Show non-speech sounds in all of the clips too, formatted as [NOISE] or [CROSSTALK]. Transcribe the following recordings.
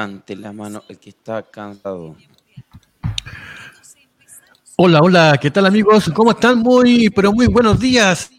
levante la mano el que está cansado. Hola, hola, ¿qué tal amigos? ¿Cómo están? Muy, pero muy buenos días.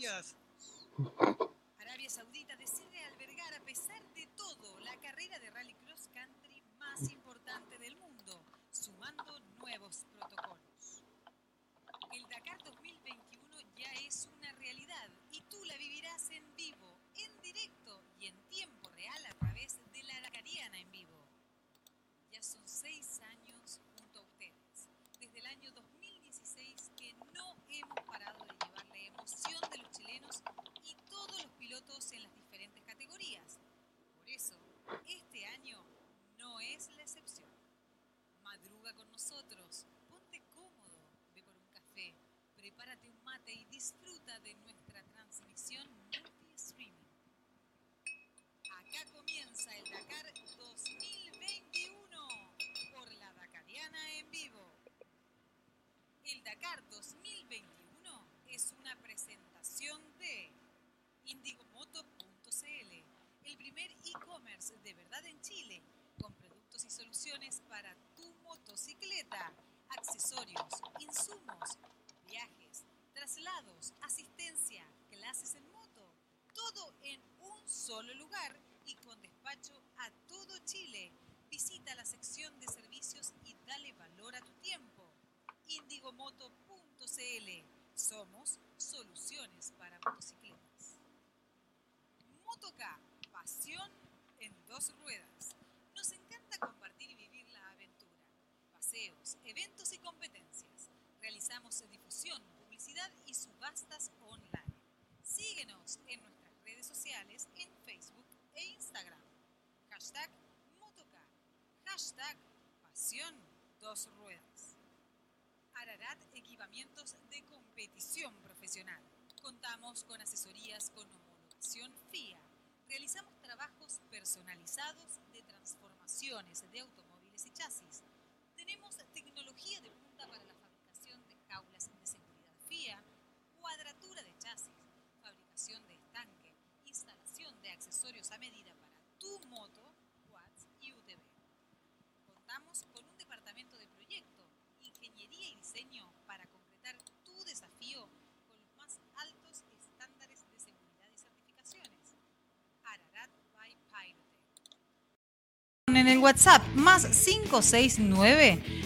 WhatsApp más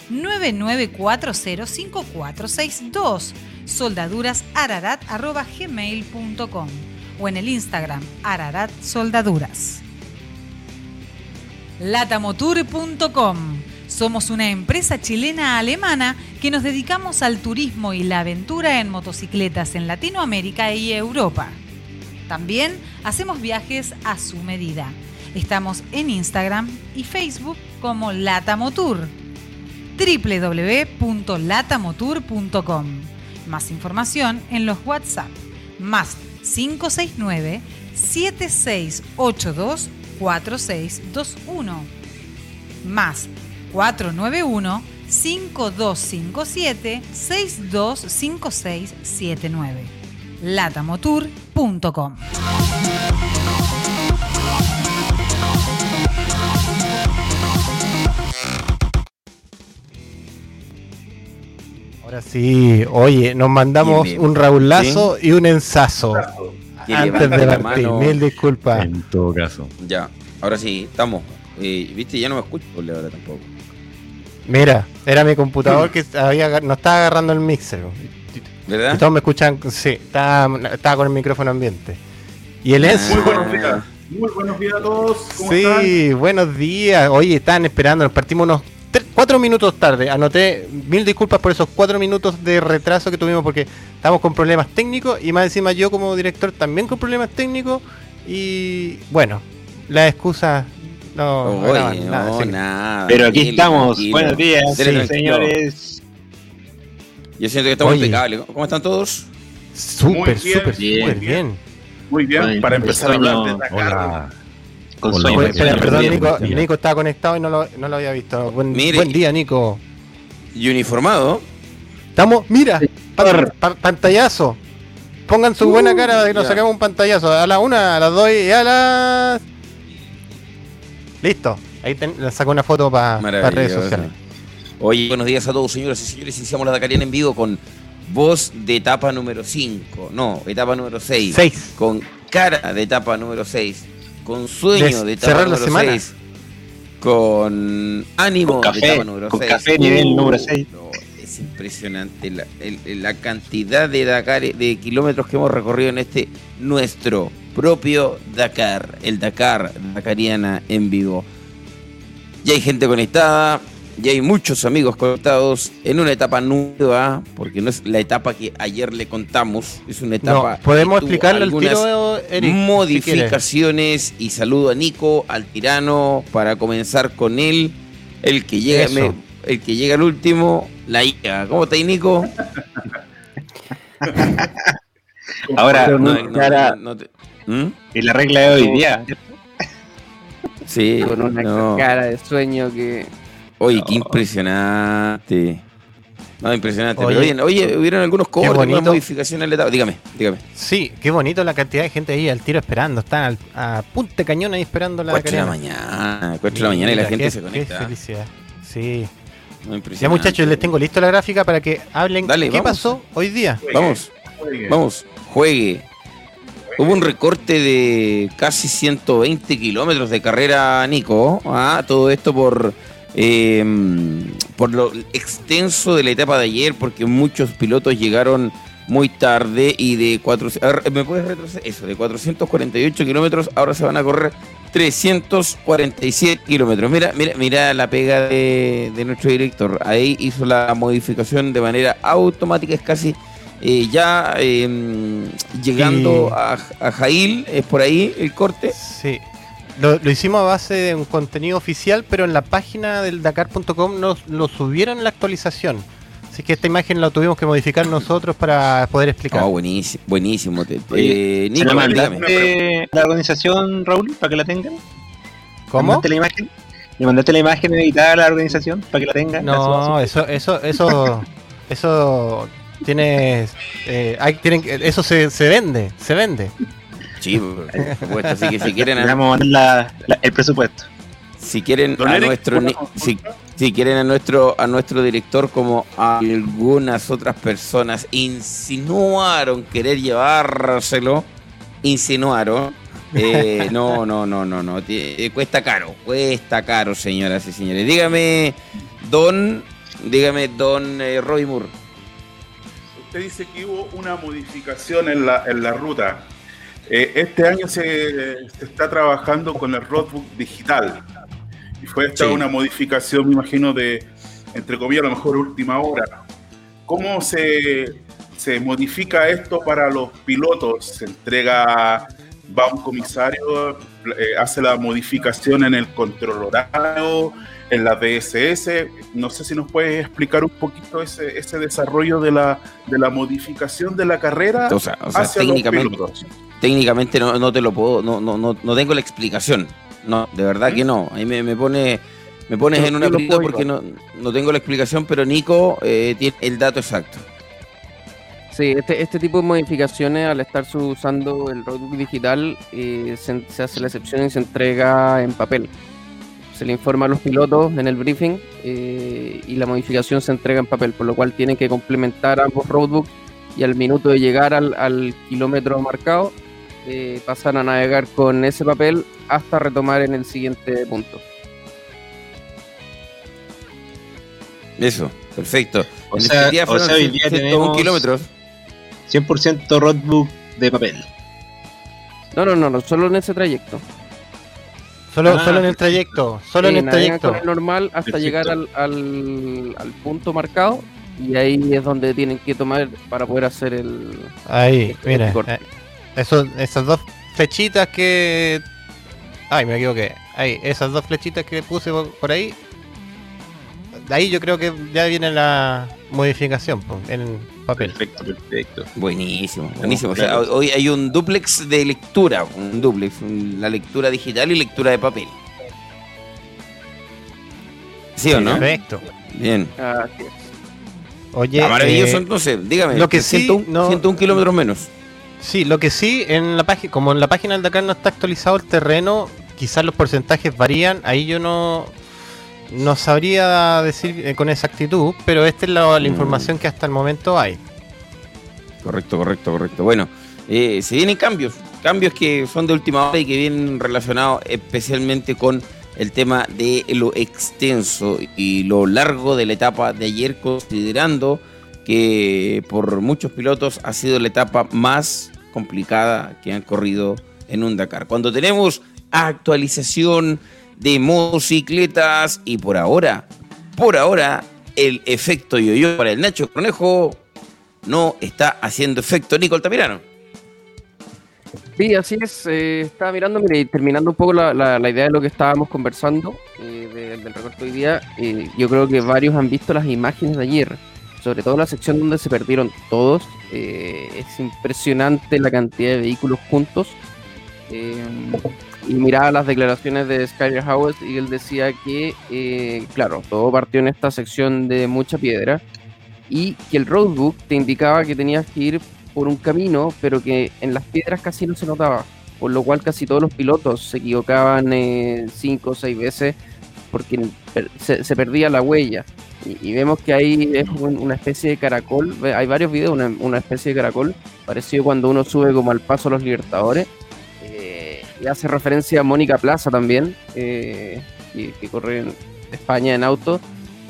569-99405462 soldadurasararat.gmail.com o en el Instagram Ararat Soldaduras. Latamotour.com Somos una empresa chilena-alemana que nos dedicamos al turismo y la aventura en motocicletas en Latinoamérica y Europa. También hacemos viajes a su medida Estamos en Instagram y Facebook como Latamotour. www.latamotour.com. Más información en los WhatsApp más 569 7682 4621 más 491 5257 625679 latamotour.com sí, oye, nos mandamos un Raulazo y un ensazo. Antes de partir, mil disculpas. En todo caso. Ya, ahora sí, estamos. Eh, Viste, ya no me escucho ahora tampoco. Mira, era mi computador que había, no estaba agarrando el mixer. ¿Verdad? todos me escuchan, sí, estaba, con el micrófono ambiente. Y el Enzo. Muy buenos días. Muy buenos días a todos. ¿Cómo sí, buenos días. Oye, estaban esperando, nos partimos unos cuatro minutos tarde. Anoté mil disculpas por esos cuatro minutos de retraso que tuvimos porque estamos con problemas técnicos y más encima yo como director también con problemas técnicos y bueno, la excusa no, no, nada, Pero aquí estamos. Buenos días, señores. Yo siento que estamos impecables. ¿Cómo están todos? Súper, súper, súper bien. Muy bien, para empezar a hablar de Hola. Perdón, Nico, Nico estaba conectado y no lo, no lo había visto. Buen, buen, día, Nico. Y uniformado. Estamos, mira, pantallazo. Pongan su buena uh, cara de que nos sacamos un pantallazo. A la una, a las dos y a las. Listo. Ahí le saco una foto para redes sociales. Oye, buenos días a todos, señoras y señores. Iniciamos la Dakariana en vivo con voz de etapa número 5. No, etapa número 6. 6. Con cara de etapa número 6. Con sueño de, etapa número 6. Con ánimo de etapa número 6. Con café nivel número 6. es impresionante la, la, cantidad de Dakar, de kilómetros que hemos recorrido en este nuestro propio Dakar. El Dakar Dakariana en vivo. Ya hay gente conectada, ya hay muchos amigos conectados en una etapa nueva, porque no es la etapa que ayer le contamos, es una etapa. Podemos explicarle al tiro, Eric, modificaciones y saludo a Nico, al tirano, para comenzar con él. El que llega, el que llega al último, la IA. ¿Cómo está ahí, Nico? [LAUGHS] Ahora, no, ¿Mm? y la regla de hoy día. Sí, con una cara de sueño que Oye, qué impresionante. No, impresionante. Oye, Pero oye, hubieron algunos cobros, algunas modificaciones en la etapa. Dígame, dígame. Sí, qué bonito la cantidad de gente ahí al tiro esperando. Están a punta de cañón ahí esperando la Cuatro de la mañana. Cuatro de la mañana y la gente se conecta. Qué felicidad. Sí. ya muchachos, les tengo listo la gráfica para que hablen Dale, qué pasó hoy día. Vamos, vamos, juegue. Hubo un recorte de casi 120 kilómetros de carrera, Nico. Ah, todo esto por Em, por lo extenso de la etapa de ayer, porque muchos pilotos llegaron muy tarde y de 400, ¿me puedes retroceder? Eso, de 448 kilómetros, ahora se van a correr 347 kilómetros. Mira, mira, mira la pega de, nuestro director. Ahí hizo la modificación de manera automática, es casi eh, ya em, llegando a, a Jail, es por ahí el corte. Sí, lo, hicimos a base de un contenido oficial, pero en la página del Dakar.com nos lo subieron la actualización. Así que esta imagen la tuvimos que modificar nosotros para poder explicar. Oh, buenísimo, buenísimo. Eh, Nico, mandaste la organización, Raúl, para que la tengan? ¿Cómo? ¿Mandaste la imagen? ¿Le mandaste la imagen editada a la organización para que la tengan? No, eso, eso, eso, [LAUGHS] eso tiene, eh, hay, tienen, eso se, se vende, se vende. Sí, por supuesto. Así que si quieren. el presupuesto. Si quieren a nuestro si, quieren a nuestro a nuestro director como algunas otras personas insinuaron querer llevárselo, insinuaron. Eh, [LAUGHS] no, no, no, no, no. Eh, cuesta caro, cuesta caro, señoras y señores. Dígame, don, dígame, don eh, Roy Moore. Usted dice que hubo una modificación en la, en la ruta. Eh, este año se, está trabajando con el roadbook digital. Y fue esta una modificación, me imagino, de, entre comillas, a lo mejor última hora. ¿Cómo se, se modifica esto para los pilotos? ¿Se entrega, va un comisario, eh, hace la modificación en el control horario, en la DSS? No sé si nos puedes explicar un poquito ese, ese desarrollo de la, de la modificación de la carrera o sea, hacia técnicamente, los pilotos técnicamente no, no te lo puedo, no, no, no, no tengo la explicación. No, de verdad que no. Ahí me, me pone me pones en una aprieto porque no, no, tengo la explicación, pero Nico eh, tiene el dato exacto. Sí, este, este tipo de modificaciones, al estar usando el roadbook digital, eh, se, hace la excepción y se entrega en papel. Se le informa a los pilotos en el briefing eh, y la modificación se entrega en papel, por lo cual tienen que complementar ambos roadbooks y al minuto de llegar al, al kilómetro marcado eh, pasar a navegar con ese papel hasta retomar en el siguiente punto. Eso, perfecto. O sea, hoy día tenemos kilómetros. 100% roadbook de papel. No, no, no, no, solo en ese trayecto. Solo, ah, solo en el trayecto, solo en el trayecto. normal hasta llegar al, al, al, punto marcado y ahí es donde tienen que tomar para poder hacer el. Ahí, mira, eh, eso, esas dos flechitas que. Ay, me equivoqué. Ahí, esas dos flechitas que puse por, ahí. De ahí yo creo que ya viene la modificación en papel. Perfecto, perfecto. Buenísimo, buenísimo. O sea, hoy hay un duplex de lectura, un duplex, la lectura digital y lectura de papel. ¿Sí o no? Perfecto. Bien. Oye, maravilloso eh, entonces, dígame. Lo que sí, 101 kilómetros menos. Sí, lo que sí, en la página, como en la página del Dakar no está actualizado el terreno, quizás los porcentajes varían, ahí yo no, no sabría decir eh, con exactitud, pero esta es la, mm. información que hasta el momento hay. Correcto, correcto, correcto. Bueno, eh, se vienen cambios, cambios que son de última hora y que vienen relacionados especialmente con el tema de lo extenso y lo largo de la etapa de ayer, considerando que por muchos pilotos ha sido la etapa más complicada que han corrido en un Dakar. Cuando tenemos actualización de motocicletas y por ahora, por ahora, el efecto yo-yo para el Nacho Conejo no está haciendo efecto. Nico Altamirano. Sí, así es. Eh, estaba mirando, y terminando un poco la, idea de lo que estábamos conversando eh, del recorte hoy día. Eh, yo creo que varios han visto las imágenes de ayer, sobre todo la sección donde se perdieron todos. es impresionante la cantidad de vehículos juntos. Y miraba las declaraciones de Skyler Howard y él decía que, claro, todo partió en esta sección de mucha piedra y que el roadbook te indicaba que tenías que ir por un camino, pero que en las piedras casi no se notaba, por lo cual casi todos los pilotos se equivocaban eh, cinco o seis veces porque se, perdía la huella. Y, vemos que ahí es una especie de caracol, hay varios videos, una, especie de caracol, parecido cuando uno sube como al paso a los Libertadores, eh, hace referencia a Mónica Plaza también, eh, que, corre en España en auto,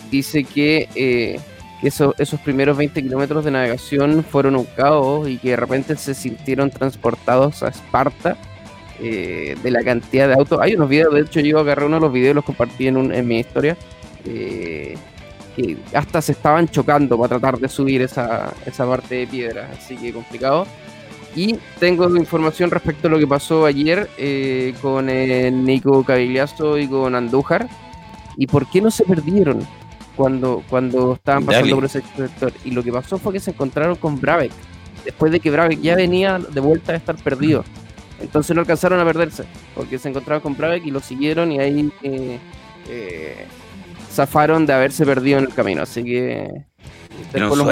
dice que esos primeros 20 kilómetros de navegación fueron un caos y que de repente se sintieron transportados a Esparta eh, de la cantidad de autos. Hay unos videos, de hecho yo agarré uno de los videos los compartí en, en mi historia, eh, que hasta se estaban chocando para tratar de subir esa, esa parte de piedra, así que complicado. Y tengo información respecto a lo que pasó ayer eh, con Nico Cavigliazo y con Andújar. ¿Y por qué no se perdieron? cuando, cuando estaban pasando por ese sector. Y lo que pasó fue que se encontraron con Bravek, después de que Bravek ya venía de vuelta a estar perdido. Entonces no alcanzaron a perderse, porque se encontraron con Bravek y lo siguieron y ahí eh, eh, zafaron de haberse perdido en el camino. Así que después los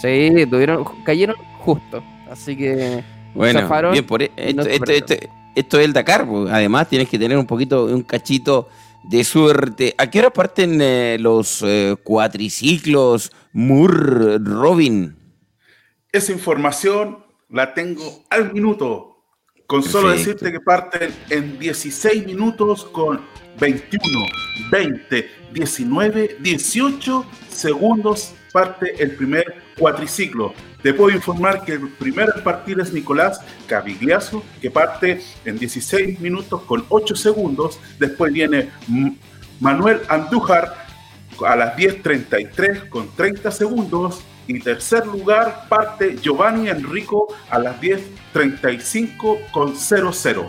sí, tuvieron, cayeron justo. Así que bueno, zafaron bien, por e-, esto, esto, esto, es el Dakar, además tienes que tener un poquito, un cachito de suerte. ¿A qué hora parten eh, los eh, cuatriciclos Mur Robin? Esa información la tengo al minuto. Con solo decirte que parten en 16 minutos con 21, 20, 19, 18 segundos parte el primer cuatriciclo. Te puedo informar que el primero en partir es Nicolás Cavigliazo, que parte en 16 minutos con 8 segundos. Después viene Manuel Andújar a las 10.33 con 30 segundos. Y tercer lugar parte Giovanni Enrico a las 10.35 con 00.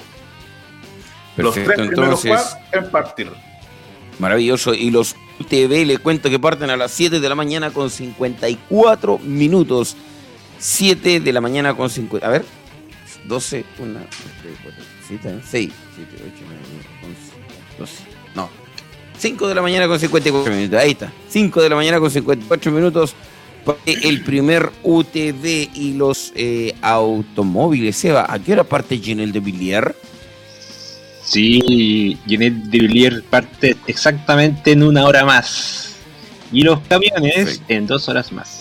los tres primeros en partir. Maravilloso. Y los TV le cuento que parten a las 7 de la mañana con 54 minutos. 7 de la mañana con 50. A ver. 12, 1, 2, 3, 4, 5, 6, 7, 8, 9, 10, 11, 12. No. 5 de la mañana con 54 minutos. Ahí está. 5 de la mañana con 54 minutos. El primer UTV y los eh, automóviles. Seba, ¿a qué hora parte Ginel de Villiers? Sí, Genet de Villiers parte exactamente en una hora más. Y los camiones en dos horas más.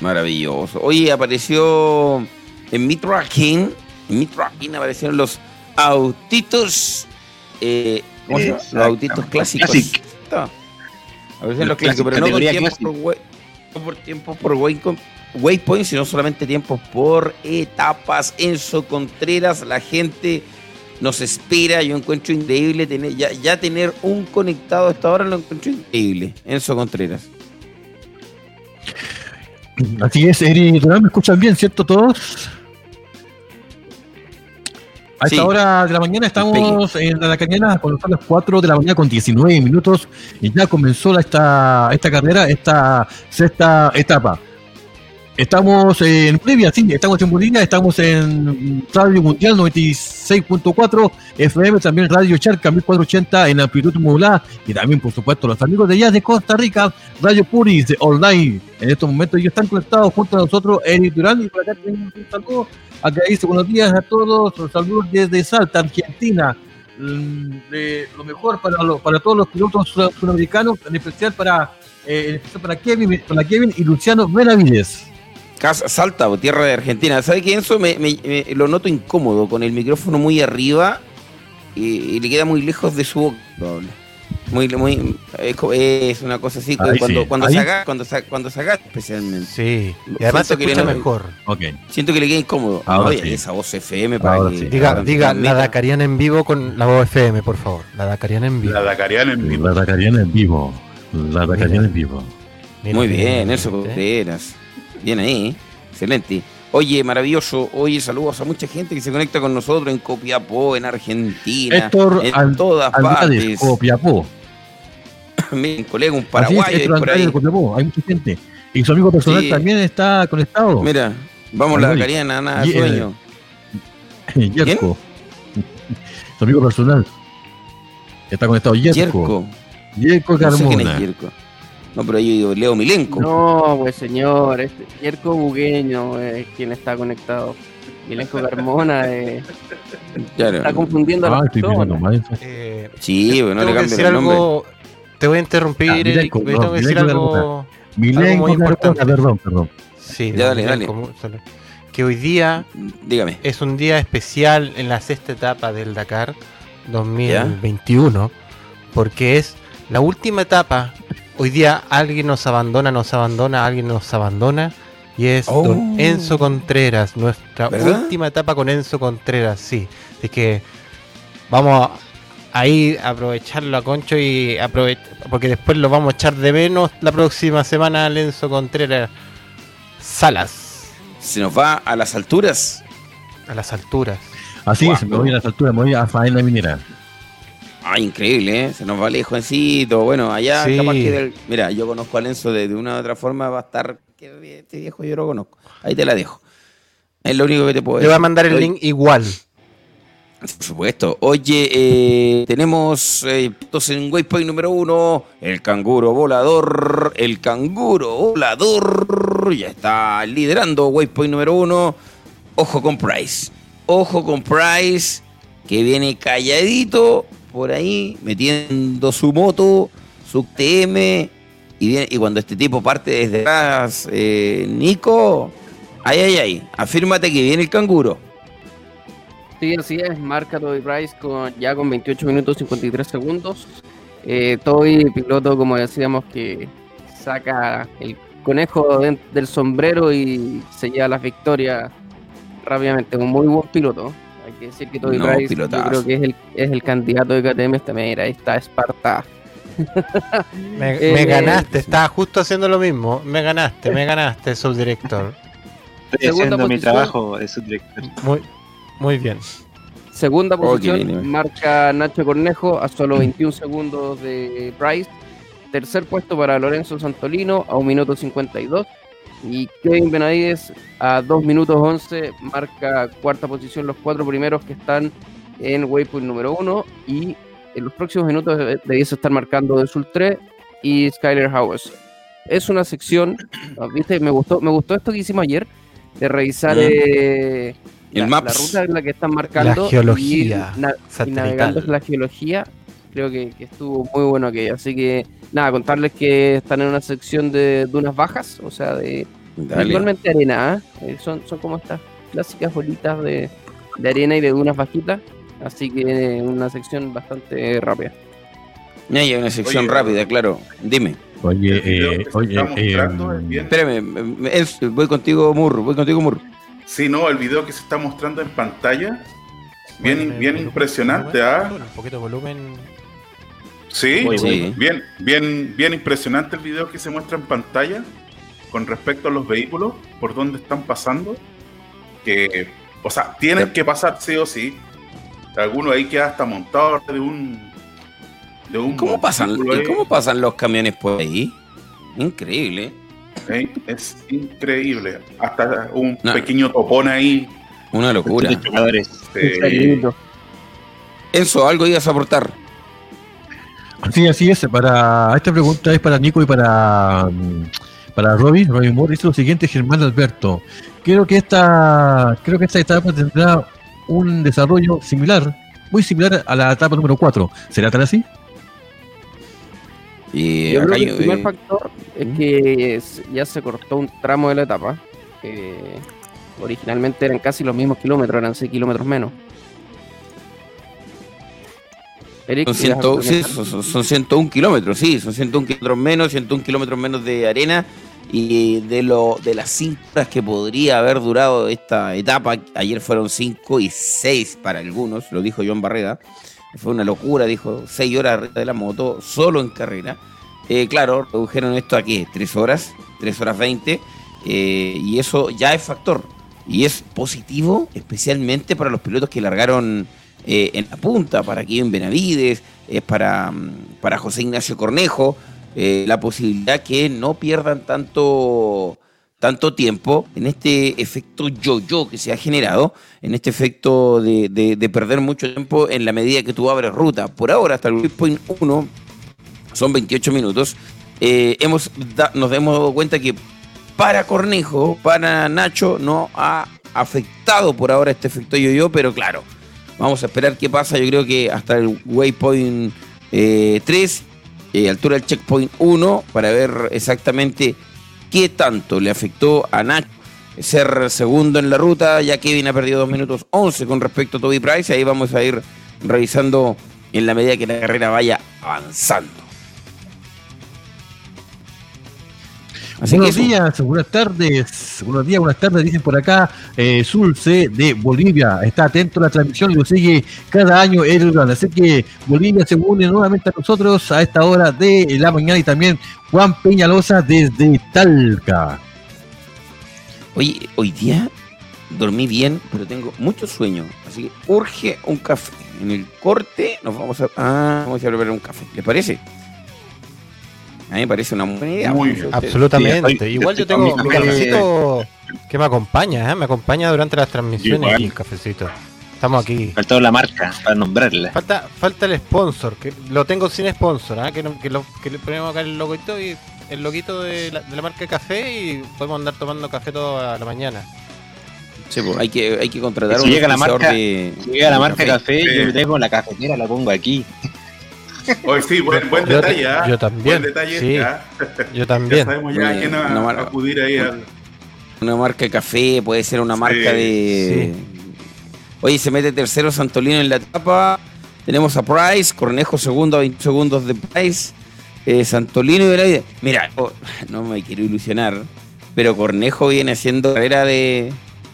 Maravilloso. Oye, apareció en Mitracking. En Mitracking aparecieron los autitos. Eh, ¿Cómo se llama? Los autitos clásicos. Aparecieron los, clásicos, pero no por, tiempo por, waypoint, sino solamente tiempos por etapas. Enzo Contreras, la gente nos espera. Yo encuentro increíble tener, ya, tener un conectado a esta hora, lo encuentro increíble. Enzo Contreras. [LAUGHS] Así es, Eri, ¿me escuchan bien, cierto todos? A esta hora de la mañana estamos en la cañana, cuando son las 4 de la mañana con 19 minutos y ya comenzó esta, esta carrera, esta sexta etapa. Estamos en previa, sí, estamos en Bolivia, estamos en Radio Mundial 96.4, FM, también Radio Charca 1480 en amplitud modulada y también, por supuesto, los amigos de allá de Costa Rica, Radio Puris online. En estos momentos ellos están conectados junto a nosotros, Eric Durán, y por acá tenemos un saludo Acá dice buenos días a todos, los saludos desde Salta, Argentina. Mm, de lo mejor para, todos los pilotos sud- sudamericanos, en especial para, eh, para Kevin, para Kevin y Luciano Benavides. Casa, Salta, o tierra de Argentina. ¿Sabe qué? Eso me, me- me- lo noto incómodo, con el micrófono muy arriba y, y le queda muy lejos de su boca. Muy, muy, es, una cosa así, Ahí cuando, sí. cuando, se haga, cuando, se, cuando se especialmente. Sí. Y además se Siento que le- mejor. Ok. Siento que le queda incómodo. Ahora Oye, sí. esa voz FM para Ahora que... sí. Diga, para que diga la. Dakariana en vivo con la voz FM, por favor. La Dakariana en vivo. La Dakariana en vivo. La Dakariana en vivo. La Dakariana en vivo. Mira, Muy bien, mira, Nelson ¿eh? Contreras. Bien ahí, excelente. Oye, maravilloso. Oye, saludos a mucha gente que se conecta con nosotros en Copiapó, en Argentina, Héctor en Al- todas partes. Copiapó. [LAUGHS] Mi colega, un es, paraguayo ahí por ahí. Copiapó. Hay mucha gente. Y su amigo personal Sí. también está conectado. Mira, vamos la. Cariana, nada, sueño. [LAUGHS] Yerko. [LAUGHS] Su amigo personal. Está conectado Yerko. Yerko. Yerko No sé quién es Carmona. Yerko. No, pero yo digo Leo Milenko. No, pues señor, este Yerko Bugueño es quien está conectado. Milenko [LAUGHS] Carmona eh, Claro. está confundiendo a Ah, las estoy pillando personas. mal. Eh, Sí, bueno, le decir el nombre. algo. Te voy a interrumpir, Ah, Eric, no, tengo que decir Milenko algo. Milenko muy importante. perdón, perdón. Sí, Ya, dale, solo- Que hoy día Dígame. es un día especial en la sexta etapa del Dakar 2021, porque es la última etapa. Hoy día alguien nos abandona, nos abandona, alguien nos abandona. Y es Oh. don Enzo Contreras, nuestra ¿Verdad? última etapa con Enzo Contreras, sí. Así que vamos a ir a aprovecharlo a Concho y aprovechar, porque después lo vamos a echar de menos la próxima semana al Enzo Contreras Salas, Se nos va a las alturas. a las alturas. Así es, me voy a las alturas, me voy a faena minera. Ay, increíble, ¿eh? Se nos va lejoncito. Bueno, allá Sí. capaz que del- Mira, yo conozco a Lenzo de, de una u otra forma, va a estar... Este viejo yo lo conozco. Ahí te la dejo. Es lo único que te puedo Le voy a mandar el link igual. Por supuesto. Oye, eh, tenemos eh, puntos en Waypoint número uno. El canguro volador. El canguro volador. Ya está liderando Waypoint número uno. Ojo con Price. Ojo con Price. Que viene calladito por ahí, metiendo su moto, su TM. Y, viene- y cuando este tipo parte desde atrás, eh, Nico. Ay, ay, ay. Afírmate que viene el canguro. Sí, así es, marca Toby Price con, ya con 28 minutos 53 segundos. Eh, Toby, piloto, como decíamos, que saca el conejo de- del sombrero y se lleva las victorias rápidamente. Un muy buen piloto. Que decir que Toby No, Price yo creo que es el, es el candidato de KTM esta mira, ahí está Esparta. Me, [LAUGHS] Eh, me ganaste, estaba justo haciendo lo mismo. Me ganaste, me ganaste, subdirector. Estoy Segunda haciendo mi posición. trabajo de subdirector. Muy, muy bien. Segunda posición eh. marca Nacho Cornejo a solo 21 segundos de Price. Tercer puesto para Lorenzo Santolino a 1 minuto 52. Y Kevin Benavides a 2 minutos 11 marca cuarta posición los cuatro primeros que están en Waypoint número 1. Y en los próximos minutos deb- debiese estar marcando de Sul 3 y Skyler Howes. Es una sección, ¿viste? Me gustó, me gustó esto que hicimos ayer de revisar eh, El la, la ruta en la que están marcando. La geología y, na- y navegando en la geología. Creo que, que estuvo muy bueno aquello. Así que, nada, contarles que están en una sección de dunas bajas, o sea, de principalmente arena. ¿ah? Eh, son, son como estas clásicas bolitas de, de arena y de dunas bajitas. Así que eh, una sección bastante rápida. Ya hay una sección Oye, rápida, claro. Dime. Oye, El video eh, oye, está eh, es bien- Espérame, eh, es- voy contigo, Mur. Voy contigo, Mur. Sí, no, el video que se está mostrando en pantalla, bien, bien impresionante, volumen, ¿ah? Un poquito de volumen. Sí, Muy Sí. bien, bien, bien impresionante el video que se muestra en pantalla con respecto a los vehículos, por dónde están pasando, que, o sea, tienen Ya. que pasar sí o sí. Alguno ahí queda hasta montado de un, de un ¿Cómo pasan, y. ¿Cómo pasan los camiones por ahí? Increíble. ¿eh? Es increíble. Hasta un No. pequeño topón ahí. Una locura. Enzo, algo ibas a aportar. Sí, así es. Para esta pregunta es para Nico y para mm, para Robin, Robin Moore. Dice lo siguiente, Germán Alberto. creo que esta, creo que esta etapa tendrá un desarrollo similar, muy similar a la etapa número 4. ¿Será tal así? Y Yo creo que el primer factor es ¿Mm? que ya se cortó un tramo de la etapa. originalmente eran casi los mismos kilómetros, eran 6 kilómetros menos. Son, 101 kilómetros, sí, son 101 kilómetros menos, 101 kilómetros menos de arena y de lo de las 5 horas que podría haber durado esta etapa, ayer fueron 5 y 6 para algunos, lo dijo John Barreda, fue una locura, dijo 6 horas de la moto solo en carrera. Eh, claro, redujeron esto aquí, 3 horas, 3 horas 20, eh, y eso ya es factor. Y es positivo, especialmente para los pilotos que largaron eh, en la punta, para Kevin Benavides, es para, mm, para José Ignacio Cornejo, eh, la posibilidad que no pierdan tanto, tanto tiempo en este efecto yo-yo que se ha generado, en este efecto de, perder mucho tiempo en la medida que tú abres ruta. Por ahora, hasta el point 1, son 28 minutos, eh, hemos nos hemos dado cuenta que para Cornejo, para Nacho, no ha afectado por ahora este efecto yo-yo, pero claro, Vamos a esperar qué pasa. Yo creo que hasta el waypoint 3, eh, eh, altura del checkpoint 1, para ver exactamente qué tanto le afectó a Nacho ser segundo en la ruta, ya Kevin ha perdido 2 minutos 11 con respecto a Toby Price. Ahí vamos a ir revisando en la medida que la carrera vaya avanzando. Buenos días, buenas tardes, buenos días, buenas tardes, dicen por acá, eh, Sulce de Bolivia, está atento a la transmisión lo sigue cada año el así que Bolivia se une nuevamente a nosotros a esta hora de la mañana y también Juan Peñalosa desde Talca. Oye, hoy día dormí bien, pero tengo mucho sueño, así que urge un café. En el corte nos vamos a, ah, vamos a beber un café, ¿les parece? A mí me parece una buena idea. Muy Absolutamente. Igual yo tengo mi cafecito que me acompaña, ¿eh? me acompaña durante las transmisiones el cafecito. Estamos aquí. Falta la marca para nombrarla. Falta, falta el sponsor, que lo tengo sin sponsor, ¿eh? que, que, lo, que, le ponemos acá el loguito y el loguito de la, de la marca de café y podemos andar tomando café toda la mañana. Sí, pues, hay que, hay que contratar si un llega la marca, de, si llega la marca café, yo yo tengo la cafetera, la pongo aquí. Hoy sí, buen, buen detalle. ¿ah? Yo también. Buen detalle. Sí, Yo también. Ya sabemos ya a quién acudir ahí al. Una marca de café, puede ser una marca de. Oye, se mete tercero Santolino en la etapa. Tenemos a Price, Cornejo segundo a 20 segundos de Price. Eh, Santolino y Benavides. Mira, oh, no me quiero ilusionar, pero Cornejo viene haciendo carrera de,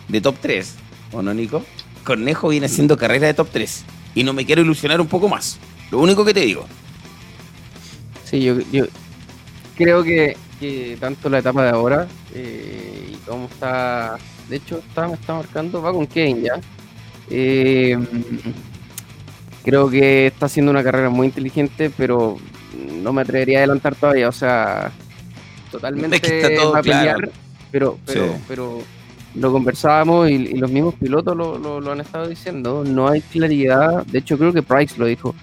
de top 3. ¿O no, Nico? Cornejo viene haciendo carrera de top 3. Y no me quiero ilusionar un poco más. Lo único que te digo. Sí, yo, creo que, tanto la etapa de ahora eh, y cómo está. De hecho, está, está marcando, va con Kane ya. Eh, creo que está haciendo una carrera muy inteligente, pero no me atrevería a adelantar todavía. O sea, totalmente va a pelear, pero, pero, pero lo conversábamos y, los mismos pilotos lo, lo, han estado diciendo. No hay claridad. De hecho, creo que Price lo dijo.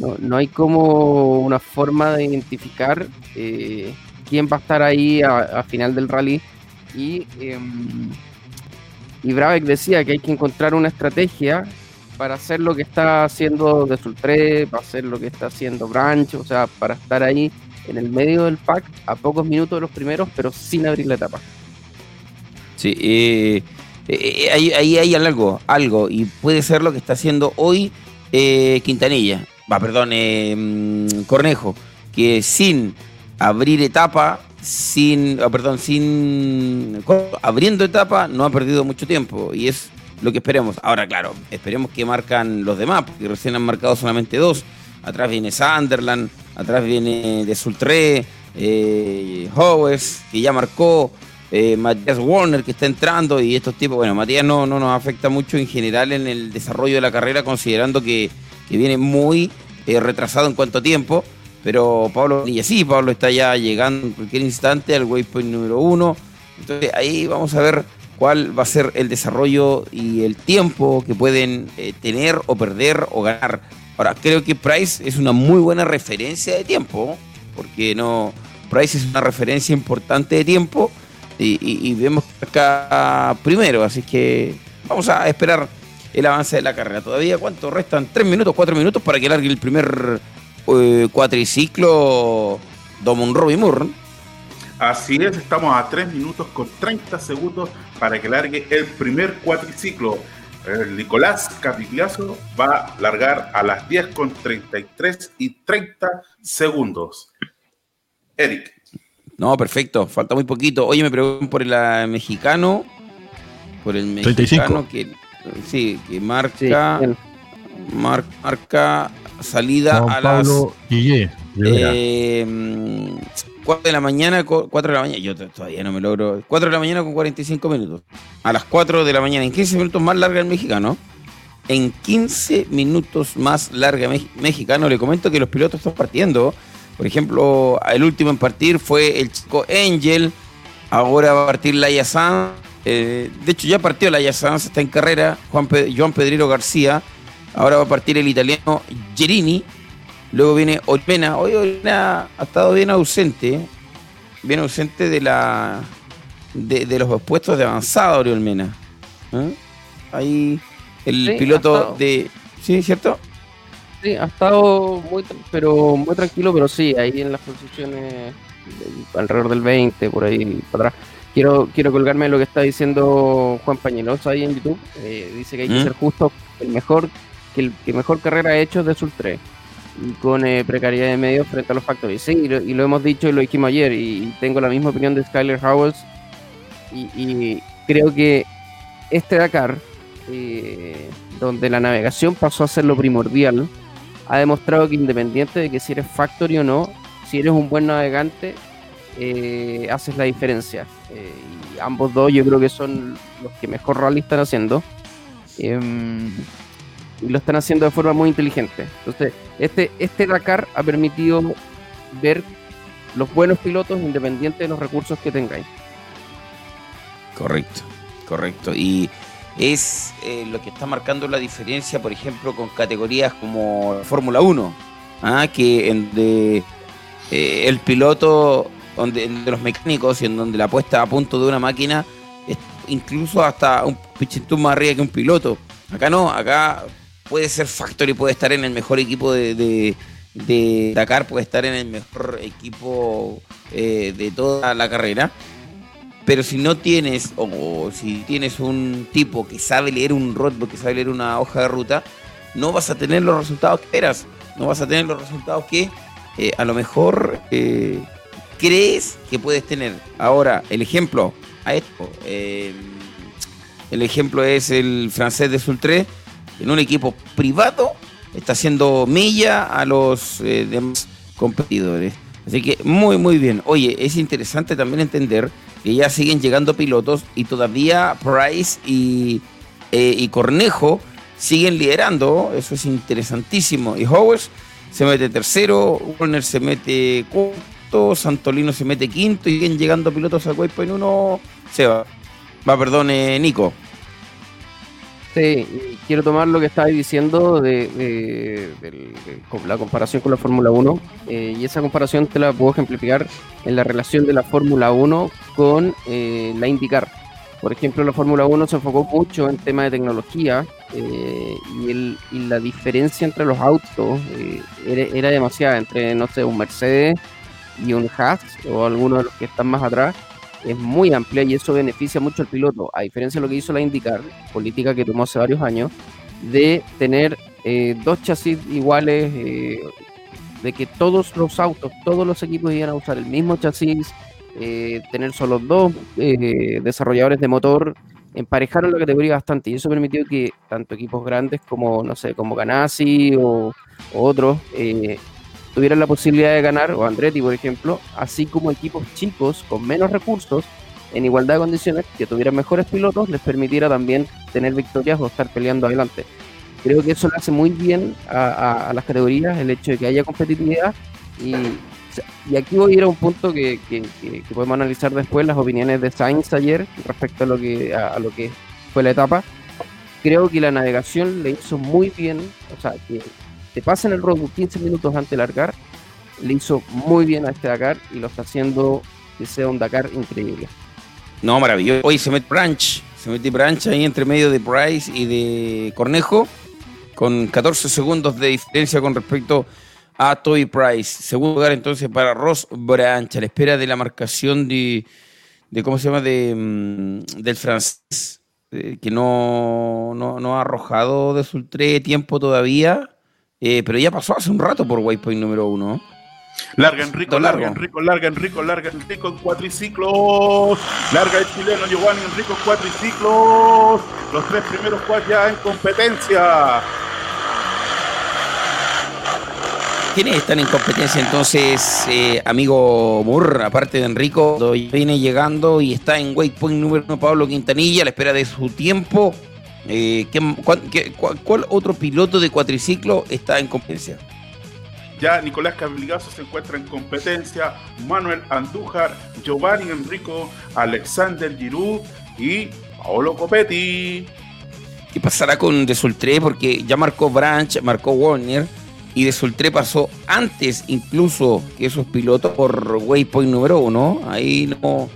No, hay como una forma de identificar eh, quién va a estar ahí a, final del rally. Y, eh, y decía que hay que encontrar una estrategia para hacer lo que está haciendo de Sultre, para hacer lo que está haciendo Branch, o sea, para estar ahí en el medio del pack a pocos minutos de los primeros, pero sin abrir la etapa. Sí, eh, eh, ahí, hay algo, algo, y puede ser lo que está haciendo hoy Quintanilla va, perdón, eh, mm, Cornejo, que sin abrir etapa, sin, ah, perdón, sin abriendo etapa, no ha perdido mucho tiempo y es lo que esperemos. Ahora, claro, esperemos que marcan los demás, porque recién han marcado solamente dos. Atrás viene Sunderland, atrás viene de Sultré, eh, Howes, que ya marcó, eh, Matías Warner, que está entrando, y estos tipos, bueno, Matías no, no nos afecta mucho en general en el desarrollo de la carrera, considerando que que viene muy eh, retrasado en cuanto a tiempo, pero Pablo y sí, Pablo está ya llegando en cualquier instante al waypoint número uno, entonces ahí vamos a ver cuál va a ser el desarrollo y el tiempo que pueden eh, tener o perder o ganar. Ahora, creo que Price es una muy buena referencia de tiempo, porque no, Price es una referencia importante de tiempo, y, vemos acá primero, así que vamos a esperar el avance de la carrera. Todavía, ¿cuánto restan? ¿Tres minutos, cuatro minutos para que largue el primer eh, cuatriciclo Domon Robbie Moore? Así es, estamos a tres minutos con 30 segundos para que largue el primer cuatriciclo. El Nicolás Capigliazo va a largar a las 10 con 33 y 30 segundos. Eric. No, perfecto, falta muy poquito. Oye, me preguntan por el ah, mexicano. Por el mexicano que sí, que marca marca salida a las eh, 4 de la mañana, 4 de la mañana, yo todavía no me logro, 4 de la mañana con 45 minutos. A las 4 de la mañana, en 15 minutos más larga el mexicano. En 15 minutos más larga mexicano, le comento que los pilotos están partiendo por ejemplo, el último en partir fue el chico Angel. Ahora va a partir Laia Sanz. Eh, de hecho, ya partió Laia Sanz, está en carrera. Juan Joan Pedrero García. Ahora va a partir el italiano Gerini. Luego viene Olmena. Hoy Olmena ha estado bien ausente. Bien ausente de la de, los puestos de avanzada, Olmena. ¿Eh? Ahí el piloto de. ¿Sí, cierto? Sí, ha estado muy, pero muy tranquilo, pero sí, ahí en las posiciones alrededor del 20, por ahí para atrás. Quiero, quiero colgarme de lo que está diciendo Juan Pañelosa ahí en YouTube. Eh, dice que hay que ¿Mm? ser justo, el mejor, que el que mejor carrera ha hecho es de Sul 3 y con eh, precariedad de medios frente a los factores. Sí, y lo, hemos dicho y lo dijimos ayer, y, tengo la misma opinión de Skyler Howells. Y, y creo que este Dakar, eh, donde la navegación pasó a ser lo primordial, ha demostrado que independiente de que si eres factory o no, si eres un buen navegante, eh, haces la diferencia. Eh, y ambos dos yo creo que son los que mejor rally están haciendo. Em, y lo están haciendo de forma muy inteligente. Entonces, este, este Dakar ha permitido ver los buenos pilotos independiente de los recursos que tengáis. Correcto, correcto. Y es eh, lo que está marcando la diferencia, por ejemplo, con categorías como Fórmula 1, ¿ah? que en de, eh, el piloto, donde, de los mecánicos y en donde la puesta a punto de una máquina es incluso hasta un pichintún más arriba que un piloto. Acá no, acá puede ser Factory, puede estar en el mejor equipo de, de, Dakar, puede estar en el mejor equipo eh, de toda la carrera pero si no tienes, o si tienes un tipo que sabe leer un roadbook, que sabe leer una hoja de ruta, no vas a tener los resultados que esperas. No vas a tener los resultados que eh, a lo mejor eh, crees que puedes tener. Ahora, el ejemplo a esto. Eh, el ejemplo es el francés de Sultré, en un equipo privado, está haciendo milla a los demás competidores. Así que muy, muy bien. Oye, es interesante también entender que ya siguen llegando pilotos y todavía Price y, eh, Cornejo siguen liderando. Eso es interesantísimo. Y Howes se mete tercero, Warner se mete cuarto, Santolino se mete quinto y siguen llegando pilotos a en uno. Se va. Va, perdón, Nico. Sí, quiero tomar lo que estabas diciendo de, la comparación con la Fórmula 1 eh, y esa comparación te la puedo ejemplificar en la relación de la Fórmula 1 con eh, la IndyCar. Por ejemplo, la Fórmula 1 se enfocó mucho en tema de tecnología eh, y, la diferencia entre los autos era, era, demasiada entre, no sé, un Mercedes y un Haas o alguno de los que están más atrás es muy amplia y eso beneficia mucho al piloto, a diferencia de lo que hizo la IndyCar, política que tomó hace varios años, de tener eh, dos chasis iguales, eh, de que todos los autos, todos los equipos iban a usar el mismo chasis, eh, tener solo dos desarrolladores de motor, emparejaron la categoría bastante y eso permitió que tanto equipos grandes como, no sé, como Ganassi o otros, tuvieran la posibilidad de ganar, o Andretti por ejemplo, así como equipos chicos con menos recursos, en igualdad de condiciones, que tuvieran mejores pilotos, les permitiera también tener victorias o estar peleando adelante. Creo que eso le hace muy bien a, las categorías el hecho de que haya competitividad y, y aquí voy a ir a un punto que, podemos analizar después, las opiniones de Sainz ayer respecto a lo que, a, lo que fue la etapa. Creo que la navegación le hizo muy bien, o sea, que te pasen el roadbook 15 minutos antes de largar, le hizo muy bien a este Dakar y lo está haciendo que sea un Dakar increíble. No, maravilloso. Hoy se mete Branch. Se mete Branch ahí entre medio de Price y de Cornejo. Con 14 segundos de diferencia con respecto a Toy Price. Segundo lugar entonces para Ross Branch. A la espera de la marcación de. de ¿Cómo se llama? De, mm, del francés. eh, que no, no, no ha arrojado de su tiempo todavía. Eh, pero ya pasó hace un rato por Waypoint número uno. Larga Enrico, larga Enrico, larga Enrico, larga Enrico en cuatriciclos. Larga el chileno Giovanni Enrico en cuatriciclos. Los tres primeros cuad ya en competencia. ¿Quiénes están en competencia entonces, eh, amigo Moore, aparte de Enrico? Viene llegando y está en waypoint número uno Pablo Quintanilla a la espera de su tiempo. Eh, ¿qué- cuál, qué- cuál- cuál otro piloto de cuatriciclo está en competencia? Ya Nicolás Cabligazo se encuentra en competencia. Manuel Andújar, Giovanni Enrico, Alexander Giroud y Paolo Copetti. ¿Qué pasará con Desultré? Porque ya marcó Branch, marcó Warner y Desultré pasó antes incluso que esos pilotos por waypoint número uno. Ahí no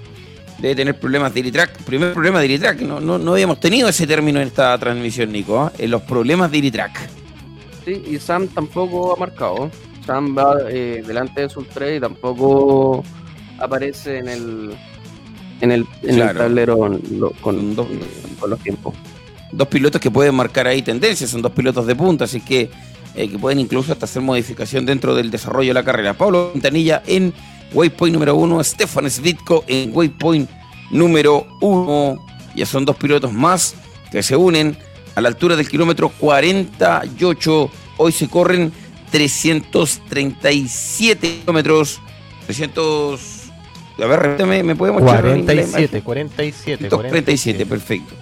debe tener problemas de Iritrack. Primer problema de Iritrack. No, no, no habíamos tenido ese término en esta transmisión, Nico. En los problemas de Iritrack. Sí, y Sam tampoco ha marcado. Sam va eh, delante de sus tres y tampoco aparece en el en el, en Claro. el tablero lo- con, dos- con los tiempos. Dos pilotos que pueden marcar ahí tendencias. Son dos pilotos de punta, así que, eh, que pueden incluso hasta hacer modificación dentro del desarrollo de la carrera. Pablo Quintanilla en waypoint número uno. Stefan Svitko en waypoint número uno. Ya son dos pilotos más que se unen a la altura del kilómetro 48. Hoy se corren 337 kilómetros. 300. A ver, repítame, ¿me puede mostrar en inglés? 47, 47. 347, perfecto.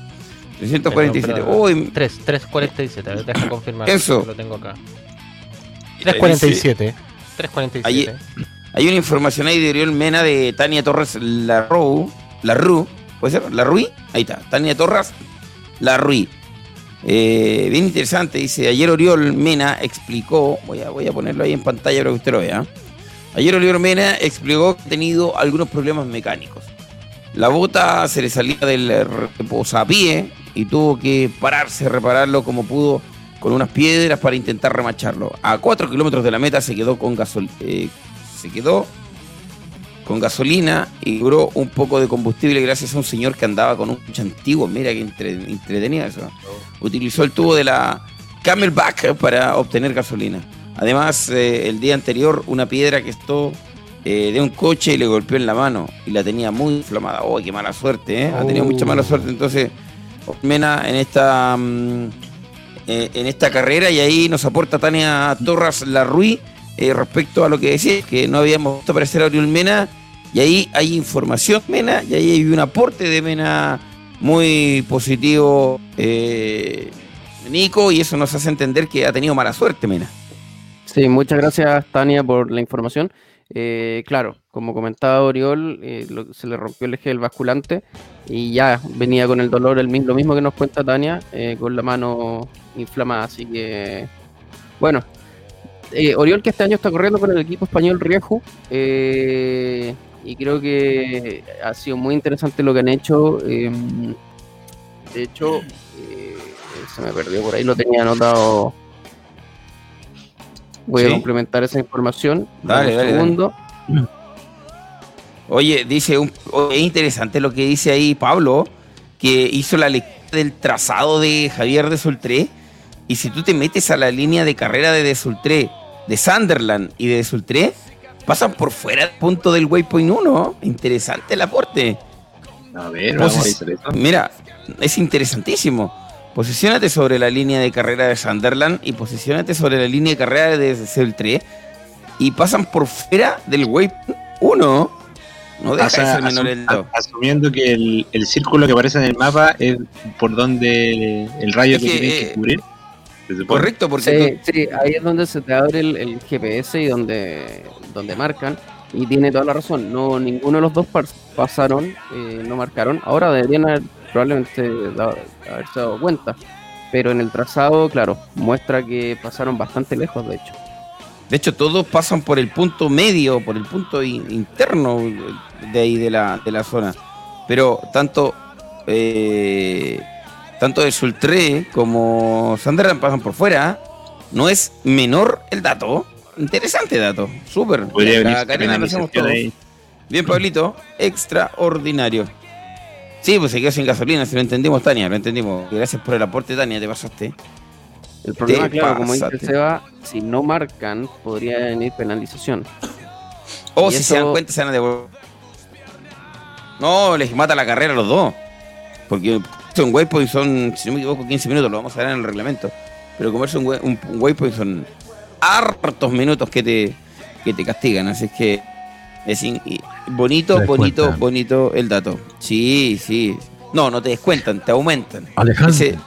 347. Uy, 3, 347. A ver, deja confirmar. Eso. Lo tengo acá. 347. 347. Ahí- hay una información ahí de Oriol Mena de Tania Torres Larru. Larru, ¿puede ser? Larruí. Ahí está. Tania Torres Larruí. Eh, bien interesante, dice, ayer Oriol Mena explicó, voy a, voy a ponerlo ahí en pantalla para que usted lo vea. Ayer Oriol Mena explicó que ha tenido algunos problemas mecánicos. La bota se le salía del reposapié y tuvo que pararse, repararlo como pudo con unas piedras para intentar remacharlo. A 4 kilómetros de la meta se quedó con gasol eh, se quedó con gasolina y duró un poco de combustible gracias a un señor que andaba con un coche antiguo. Mira que entre, entretenido eso. Utilizó el tubo de la Camelback para obtener gasolina. Además, eh, el día anterior, una piedra que estuvo eh, de un coche y le golpeó en la mano y la tenía muy inflamada. ¡Oh, qué mala suerte! ¿eh? Ha tenido mucha mala suerte. Entonces, Mena en esta, mm, en esta carrera y ahí nos aporta Tania Torres Larruí eh, respecto a lo que decía, que no habíamos visto aparecer a Oriol Mena y ahí hay información Mena y ahí hay un aporte de Mena muy positivo eh, Nico y eso nos hace entender que ha tenido mala suerte Mena. Sí, muchas gracias Tania por la información. Eh, claro, como comentaba Oriol, eh, lo- se le rompió el eje del basculante y ya venía con el dolor, el, lo mismo que nos cuenta Tania, eh, con la mano inflamada. Así que, bueno, eh, Oriol que este año está corriendo con el equipo español Rieju eh, y creo que ha sido muy interesante lo que han hecho. eh, de hecho, eh, se me perdió por ahí, lo tenía anotado. Voy Sí. a complementar esa información. Dale, un dale, segundo. [CLEARS THROAT] Oye, dice, un, oye, es interesante lo que dice ahí Pablo, que hizo la lectura del trazado de Javier de Sultré. Y si tú te metes a la línea de carrera de De Sultré, de Sunderland y de Sultré, pasan por fuera del punto del Waypoint 1. Interesante el aporte. A ver, vamos a. Mira, es interesantísimo. Posiciónate sobre la línea de carrera de Sunderland y posiciónate sobre la línea de carrera de Sultré y pasan por fuera del Waypoint 1. No deja O sea, menor el asumiendo que el, el círculo que aparece en el mapa es por donde el rayo Es que, que, eh, que cubrir. Correcto, porque Sí, sí, ahí es donde se te abre el, el GPS y donde, donde marcan. Y tiene toda la razón. No, ninguno de los dos pasaron, eh, no marcaron. Ahora deberían haber probablemente da- haberse dado cuenta. Pero en el trazado, claro, muestra que pasaron bastante lejos, de hecho. de hecho todos pasan por el punto medio, por el punto in- interno de ahí de la, de la zona. pero tanto eh, tanto de Sultré como Sandra pasan por fuera. No es menor el dato. Interesante dato. Súper. Bien, Pablito. Extraordinario. Sí, pues se quedó sin gasolina, si lo entendimos, Tania, lo entendimos. Gracias por el aporte, Tania, te pasaste. El problema, claro, como dice Seba, si no marcan, podría venir penalización. O si se dan cuenta, se van a devolver. No, les mata la carrera a los dos. Porque son waypoint son, si no me equivoco, 15 minutos, lo vamos a ver en el reglamento. Pero comerse un, un, un waypoint son hartos minutos que te, que te castigan. Así es que es bonito, bonito, bonito el dato. Sí, sí. No, no te descuentan, te aumentan. Alejandro.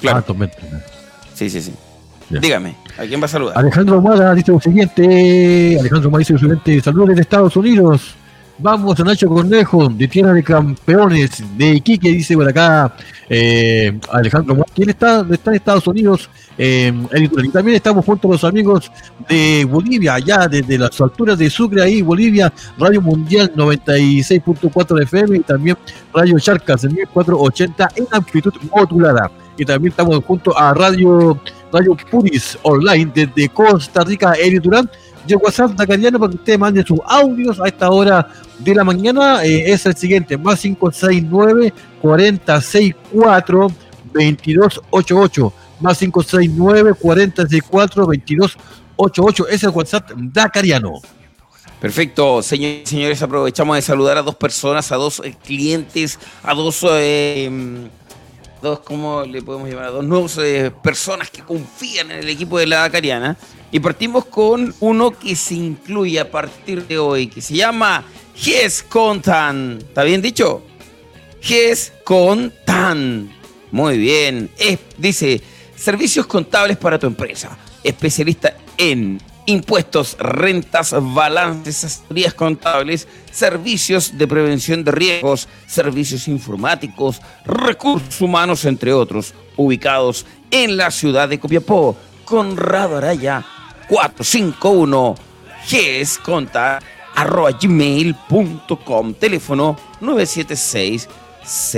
claro. Ah, sí, sí, sí. Dígame, ¿a quién va a saludar? Alejandro Mada dice lo siguiente. Alejandro Mada dice lo siguiente. Saludos desde Estados Unidos. Vamos a Nacho Cornejo, de Tierra de Campeones, de Iquique, dice por acá eh, Alejandro. ¿Quién está, está en Estados Unidos? Eh, y también estamos junto a los amigos de Bolivia, allá desde las alturas de Sucre, ahí Bolivia, Radio Mundial 96.4 FM y también Radio Charcas en 1480 en amplitud modulada. Y también estamos junto a Radio, Radio Puris Online desde Costa Rica, Eri Durán de WhatsApp Nacariano para que usted mande sus audios a esta hora de la mañana. Eh, es el siguiente, más 569 464 2288 más 569 464 2288 es el WhatsApp Dacariano. Perfecto, señores señores, aprovechamos de saludar a dos personas, a dos eh, clientes, a dos, eh, dos, ¿cómo le podemos llamar? Dos nuevas personas que confían en el equipo de la Dacariana. Y partimos con uno que se incluye a partir de hoy, que se llama GES Contan. ¿Está bien dicho? GES Contan. Muy bien. dice, servicios contables para tu empresa. Especialista en impuestos, rentas, balances, asesorías contables, servicios de prevención de riesgos, servicios informáticos, recursos humanos, entre otros, ubicados en la ciudad de Copiapó. Conrado Araya 451 gesconta arroba gmail.com teléfono 976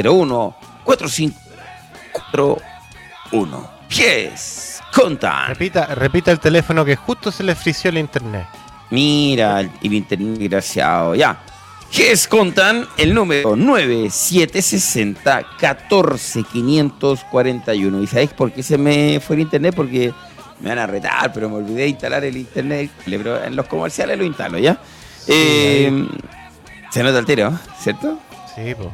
01 4541 GES Conta. Repita, repita el teléfono que justo se le frició el internet. Mira, el internet desgraciado. Ya. GES Contan, el número 9760 14541. ¿Y sabéis por qué se me fue el internet? Porque me van a retar, pero me olvidé de instalar el internet. Pero en los comerciales lo instalo, ¿ya? Eh, se nota el tiro, ¿cierto? Sí, pues.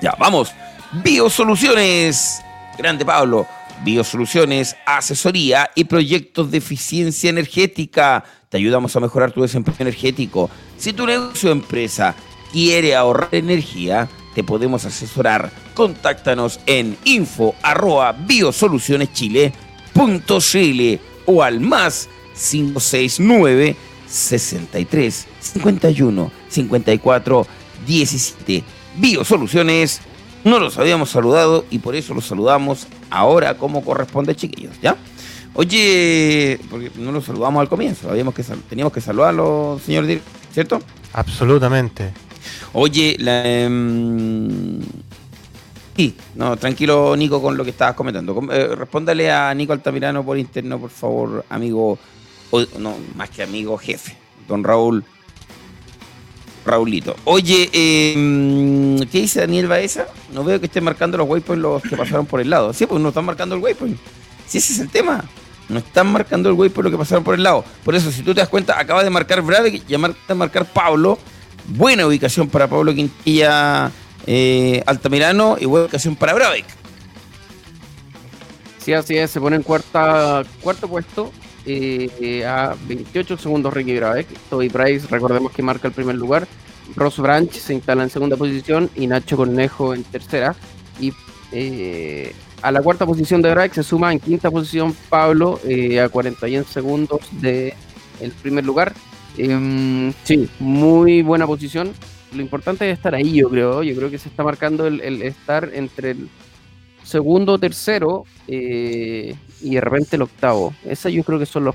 Ya, vamos. Biosoluciones. Grande Pablo. Biosoluciones, asesoría y proyectos de eficiencia energética. Te ayudamos a mejorar tu desempeño energético. Si tu negocio o empresa quiere ahorrar energía, te podemos asesorar. Contáctanos en info arroba .cl o al más 569 63 51 54 17. Biosoluciones, no los habíamos saludado y por eso los saludamos ahora como corresponde, chiquillos, ¿ya? Oye, porque no los saludamos al comienzo, habíamos que teníamos que saludarlo, señor director, ¿cierto? Absolutamente. Oye, la, em, Sí, no, tranquilo Nico con lo que estabas comentando. Eh, respóndale a Nico Altamirano por interno, por favor, amigo, no, más que amigo, jefe, don Raúl. Raulito. Oye, em, ¿qué dice Daniel Baeza? No veo que estén marcando los waypoints los que pasaron por el lado. Sí, pues no están marcando el waypoint. Sí, ese es el tema. No están marcando el waypoint lo que pasaron por el lado. Por eso, si tú te das cuenta, acaba de marcar Brave y de marcar Pablo. Buena ubicación para Pablo Quintilla eh, Altamirano y buena ocasión para Brabeck. Sí, así es, se pone en cuarta, cuarto puesto eh, a 28 segundos Ricky Brabeck. Toby Price, recordemos que marca el primer lugar. Ross Branch se instala en segunda posición y Nacho Cornejo en tercera. Y eh, a la cuarta posición de Brabeck se suma en quinta posición Pablo eh, a 41 segundos el primer lugar. Em, sí, muy buena posición lo importante es estar ahí, yo creo. Yo creo que se está marcando el, estar entre el segundo, tercero eh, y de repente el octavo. Esa yo creo que son los,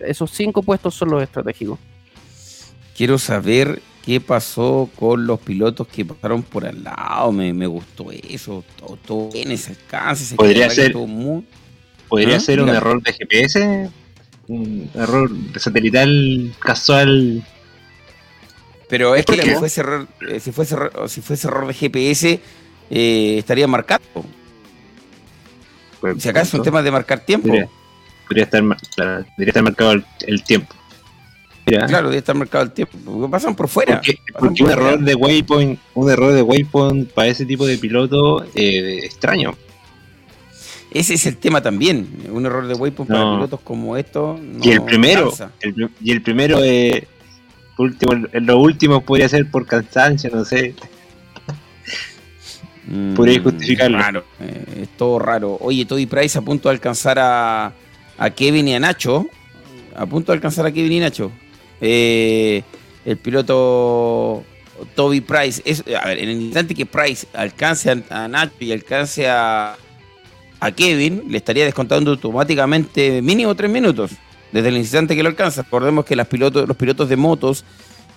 esos cinco puestos son los estratégicos. Quiero saber qué pasó con los pilotos que pasaron por al lado. Me, me gustó eso. Todo, todo en ese alcance. Podría ser, podría ¿Ah? ser un error de GPS, un error de satelital casual. Pero es que si fuese, error, eh, si, fuese error, si fuese error de GPS, eh, estaría marcado. Pues, si acá es un tema de marcar tiempo. Podría, estar, estar marcado el tiempo. Claro, debe estar marcado el tiempo. Porque pasan por fuera. Porque, un error de waypoint, un error de waypoint para ese tipo de piloto eh, extraño. Ese es el tema también. Un error de waypoint para pilotos como estos. y el primero, y el primero, eh, último, lo último podría ser por cansancio, no sé. Mm, podría justificarlo. Raro, eh, es todo raro. Oye, Toby Price a punto de alcanzar a, a Kevin y a Nacho. A punto de alcanzar a Kevin y Nacho. Eh, el piloto Toby Price, es, a ver, en el instante que Price alcance a, Nacho y alcance a, a, Kevin, le estaría descontando automáticamente mínimo tres minutos. Desde el instante que lo alcanza. Recordemos que las pilotos, los pilotos de motos,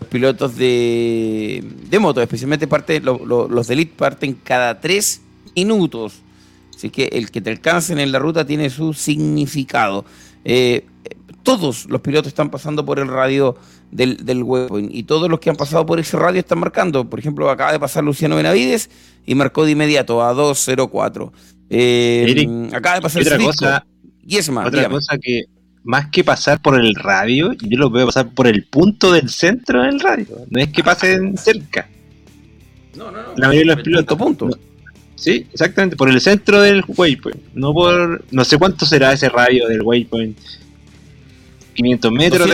pilotos de, de motos, especialmente parte, los de Elite parten cada tres minutos. Así que el que te alcancen en la ruta tiene su significado. Eh, todos los pilotos están pasando por el radio del, del waypoint y todos los que han pasado por ese radio están marcando. Por ejemplo, acaba de pasar Luciano Benavides y marcó de inmediato a 2.04. Eh, acaba de pasar otra cosa, y es más. Otra cosa que más que pasar por el radio, yo lo veo pasar por el punto del centro del radio. No es que pasen cerca. No, no, no. La mayoría de los pilotos. Punto. sí, exactamente, por el centro del waypoint. No por. No sé cuánto será ese radio del waypoint 500 metros,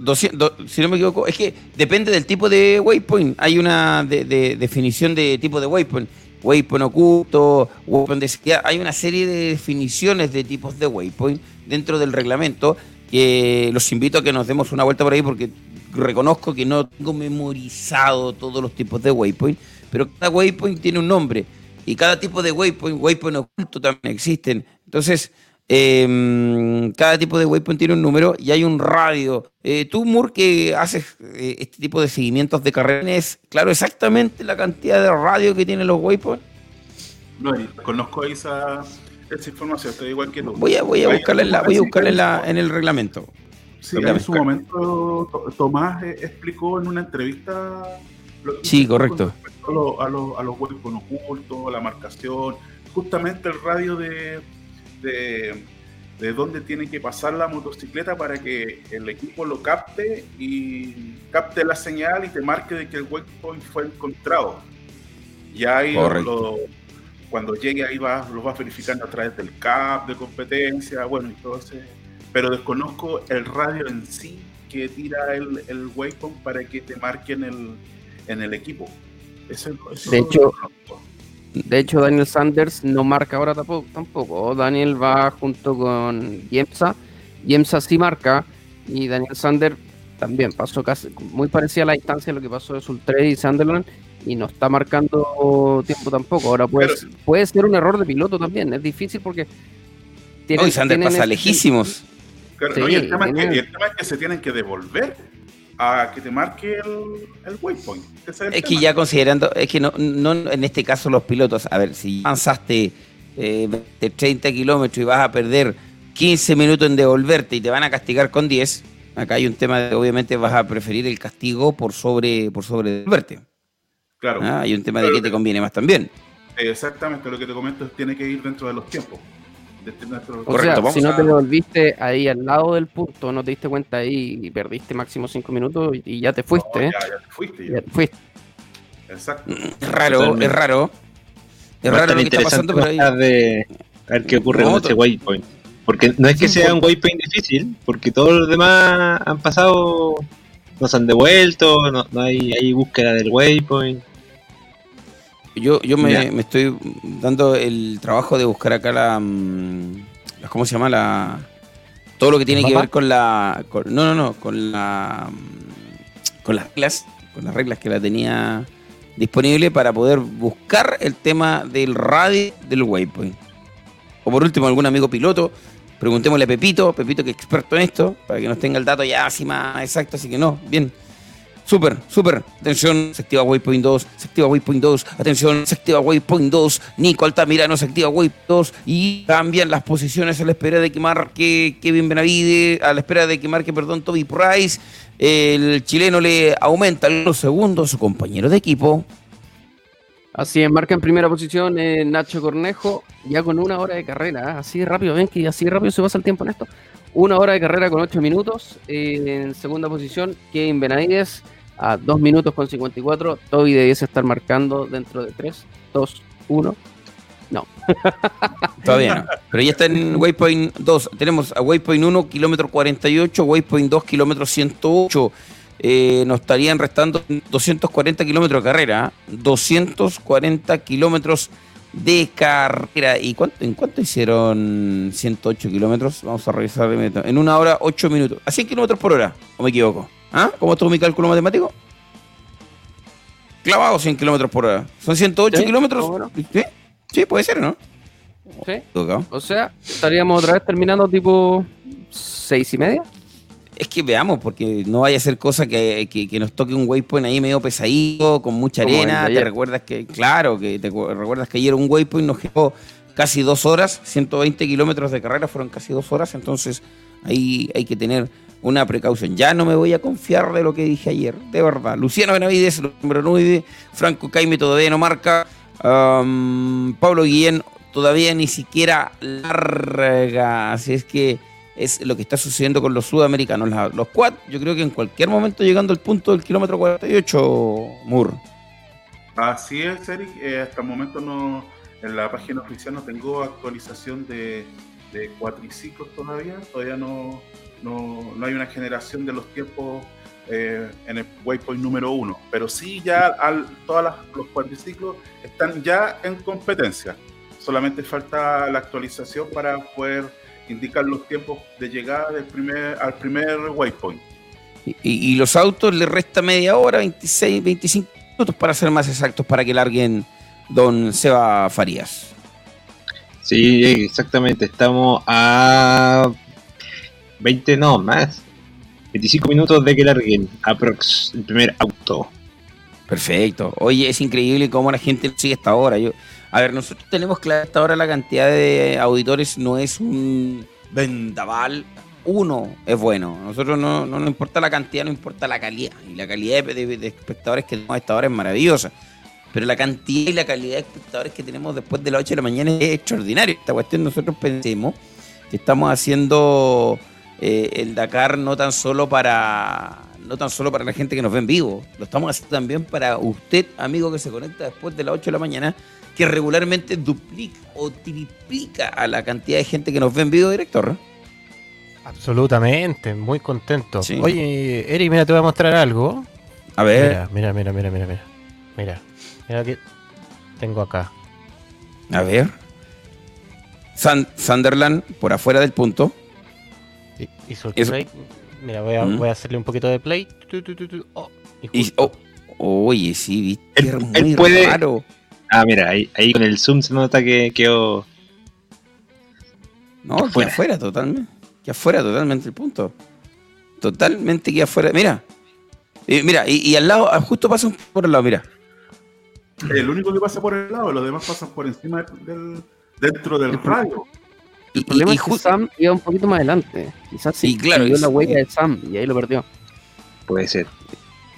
200, si no me equivoco, es que depende del tipo de waypoint. Hay una definición de tipo de waypoint. Waypoint oculto, waypoint de Hay una serie de definiciones de tipos de waypoint dentro del reglamento que los invito a que nos demos una vuelta por ahí porque reconozco que no tengo memorizado todos los tipos de waypoint, pero cada waypoint tiene un nombre y cada tipo de waypoint, waypoint oculto también existen. Entonces, Em, cada tipo de waypoint tiene un número y hay un radio. Eh, tú, Moore, que haces eh, este tipo de seguimientos de carreras, ¿es claro exactamente la cantidad de radio que tienen los waypoints? No, conozco esa, esa información, estoy igual que tú. Voy a, voy a buscarla, en, la, voy a buscarla en, la, en el reglamento. Sí, en su momento Tomás eh, explicó en una entrevista. sí, correcto. A, a, los, a los waypoints ocultos, la marcación, justamente el radio de de, de dónde tiene que pasar la motocicleta para que el equipo lo capte y capte la señal y te marque de que el waypoint fue encontrado. Ya ahí cuando llegue ahí va, lo vas verificando a través del CAP de competencia, bueno, ese, pero desconozco el radio en sí que tira el, el waypoint para que te marque en el, en el equipo. de hecho, de hecho, Daniel Sanders no marca ahora tampoco. Daniel va junto con Yemsa. Yemsa sí marca. Y Daniel Sanders también pasó casi muy parecida a la distancia a lo que pasó de Sultre y Sunderland. Y no está marcando tiempo tampoco. Ahora puede, puede ser un error de piloto también. Es difícil porque. Tienen, Sanders pasa lejísimos. el, tema es que, se tienen que devolver a que te marque el, waypoint. Es, que ya considerando, es que no, no en este caso los pilotos, a ver, si avanzaste eh, de 30 kilómetros y vas a perder 15 minutos en devolverte y te van a castigar con 10, acá hay un tema de obviamente vas a preferir el castigo por sobre, por sobre devolverte. Claro. Ah, hay un tema de que te conviene más también. Exactamente, lo que te comento es tiene que ir dentro de los tiempos. O sea, si no te volviste ahí al lado del punto, no te diste cuenta ahí y perdiste máximo 5 minutos y ya te fuiste. ¿eh? ya, te fuiste. Ya. fuiste. Exacto. Es raro, es raro. Es raro lo que está pasando, pero ahí... de a ver qué ocurre con este waypoint. Porque no es que sea un waypoint difícil, porque todos los demás han pasado, nos han devuelto, no, no hay, hay búsqueda del waypoint. Yo, yo me, estoy dando el trabajo de buscar acá la, mm, ¿Cómo se llama? la Todo lo que tiene que ver con la. no, no, no. Con la. Mm, con las reglas. Con las reglas que la tenía disponible para poder buscar el tema del radio del waypoint. O por último, algún amigo piloto. Preguntémosle a Pepito, Pepito que es experto en esto, para que nos tenga el dato ya así más exacto. Así que no, bien. Super, super. Atención, se activa Waypoint 2, se activa Waypoint 2. Atención, se activa Waypoint 2. Nico Altamirano se activa Waypoint 2. Y cambian las posiciones a la espera de que marque Kevin Benavide, a la espera de que marque, perdón, Toby Price. El chileno le aumenta los segundos a su compañero de equipo. Así es, marca en primera posición eh, Nacho Cornejo, ya con una hora de carrera. ¿eh? Así rápido, ven que así rápido se pasa el tiempo en esto. Una hora de carrera con ocho minutos. Eh, en segunda posición, Kevin Benavides a 2 minutos con 54. Toby debiese estar marcando dentro de 3, 2, 1. No. [LAUGHS] Todavía no. Pero ya está en Waypoint 2. Tenemos a Waypoint 1, kilómetro 48, Waypoint 2, kilómetro 108. Eh, nos estarían restando 240 kilómetros de carrera. 240 ¿ah? kilómetros de carrera. ¿Y cuánto, en cuánto hicieron 108 kilómetros? Vamos a revisar. En una hora, 8 minutos. ¿A 100 kilómetros por hora? ¿O me equivoco? ¿Ah? ¿Cómo estuvo mi cálculo matemático? Clavado 100 kilómetros por hora. ¿Son 108 kilómetros? ¿Sí? sí, puede ser, ¿no? Sí. O sea, estaríamos otra vez terminando tipo 6 y media. Es que veamos, porque no vaya a ser cosa que, nos toque un waypoint ahí medio pesadito, con mucha arena. Te recuerdas que, claro, que te recuerdas que ayer un waypoint nos quedó casi dos horas, 120 kilómetros de carrera fueron casi dos horas, entonces ahí hay que tener una precaución. Ya no me voy a confiar de lo que dije ayer, de verdad. Luciano Benavides, número 9, Franco Caime todavía no marca, Pablo Guillén todavía ni siquiera larga, así es que es lo que está sucediendo con los sudamericanos. Los quad, yo creo que en cualquier momento llegando al punto del kilómetro 48, Mur. Así es, Eric. Eh, hasta el momento no, en la página oficial no tengo actualización de, de cuatriciclos todavía. Todavía no, no, hay una generación de los tiempos eh, en el waypoint número uno. Pero sí ya al, todos los cuatriciclos están ya en competencia. Solamente falta la actualización para poder indicar los tiempos de llegada del primer, al primer waypoint. Y, los autos le resta media hora, 26, 25 minutos para ser más exactos, para que larguen don Seba Farías. Sí, exactamente. Estamos a 20, no, más. 25 minutos de que larguen aprox el primer auto. Perfecto. Oye, es increíble cómo la gente sigue esta hora. Yo, a ver, nosotros tenemos claro hasta ahora la cantidad de auditores no es un vendaval. Uno es bueno. nosotros no, no nos importa la cantidad, no importa la calidad. Y la calidad de, espectadores que tenemos a esta hora es maravillosa. Pero la cantidad y la calidad de espectadores que tenemos después de las 8 de la mañana es extraordinaria. Esta cuestión nosotros pensemos que estamos haciendo eh, el Dakar no tan solo para no tan solo para la gente que nos ve en vivo, lo estamos haciendo también para usted, amigo que se conecta después de las 8 de la mañana que regularmente duplica o triplica a la cantidad de gente que nos ve en vivo, director. Absolutamente, muy contento. Oye, Eric, mira, te voy a mostrar algo. A ver. Mira, mira, mira, mira, mira. Mira, mira, que tengo acá. A ver. Sunderland por afuera del punto. Hizo el play. Mira, voy a, mm. voy a, hacerle un poquito de play. Oh, oh, oye, sí, viste. muy puede, raro. Ah, mira, ahí, ahí con el zoom se nota que quedó. No, que afuera totalmente. Que afuera totalmente el punto. Totalmente que afuera. Mira. mira, y, al lado, ah, justo pasa por el lado, mira. El único que pasa por el lado, los demás pasan por encima del, dentro del radio. El problema es que Sam iba un poquito más adelante. Quizás sí, claro, dio la huella de Sam y ahí lo perdió. Puede ser.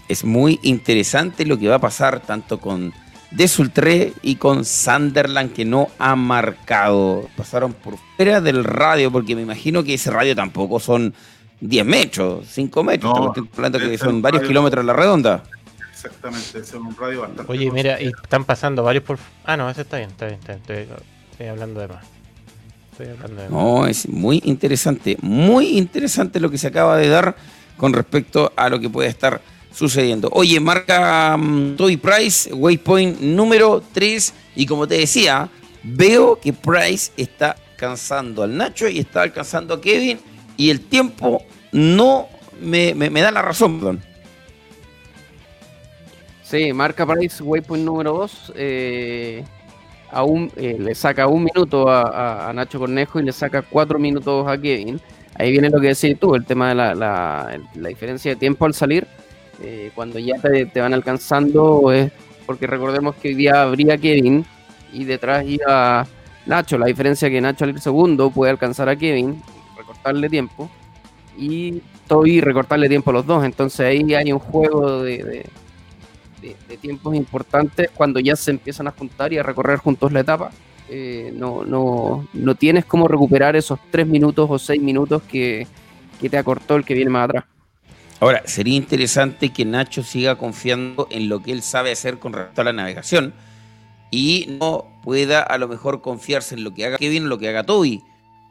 Es muy interesante lo que va a pasar tanto con de Sultré y con Sunderland que no ha marcado. Pasaron por fuera del radio porque me imagino que ese radio tampoco son 10 metros, 5 metros. Estamos hablando que son varios kilómetros en la redonda. Exactamente, es un radio bastante. Oye, mira, y están pasando varios por. Ah, no, ese está bien, está bien, está bien estoy, hablando de más. Estoy hablando de más. No, es muy interesante, muy interesante lo que se acaba de dar con respecto a lo que puede estar sucediendo. Oye, marca um, Toby Price, waypoint número 3. Y como te decía, veo que Price está alcanzando al Nacho y está alcanzando a Kevin. Y el tiempo no me, da la razón, perdón. Sí, marca Price, waypoint número 2. Eh, eh, le saca un minuto a, Nacho Cornejo y le saca cuatro minutos a Kevin. Ahí viene lo que decís tú, el tema de la, diferencia de tiempo al salir Eh, cuando ya te, van alcanzando es porque recordemos que hoy día habría Kevin y detrás iba Nacho. La diferencia es que Nacho al ir segundo puede alcanzar a Kevin, recortarle tiempo y Toby recortarle tiempo a los dos. Entonces ahí hay un juego de, tiempos importantes cuando ya se empiezan a juntar y a recorrer juntos la etapa. Eh, no, no, no tienes cómo recuperar esos tres minutos o seis minutos que, que te acortó el que viene más atrás. Ahora, sería interesante que Nacho siga confiando en lo que él sabe hacer con respecto a la navegación y no pueda a lo mejor confiarse en lo que haga Kevin o lo que haga Toby,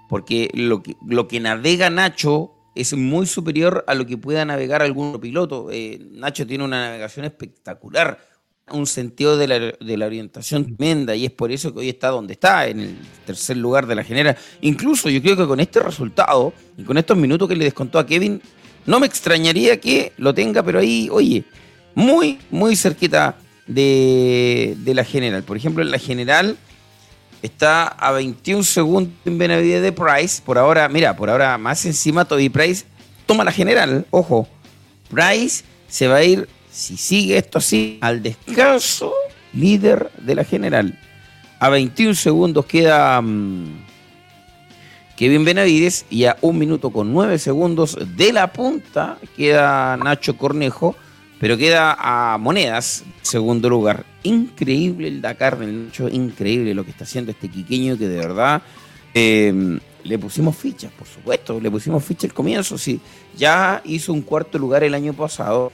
porque lo que, lo que navega Nacho es muy superior a lo que pueda navegar algún piloto. Eh, Nacho tiene una navegación espectacular, un sentido de la, de la, orientación tremenda y es por eso que hoy está donde está, en el tercer lugar de la general. Incluso yo creo que con este resultado y con estos minutos que le descontó a Kevin, no me extrañaría que lo tenga, pero ahí, oye, muy, muy cerquita de, la general. Por ejemplo, en la general está a 21 segundos en Benavides de Price. Por ahora, mira, por ahora más encima Toby Price toma la general. Ojo, Price se va a ir, si sigue esto así, al descanso líder de la general. A 21 segundos queda... Mm, Kevin Benavides y a un minuto con nueve segundos de la punta queda Nacho Cornejo, pero queda a monedas, segundo lugar. Increíble el Dakar del Nacho, increíble lo que está haciendo este quiqueño que de verdad eh, le pusimos fichas, por supuesto, le pusimos ficha al comienzo. Sí, ya hizo un cuarto lugar el año pasado.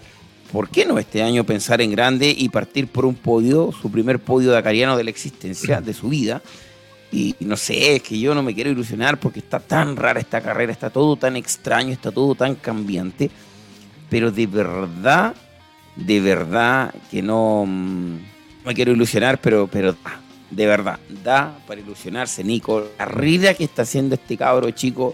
¿Por qué no este año pensar en grande y partir por un podio, su primer podio dakariano de la existencia, de su vida? Y no sé, es que yo no me quiero ilusionar porque está tan rara esta carrera, está todo tan extraño, está todo tan cambiante. Pero de verdad, de verdad que no mm, me quiero ilusionar, pero, pero de verdad, da para ilusionarse, Nico. La carrera que está haciendo este cabro chico,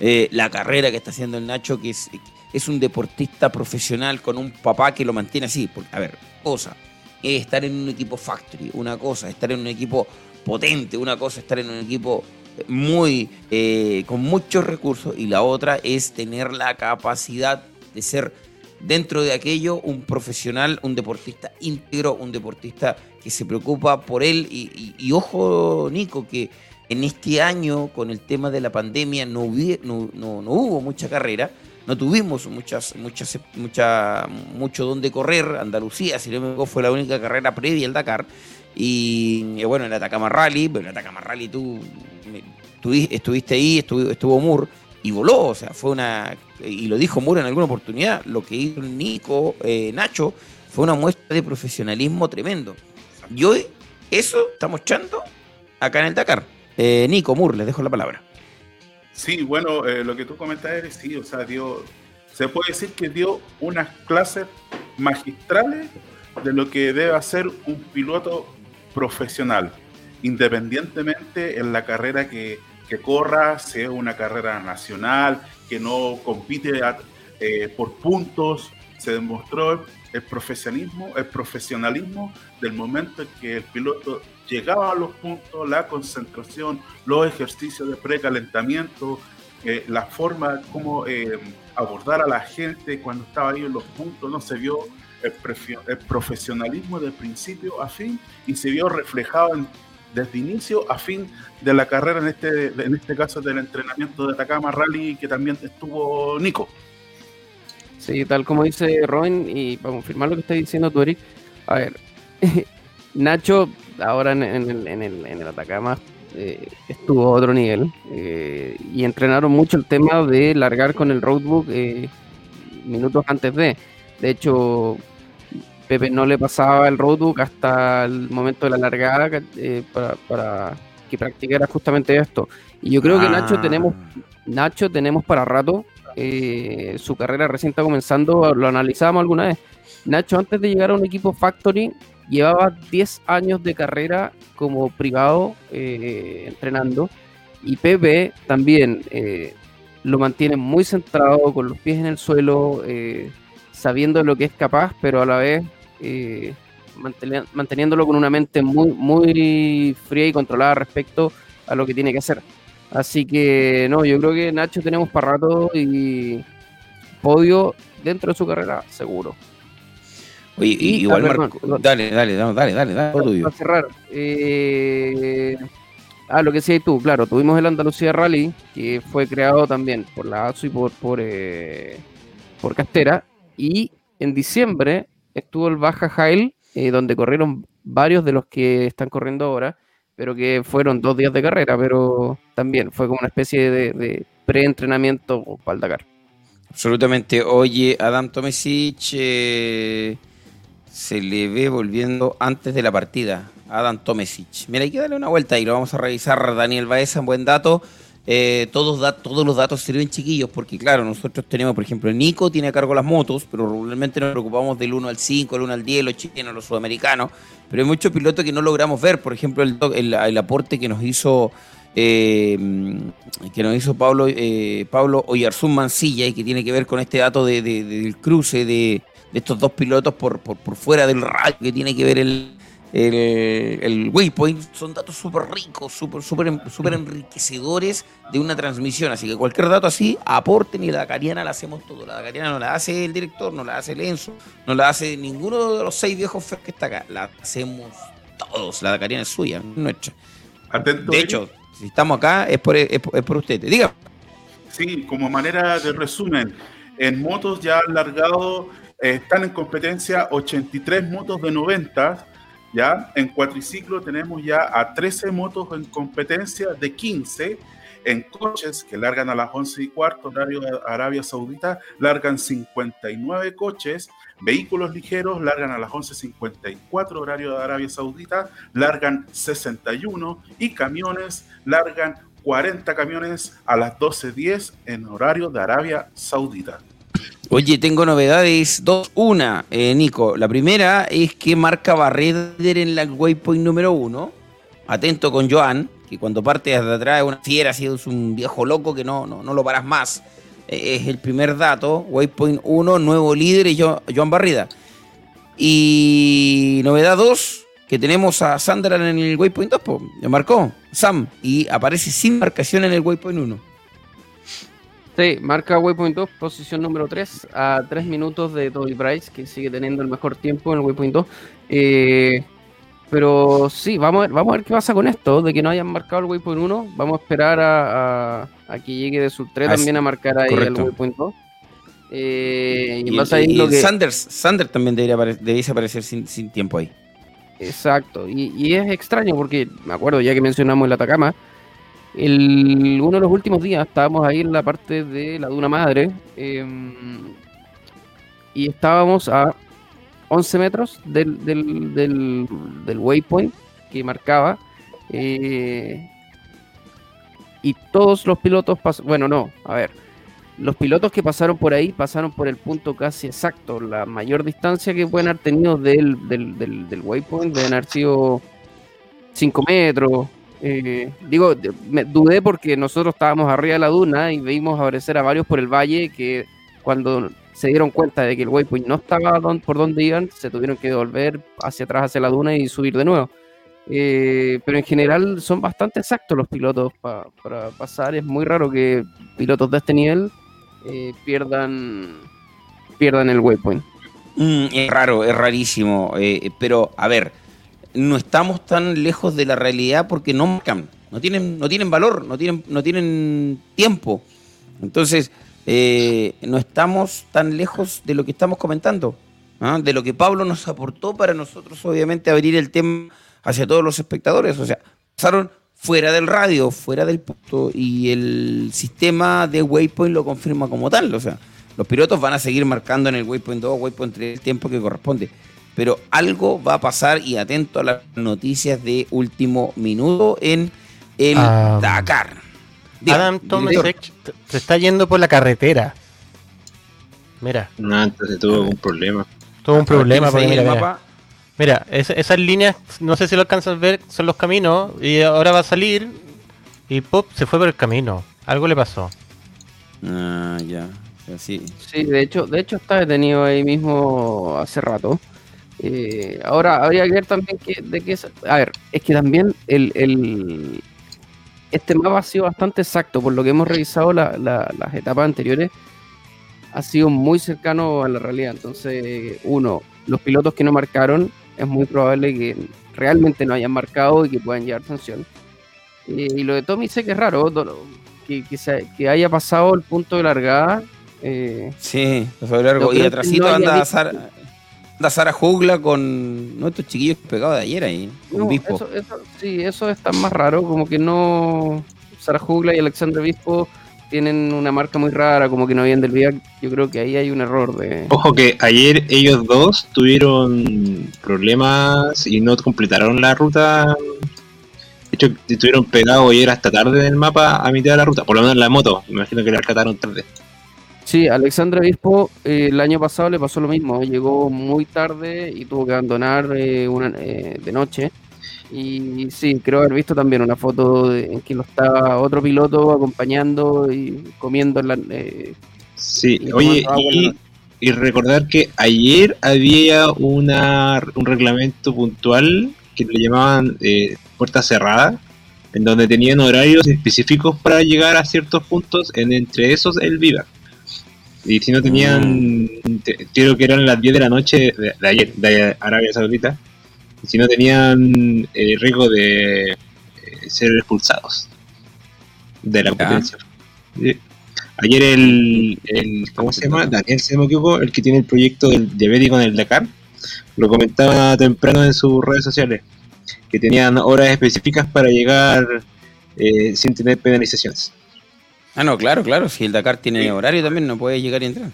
eh, la carrera que está haciendo el Nacho, que es, es un deportista profesional con un papá que lo mantiene así. A ver, cosa, es estar en un equipo factory, una cosa, estar en un equipo potente. Una cosa es estar en un equipo muy eh, con muchos recursos y la otra es tener la capacidad de ser dentro de aquello un profesional, un deportista íntegro, un deportista que se preocupa por él. Y, ojo Nico que en este año con el tema de la pandemia no, no, no, hubo mucha carrera, no tuvimos muchas, muchas, mucha, mucho donde correr, Andalucía si no me equivoco fue la única carrera previa al Dakar. Y eh, bueno, en el Atacama Rally, pero en el Atacama Rally tú, estuviste ahí, estuvo, estuvo Moore y voló, o sea, fue una, y lo dijo Moore en alguna oportunidad, lo que hizo Nico, eh, Nacho, fue una muestra de profesionalismo tremendo. Y hoy eso estamos echando acá en el Dakar. Eh, Nico, Moore, les dejo la palabra. Sí, bueno, lo que tú comentas es, sí, o sea, dio, se puede decir que dio unas clases magistrales de lo que debe hacer un piloto profesional, independientemente en la carrera que, corra, sea una carrera nacional, que no compite eh, por puntos, se demostró el profesionalismo, el profesionalismo del momento en que el piloto llegaba a los puntos, la concentración, los ejercicios de precalentamiento, eh, la forma como eh, abordar a la gente cuando estaba ahí en los puntos, no se vio el, profesionalismo de principio a fin y se vio reflejado desde inicio a fin de la carrera, en este, en este caso del entrenamiento de Atacama Rally, que también estuvo Nico. Sí, tal como dice Robin, y para confirmar lo que está diciendo tú, Eric, a ver, [LAUGHS] Nacho ahora en, el, en, el, en el Atacama eh, estuvo a otro nivel eh, y entrenaron mucho el tema de largar con el roadbook eh, minutos antes de. De hecho, Pepe no le pasaba el roadbook hasta el momento de la largada eh, para, que practicara justamente esto. Y yo creo que Nacho ah. tenemos, Nacho tenemos para rato. Eh, su carrera recién está comenzando, lo analizábamos alguna vez. Nacho antes de llegar a un equipo Factory llevaba 10 años de carrera como privado eh, entrenando y Pepe también lo mantiene muy centrado, con los pies en el suelo, sabiendo lo que es capaz, pero a la vez eh, manteniéndolo con una mente muy, muy fría y controlada respecto a lo que tiene que hacer. Así que no, yo creo que Nacho tenemos para rato y podio dentro de su carrera, seguro. Oye, igual Marco, dale, dale, dale, dale, dale, dale, Para cerrar, eh, ah, lo que decías tú, claro, tuvimos el Andalucía Rally, que fue creado también por la ASU y por, por, eh, por Castera, y en diciembre estuvo el Baja Jail, eh, donde corrieron varios de los que están corriendo ahora, pero que fueron dos días de carrera, pero también fue como una especie de, de pre-entrenamiento para el Dakar. Absolutamente. Oye, Adam Tomesic eh, se le ve volviendo antes de la partida. Adam Tomesic. Mira, hay que darle una vuelta y lo vamos a revisar. Daniel Baeza, buen dato. Eh, todos, todos los datos sirven chiquillos porque, claro, nosotros tenemos, por ejemplo, Nico tiene a cargo las motos, pero regularmente nos preocupamos del 1 al 5, el 1 al 10, los chilenos, los sudamericanos. Pero hay muchos pilotos que no logramos ver. Por ejemplo, el, aporte que nos hizo. Eh, que nos hizo Pablo, eh, Pablo Oyarzún Mancilla y que tiene que ver con este dato de, del cruce de, estos dos pilotos por, por, por fuera del radio que tiene que ver el, el, waypoint, son datos súper ricos, súper super, super enriquecedores de una transmisión. Así que cualquier dato así, aporten y la Dacariana la hacemos todo. La Dacariana no la hace el director, no la hace el Enzo, no la hace ninguno de los seis viejos que está acá. La hacemos todos. La Dacariana es suya, nuestra. de hecho, si estamos acá es por, es, por ustedes. Diga. Sí, como manera de resumen, en motos ya han largado, eh, están en competencia 83 motos de 90 ¿ya? En cuatriciclo tenemos ya a 13 motos en competencia de 15. En coches que largan a las 11 y cuarto, horario de Arabia Saudita, largan 59 coches. Vehículos ligeros largan a las 11.54, horario de Arabia Saudita, largan 61. Y camiones largan 40 camiones a las 12.10 en horario de Arabia Saudita. Oye, tengo novedades, dos. Una, eh, Nico. La primera es que marca Barreder en la waypoint número uno. Atento con Joan, que cuando parte desde atrás es una fiera, ha sido un viejo loco que no, no, lo paras más. Eh, es el primer dato. Waypoint 1, nuevo líder y Joan Barrida. Y novedad 2, que tenemos a Sandra en el Waypoint 2, ya marcó Sam y aparece sin marcación en el Waypoint 1. Sí, marca Waypoint 2, posición número 3, a 3 minutos de Toby Bryce, que sigue teniendo el mejor tiempo en el Waypoint 2. Eh, pero sí, vamos a, ver, vamos a ver qué pasa con esto, de que no hayan marcado el Waypoint 1. Vamos a esperar a, que llegue de su 3 también a marcar ahí el Waypoint 2. Eh, y, y, Sanders, Sanders también debería, debería aparecer sin, sin, tiempo ahí. Exacto, y, y, es extraño porque me acuerdo ya que mencionamos el Atacama, el, uno de los últimos días estábamos ahí en la parte de la Duna Madre em, y estábamos a 11 metros del, del, waypoint que marcaba. Eh, y todos los pilotos, bueno, no, a ver, los pilotos que pasaron por ahí pasaron por el punto casi exacto. La mayor distancia que pueden haber tenido del, del, del waypoint deben haber sido 5 metros, eh, digo, me dudé porque nosotros estábamos arriba de la duna y vimos aparecer a varios por el valle que cuando se dieron cuenta de que el waypoint no estaba por donde iban, se tuvieron que volver hacia atrás, hacia la duna y subir de nuevo. Eh, pero en general son bastante exactos los pilotos para pasar. Es muy raro que pilotos de este nivel eh, pierdan, pierdan el waypoint. Mm, es raro, es rarísimo. pero, a ver, no estamos tan lejos de la realidad porque no marcan, no tienen, no tienen valor, no tienen, no tienen tiempo. Entonces, eh, no estamos tan lejos de lo que estamos comentando, ¿ah? de lo que Pablo nos aportó para nosotros, obviamente, abrir el tema hacia todos los espectadores. O sea, pasaron fuera del radio, fuera del punto, y el sistema de Waypoint lo confirma como tal. O sea, los pilotos van a seguir marcando en el Waypoint 2, Waypoint 3 el tiempo que corresponde pero algo va a pasar y atento a las noticias de último minuto en el Dakar. Adam Tomasic se está yendo por la carretera. Mira. No, entonces tuvo un problema. Tuvo un problema porque mira, mira. esas líneas, no sé si lo alcanzas a ver, son los caminos y ahora va a salir y pop se fue por el camino. Algo le pasó. Ah, ya. Sí. sí, de hecho, de hecho está detenido ahí mismo hace rato. Eh, ahora habría que ver también que, de qué es. A ver, es que también el, el, este mapa ha sido bastante exacto, por lo que hemos revisado las etapas anteriores, ha sido muy cercano a la realidad. Entonces, uno, los pilotos que no marcaron es muy probable que realmente no hayan marcado y que puedan llevar sanción. y lo de Tommy sé que es raro, que, que, haya pasado el punto de largada. Eh, sí, largo. Y atrásito anda, a Sara, anda Sara Jugla con nuestros chiquillos pegados de ayer ahí, con Bispo. sí, eso está más raro, como que no. Sara Jugla y Alexandre Bispo tienen una marca muy rara, como que no habían del VIAC. Yo creo que ahí hay un error de. Ojo que ayer ellos dos tuvieron problemas y no completaron la ruta. De hecho, estuvieron pegados ayer hasta tarde en el mapa a mitad de la ruta, por lo menos en la moto. Me imagino que le rescataron tarde. Sí, Alexandre Bispo eh, el año pasado le pasó lo mismo. Llegó muy tarde y tuvo que abandonar eh, una, eh, de noche y sí, creo haber visto también una foto en que lo estaba otro piloto acompañando y comiendo en la. Eh, sí, oye, y, recordar que ayer había una, un reglamento puntual que le llamaban puerta cerrada, en donde tenían horarios específicos para llegar a ciertos puntos, en entre esos el Viva. Y si no tenían, mm. creo que eran las 10 de la noche de ayer, de Arabia Saudita si no tenían el riesgo de eh, ser expulsados de la competencia. Ayer el, ¿cómo se llama? Daniel, se me equivoco, el que tiene el proyecto del diabético en el Dakar, lo comentaba temprano en sus redes sociales, que tenían horas específicas para llegar eh, sin tener penalizaciones. Ah, no, claro, claro, si el Dakar tiene horario también no puede llegar y entrar.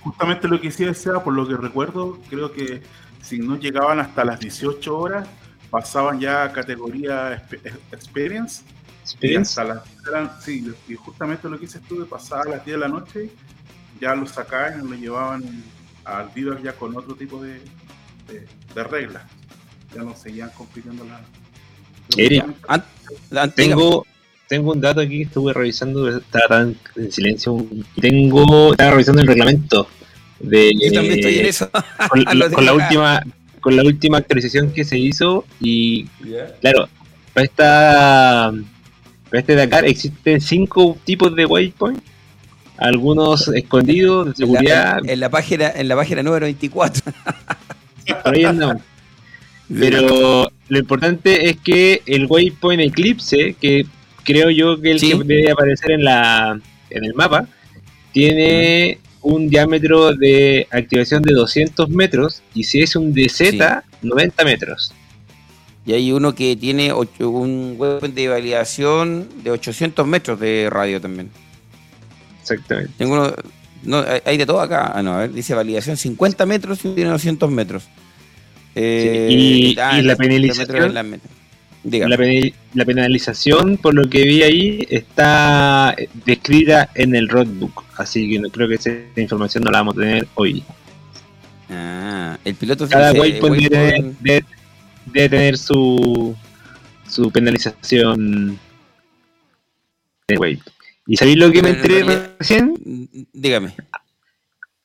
Justamente lo que decía sea, por lo que recuerdo, creo que si no llegaban hasta las 18 horas, pasaban ya a categoría experience. Experience. sí, y justamente lo que hice estuve, pasaba a las 10 de la noche, ya lo sacaban y lo llevaban al Viva ya con otro tipo de, de, reglas. Ya no seguían compitiendo la. tengo, tengo un dato aquí que estuve revisando, estaba en silencio. Tengo, estaba revisando el reglamento de, Yo también estoy en eso. [LAUGHS] [LAUGHS] con, la última con la última actualización que se hizo y claro, para esta para este Dakar existen cinco tipos de waypoint, algunos escondidos de seguridad. En la, página en la página número 24. [LAUGHS] Pero lo importante es que el waypoint Eclipse, que creo yo que el que debe aparecer en la en el mapa, tiene un diámetro de activación de 200 metros y si es un DZ, 90 metros. Y hay uno que tiene un web de validación de 800 metros de radio también. Exactamente. Tengo no, hay de todo acá. Ah, no, a ver, dice validación 50 metros y tiene 200 metros. Eh, y, ah, la penalización. La, penalización, por lo que vi ahí, está descrita en el roadbook, así que no creo que esa información no la vamos a tener hoy. Ah, el piloto Cada waypoint debe, tener su, su penalización de ¿Y sabéis lo que me enteré recién? Dígame.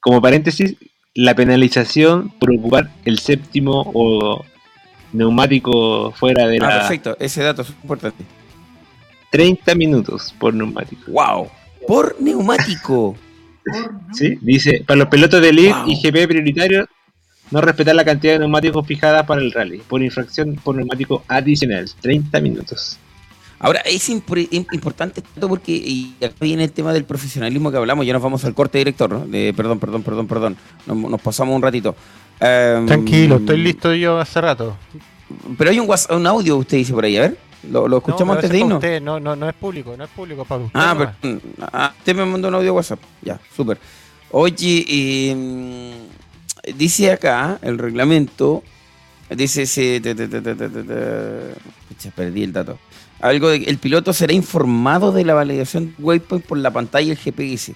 Como paréntesis, la penalización por ocupar el séptimo o neumático fuera de ah, la. perfecto, ese dato es importante. 30 minutos por neumático. ¡Wow! Por neumático. [LAUGHS] sí, dice, para los pilotos de elite y GP prioritario, no respetar la cantidad de neumáticos fijada para el rally, por infracción por neumático adicional, 30 minutos. Ahora, es importante esto porque y acá viene el tema del profesionalismo que hablamos, ya nos vamos al corte director, ¿no? perdón, perdón, perdón, perdón, nos pasamos un ratito. Em, Tranquilo, estoy listo yo hace rato. Pero hay un, un audio, usted dice por ahí, a ver. Lo, escuchamos antes de irnos. no, no, no es público, no es público para usted. Ah, pero, mm, ah, usted me mandó un audio WhatsApp. Ya, súper. Oye, em, dice acá el reglamento. Dice, se, perdí el dato. Algo de el piloto será informado de la validación waypoint por la pantalla del GPS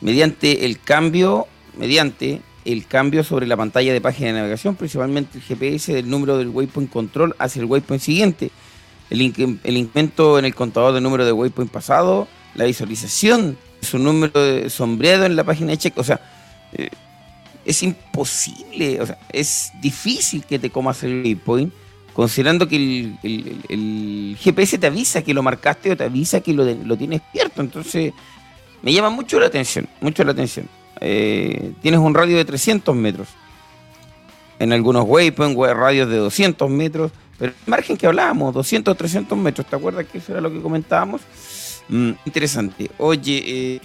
mediante el cambio, mediante el cambio sobre la pantalla de página de navegación, principalmente el GPS del número del waypoint control hacia el waypoint siguiente, el, incremento en el contador de número de waypoint pasado, la visualización su número de sombreado en la página de check, o sea, eh, es imposible, o sea, es difícil que te comas el waypoint, considerando que el, GPS te avisa que lo marcaste o te avisa que lo, lo tienes despierto, entonces me llama mucho la atención, mucho la atención. Eh, tienes un radio de 300 metros. en algunos waypoints, radios de 200 metros, pero el margen que hablábamos, 200, 300 metros, ¿te acuerdas que eso era lo que comentábamos? Mm, interesante. Oye, eh,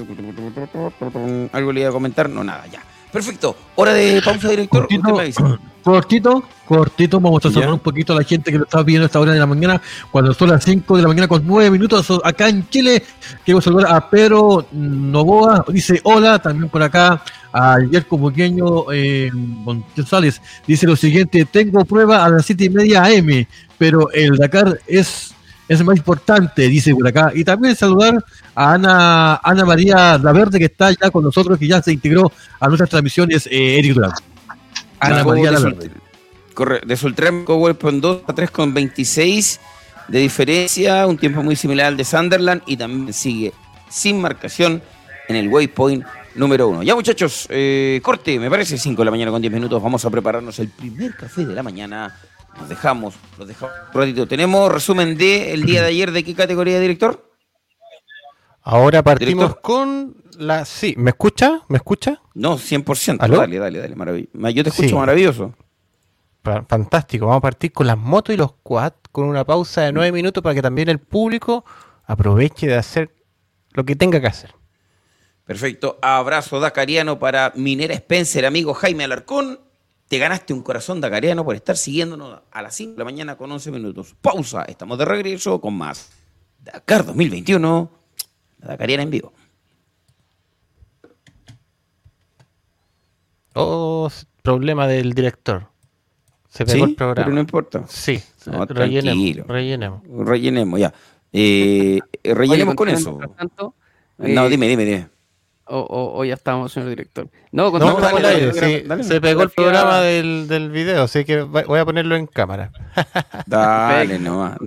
¿algo le iba a comentar? No, nada, ya. Perfecto. Hora de pausa, director. Cortito, cortito, cortito. Vamos a saludar un poquito a la gente que lo está viendo a esta hora de la mañana, cuando son las 5 de la mañana con 9 minutos acá en Chile. Quiero saludar a Pedro Novoa. Dice hola, también por acá a Yerko Buqueño eh, González. Dice lo siguiente: Tengo prueba a las 7 y media AM, pero el Dakar es es más importante, dice por acá. Y también saludar a Ana, Ana María Laverde, que está ya con nosotros, que ya se integró a nuestras transmisiones, eh, Eric Durán. Ana María Laverde. Corre, de Sultrem Weapon 2 a 3,26 de diferencia, un tiempo muy similar al de Sunderland y también sigue sin marcación en el waypoint número 1. Ya muchachos, eh, corte, me parece 5 de la mañana con 10 minutos, vamos a prepararnos el primer café de la mañana nos dejamos, los dejamos un ratito. ¿Tenemos resumen de el día de ayer de qué categoría, director? Ahora partimos con la... Sí, ¿me escucha? ¿Me escucha? No, 100%. Dale, dale, dale, maravilloso. Yo te escucho maravilloso. Fantástico. Vamos a partir con las motos y los quad con una pausa de nueve minutos para que también el público aproveche de hacer lo que tenga que hacer. Perfecto. Abrazo dacariano para Minera Spencer, amigo Jaime Alarcón te ganaste un corazón dacariano por estar siguiéndonos a las 5 de la mañana con 11 minutos. Pausa, estamos de regreso con más Dakar 2021, la Dacariana en vivo. Oh, problema del director. Se pegó el programa. Pero no importa. Sí, rellenemos, rellenemos. Rellenemos, ya. Eh, rellenemos con eso. no, dime, dime, dime. O, ya estamos, señor director. No, no se pegó el programa del, del video, así que voy a ponerlo en cámara. [LAUGHS] dale, nomás.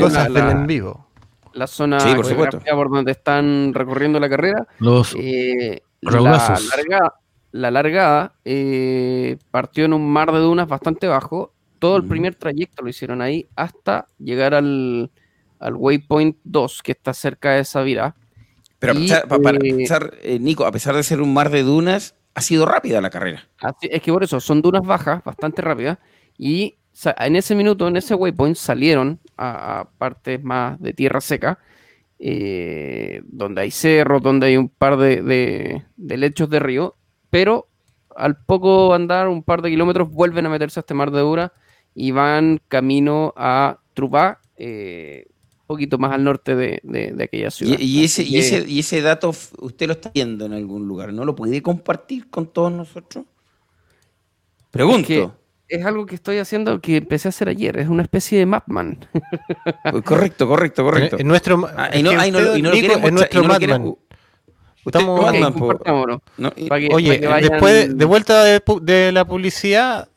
Cosas del en vivo. La zona por, donde están recorriendo la carrera. Los eh, la largada, la largada eh, partió en un mar de dunas bastante bajo. Todo el primer trayecto lo hicieron ahí hasta llegar al, al waypoint 2, que está cerca de esa vira pero para empezar, eh, Nico, a pesar de ser un mar de dunas, ha sido rápida la carrera. es que por eso, son dunas bajas, bastante rápidas, y en ese minuto, en ese waypoint, salieron a, partes más de tierra seca, eh, donde hay cerros, donde hay un par de, lechos de río, pero al poco andar un par de kilómetros vuelven a meterse a este mar de dunas y van camino a Trubá, eh, poquito más al norte de, aquella ciudad. Y, ese, y, ese, y ese dato usted lo está viendo en algún lugar, ¿no lo puede compartir con todos nosotros? Pregunto. Es, algo que estoy haciendo que empecé a hacer ayer, es una especie de Mapman. correcto, correcto, correcto. En nuestro, ah, y no, es nuestro Mapman. Estamos, oye, después de, vuelta de, la publicidad,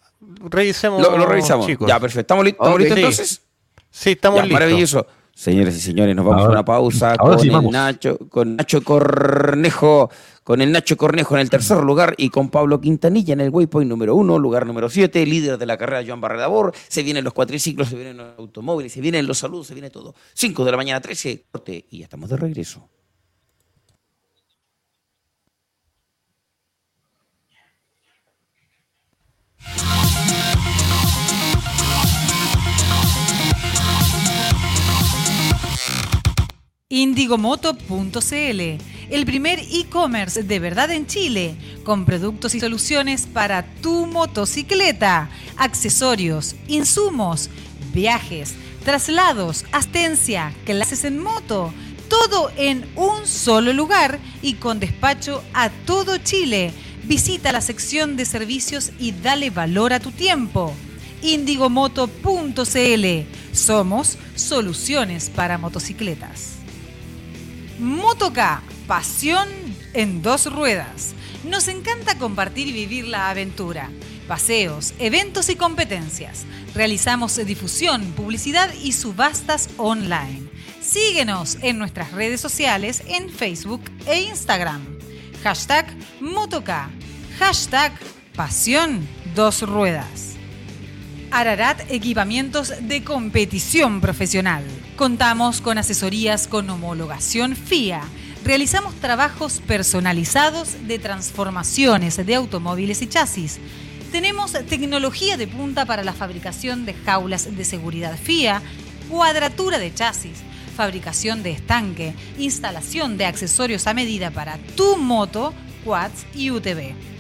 revisemos. Lo, revisamos. Chicos. Ya, perfecto. ¿Estamos, listos entonces? Sí, estamos listos. Maravilloso. Señores y señores, nos vamos a una pausa con el Nacho, con Nacho Cornejo, con el Nacho Cornejo en el tercer lugar y con Pablo Quintanilla en el waypoint número uno, lugar número siete, líder de la carrera Joan Barredabor. Se vienen los cuatriciclos, se vienen los automóviles, se vienen los saludos, se viene todo. Cinco de la mañana, trece, corte y ya estamos de regreso. Indigomoto.cl, el primer e-commerce de verdad en Chile, con productos y soluciones para tu motocicleta, accesorios, insumos, viajes, traslados, astencia, clases en moto, todo en un solo lugar y con despacho a todo Chile. Visita la sección de servicios y dale valor a tu tiempo. Indigomoto.cl, somos soluciones para motocicletas. Motoca, pasión en dos ruedas. Nos encanta compartir y vivir la aventura. Paseos, eventos y competencias. Realizamos difusión, publicidad y subastas online. Síguenos en nuestras redes sociales en Facebook e Instagram. Hashtag Motoca. Hashtag Pasión Dos Ruedas. Ararat Equipamientos de Competición Profesional. Contamos con asesorías con homologación FIA. Realizamos trabajos personalizados de transformaciones de automóviles y chasis. Tenemos tecnología de punta para la fabricación de jaulas de seguridad FIA, cuadratura de chasis, fabricación de estanque, instalación de accesorios a medida para tu moto, quads y UTV.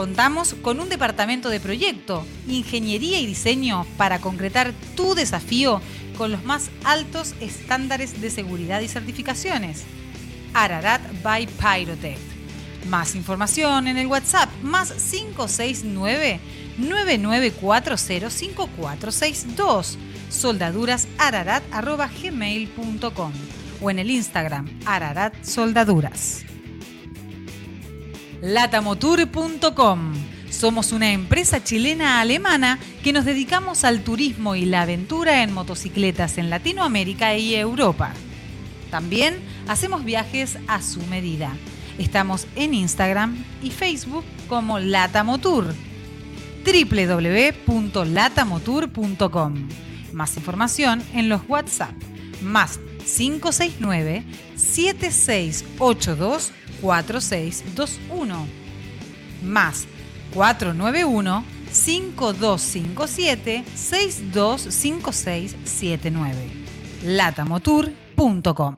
Contamos con un departamento de proyecto, ingeniería y diseño para concretar tu desafío con los más altos estándares de seguridad y certificaciones. Ararat by Pyrotech. Más información en el WhatsApp más 569 99405462 soldadurasararat.gmail.com o en el Instagram Ararat Soldaduras. Latamotour.com somos una empresa chilena-alemana que nos dedicamos al turismo y la aventura en motocicletas en Latinoamérica y Europa. También hacemos viajes a su medida. Estamos en Instagram y Facebook como Latamotour. www.latamotour.com. Más información en los WhatsApp más 569 7682 4621 más 491 5257 625679 latamotour.com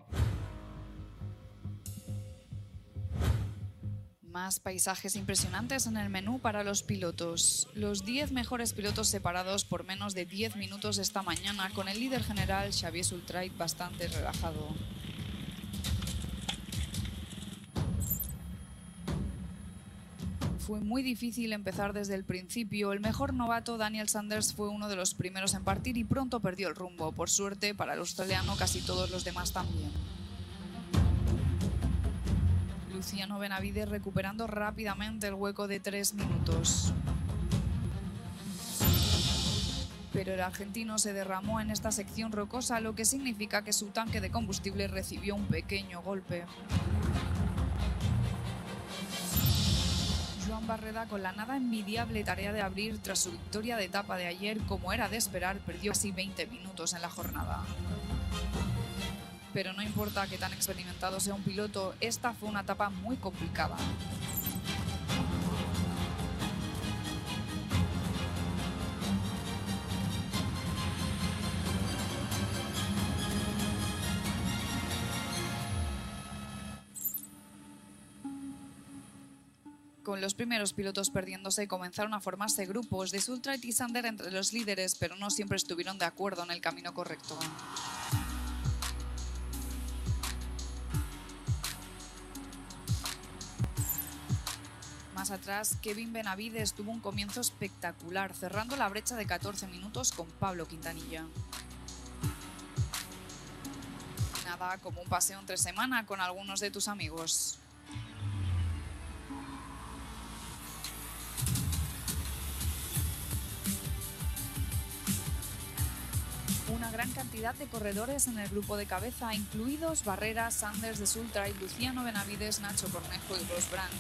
Más paisajes impresionantes en el menú para los pilotos. Los 10 mejores pilotos separados por menos de 10 minutos esta mañana con el líder general Xavier Sultrait bastante relajado. Fue muy difícil empezar desde el principio. El mejor novato, Daniel Sanders, fue uno de los primeros en partir y pronto perdió el rumbo. Por suerte, para el australiano, casi todos los demás también. Luciano Benavides recuperando rápidamente el hueco de tres minutos. Pero el argentino se derramó en esta sección rocosa, lo que significa que su tanque de combustible recibió un pequeño golpe. Barreda, con la nada envidiable tarea de abrir tras su victoria de etapa de ayer, como era de esperar, perdió casi 20 minutos en la jornada. Pero no importa que tan experimentado sea un piloto, esta fue una etapa muy complicada. Con los primeros pilotos perdiéndose, comenzaron a formarse grupos de Sultra y Sander entre los líderes, pero no siempre estuvieron de acuerdo en el camino correcto. Más atrás, Kevin Benavides tuvo un comienzo espectacular, cerrando la brecha de 14 minutos con Pablo Quintanilla. Nada como un paseo entre semana con algunos de tus amigos. Una gran cantidad de corredores en el grupo de cabeza, incluidos Barrera, Sanders de Sultra y Luciano Benavides, Nacho Cornejo y Ross Brand.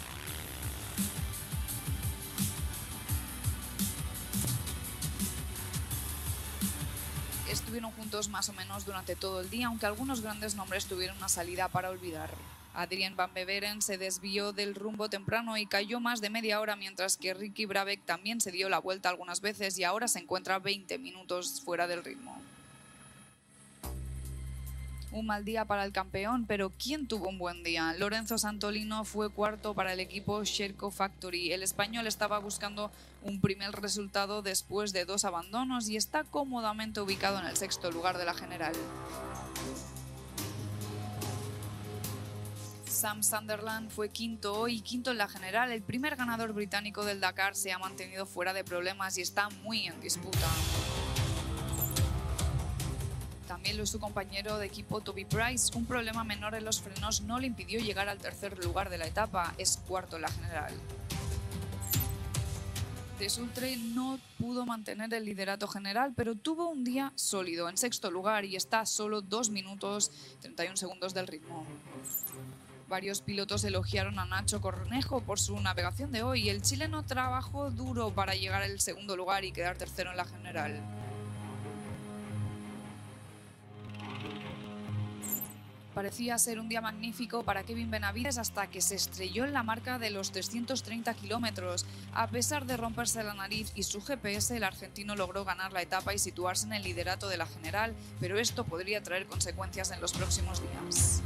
Estuvieron juntos más o menos durante todo el día, aunque algunos grandes nombres tuvieron una salida para olvidar. Adrien Van Beveren se desvió del rumbo temprano y cayó más de media hora, mientras que Ricky Brabeck también se dio la vuelta algunas veces y ahora se encuentra 20 minutos fuera del ritmo. Un mal día para el campeón, pero ¿quién tuvo un buen día? Lorenzo Santolino fue cuarto para el equipo Sherco Factory. El español estaba buscando un primer resultado después de dos abandonos y está cómodamente ubicado en el sexto lugar de la general. Sam Sunderland fue quinto y quinto en la general. El primer ganador británico del Dakar se ha mantenido fuera de problemas y está muy en disputa. También lo su compañero de equipo Toby Price. Un problema menor en los frenos no le impidió llegar al tercer lugar de la etapa, es cuarto en la general. De no pudo mantener el liderato general, pero tuvo un día sólido en sexto lugar y está solo 2 minutos 31 segundos del ritmo. Varios pilotos elogiaron a Nacho Cornejo por su navegación de hoy. El chileno trabajó duro para llegar al segundo lugar y quedar tercero en la general. Parecía ser un día magnífico para Kevin Benavides hasta que se estrelló en la marca de los 330 kilómetros. A pesar de romperse la nariz y su GPS, el argentino logró ganar la etapa y situarse en el liderato de la general, pero esto podría traer consecuencias en los próximos días.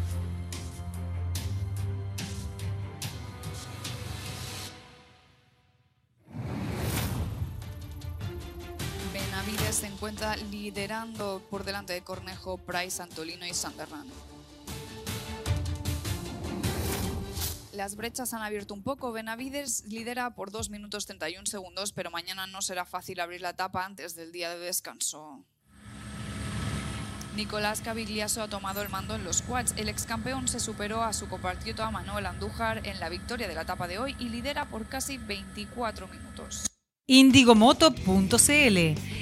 Benavides se encuentra liderando por delante de Cornejo, Price, Antolino y Sanderland. Las brechas han abierto un poco. Benavides lidera por 2 minutos 31 segundos, pero mañana no será fácil abrir la etapa antes del día de descanso. Nicolás Cavigliaso ha tomado el mando en los quads. El ex campeón se superó a su compatriota Manuel Andújar en la victoria de la etapa de hoy y lidera por casi 24 minutos. Indigomoto.cl,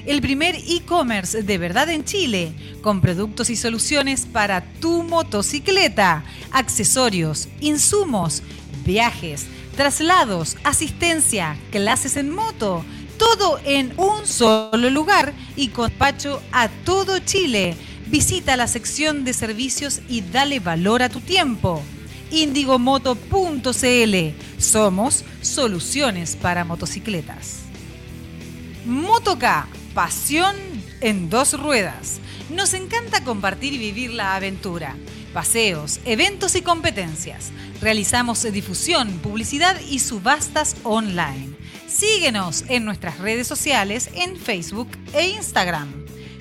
el primer e-commerce de verdad en Chile, con productos y soluciones para tu motocicleta, accesorios, insumos, viajes, traslados, asistencia, clases en moto, todo en un solo lugar y con despacho a todo Chile. Visita la sección de servicios y dale valor a tu tiempo. Indigomoto.cl, somos soluciones para motocicletas. Motoca, pasión en dos ruedas. Nos encanta compartir y vivir la aventura. Paseos, eventos y competencias. Realizamos difusión, publicidad y subastas online. Síguenos en nuestras redes sociales en Facebook e Instagram.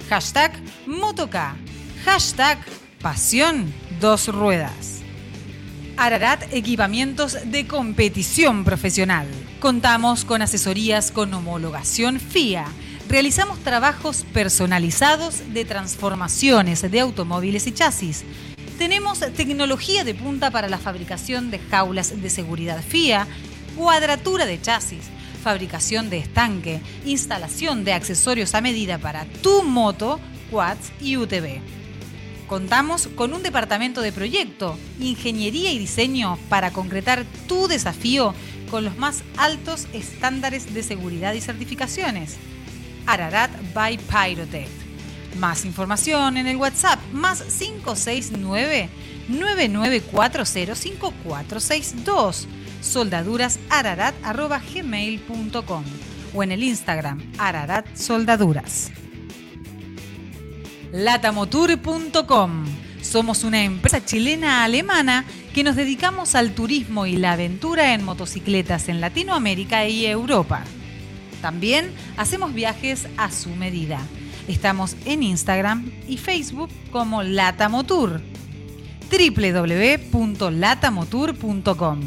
Hashtag Motoca. Hashtag Pasión Dos Ruedas. Ararat Equipamientos de Competición Profesional. Contamos con asesorías con homologación FIA. Realizamos trabajos personalizados de transformaciones de automóviles y chasis. Tenemos tecnología de punta para la fabricación de jaulas de seguridad FIA, cuadratura de chasis, fabricación de estanque, instalación de accesorios a medida para tu moto, quads y UTV. Contamos con un departamento de proyecto, ingeniería y diseño para concretar tu desafío con los más altos estándares de seguridad y certificaciones. Ararat by Pyrotech. Más información en el WhatsApp más 569 99405462 soldadurasararat.gmail.com o en el Instagram Ararat Soldaduras. Latamotour.com somos una empresa chilena-alemana que nos dedicamos al turismo y la aventura en motocicletas en Latinoamérica y Europa. También hacemos viajes a su medida. Estamos en Instagram y Facebook como Latamotour. www.latamotour.com.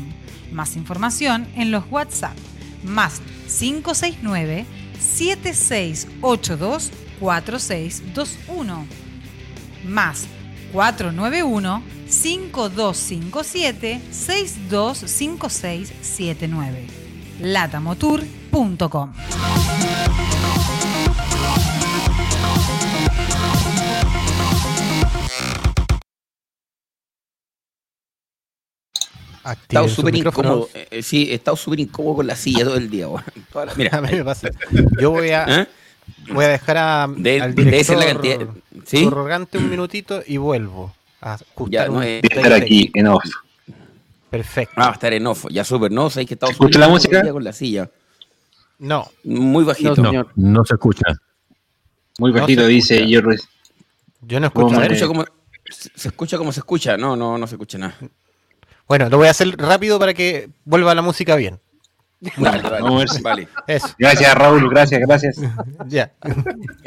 Más información en los WhatsApp más 569 7682 4621 más 491-5257-625679. latamotour.com. Estado súper incómodo. Eh, sí, he estado súper incómodo con la silla todo el día. Mira, [LAUGHS] a mí me pasa. Yo voy a, ¿Eh? Voy a dejar a, de, al director la cantidad, ¿Sí? un minutito y vuelvo a escuchar. no estar aquí en off. Perfecto. Ah, va a estar en off. Ya súper, ¿no? ¿Sabéis que estamos ¿Escucha la música? con la silla? No. Muy bajito. No, no, se escucha. Muy bajito, no dice yo. Yo no escucho. Se escucha, como, se escucha como se escucha. No, no, no se escucha nada. Bueno, lo voy a hacer rápido para que vuelva la música bien. [LAUGHS] Vale, vale, vale. Eso. Gracias, Raúl, gracias, gracias. [LAUGHS] ya.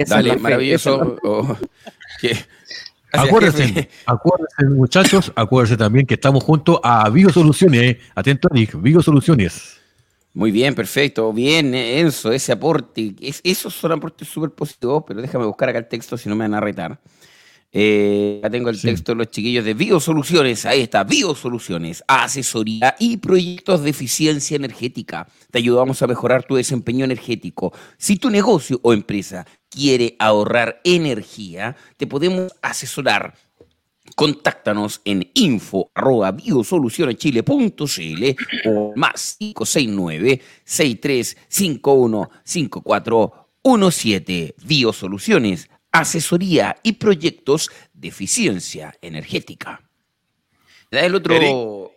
Dale, maravilloso. Oh, acuérdense, acuérdense, muchachos, acuérdense también que estamos junto a Biosoluciones. Eh. Atento, Nick, Biosoluciones. Muy bien, perfecto. Bien, Enzo, ese aporte. Es, esos son aportes súper positivos, pero déjame buscar acá el texto si no me van a retar. Eh, ya tengo el texto de los chiquillos de Biosoluciones. Ahí está, Biosoluciones, asesoría y proyectos de eficiencia energética. Te ayudamos a mejorar tu desempeño energético. Si tu negocio o empresa quiere ahorrar energía, te podemos asesorar. Contáctanos en info arroba biosolucioneschile.cl o más 569 6351 5417 Biosoluciones asesoría y proyectos de eficiencia energética. El otro.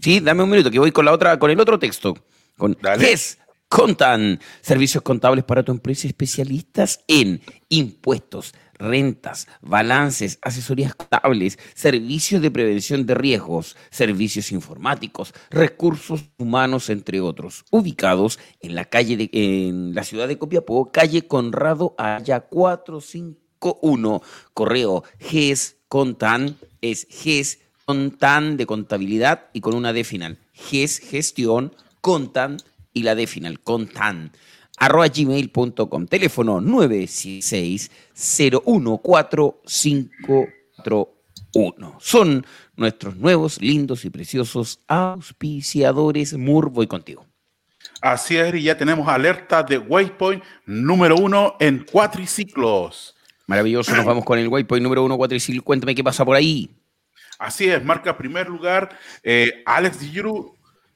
Sí, dame un minuto, que voy con la otra, con el otro texto. Con GES Contan, servicios contables para tu empresa, especialistas en impuestos, rentas, balances, asesorías contables, servicios de prevención de riesgos, servicios informáticos, recursos humanos, entre otros, ubicados en la calle de, en la ciudad de Copiapó, calle Conrado Aya 451, correo GES Contan, es GES Contan de contabilidad y con una D final. GES Gestión Contan y la D final, contan arroba gmail.com, teléfono 916 014541. Son nuestros nuevos, lindos y preciosos auspiciadores. Mur, voy contigo. Así es, y ya tenemos alerta de Waypoint número uno en cuatriciclos. Maravilloso, nos vamos con el Waypoint número uno cuatriciclos. Cuéntame qué pasa por ahí. Así es, marca primer lugar eh, Alex Giroux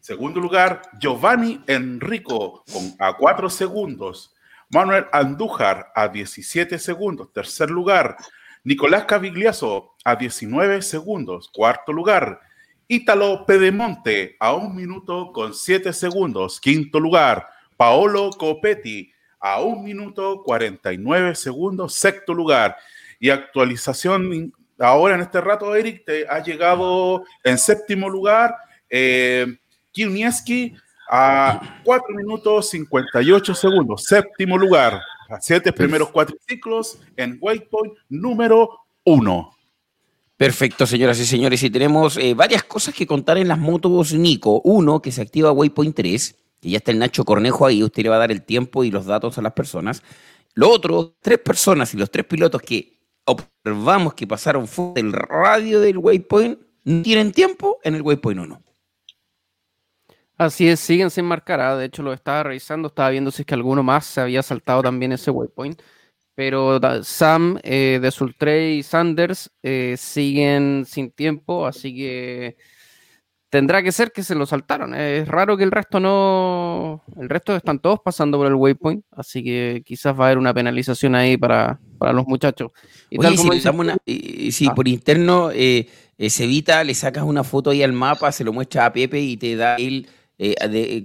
Segundo lugar, Giovanni Enrico a 4 segundos. Manuel Andújar a 17 segundos. Tercer lugar, Nicolás Cavigliazo a 19 segundos. Cuarto lugar, Ítalo Pedemonte a 1 minuto con 7 segundos. Quinto lugar, Paolo Copetti a 1 minuto 49 segundos. Sexto lugar. Y actualización ahora en este rato, Eric, te ha llegado en séptimo lugar. Eh, Kiunieski a 4 minutos 58 segundos, séptimo lugar, a siete primeros ciclos en Waypoint número 1. Perfecto, señoras y señores. Y tenemos eh, varias cosas que contar en las motos Nico. Uno, que se activa Waypoint 3, que ya está el Nacho Cornejo ahí, usted le va a dar el tiempo y los datos a las personas. Lo otro, tres personas y los tres pilotos que observamos que pasaron fuera del radio del Waypoint no tienen tiempo en el Waypoint 1. Así es, siguen sin marcar. ¿ah? De hecho, lo estaba revisando, estaba viendo si es que alguno más se había saltado también ese waypoint. Pero Sam, eh, de Sultray y Sanders eh, siguen sin tiempo, así que tendrá que ser que se lo saltaron. Es raro que el resto no. El resto están todos pasando por el waypoint, así que quizás va a haber una penalización ahí para, los muchachos. Y si, ah. por interno eh, se evita, le sacas una foto ahí al mapa, se lo muestra a Pepe y te da el eh,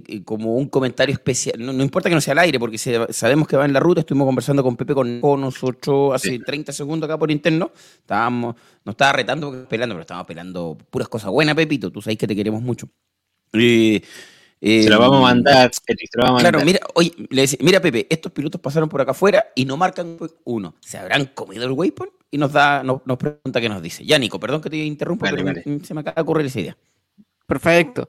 eh, como un comentario especial. No, importa que no sea al aire, porque sabemos que va en la ruta. Estuvimos conversando con Pepe con, nosotros hace 30 segundos acá por interno. Estábamos, nos estaba retando porque esperando, pero estábamos esperando puras cosas buenas, Pepito. Tú sabes que te queremos mucho. se lo vamos a mandar, Claro, mira, oye, le decía, mira, Pepe, estos pilotos pasaron por acá afuera y no marcan uno. ¿Se habrán comido el waypoint? Y nos da, nos, pregunta qué nos dice. Ya, Nico, perdón que te interrumpa, pero se me acaba de ocurrir esa idea. Perfecto.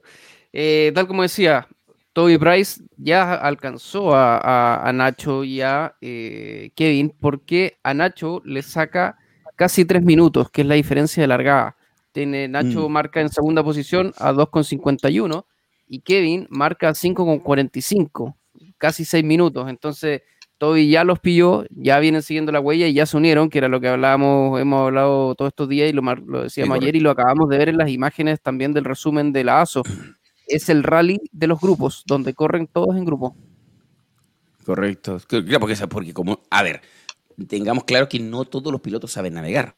Eh, tal como decía, Toby Price ya alcanzó a, Nacho y a eh, Kevin porque a Nacho le saca casi tres minutos, que es la diferencia de largada. Tiene, Nacho mm. marca en segunda posición a 2,51 y Kevin marca 5,45, casi seis minutos. Entonces, Toby ya los pilló, ya vienen siguiendo la huella y ya se unieron, que era lo que hablábamos, hemos hablado todos estos días y lo, lo decíamos ayer y lo acabamos de ver en las imágenes también del resumen de la ASO es el rally de los grupos, donde corren todos en grupo. Correcto. Claro, porque, porque como, a ver, tengamos claro que no todos los pilotos saben navegar.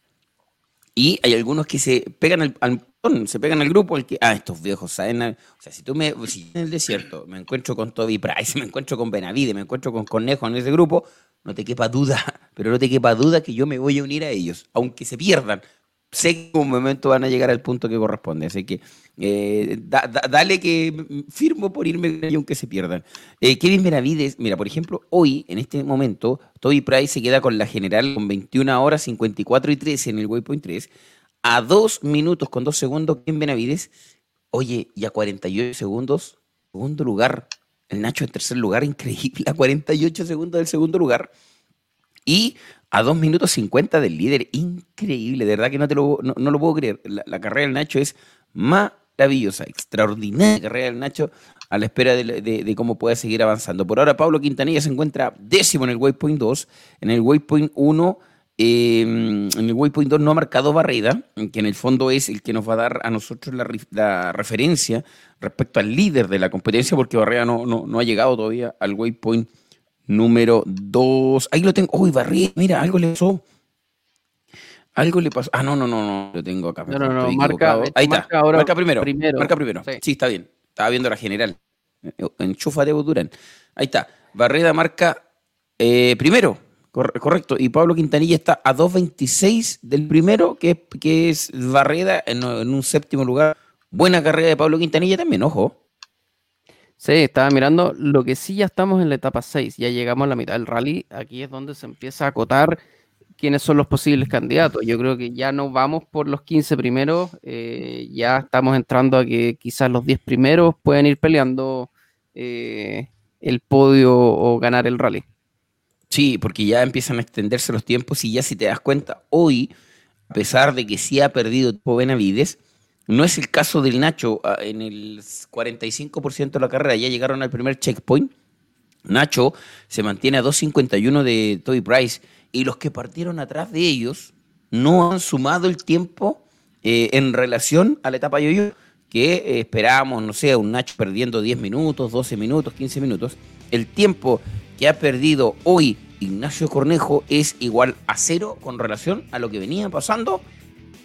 Y hay algunos que se pegan al, al se pegan al grupo, el que, ah, estos viejos saben. O sea, si tú me, si en el desierto me encuentro con Toby Price, [LAUGHS] me encuentro con Benavide, me encuentro con Conejo en ese grupo, no te quepa duda, [LAUGHS] pero no te quepa duda que yo me voy a unir a ellos, aunque se pierdan, sé que en un momento van a llegar al punto que corresponde. Así que eh, dale que firmo por irme aunque se pierdan. Eh, Kevin Benavides, mira, por ejemplo, hoy, en este momento, Toby Price se queda con la general con 21 horas 54 y 13 en el Waypoint 3. A 2 minutos con 2 segundos, Kevin Benavides. Oye, y a 48 segundos, segundo lugar. El Nacho en tercer lugar, increíble, a 48 segundos del segundo lugar. Y a 2 minutos 50 del líder. Increíble, de verdad que no, te lo, no, lo puedo creer. La, carrera del Nacho es maravillosa, extraordinaria carrera del Nacho a la espera de, cómo puede seguir avanzando. Por ahora, Pablo Quintanilla se encuentra décimo en el Waypoint 2. En el Waypoint 1, em, en el Waypoint 2 no ha marcado barrera, que en el fondo es el que nos va a dar a nosotros la, referencia respecto al líder de la competencia, porque Barrera no, no, no ha llegado todavía al Waypoint número 2. Ahí lo tengo. Uy, barrí, mira, algo le pasó. Algo le pasó. Ah, no, no, no, no. Lo tengo acá. No, no, no. Marca, Ahí está. Marca, primero. Marca primero. Sí. está bien. Estaba viendo la general. Enchufa de Durán. Ahí está. Barreda marca eh, primero. correcto. Y Pablo Quintanilla está a 2.26 del primero, que, que es Barreda en, en un séptimo lugar. Buena carrera de Pablo Quintanilla también, ojo. Sí, estaba mirando. Lo que sí ya estamos en la etapa 6, ya llegamos a la mitad del rally. Aquí es donde se empieza a acotar quiénes son los posibles candidatos. Yo creo que ya no vamos por los 15 primeros, eh, ya estamos entrando a que quizás los 10 primeros pueden ir peleando eh, el podio o ganar el rally. Sí, porque ya empiezan a extenderse los tiempos y ya si te das cuenta, hoy, a pesar de que sí ha perdido tiempo Benavides, no es el caso del Nacho. Ah, en el 45% de la carrera ya llegaron al primer checkpoint. Nacho se mantiene a 2.51 de Toby Price y los que partieron atrás de ellos no han sumado el tiempo eh, en relación a la etapa yo-yo que eh, esperábamos, no sé, un Nacho perdiendo 10 minutos, 12 minutos, 15 minutos. El tiempo que ha perdido hoy Ignacio Cornejo es igual a cero con relación a lo que venía pasando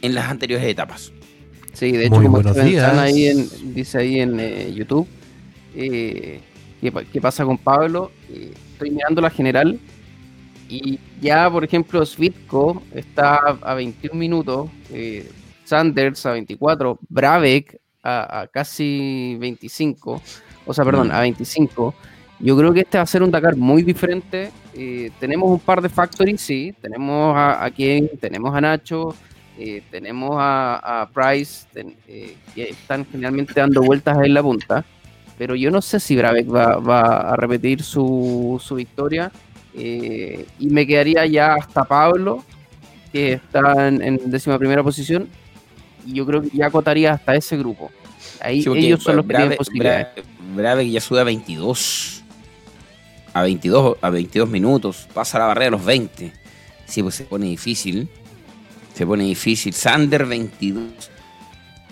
en las anteriores etapas. Sí, de hecho, como están ahí en, dice ahí en eh, YouTube, ¿qué, pasa con Pablo? estoy mirando la general y ya, por ejemplo, Svitko está a 21 minutos, eh, Sanders a 24, Bravek a, casi 25, o sea, perdón, a 25. Yo creo que este va a ser un Dakar muy diferente. Eh, tenemos un par de factories, sí. Tenemos a, a tenemos a Nacho, eh, tenemos a, Price, que están generalmente dando vueltas en la punta. Pero yo no sé si Bravek va, va a repetir su, su victoria eh, y me quedaría ya hasta Pablo, que está en, décima primera posición. Y yo creo que ya acotaría hasta ese grupo. Ahí ellos son los que tienen posibilidades. Brave, ya sube a 22. A 22, a 22 minutos. Pasa la barrera a los 20. Sí, pues se pone difícil. Se pone difícil. Sander 22.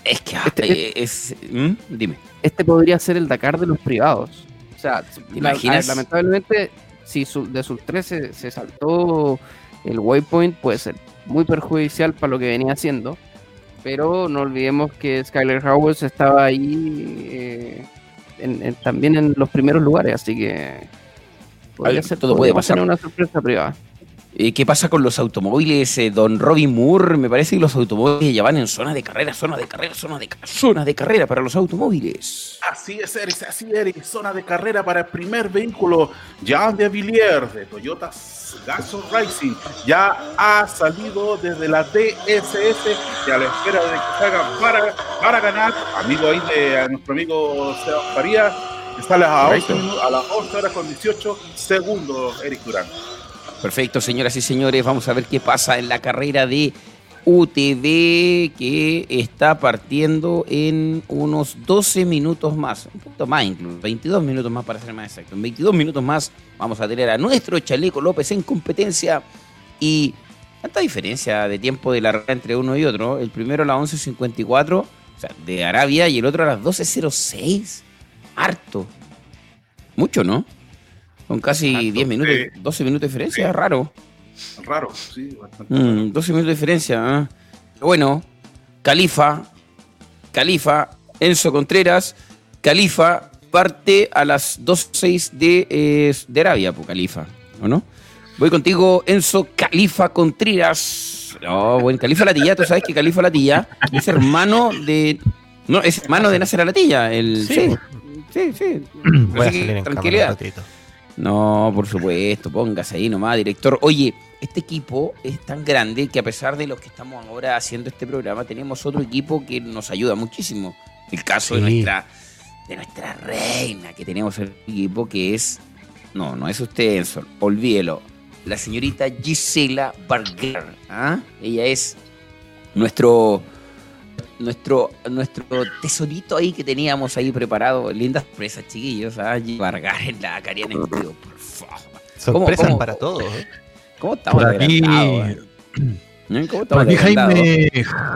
Es que este, es, ¿Mm? dime. Este podría ser el Dakar de los privados. O sea, lamentablemente si de sus 13 se, saltó el waypoint, puede ser muy perjudicial para lo que venía haciendo. Pero no olvidemos que Skyler Howard estaba ahí eh, también en los primeros lugares, así que todo puede pasar. una sorpresa privada. Eh, ¿Qué pasa con los automóviles? Eh, don Robin Moore, me parece que los automóviles ya van en zona de carrera, zona de carrera, zona de, zona de carrera para los automóviles. Así es, Eric, así es, zona de carrera para el primer vehículo, Jean de Villiers, de Toyota Gazoo Racing. Ya ha salido desde la DSS y a la espera de que salga para, para ganar. Amigo ahí de nuestro amigo Sebastián Farías, que sale a, a las 11 horas con 18 segundos, Eric Durán. Perfecto, señoras y señores, vamos a ver qué pasa en la carrera de UTV que está partiendo en unos 12 minutos más, un poquito más incluso, 22 minutos más para ser más exacto. En 22 minutos más vamos a tener a nuestro Chaleco López en competencia y tanta diferencia de tiempo de la entre uno y otro. El primero a las 11.54, o sea, de Arabia y el otro a las 12.06. Harto. Mucho, ¿no? Con casi 10 minutos, 12 minutos de diferencia, raro. Raro, sí, bastante. 12 mm, minutos de diferencia. ¿eh? Bueno, Califa, Califa, Enzo Contreras, Califa parte a las 2.06 de, eh, de Arabia, pues Califa, ¿o no? Voy contigo, Enzo Califa Contreras. Oh, bueno, Califa Latilla, tú sabes que Califa Latilla es hermano de. No, es hermano de Nasser Latilla. El, sí, sí, sí. Voy a salir en tranquilidad. No, por supuesto, póngase ahí nomás, director. Oye, este equipo es tan grande que a pesar de los que estamos ahora haciendo este programa, tenemos otro equipo que nos ayuda muchísimo. El caso de nuestra de nuestra reina que tenemos el equipo que es no, no es usted, Enzo, olvídelo. La señorita Gisela Barger. ¿ah? Ella es nuestro nuestro, nuestro tesorito ahí que teníamos ahí preparado. Lindas sorpresas, chiquillos. ¿ah? Vargas en la Cariana por favor. Sorpresas para todos. ¿eh? ¿Cómo estamos por aquí, eh? ¿Cómo estamos Jaime,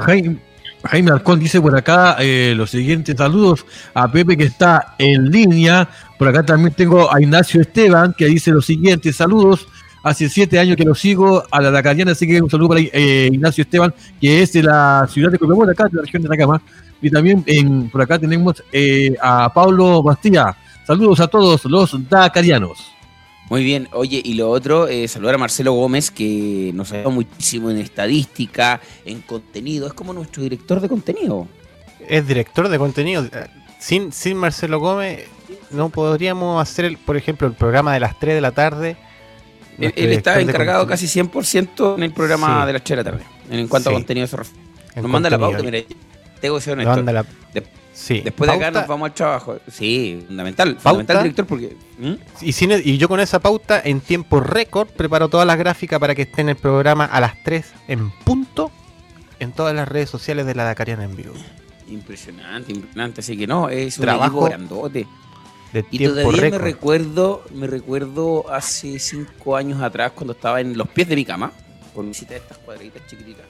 Jaime, Jaime Alcón dice por acá eh, los siguientes saludos a Pepe que está en línea. Por acá también tengo a Ignacio Esteban que dice los siguientes saludos Hace siete años que lo sigo a la Lacariana, así que un saludo para eh, Ignacio Esteban, que es de la ciudad de Copiapó, acá, de la región de Atacama. Y también en, por acá tenemos eh, a Pablo Bastía. Saludos a todos los dacarianos. Muy bien, oye, y lo otro, eh, saludar a Marcelo Gómez, que nos ha ayudado muchísimo en estadística, en contenido, es como nuestro director de contenido. Es director de contenido. Sin, sin Marcelo Gómez no podríamos hacer, por ejemplo, el programa de las 3 de la tarde. Él, está encargado casi 100% en el programa de las 3 de la tarde, en cuanto a contenido se refiere. Nos manda la pauta, mira, tengo que ser honesto. La... Sí. Después de acá nos vamos al trabajo. Sí, fundamental. Fundamental, director, porque. Y, y, yo con esa pauta, en tiempo récord, preparo todas las gráficas para que esté en el programa a las 3 en punto en todas las redes sociales de la Dakariana en vivo. Impresionante, impresionante. Así que no, es un trabajo grandote. Y todavía me recuerdo, me recuerdo hace cinco años atrás cuando estaba en los pies de mi cama, con visita de estas cuadritas chiquititas,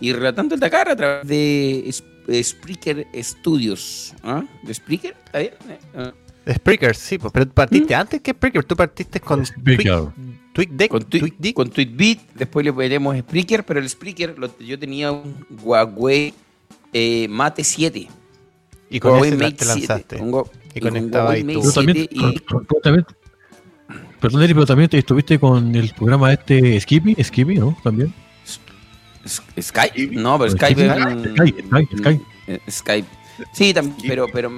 y relatando el Dakar a través de Spreaker Studios. ¿Ah? ¿De Spreaker? ¿Está bien? ¿Eh? Ah. Spreaker, sí, pues, pero partiste ¿Mm? antes que Spreaker, tú partiste con TweetDeck, con, Tweet, con TweetBeat, después le ponemos Spreaker, pero el Spreaker yo tenía un Huawei eh, Mate 7. Y con Huawei Mate te lanzaste. 7. Y, conectaba ahí tú. También, y... Perdón, Eri, pero también te estuviste con el programa este Skippy, Skippy, ¿no? También. Skype, no, pero Skype es Skype, Skype, Sí, también, pero, pero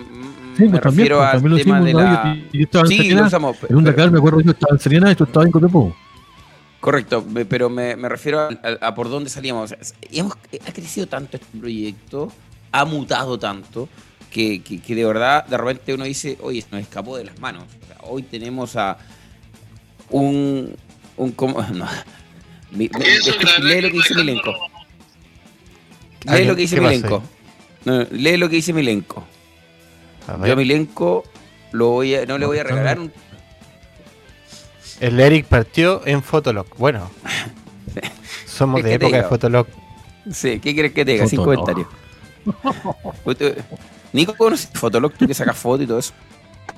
sí, me pues, refiero pues, al tema de la... Yo, estaba en sí, lo usamos. En un Dakar, me acuerdo yo estaba en Serena y tú estabas en Cotepo. Correcto, pero me, me refiero a, por dónde salíamos. hemos, ha crecido tanto este proyecto, ha mutado tanto, que, que, de verdad de repente uno dice, oye, nos escapó de las manos. hoy tenemos a un... un no, lee lo que dice Milenko. Lee lo que dice Milenko. lee lo que dice Milenko. Yo a Milenko lo voy a, no le voy a regalar un... El Eric partió en Fotolog. Bueno, [LAUGHS] somos de época de Fotolog. Sí, ¿qué quieres que te diga? Sin comentarios. [LAUGHS] Nico, ¿conoces Fotolog? Tú que sacas fotos y todo eso.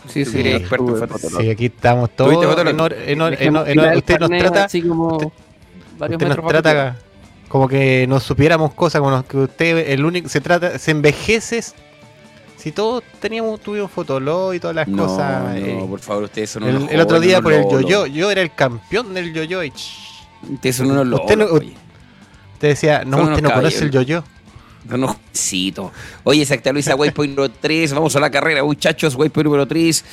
Sí, sí, experto en Fotolog. Sí, aquí estamos todos. usted nos trata. Así como usted nos trata como que nos supiéramos cosas, como que usted el único se trata, se envejece si todos teníamos, tuvimos Fotolog y todas las cosas. No, eh, por favor, ustedes son unos El, el otro día por el yo-yo, yo era el campeón del yo-yo. Ustedes son unos locos. Usted, usted, decía, no, usted no conoce el yo-yo. No, Oye, se actualiza [LAUGHS] Waypoint número 3. Vamos a la carrera, muchachos. Waypoint número 3.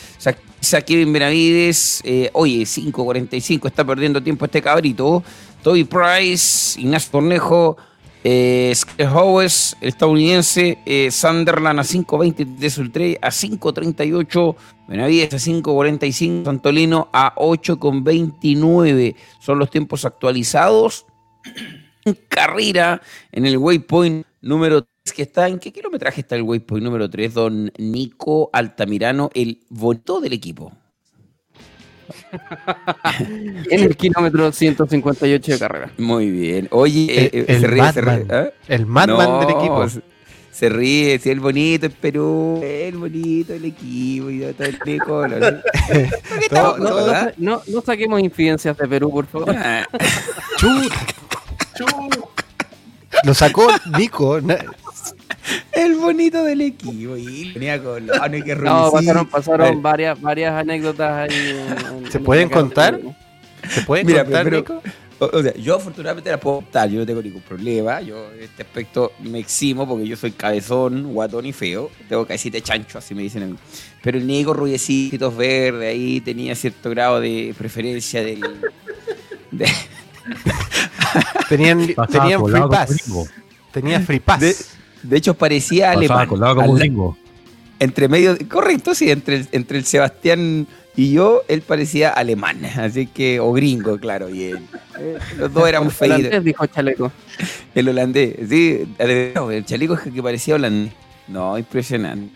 Se Kevin Benavides. Eh, oye, 5.45. Está perdiendo tiempo este cabrito. Toby Price, Ignacio Cornejo, eh, Howes, el estadounidense, eh, Sunderland a 5.20 de Sultrey a 5.38, Benavides a 5.45, Santolino a 8.29. Son los tiempos actualizados. En carrera en el waypoint número 3, que está en qué kilometraje está el waypoint número 3, don Nico Altamirano, el bonito del equipo. [LAUGHS] en el kilómetro 158 de carrera. Muy bien. Oye, el, eh, se ríe, se ríe. ¿ah? El Madman del equipo. Se ríe, si el bonito es Perú, el bonito del equipo y [LAUGHS] todo el pico. no, no, saquemos infidencias de Perú, por favor. Ah. [LAUGHS] Lo sacó Nico. El bonito del equipo. Y venía con que No, pasaron, pasaron varias, varias anécdotas ahí. ¿Se pueden contar? ¿Se pueden contar, pero, Nico? O sea, yo afortunadamente la puedo optar, yo no tengo ningún problema. Yo en este aspecto me eximo porque yo soy cabezón, guatón y feo. Tengo cabecita chancho, así me dicen a mí. Pero el Nico, rubiecitos verdes, ahí tenía cierto grado de preferencia del. [LAUGHS] tenían tenían free pass. Tenía free pass. De hecho, parecía alemán. como Entre medio, correcto, sí, entre, entre el Sebastián y yo, él parecía alemán, así que, o gringo, claro, bien. Eh, los dos éramos feitos. El holandés dijo Chaleco. El holandés, sí, el chaleco es que parecía holandés. No, impresionante.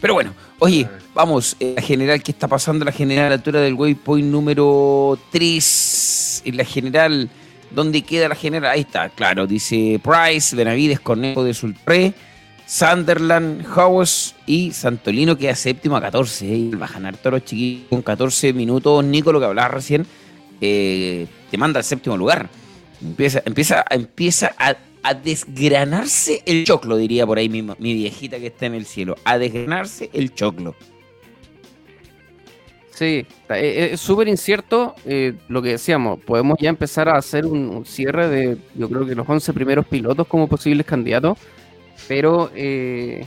Pero bueno, oye, vamos, eh, la general, ¿qué está pasando? La general a la altura del waypoint número 3, en la general ¿Dónde queda la general? Ahí está, claro. Dice Price, Benavides, Cornejo de Sultré, Sunderland, Howes y Santolino queda séptimo a 14. ¿eh? Bajan harto los chiquitos con 14 minutos. Nico, lo que hablaba recién, eh, te manda al séptimo lugar. Empieza, empieza, empieza a, desgranarse el choclo, diría por ahí mismo, mi viejita que está en el cielo. A desgranarse el choclo. Sí, es súper incierto eh, lo que decíamos. Podemos ya empezar a hacer un, cierre de, yo creo que los 11 primeros pilotos como posibles candidatos, pero eh,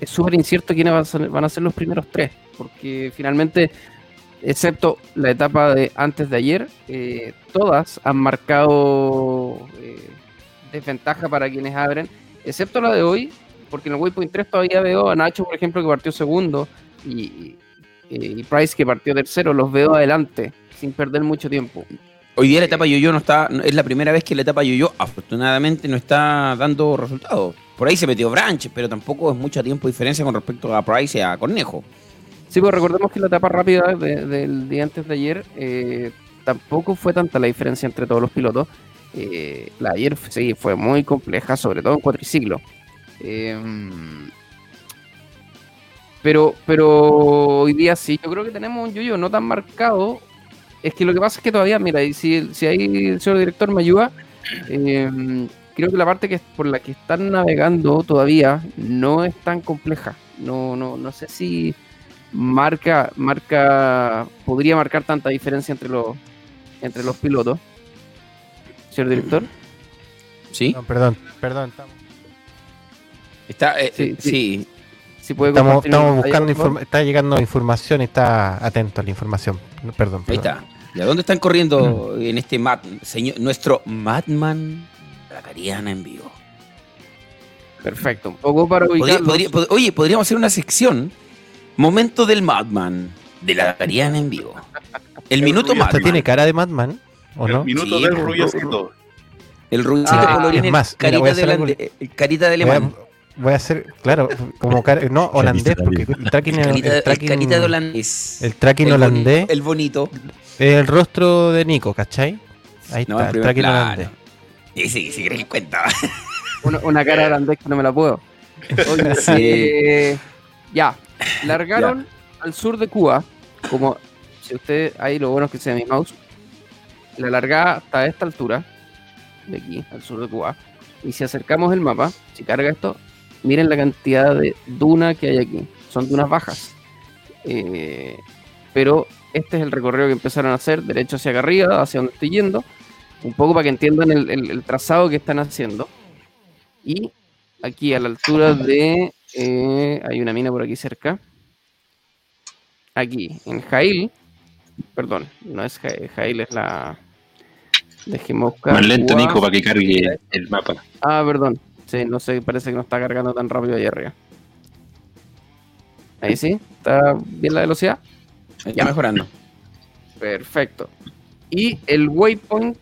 es súper incierto quiénes van a, ser, los primeros tres, porque finalmente, excepto la etapa de antes de ayer, eh, todas han marcado desventaja para quienes abren, excepto la de hoy, porque en el Waypoint 3 todavía veo a Nacho, por ejemplo, que partió segundo, y, y Price que partió tercero, los veo adelante, sin perder mucho tiempo. Hoy día la etapa Yoyo no está, es la primera vez que la etapa Yoyo afortunadamente no está dando resultados. Por ahí se metió Branch, pero tampoco es mucho tiempo de diferencia con respecto a Price y a Cornejo. Sí, pues recordemos que la etapa rápida del día antes de ayer eh, tampoco fue tanta la diferencia entre todos los pilotos. Eh, la ayer sí fue muy compleja, sobre todo en cuatriciclo. Eh, pero, pero hoy día sí, yo creo que tenemos un yoyo no tan marcado es que lo que pasa es que todavía, mira, y si, si ahí el señor director me ayuda, eh, creo que la parte que por la que están navegando todavía no es tan compleja. No, no, no sé si marca, marca, podría marcar tanta diferencia entre los, entre los pilotos. Señor director. Sí. perdón, perdón. Está, eh, sí, sí. Estamos, estamos buscando, está llegando información y está atento a la información. Perdón, Ahí está. ¿Y a dónde están corriendo mm. en este mat, señor, nuestro Madman la Cariana en vivo? Perfecto. poco para oye, podríamos hacer una sección. Momento del Madman de la Cariana en vivo. [LAUGHS] El, minuto Madman. tiene cara de Madman? ¿O el minuto del Rubio El rubio ah, es más, carita, de carita de alemán voy a hacer, claro, como no [LAUGHS] holandés, porque el tracking, el, el tracking, de holandés. El tracking holandés. el bonito. El rostro de Nico, ¿cachai? Ahí está, el, tracking holandés. Y sí, sí, que cuenta. [LAUGHS] Una, una, cara holandés que no me la puedo. [LAUGHS] Eh, ya, largaron al sur de Cuba, como si usted, ahí lo bueno es que sea mi mouse, la largada hasta esta altura, de aquí, al sur de Cuba, y si acercamos el mapa, si carga esto, miren la cantidad de duna que hay aquí. Son dunas bajas. Eh, pero este es el recorrido que empezaron a hacer, derecho hacia acá arriba, hacia donde estoy yendo. Un poco para que entiendan el, trazado que están haciendo. Y aquí a la altura de... Eh, hay una mina por aquí cerca. Aquí, en Jail. Perdón, no es Jail, Jail es la... Dejemos Más lento, Nico, para que cargue el mapa. Ah, perdón. Sí, no sé, parece que no está cargando tan rápido ahí arriba. Ahí sí, está bien la velocidad. Ya mejorando. Perfecto. Y el waypoint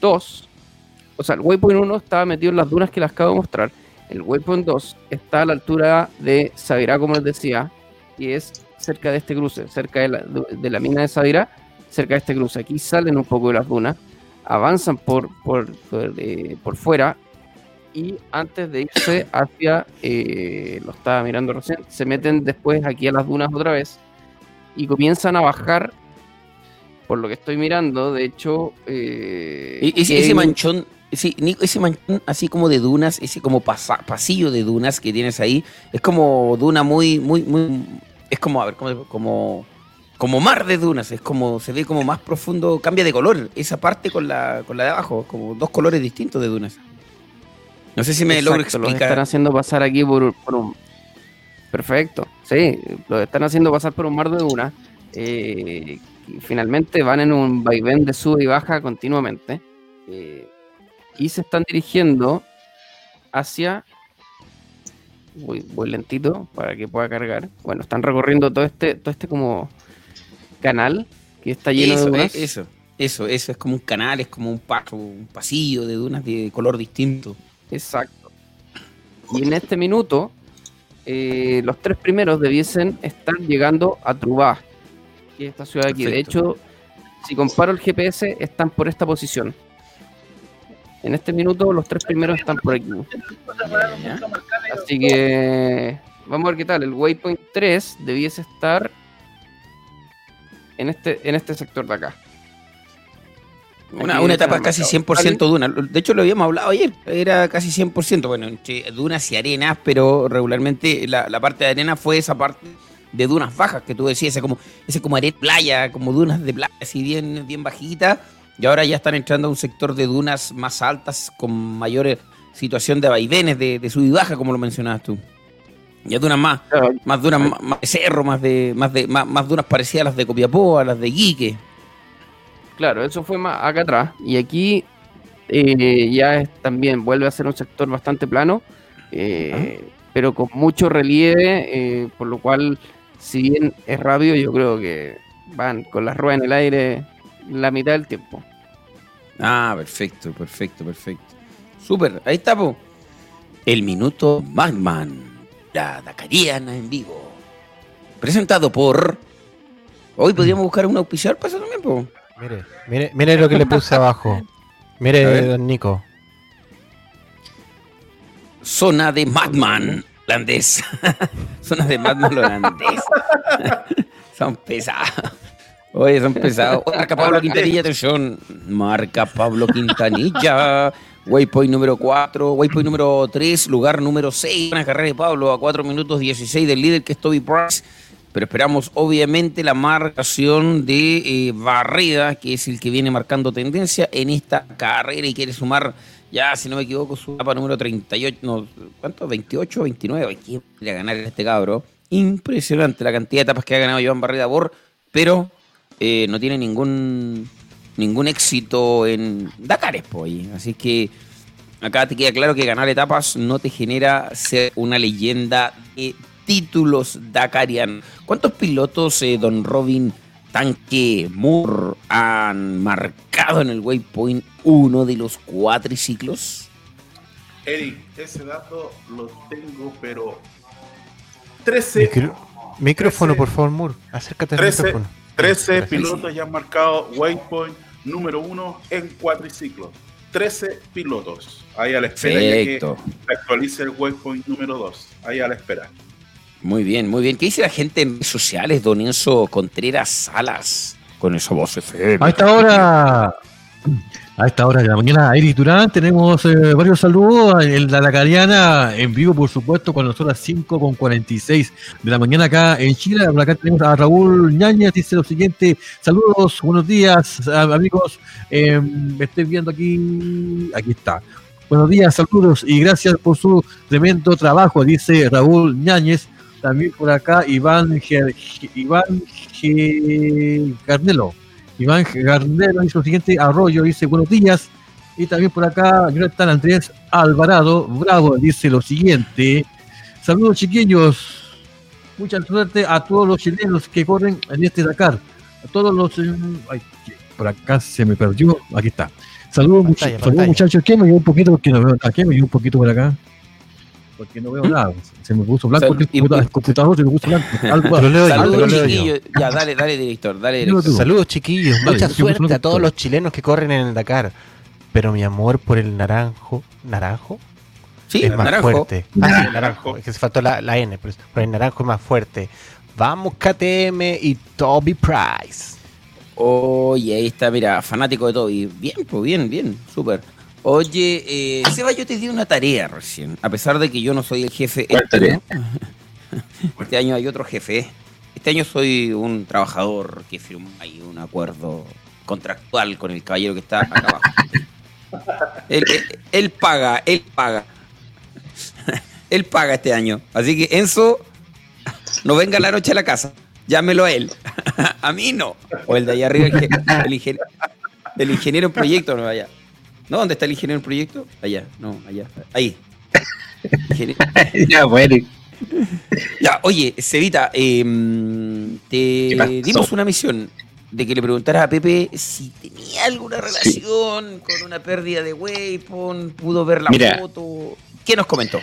2, o sea, el waypoint 1 estaba metido en las dunas que les acabo de mostrar. El waypoint 2 está a la altura de Sabirá, como les decía, y es cerca de este cruce, cerca de la, mina de Sabirá, cerca de este cruce. Aquí salen un poco de las dunas, avanzan por, por, por, eh, por fuera y antes de irse hacia, eh, lo estaba mirando recién, se meten después aquí a las dunas otra vez y comienzan a bajar, por lo que estoy mirando, de hecho... Eh, ese, manchón, ese, ese manchón así como de dunas, ese como pasillo de dunas que tienes ahí, es como duna muy, muy, muy... Es como, a ver, como... como como mar de dunas, es como se ve como más profundo, cambia de color esa parte con la, con la de abajo, como dos colores distintos de dunas. No sé si me logro explicar. Lo están haciendo pasar aquí por, un. Perfecto, sí, lo están haciendo pasar por un mar de dunas. Eh, finalmente van en un vaivén de sube y baja continuamente. Eh, y se están dirigiendo hacia. Voy, voy lentito para que pueda cargar. Bueno, están recorriendo todo este, todo este como canal que está lleno de dunas. Eso, eso, eso es como un canal, es como un paso, un pasillo de dunas de color distinto. Exacto. Y en este minuto, eh, los tres primeros debiesen estar llegando a Trubá, que es esta ciudad de aquí. De hecho, si comparo el GPS, están por esta posición. En este minuto, los tres primeros están por aquí. Así que vamos a ver qué tal. El waypoint 3 debiese estar en este, en este sector de acá. Una, una etapa casi 100% duna. De hecho, lo habíamos hablado ayer. Era casi 100%. Bueno, entre dunas y arenas, pero regularmente la, la parte de arena fue esa parte de dunas bajas que tú decías, ese como, ese como arena playa, como dunas de playa, así bien, bien bajita. Y ahora ya están entrando a un sector de dunas más altas, con mayor situación de vaivenes, de, de sub y baja, como lo mencionabas tú. Ya dunas más, más dunas más, de cerro, más de, más de, más, dunas parecidas a las de Copiapó, a las de Guique. Claro, eso fue más acá atrás. Y aquí eh, ya también vuelve a ser un sector bastante plano, eh, pero con mucho relieve, eh, por lo cual, si bien es rápido, yo creo que van con las ruedas en el aire la mitad del tiempo. Ah, perfecto, perfecto, perfecto. Súper, ahí está, El minuto Magman, la Dakariana en vivo. Presentado por. Hoy podríamos buscar un auspiciador para eso también, po. Mire, mire, mire lo que le puse abajo. Mire, don Nico. Zona de Madman holandés. [LAUGHS] Zona de Madman holandés. [LAUGHS] son pesados. Oye, son pesados. Marca Pablo Quintanilla, atención. Marca Pablo Quintanilla. Waypoint número 4, waypoint número 3, lugar número 6. Una carrera de Pablo a 4 minutos 16 del líder que es Toby Price pero esperamos obviamente la marcación de eh, que es el que viene marcando tendencia en esta carrera y quiere sumar, ya si no me equivoco, su etapa número 38, no, ¿cuánto? 28, 29, quiere ganar este cabro. Impresionante la cantidad de etapas que ha ganado Joan Barreda Bor, pero eh, no tiene ningún ningún éxito en Dakar pues, así que acá te queda claro que ganar etapas no te genera ser una leyenda de títulos Dakarian. ¿Cuántos pilotos, eh, Don Robin, Tanque, Moore han marcado en el Waypoint uno de los cuatriciclos? Eric, ese dato lo tengo, pero 13. micrófono, por favor, Moore. Acércate al micrófono. 13 pilotos ya han marcado Waypoint número uno en cuatriciclos. 13 pilotos. Ahí a la espera que actualice el Waypoint número 2. Ahí a la espera. Muy bien, muy bien. ¿Qué dice la gente en redes sociales, Don Enzo Contreras Salas? Con esa voz FM. A esta hora, a esta hora de la mañana, Eric Durán, tenemos eh, varios saludos. En la Lacariana, en vivo, por supuesto, con nosotros 5 con 46 de la mañana acá en Chile. Por acá tenemos a Raúl Ñañez, dice lo siguiente: Saludos, buenos días, amigos. Eh, me estoy viendo aquí. Aquí está. Buenos días, saludos y gracias por su tremendo trabajo, dice Raúl Ñañez. También por acá Iván, Iván Garnelo. Iván Garnelo dice lo siguiente, Arroyo dice buenos días. Y también por acá Jonathan Andrés Alvarado, bravo, dice lo siguiente. Saludos chiquillos. Mucha suerte a todos los chilenos que corren en este Dakar. A todos los... Eh, ay, por acá se me perdió. Aquí está. Saludos, muchachos. ¿Qué me dio un poquito? Porque no veo. ¿Qué me dio un poquito por acá? Porque no veo nada. Se me puso blanco el, computador, se me puso blanco. [LAUGHS] Saludos, chiquillos. Ya, dale, dale, director. Dale, director. Saludos, chiquillos. Mucha suerte a todos los chilenos que corren en el Dakar. Pero mi amor por el naranjo. ¿Naranjo? Sí, es más fuerte. Ah, naranjo. Es que se faltó la, la N, pero, el naranjo es más fuerte. Vamos, KTM y Toby Price. Oye, ahí está, mira, fanático de Toby. Bien, pues bien, bien, súper. Oye, eh, Seba, yo te di una tarea recién, a pesar de que yo no soy el jefe. Este, [LAUGHS] este año hay otro jefe. Este año soy un trabajador que firmó ahí un acuerdo contractual con el caballero que está acá abajo. [LAUGHS] él, paga, él paga. él paga este año. Así que Enzo, no venga la noche a la casa. Llámelo a él. [LAUGHS] a mí no. O el de allá arriba, el, ingeniero, el ingeniero en proyecto no vaya. ¿No? ¿Dónde está el ingeniero del proyecto? Allá, no, allá. Ahí. [LAUGHS] ya, bueno. Ya, oye, Cevita, em, te dimos una misión de que le preguntaras a Pepe si tenía alguna relación con una pérdida de Waypoint, pudo ver la foto. ¿Qué nos comentó?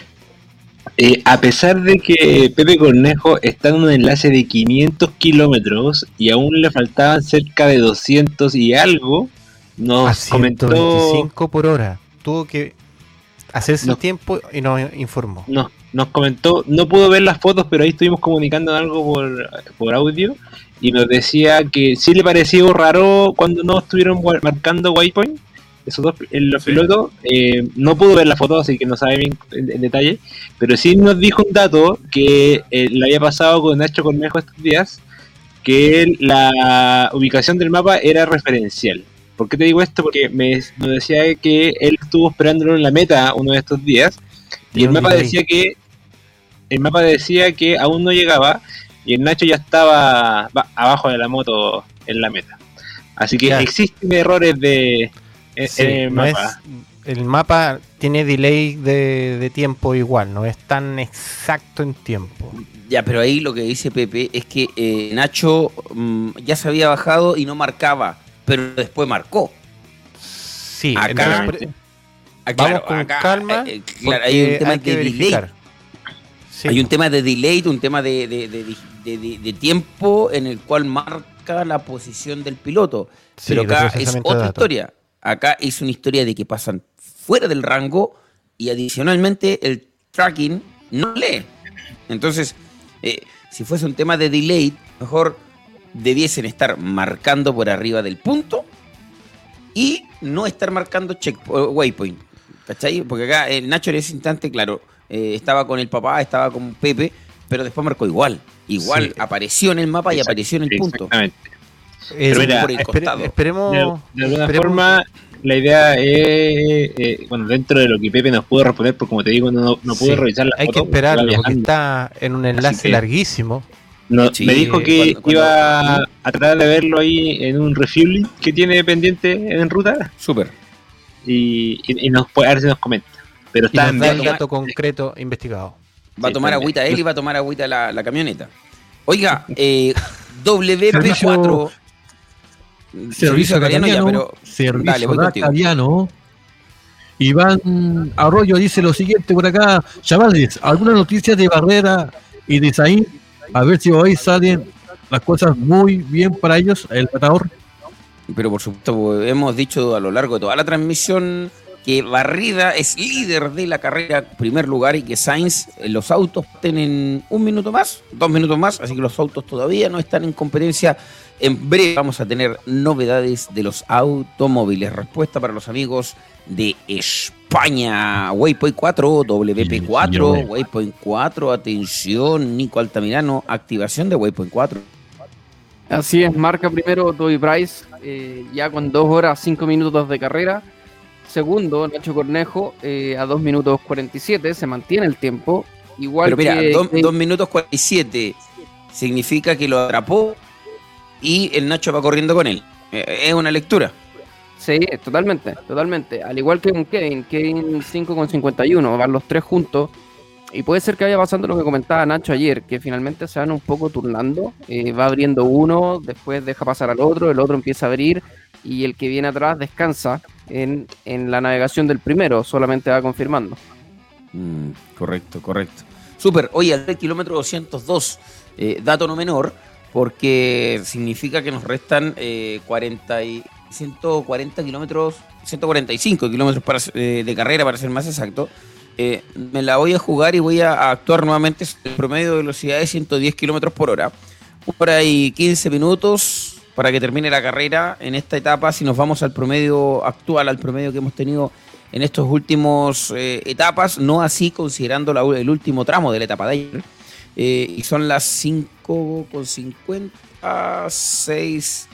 Eh, a pesar de que Pepe Cornejo está en un enlace de 500 kilómetros y aún le faltaban cerca de 200 y algo, nos comentó por hora. Tuvo que hacerse no, tiempo y nos informó. No, nos comentó, no pudo ver las fotos, pero ahí estuvimos comunicando algo por, por audio y nos decía que sí le pareció raro cuando no estuvieron marcando waypoint. Esos dos, los pilotos, eh, no pudo ver la foto, así que no sabe bien en, detalle, pero sí nos dijo un dato que eh, le había pasado con Nacho Cornejo estos días, que la ubicación del mapa era referencial. ¿Por qué te digo esto? Porque me, decía que él estuvo esperándolo en la meta uno de estos días y el mapa decía que el mapa decía que aún no llegaba y el Nacho ya estaba abajo de la moto en la meta. Así que existen errores de el mapa. el mapa tiene delay de, tiempo igual, no es tan exacto en tiempo. Ya, pero ahí lo que dice Pepe es que eh, Nacho mm, ya se había bajado y no marcaba, pero después marcó. Sí, acá, vamos con calma. Eh, eh, hay un tema de delay. Hay un tema de delay, un tema de, tiempo en el cual marca la posición del piloto. pero acá es otra historia. Acá es una historia de que pasan fuera del rango y adicionalmente el tracking no lee. Entonces, eh, si fuese un tema de delay, mejor debiesen estar marcando por arriba del punto y no estar marcando check waypoint. ¿Cachai? Porque acá el Nacho en ese instante, claro, eh, estaba con el papá, estaba con Pepe, pero después marcó igual. Igual apareció en el mapa y apareció en el punto. Exactamente. esperemos. De, alguna forma, la idea es, eh, bueno, dentro de lo que Pepe nos pudo responder, porque como te digo, no, no pude revisar la Hay que esperar, porque está en un enlace larguísimo. Me dijo que iba a tratar de verlo ahí en un refueling que tiene pendiente en ruta. Súper. Y, y, nos, a ver si nos comenta. Pero está en el dato concreto investigado. Va a tomar agüita él y va a tomar agüita la, la camioneta. Oiga, eh, [LAUGHS] WP4 Servicio Acadiano, ya, pero Servicio Acadiano. Iván Arroyo dice lo siguiente por acá, chavales, algunas noticias de Barrera y de Zain, a ver si hoy salen las cosas muy bien para ellos, el tratador. Pero por supuesto, hemos dicho a lo largo de toda la transmisión que Barrida es líder de la carrera, primer lugar, y que Sainz, eh, los autos tienen un minuto más, dos minutos más, así que los autos todavía no están en competencia en breve vamos a tener novedades de los automóviles. Respuesta para los amigos de España. Waypoint 4, WP4, Waypoint 4, atención, Nico Altamirano, activación de Waypoint 4. Así es, marca primero Toby Bryce, eh, ya con 2 horas 5 minutos de carrera. Segundo, Nacho Cornejo, eh, a 2 minutos 47, se mantiene el tiempo. Igual Pero mira, 2 minutos 47 significa que lo atrapó y el Nacho va corriendo con él. Eh, es una lectura. Sí, totalmente, totalmente. Al igual que un Kevin, Kevin 5 con 51, van los tres juntos. Y puede ser que vaya pasando lo que comentaba Nacho ayer, que finalmente se van un poco turnando. Eh, va abriendo uno, después deja pasar al otro, el otro empieza a abrir y el que viene atrás descansa en, la navegación del primero, solamente va confirmando. Mm, correcto, correcto. Súper, oye, al kilómetro 202, eh, dato no menor, porque significa que nos restan 40 eh, y 140 kilómetros, 145 kilómetros eh, de carrera para ser más exacto. Eh, me la voy a jugar y voy a, actuar nuevamente en el promedio de velocidad de 110 kilómetros por hora. Hora y 15 minutos para que termine la carrera en esta etapa. Si nos vamos al promedio actual, al promedio que hemos tenido en estos últimos etapas, no así considerando el último tramo de la etapa de ayer eh, y son las 5 con 50, 6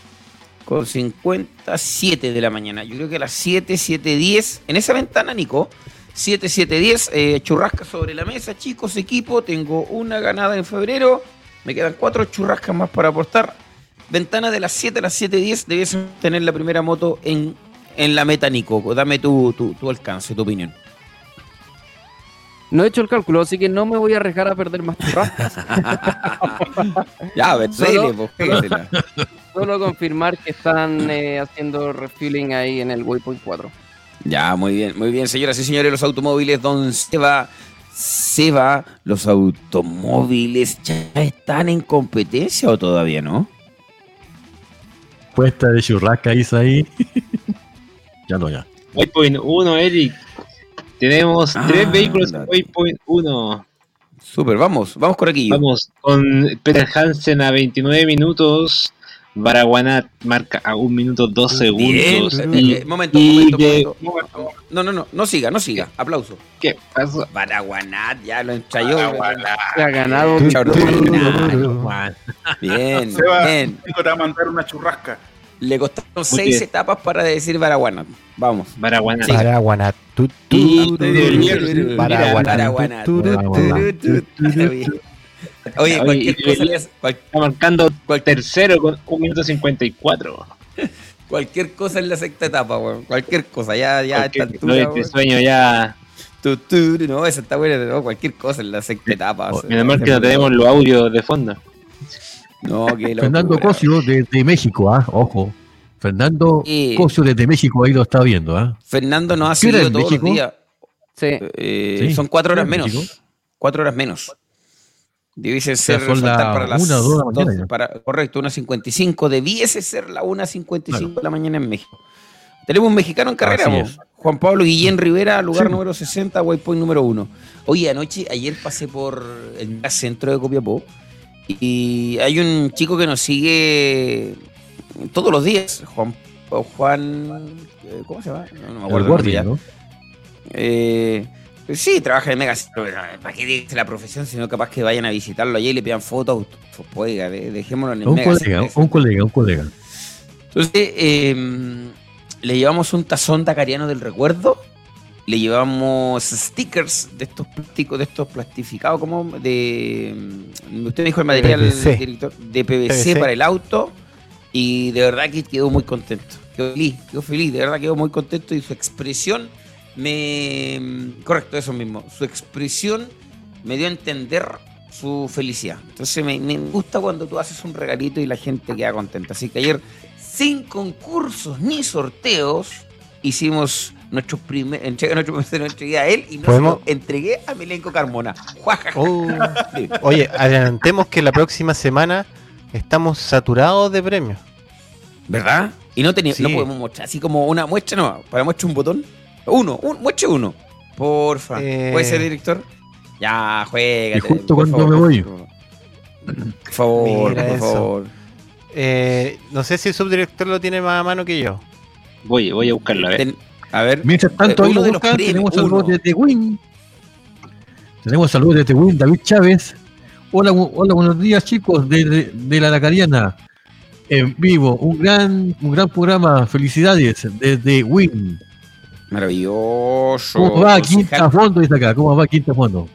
con 57 de la mañana. Yo creo que a las 7, 7, 10, en esa ventana, Nico, 7, 7, 10, eh, churrasca sobre la mesa, chicos, equipo, tengo una ganada en febrero, me quedan cuatro churrascas más para apostar. Ventana de las 7 a las 7, 10, debes tener la primera moto en, en la meta, Nico. Dame tu, tu, tu alcance, tu opinión. No he hecho el cálculo, así que no me voy a arriesgar a perder más churrascas. [LAUGHS] ya, a ver, solo, solo, confirmar que están eh, haciendo refueling ahí en el Waypoint 4. Ya, muy bien, muy bien, señoras y señores, los automóviles, don Seba, Seba, los automóviles ya están en competencia o todavía no? Puesta de churrasca ahí. [LAUGHS] ya no, ya. Waypoint 1, Eric. Tenemos tres vehículos en Waypoint 1. Super, vamos, vamos con aquí. Vamos con Peter Hansen a 29 minutos. Baraguanat marca a 1 minuto 2 segundos. Y, eh, momento, momento, momento, No, no, no, no siga, no siga. Aplauso. ¿Qué pasó? Baraguanat ya lo ensayó. Se ha ganado. Bien, Seba, bien. te va a mandar una churrasca. Le costaron seis etapas para decir Baraguanat. Vamos. Baraguanat. Sí. Baraguanat. Y- Baraguanat. Baraguanat. [LAUGHS] Oye, Oye, cualquier cosa, cual- Está marcando tercero con 1 minuto 54. cualquier cosa en la sexta etapa, weón. Cualquier cosa, ya, ya Porque altura, no, este sueño ya. Tu, tu, no, esa está buena, no, cualquier cosa en la sexta etapa. Menos mal que no tenemos los audios de fondo. No, que Fernando. Cosio desde México, ¿ah? Ojo. Fernando Sí. Cosio desde México ahí lo está viendo, ¿ah? Fernando nos ha ¿Qué hora seguido todos México? los días. Sí. Eh, Sí. Son cuatro horas ¿En menos. México? Cuatro horas menos. Debiese sea, ser son faltar la para las una o dos la mañana para, correcto, 1.55. Debiese ser la 1.55 de la mañana en México. Tenemos un mexicano en carrera. Juan Pablo Guillén Rivera, lugar Sí. número 60, waypoint número 1. Oye, anoche, ayer pasé por el centro de Copiapó y hay un chico que nos sigue todos los días, Juan, Juan eh, ¿cómo se llama? No, no me acuerdo. El Guardia. ¿no? Eh, sí, trabaja en Mega. pero, eh, ¿Para qué dice la profesión? Sino capaz que vayan a visitarlo allí y le pidan fotos. Pues, oiga, de- dejémoslo en el Un Mega. colega, un colega, un colega. Entonces, eh, le llevamos un tazón tacariano del recuerdo. Le llevamos stickers de estos plásticos, de estos plastificados, como de. mm, Usted me dijo el material PVC. director de PVC, PVC. para el auto. Y de verdad que quedó muy contento. Quedó feliz, quedó feliz, de verdad quedó muy contento. Y su expresión me. mm, Correcto, eso mismo. Su expresión me dio a entender su felicidad. Entonces me, me gusta cuando tú haces un regalito y la gente queda contenta. Así que ayer, sin concursos ni sorteos, hicimos nuestro primer entrega nuestro a él y no se ¿Podemos? lo entregué a Milenko Carmona. Oh. Oye, adelantemos que la próxima semana estamos saturados de premios. ¿Verdad? Y no Sí. no podemos mostrar, así como una muestra, no, para muestra un botón. Uno, un, muestre uno. Porfa. Eh. ¿Puede ser, director? Ya, juega. Y justo cuando me voy. Por favor, Mira por eso. favor. Eh, no sé si el subdirector lo tiene más a mano que yo. Voy, voy a buscarlo a ver. Ten- a ver. Mientras tanto, Eh, ahí lo de buscan, tenemos saludos desde Win. Tenemos saludos desde Win, David Chávez. Hola, hola, buenos días chicos de, de la Lacariana. En vivo, un gran, un gran programa. Felicidades desde Win. Maravilloso. ¿Cómo va. Quinta Fondo? Dice acá, ¿cómo va Quinta Fondo?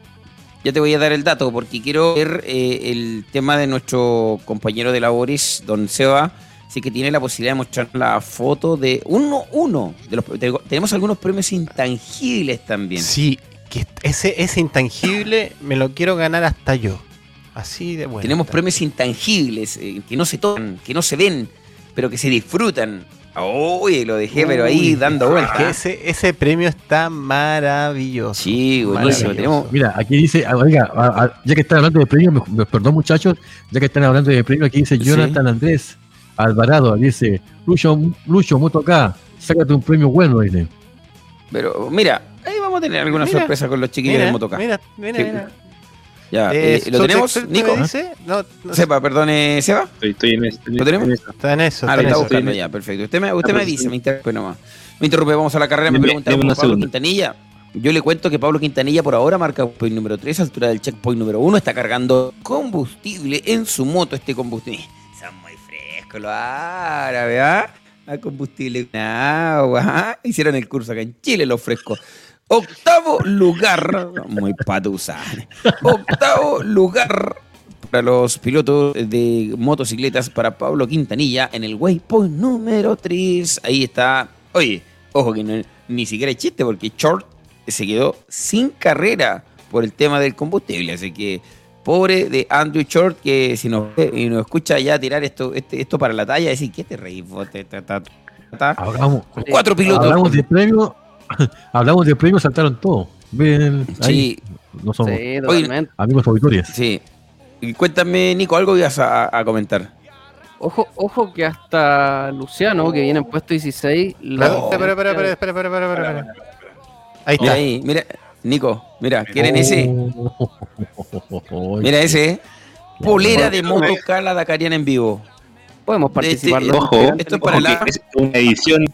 Ya te voy a dar el dato porque quiero ver eh, el tema de nuestro compañero de labores, don Seba. Así que tiene la posibilidad de mostrar la foto de uno, uno. De los, te- tenemos algunos premios intangibles también. Sí, que ese, ese intangible me lo quiero ganar hasta yo. Así de bueno. Tenemos premios intangibles eh, que no se tocan, que no se ven, pero que se disfrutan. Uy, lo dejé, pero ahí dando que vueltas. ese, ese premio está maravilloso. Sí, buenísimo. Tenemos, Mira, aquí dice, ah, oiga, ah, ah, ya que están hablando de premios, me, me- perdón muchachos, ya que están hablando de premios, aquí dice Sí. Jonathan Andrés Alvarado, dice, Lucho, Lucho, moto acá, sácate un premio bueno, dice. pero mira, ahí vamos a tener alguna Mira, sorpresa con los chiquillos Mira, del motocar. mira, mira, mira. Ya, Eh, eh, ¿Lo tenemos, Nico? ¿me dice? No, no, Sepa, perdone, Seba. Estoy, estoy en esto. ¿Lo tenemos? está en eso. Ah, está lo está eso. buscando ya, perfecto. Usted me, usted Ah, me dice, sí. me interrumpe nomás. Me interrumpe, vamos a la carrera, me por una Pablo segunda. Quintanilla. Yo le cuento que Pablo Quintanilla por ahora marca point número 3, altura del checkpoint número 1, está cargando combustible en su moto, este combustible. [LAUGHS] Son muy frescos los árabes, ¿ah? A combustible con agua, ¿ah? Hicieron el curso acá en Chile, los frescos. Octavo lugar, muy patusán. Octavo lugar para los pilotos de motocicletas para Pablo Quintanilla en el waypoint número 3. Ahí está. Oye, ojo que no- ni siquiera es chiste porque Short se quedó sin carrera por el tema del combustible. Así que pobre de Andrew Short que si nos y nos escucha ya tirar esto, este- esto para la talla, decir, ¿qué te reís Cuatro pilotos. hablamos de premios, [LAUGHS] hablamos de premios, saltaron todos. Ven, ahí, Sí, no somos Sí, totalmente. amigos auditores. sí. Y cuéntame, Nico, algo ibas a, a comentar. Ojo, ojo que hasta Luciano, que viene en puesto 16, la- Espera, espera, espera, espera, espera, espera, espera, espera. Ahí Mira está. ahí, mira, Nico, mira, ¿quieren ese? [LAUGHS] Mira ese. Polera de Moto Cala Dakariana en vivo. Podemos participar. Este, ojo, esto es para la... es una edición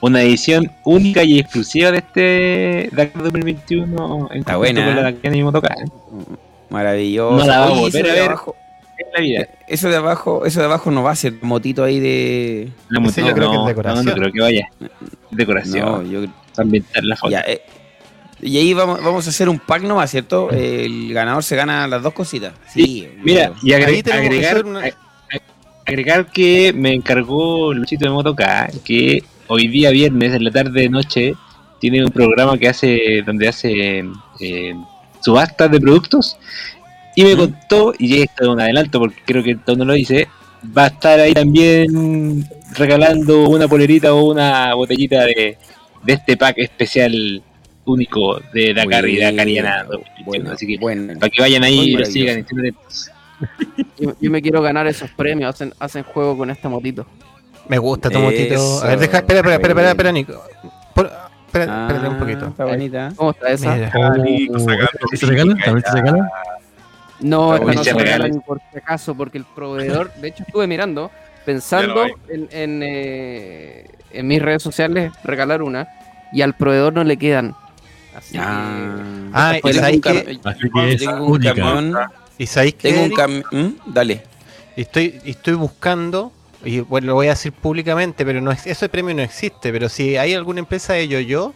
una edición única y exclusiva de este Dakar 2021 en Está buena. Con la Dakar y Motocar. Maravilloso. No la vamos a volver a ver en la vida. Eso de abajo, eso de abajo no va a ser motito ahí de. La motito, yo creo que es decoración. No, no creo que vaya. Decoración. No, yo ambientar la foto. eh, y ahí vamos, vamos a hacer un pack nomás, ¿cierto? El ganador se gana las dos cositas. Sí, mira, y agregar, agregar que me encargó Luchito de Motoca que hoy día viernes, en la tarde de noche, tiene un programa que hace, donde hace eh, subastas de productos. Y me contó, y esto es un adelanto porque creo que todo no lo dice, va a estar ahí también regalando una polerita o una botellita de, de este pack especial único de Dakar y Dakariana. Bueno, así que para que vayan ahí y lo sigan. Yo, yo, me quiero ganar esos premios, hacen, hacen juego con este motito. Me gusta tu motito. A ver, deja, espera, espera, espera, espera, espera, Nico. Por, espera, espera un poquito. Está bonita. ¿Cómo está esa? ¿Se regala? ¿También se regala? No, esta no se regala ni por si acaso, porque el proveedor, de hecho estuve mirando, pensando en, en, eh, en mis redes sociales regalar una, y al proveedor no le quedan. Así ah, ah y sabéis que, tengo un camión. Y sabéis que tengo un camión. ¿Mm? Dale. Estoy, estoy buscando y bueno, lo voy a decir públicamente, pero no es, ese premio no existe, pero si hay alguna empresa de yo-yo,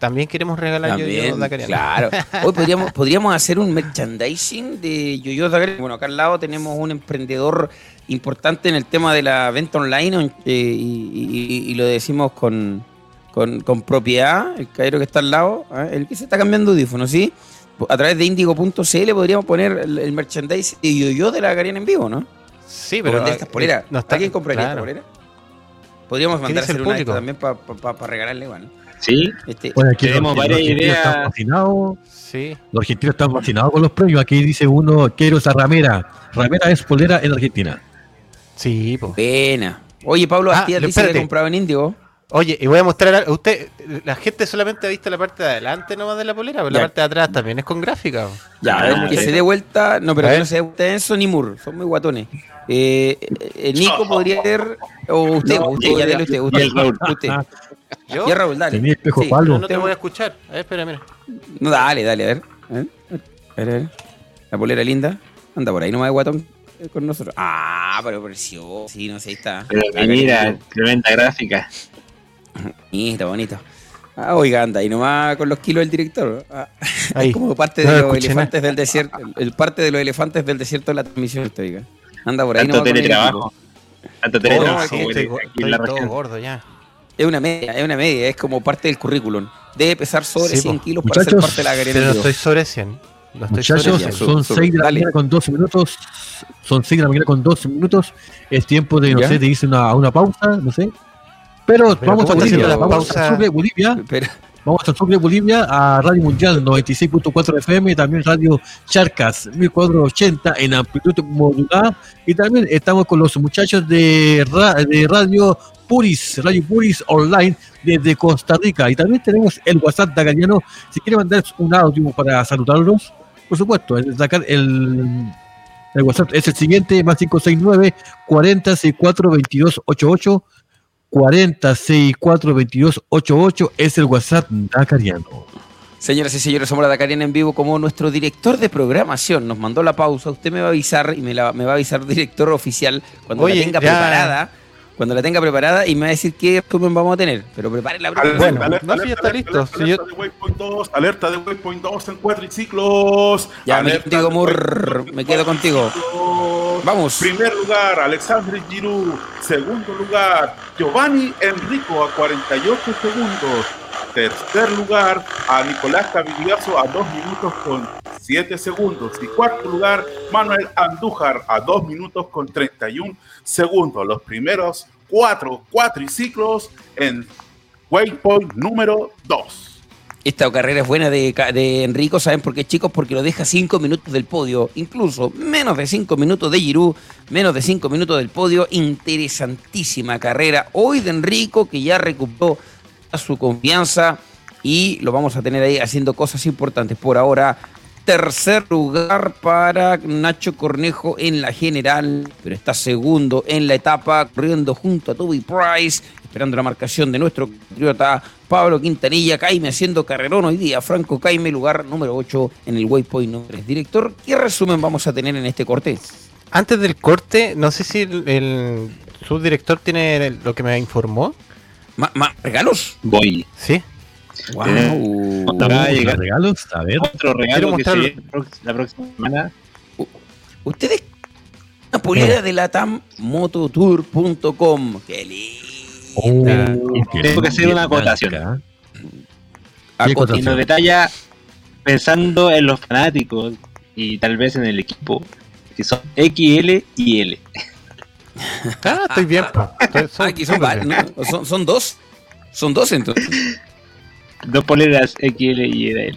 también queremos regalar yo-yo Claro. [LAUGHS] Hoy podríamos, podríamos hacer un merchandising de yo-yo Bueno, acá al lado tenemos un emprendedor importante en el tema de la venta online eh, y, lo decimos con, con, propiedad, el cairo que está al lado, ¿eh? el que se está cambiando audífono, ¿sí? A través de indigo.cl podríamos poner el, merchandising de yo-yo de la Cariana en vivo, ¿no? Sí, pero. De estas poleras. No está, ¿Alguien compraría esta polera? Podríamos mandar a hacer una también para regalarle igual. Sí, este, bueno, aquí tenemos varias ideas. Están fascinados. Sí. Los argentinos están fascinados con los premios. Aquí dice uno, quiero esa ramera. Ramera es polera en Argentina. Sí, pues. Pena. Oye, Pablo, ah, ¿a dice que comprado en Índigo? Oye, y voy a mostrar a usted, la gente solamente ha visto la parte de adelante nomás de la polera, pero la parte de atrás también es con gráfica. Ya, a ver, que se dé vuelta, no, pero que no se dé vuelta Enzo ni Mur, son muy guatones. Eh, eh, Nico podría ser, o usted, usted, ya dele usted, usted, usted. ¿Yo? Ya Raúl, dale. Tenía espejo sí, no, no te voy a escuchar. A ver, espera, mira. No, dale, dale, a ver. A ver, a ver, La polera linda. Anda por ahí nomás de guatón con nosotros. Ah, pero precioso. Sí, no sé, ahí está. Pero mira, tremenda gráfica. [CLEARS THROAT] Bonito, bonito. Ah, oiga, anda, y nomás con los kilos del director. Ah, [LAUGHS] es como parte de los elefantes del desierto. El, parte de los elefantes del desierto de la transmisión, oiga. Anda por ahí. Tanto teletrabajo. Tanto teletrabajo. todo gordo ya. Es una media, es una media, es como parte del currículum. Debe pesar sobre 100 kilos para ser parte de la galería. Pero no estoy sobre 100. No estoy Muchachos, sobre 100. son 6 de la mañana con 12 minutos. Son 6 de la mañana con 12 minutos. Es tiempo de, no sé, te hice una, una pausa, no sé. Pero, vamos a Bolivia, vamos a Sucre, Bolivia. Vamos a Sucre, Bolivia, a Radio Mundial 96.4 FM, también Radio Charcas 1480 en amplitud modulada. Y también estamos con los muchachos de, de Radio Puris, Radio Puris Online desde Costa Rica. Y también tenemos el WhatsApp Dagariano. Si quiere mandar un audio para saludarlos, por supuesto, el, el, el WhatsApp es el siguiente, más 569 40 64 22 88 40642288 es el WhatsApp Dakariano. Señoras y señores, somos la Dakariana en vivo como nuestro director de programación. Nos mandó la pausa. Usted me va a avisar y me, la, me va a avisar director oficial cuando la tenga preparada cuando la tenga preparada y me va a decir qué resumen vamos a tener. Pero prepare la pregunta. Bueno, alerta, no, ya está listo. Alerta, alerta, de Waypoint 2, alerta de Waypoint 2 en cuatriciclos. Ya, me quedo contigo, Mur. Me quedo contigo. Vamos. Primer lugar, Alexandre Giroud. Segundo lugar, Giovanni Enrico a 48 segundos. Tercer lugar, a Nicolás Cavigliazo a 2 minutos con 7 segundos. Y cuarto lugar, Manuel Andújar a 2 minutos con 31 segundos. Los primeros cuatro cuatriciclos en waypoint número 2. Esta carrera es buena de, de, Enrico, ¿saben por qué, chicos? Porque lo deja 5 minutos del podio, incluso menos de 5 minutos de Giroud, menos de 5 minutos del podio. Interesantísima carrera hoy de Enrico, que ya recuperó su confianza y lo vamos a tener ahí haciendo cosas importantes. Por ahora, tercer lugar para Nacho Cornejo en la general, pero está segundo en la etapa, corriendo junto a Toby Price, esperando la marcación de nuestro compatriota Pablo Quintanilla, Caime haciendo carrerón hoy día, Franco Caime, lugar número 8 en el Waypoint número 3. Director, ¿qué resumen vamos a tener en este corte? Antes del corte, no sé si el, subdirector tiene lo que me informó. ¿Más regalos? Voy. Sí. Wow. llegar regalos. A ver, otro regalo que se la próxima semana. Ustedes una polera de la tammototour.com. Qué lindo. Oh, Tengo que hacer una acotación. Y nos detalla pensando en los fanáticos y tal vez en el equipo que son XL y L. Ah, estoy bien. Son, Aquí son, ¿Son, son dos. Son dos entonces. [LAUGHS] Dos poleras XL y L.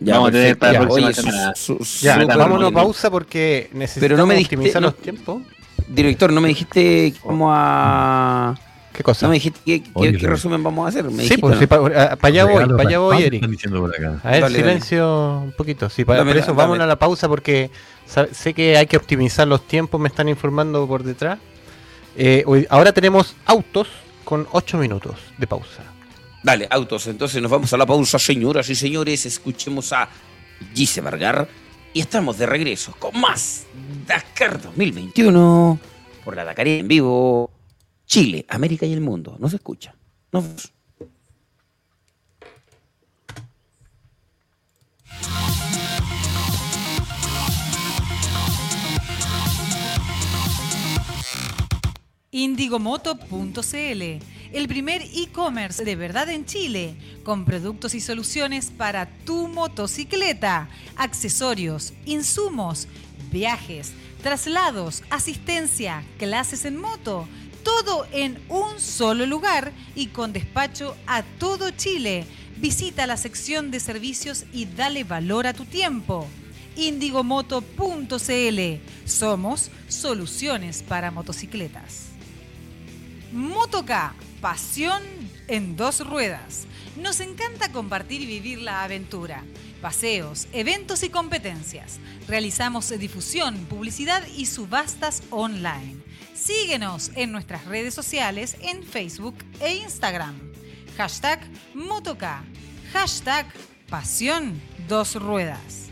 Ya, vamos a tener para la próxima semana. ya, vámonos a pausa porque necesitamos Pero no me optimizar los tiempos. Director, no me dijiste cómo a. ¿Qué cosa? No me dijiste qué, qué, resumen vamos a hacer. ¿Me sí, pues para allá voy, para allá voy, Eric. A ver, silencio un poquito. Sí, para, eso vamos a la pausa porque sé que hay que optimizar los tiempos, me están informando por detrás. Eh, ahora tenemos autos con 8 minutos de pausa. Dale, autos. Entonces nos vamos a la pausa, señoras y señores. Escuchemos a Gise Vargar. Y estamos de regreso con más Dakar 2021 por la Dakar en vivo. Chile, América y el mundo. No se escucha. Nos Indigomoto.cl, el primer e-commerce de verdad en Chile, con productos y soluciones para tu motocicleta, accesorios, insumos, viajes, traslados, asistencia, clases en moto, todo en un solo lugar y con despacho a todo Chile. Visita la sección de servicios y dale valor a tu tiempo. Indigomoto.cl. Somos soluciones para motocicletas. Motoca, pasión en dos ruedas. Nos encanta compartir y vivir la aventura. Paseos, eventos y competencias. Realizamos difusión, publicidad y subastas online. Síguenos en nuestras redes sociales en Facebook e Instagram. Hashtag Motoca. Hashtag Pasión Dos Ruedas.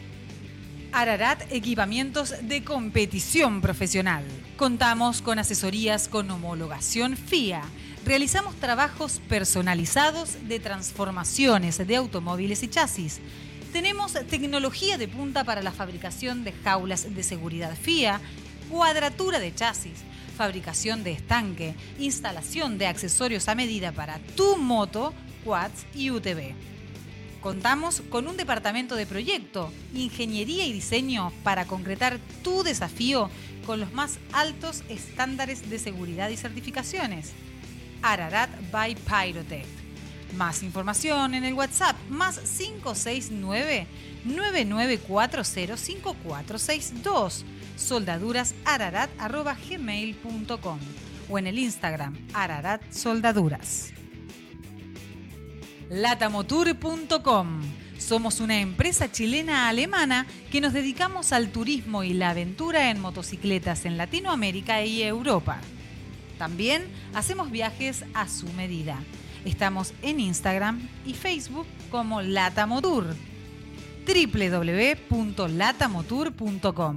Ararat Equipamientos de Competición Profesional. Contamos con asesorías con homologación FIA. Realizamos trabajos personalizados de transformaciones de automóviles y chasis. Tenemos tecnología de punta para la fabricación de jaulas de seguridad FIA, cuadratura de chasis, fabricación de estanque, instalación de accesorios a medida para tu moto, quads y UTV. Contamos con un departamento de proyecto, ingeniería y diseño para concretar tu desafío con los más altos estándares de seguridad y certificaciones. Ararat by Pyrotech. Más información en el WhatsApp más 569 99405462 soldadurasararat.gmail.com o en el Instagram ararat soldaduras. Somos una empresa chilena-alemana que nos dedicamos al turismo y la aventura en motocicletas en Latinoamérica y Europa. También hacemos viajes a su medida. Estamos en Instagram y Facebook como Latamotour. www.latamotour.com.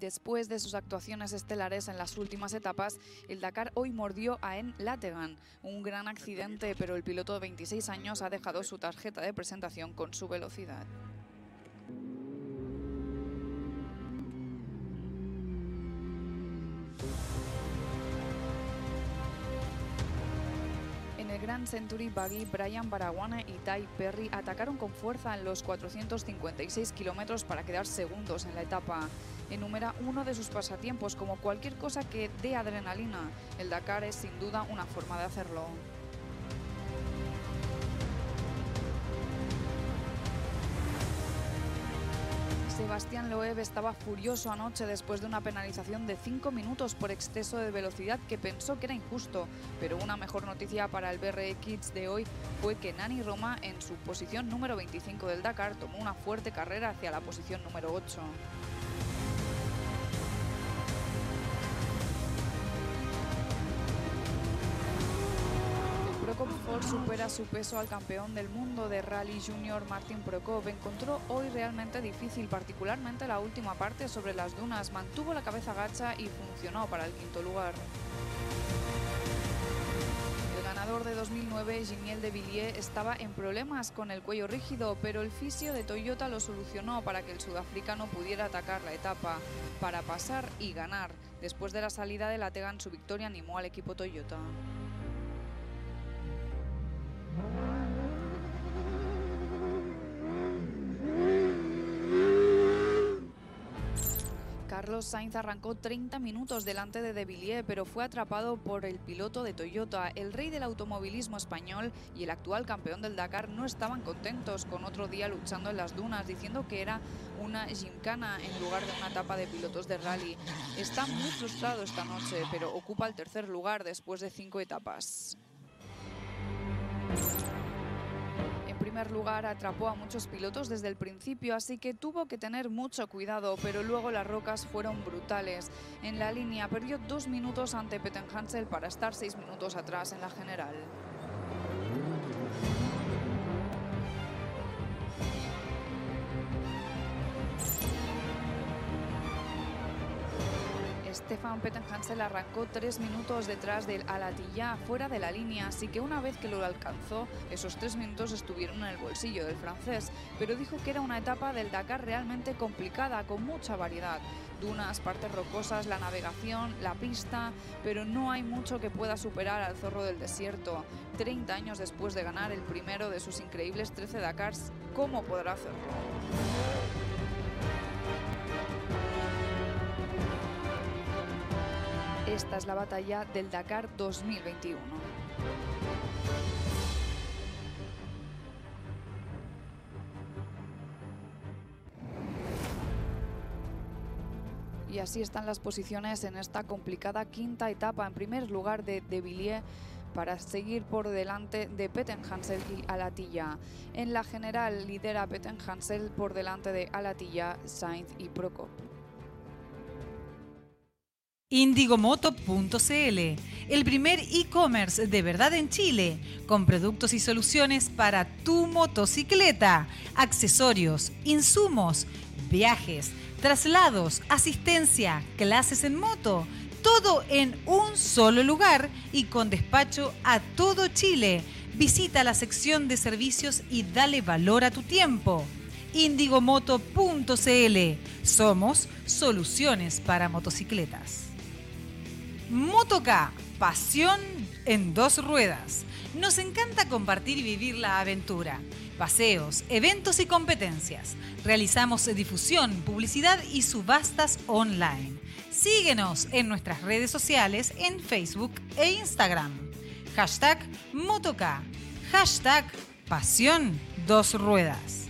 Después de sus actuaciones estelares en las últimas etapas, el Dakar hoy mordió a En Lategan. Un gran accidente, pero el piloto de 26 años ha dejado su tarjeta de presentación con su velocidad. En el Grand Century Buggy, Brian Baraguane y Ty Perry atacaron con fuerza en los 456 kilómetros para quedar segundos en la etapa. Enumera uno de sus pasatiempos como cualquier cosa que dé adrenalina. El Dakar es sin duda una forma de hacerlo. Sebastián Loeb estaba furioso anoche después de una penalización de 5 minutos por exceso de velocidad que pensó que era injusto, pero una mejor noticia para el BRE Kids de hoy fue que Nani Roma en su posición número 25 del Dakar tomó una fuerte carrera hacia la posición número 8. Prokop supera su peso al campeón del mundo de rally junior Martin Prokop. Encontró hoy realmente difícil, particularmente la última parte sobre las dunas. Mantuvo la cabeza gacha y funcionó para el quinto lugar. El ganador de 2009, Giniel de Villiers, estaba en problemas con el cuello rígido, pero el fisio de Toyota lo solucionó para que el sudafricano pudiera atacar la etapa, para pasar y ganar. Después de la salida de la Tegan, su victoria animó al equipo Toyota. Carlos Sainz arrancó 30 minutos delante de De Villiers, pero fue atrapado por el piloto de Toyota. El rey del automovilismo español y el actual campeón del Dakar no estaban contentos con otro día luchando en las dunas, diciendo que era una gimcana en lugar de una etapa de pilotos de rally. Está muy frustrado esta noche, pero ocupa el tercer lugar después de cinco etapas. Primer lugar atrapó a muchos pilotos desde el principio, así que tuvo que tener mucho cuidado, pero luego las rocas fueron brutales. En la línea perdió dos minutos ante Pettenhansel para estar seis minutos atrás en la general. Stefan Pettenhansel arrancó tres minutos detrás del Alatilla fuera de la línea, así que una vez que lo alcanzó, esos tres minutos estuvieron en el bolsillo del francés, pero dijo que era una etapa del Dakar realmente complicada, con mucha variedad. Dunas, partes rocosas, la navegación, la pista, pero no hay mucho que pueda superar al zorro del desierto. 30 años después de ganar el primero de sus increíbles 13 Dakars, ¿cómo podrá hacerlo? Esta es la batalla del Dakar 2021. Y así están las posiciones en esta complicada quinta etapa. En primer lugar de De Villiers para seguir por delante de Pettenhansel y Alatilla. En la general lidera Pettenhansel por delante de Alatilla, Sainz y Prokop. Indigomoto.cl, el primer e-commerce de verdad en Chile, con productos y soluciones para tu motocicleta, accesorios, insumos, viajes, traslados, asistencia, clases en moto, todo en un solo lugar y con despacho a todo Chile. Visita la sección de servicios y dale valor a tu tiempo. Indigomoto.cl, somos soluciones para motocicletas. Motoca, pasión en dos ruedas. Nos encanta compartir y vivir la aventura. Paseos, eventos y competencias. Realizamos difusión, publicidad y subastas online. Síguenos en nuestras redes sociales en Facebook e Instagram. Hashtag Motoca. Hashtag Pasión Dos Ruedas.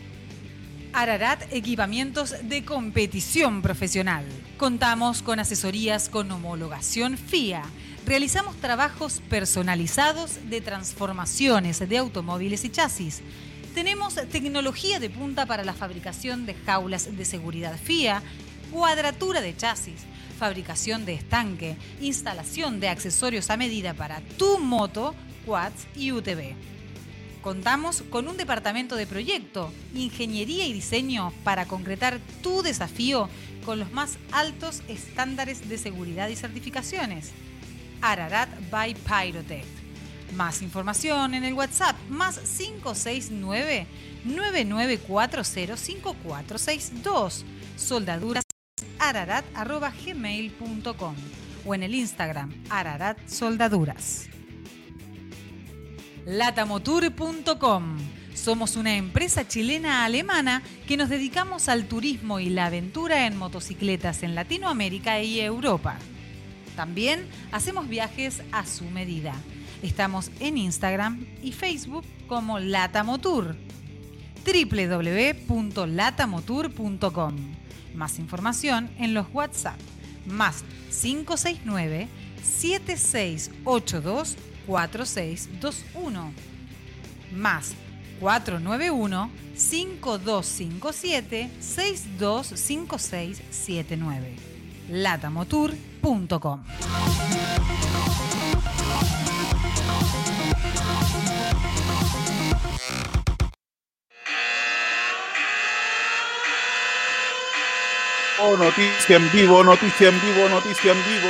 Ararat Equipamientos de Competición Profesional. Contamos con asesorías con homologación FIA. Realizamos trabajos personalizados de transformaciones de automóviles y chasis. Tenemos tecnología de punta para la fabricación de jaulas de seguridad FIA, cuadratura de chasis, fabricación de estanque, instalación de accesorios a medida para tu moto, quads y UTV. Contamos con un departamento de proyecto, ingeniería y diseño para concretar tu desafío con los más altos estándares de seguridad y certificaciones. Ararat by Pyrotech. Más información en el WhatsApp más 569 99405462 soldaduras ararat.gmail.com o en el Instagram ararat soldaduras. latamotour.com. Somos una empresa chilena alemana que nos dedicamos al turismo y la aventura en motocicletas en Latinoamérica y Europa. También hacemos viajes a su medida. Estamos en Instagram y Facebook como Latamotour. www.latamotour.com. Más información en los WhatsApp más 569 7682 4621 más 491 5257 625679 latamotour.com Oh, noticia en vivo, noticia en vivo, noticia en vivo.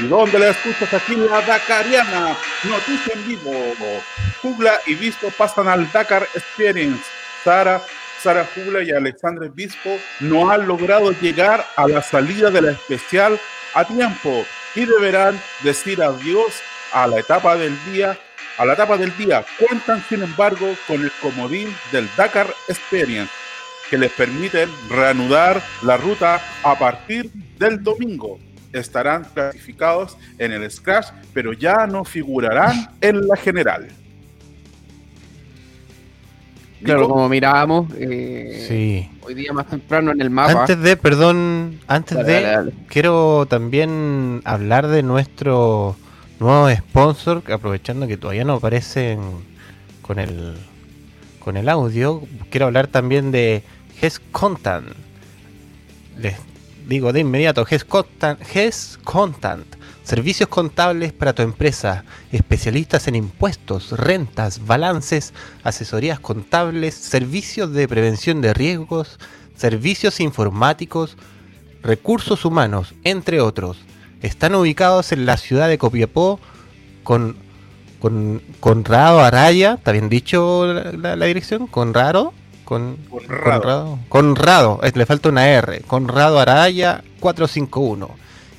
¿Y dónde la escuchas? Aquí la Dakariana. Noticia en vivo. Jugla y Bispo pasan al Dakar Experience. Sara, Sara Jugla y Alexandre Bispo no han logrado llegar a la salida de la especial a tiempo y deberán decir adiós a la etapa del día. A la etapa del día cuentan, sin embargo, con el comodín del Dakar Experience que les permiten reanudar la ruta a partir del domingo. Estarán clasificados en el Scratch, pero ya no figurarán en la general. Claro, como mirábamos, eh, hoy día más temprano en el mapa. Antes de, perdón, antes de, quiero también hablar de nuestro nuevo sponsor, aprovechando que todavía no aparecen con el con el audio, quiero hablar también de GES Contant. Les digo de inmediato, GES Contant, GES Contant. Servicios contables para tu empresa, especialistas en impuestos, rentas, balances, asesorías contables, servicios de prevención de riesgos, servicios informáticos, recursos humanos, entre otros. Están ubicados en la ciudad de Copiapó con, con Conrado Araya, ¿está bien dicho la, la dirección? Conrado con, Conrado. Conrado. le falta una R. Conrado Araya 451.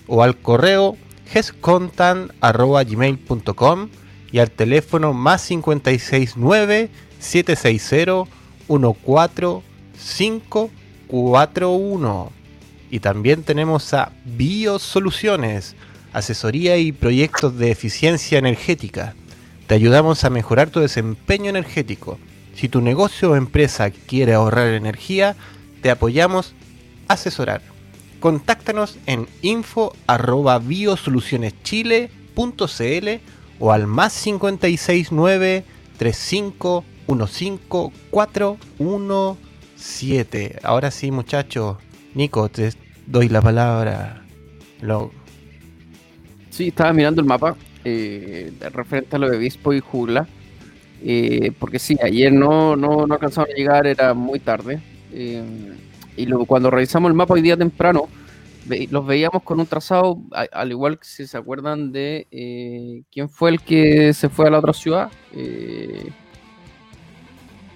O al correo gescontan.gmail.com y al teléfono más 569 760 14541. Y también tenemos a Biosoluciones, asesoría y proyectos de eficiencia energética. Te ayudamos a mejorar tu desempeño energético si tu negocio o empresa quiere ahorrar energía, te apoyamos a asesorar. Contáctanos en info@biosolucioneschile.cl o al más 569 3515417. Ahora sí, muchachos. Nico, te doy la palabra. Sí, estaba mirando el mapa eh, referente a lo de Bispo y Jula. Eh, porque sí, ayer no, no, no alcanzaron a llegar, era muy tarde. Eh, y luego cuando revisamos el mapa hoy día temprano, los veíamos con un trazado, al igual que si se acuerdan de eh, quién fue el que se fue a la otra ciudad.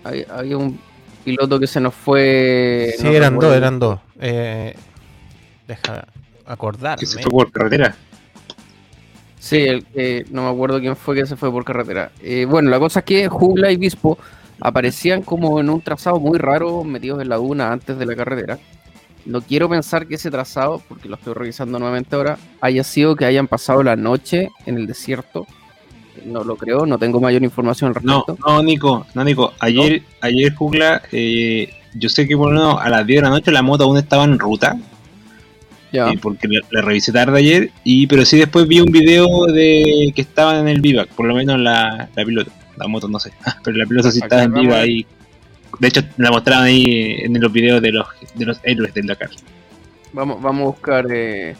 había un piloto que se nos fue. Sí, eran dos, eran dos. deja acordar. Que se fue por carretera. Sí, el, no me acuerdo quién fue que se fue por carretera. Eh, bueno, la cosa es que Jugla y Bispo aparecían como en un trazado muy raro metidos en la duna antes de la carretera. No quiero pensar que ese trazado, porque lo estoy revisando nuevamente ahora, haya sido que hayan pasado la noche en el desierto. No lo creo, no tengo mayor información al respecto. No, no, Nico, no, Nico. Ayer, ayer Jugla, eh, yo sé que por a las 10 de la noche la moto aún estaba en ruta porque la, revisé tarde ayer, y pero sí después vi un video de que estaban en el vivac, por lo menos la, la piloto, la moto no sé, [LAUGHS] pero la piloto sí estaba en viva ahí. De hecho, la mostraban ahí en los videos de los, de los héroes del Dakar. Vamos, vamos a buscar eh,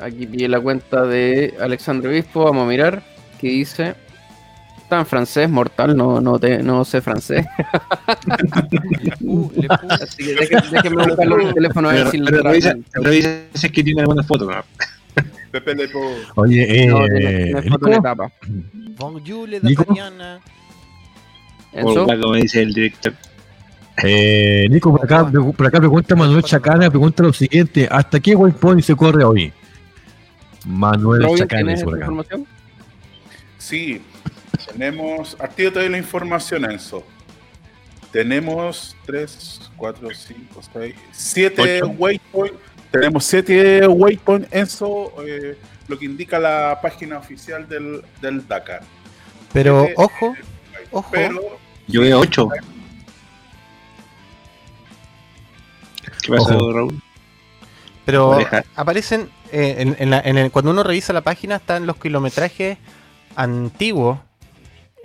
aquí pide la cuenta de Alexandre Bispo, vamos a mirar qué dice. Está en francés, mortal, no, no, te, no sé francés. [LAUGHS] uh, le Así que déjenme el teléfono a ver si pero, revisa, revisa si es que tiene alguna foto. ¿no? [LAUGHS] Pepe Le Oye, eh, no, tiene, foto de etapa. Bonjour, les D'Artagnan. Como dice el director. Eh, Nico, por acá, por acá pregunta Manuel Chacana, pregunta lo siguiente, ¿hasta qué waypoint se corre hoy? Manuel Chacana, por acá. Sí, Tenemos, activo todavía la información, Enzo. Tenemos 3, 4, 5, 6, 7 waypoints. Tenemos 7 waypoints, Enzo, eh, lo que indica la página oficial del, del Dakar. Pero ojo, ojo. Yo veo 8. ¿Qué pasó, Raúl? Pero aparecen, eh, en, en cuando uno revisa la página, están los kilometrajes antiguos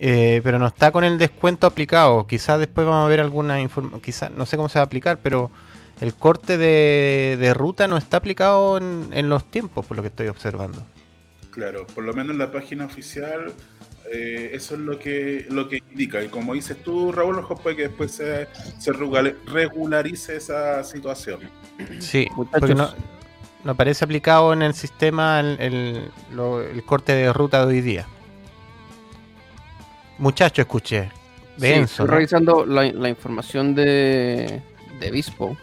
eh, pero no está con el descuento aplicado. Quizás después vamos a ver alguna información, quizás no sé cómo se va a aplicar, pero el corte de, ruta no está aplicado en, los tiempos, por lo que estoy observando. Claro, por lo menos en la página oficial eh, eso es lo que lo que indica. Y como dices tú, Raúl, ojo puede que después se, se regularice esa situación. Sí, porque no, no aparece aplicado en el sistema el, el corte de ruta de hoy día. Muchacho, escuché. estoy revisando la, información de, de Bispo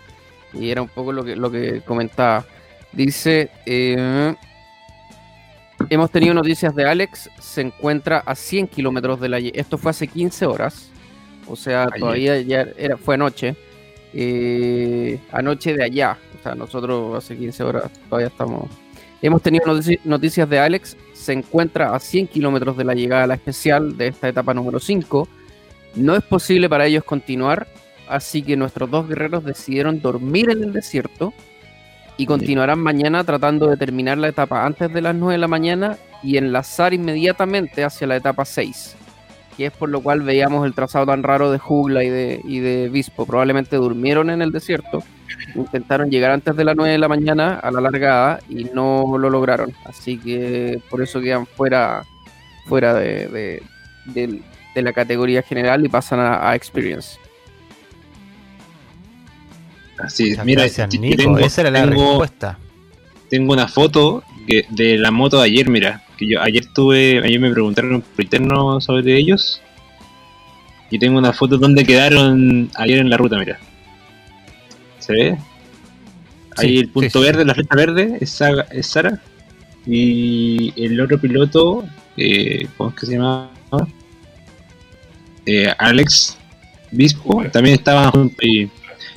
y era un poco lo que, lo que comentaba. Dice, eh, hemos tenido noticias de Alex, se encuentra a 100 kilómetros de la... Esto fue hace 15 horas, o sea, todavía ya era, fue anoche. Eh, anoche de allá, o sea, nosotros hace 15 horas todavía estamos... Hemos tenido noticias de Alex, se encuentra a 100 kilómetros de la llegada a la especial de esta etapa número 5. No es posible para ellos continuar, así que nuestros dos guerreros decidieron dormir en el desierto y continuarán mañana tratando de terminar la etapa antes de las 9 de la mañana y enlazar inmediatamente hacia la etapa 6, que es por lo cual veíamos el trazado tan raro de Jugla y de, y de Vispo. Probablemente durmieron en el desierto intentaron llegar antes de las 9 de la mañana a la largada y no lo lograron. Así que por eso quedan fuera, fuera de, la categoría general y pasan a, Experience. Así mira, tengo, esa era la respuesta. Tengo una foto de la moto de ayer, mira, que yo ayer tuve, ayer me preguntaron por interno sobre ellos. Y tengo una foto donde quedaron ayer en la ruta, mira. ¿Se ve? Ahí el punto verde, la flecha verde, es, Sara. Y el otro piloto, eh, ¿cómo es que se llama? Eh, Alex Bispo, también estaba junto. Y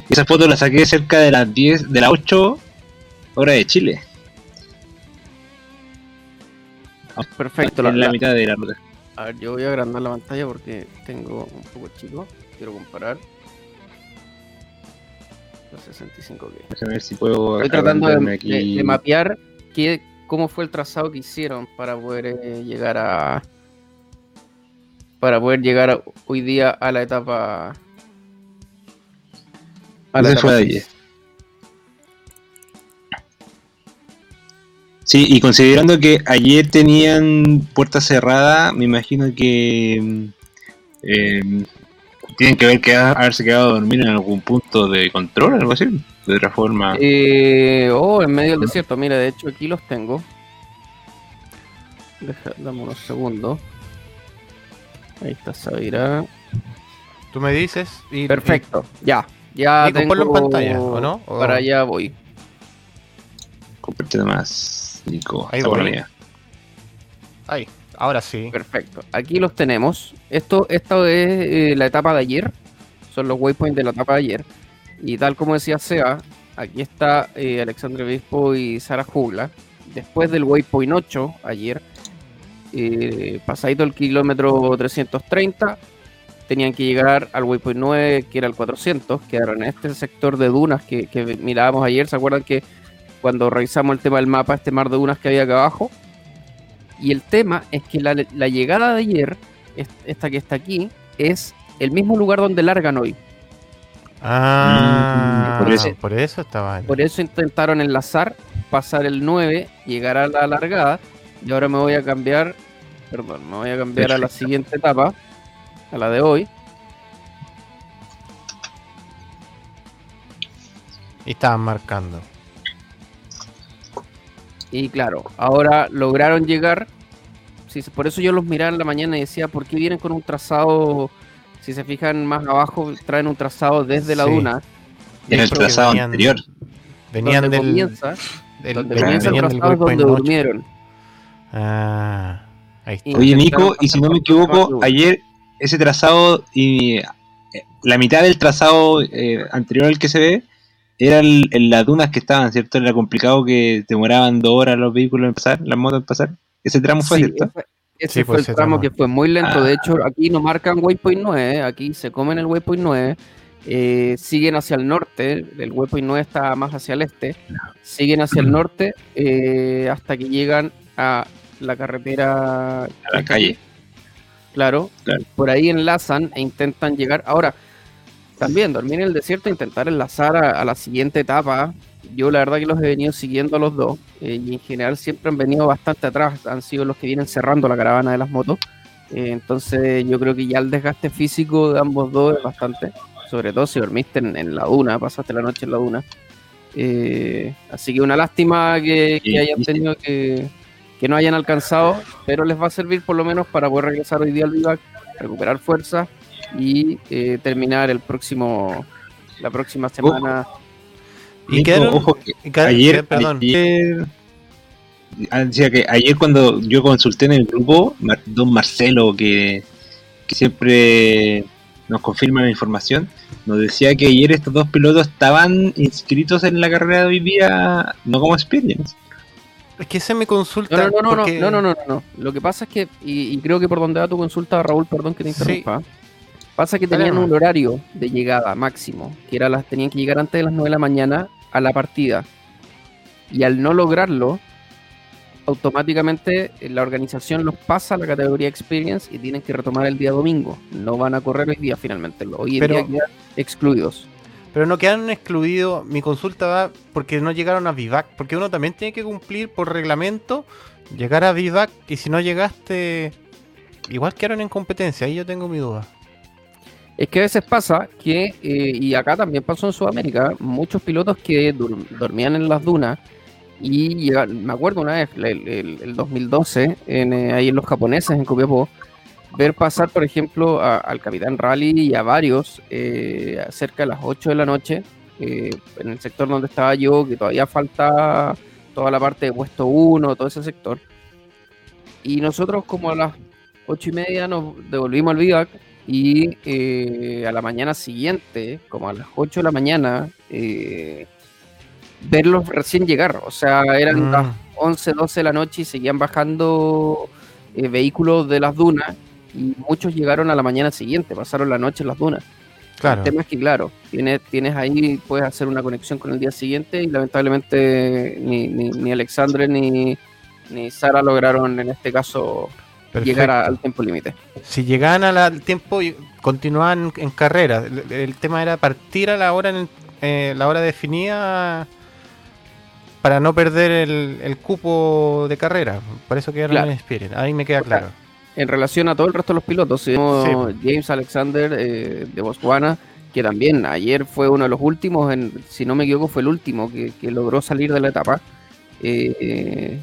esa foto la saqué cerca de las 10, de las 8 horas de Chile. Perfecto. En la, la mitad de la ruta. A ver, yo voy a agrandar la pantalla porque tengo un poco chico. Quiero comparar. 65 A ver si puedo. Estoy tratando de, mapear qué, cómo fue el trazado que hicieron para poder eh, llegar a. Para poder llegar hoy día a la etapa. A la etapa Sí, y considerando que ayer tenían puerta cerrada, me imagino que eh, tienen que ver que haberse quedado a dormir en algún punto de control, algo así, de otra forma. Eh, oh, en medio del desierto, mira, de hecho aquí los tengo. Deja, dame unos segundos. Ahí está Sabira. Tú me dices y. Perfecto, ya. Ya y tengo en pantalla, ¿o no? Para allá voy. Comparte más, Nico. Ahí voy. Ahí. Ahora sí. Perfecto. Aquí los tenemos. Esto, esto es eh, la etapa de ayer. Son los waypoints de la etapa de ayer. Y tal como decía Seba, aquí está eh, Alexandre Bispo y Sara Jugla. Después del waypoint 8, ayer, eh, pasadito el kilómetro 330, tenían que llegar al waypoint 9, que era el 400, quedaron en este sector de dunas que, que mirábamos ayer. ¿Se acuerdan que cuando revisamos el tema del mapa, este mar de dunas que había acá abajo? Y el tema es que la, llegada de ayer, esta que está aquí, es el mismo lugar donde largan hoy. Ah, por eso, por eso estaba. Por eso intentaron enlazar, pasar el 9, llegar a la largada. Y ahora me voy a cambiar, perdón, me voy a cambiar a la siguiente etapa, a la de hoy. Y estaban marcando. Y claro, ahora lograron llegar. Sí, por eso yo los miraba en la mañana y decía, ¿por qué vienen con un trazado? Si se fijan más abajo, traen un trazado desde la duna. En el trazado anterior. Venían del, comienza, del, donde comienza el trazado donde durmieron. Ah. Oye, Nico, y si no me equivoco, ayer ese trazado y eh, la mitad del trazado eh, anterior al que se ve era en las dunas que estaban, ¿cierto? Era complicado que demoraban dos horas los vehículos en pasar, las motos en pasar. Ese tramo fue, ¿cierto? Ese, fue, el tramo, que fue muy lento. De hecho, aquí no marcan Waypoint 9, aquí se comen el Waypoint 9. Eh, siguen hacia el norte, el Waypoint 9 está más hacia el este, siguen hacia el norte eh, hasta que llegan a la carretera... A la calle. Claro, por ahí enlazan e intentan llegar. Ahora, también dormir en el desierto, intentar enlazar a, la siguiente etapa. Yo la verdad que los he venido siguiendo a los dos eh, y en general siempre han venido bastante atrás, han sido los que vienen cerrando la caravana de las motos. entonces yo creo que ya el desgaste físico de ambos dos es bastante sobre todo si dormiste en, la duna, pasaste la noche en la duna. Eh, así que una lástima que, hayan tenido que, que, no hayan alcanzado, pero les va a servir por lo menos para poder regresar hoy día al vivac, recuperar fuerza y eh, terminar el próximo la próxima semana. Y ojo, ayer, perdón. Ayer, ah, decía que ayer cuando yo consulté en el grupo, don Marcelo, que, que siempre nos confirma la información, nos decía que ayer estos dos pilotos estaban inscritos en la carrera de hoy día, no como experience. Es que se me consulta. No, no, no, no, no, no, no, Lo que pasa es que, y, creo que por donde va tu consulta, Raúl, perdón que te interrumpa. Pasa que tenían un horario de llegada máximo, que era las, tenían que llegar antes de las 9 de la mañana a la partida. Y al no lograrlo, automáticamente eh, la organización los pasa a la categoría Experience y tienen que retomar el día domingo. No van a correr hoy día finalmente. Hoy en día quedan excluidos. Pero no quedan excluidos. Mi consulta va porque no llegaron a Vivac. Porque uno también tiene que cumplir por reglamento llegar a Vivac. Y si no llegaste, igual quedaron en competencia. Ahí yo tengo mi duda. Es que a veces pasa que, eh, y acá también pasó en Sudamérica, muchos pilotos que dormían en las dunas y me acuerdo una vez, el, 2012, en, eh, ahí en los japoneses, en Copiapó, ver pasar, por ejemplo, al Capitán Rally y a varios eh, cerca de las 8 de la noche, eh, en el sector donde estaba yo, que todavía falta toda la parte de puesto 1, todo ese sector. Y nosotros como a las 8 y media nos devolvimos al vivac y a la mañana siguiente, como a las 8 de la mañana, verlos recién llegar. O sea, eran mm. las 11, 12 de la noche y seguían bajando eh, vehículos de las dunas y muchos llegaron a la mañana siguiente, pasaron la noche en las dunas. Claro. El tema es que, claro, tienes, tienes ahí, puedes hacer una conexión con el día siguiente y lamentablemente ni, ni, Alexandre ni, ni Sara lograron en este caso llegar al tiempo límite. Si llegaban al tiempo y continuaban en carrera, el, tema era partir a la hora en eh, la hora definida para no perder el, cupo de carrera. Por eso quedaron en Spirit. Ahí me queda claro. En relación a todo el resto de los pilotos, James Alexander eh, de Botswana, que también ayer fue uno de los últimos, en, si no me equivoco, fue el último que, logró salir de la etapa. Eh,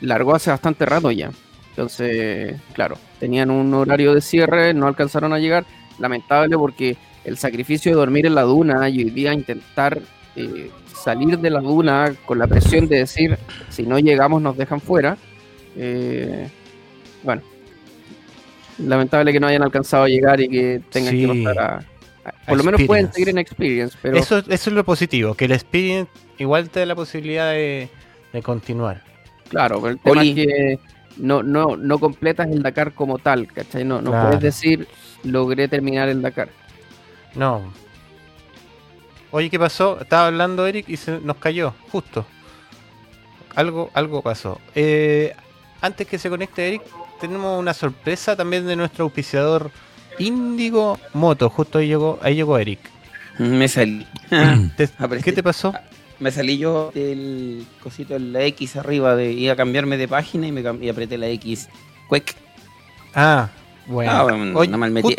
largó hace bastante rato ya. Entonces, claro, tenían un horario de cierre, no alcanzaron a llegar. Lamentable porque el sacrificio de dormir en la duna y hoy día intentar eh, salir de la duna con la presión de decir, si no llegamos nos dejan fuera. Eh, bueno, lamentable que no hayan alcanzado a llegar y que tengan que ir a, Por lo menos pueden seguir en Experience, pero... Eso, eso es lo positivo, que el Experience igual te da la posibilidad de, continuar. Claro, pero el tema es que no, no, no completas el Dakar como tal, ¿cachai? No, no puedes decir, logré terminar el Dakar. No, Oye, ¿qué pasó? Estaba hablando Eric y se nos cayó, justo. Algo, algo pasó. Eh, antes que se conecte Eric, tenemos una sorpresa también de nuestro auspiciador Índigo Moto. Justo ahí llegó, ahí llegó Eric. Me salí. [LAUGHS] [LAUGHS] ¿Qué te pasó? Me salí yo del cosito de la X arriba de iba a cambiarme de página y me apreté la X. Quick. Ah, bueno. Ah, bueno mal metí,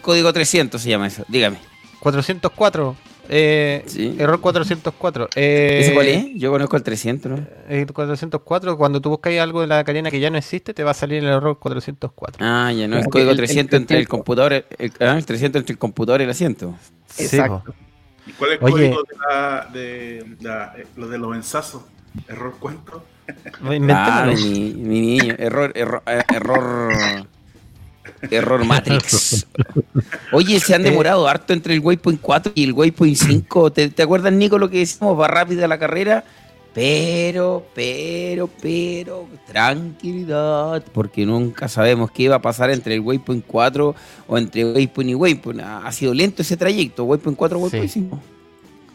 código 300 se llama eso. Dígame. 404. Eh, Error 404. Eh, ¿Ese cuál es? Yo conozco el 300. El 404, cuando tú buscas algo de la cadena que ya no existe, te va a salir el error 404. Ah, ya no, el código 300 entre el computador, el, ah, el, 300 entre el computador y el asiento. Exacto. ¿Y cuál es el código de, la, de, de, lo de los ensazos? ¿Error cuánto? Ah, mi, mi, niño, error, error, eh, error, error Matrix. Oye, se han eh. demorado harto entre el Waypoint 4 y el Waypoint 5. ¿Te, ¿Te acuerdas, Nico, lo que decimos? Va rápida la carrera pero, pero, pero, tranquilidad, porque nunca sabemos qué va a pasar entre el Waypoint 4 o entre Waypoint y Waypoint. Ha sido lento ese trayecto, Waypoint 4, Waypoint 5.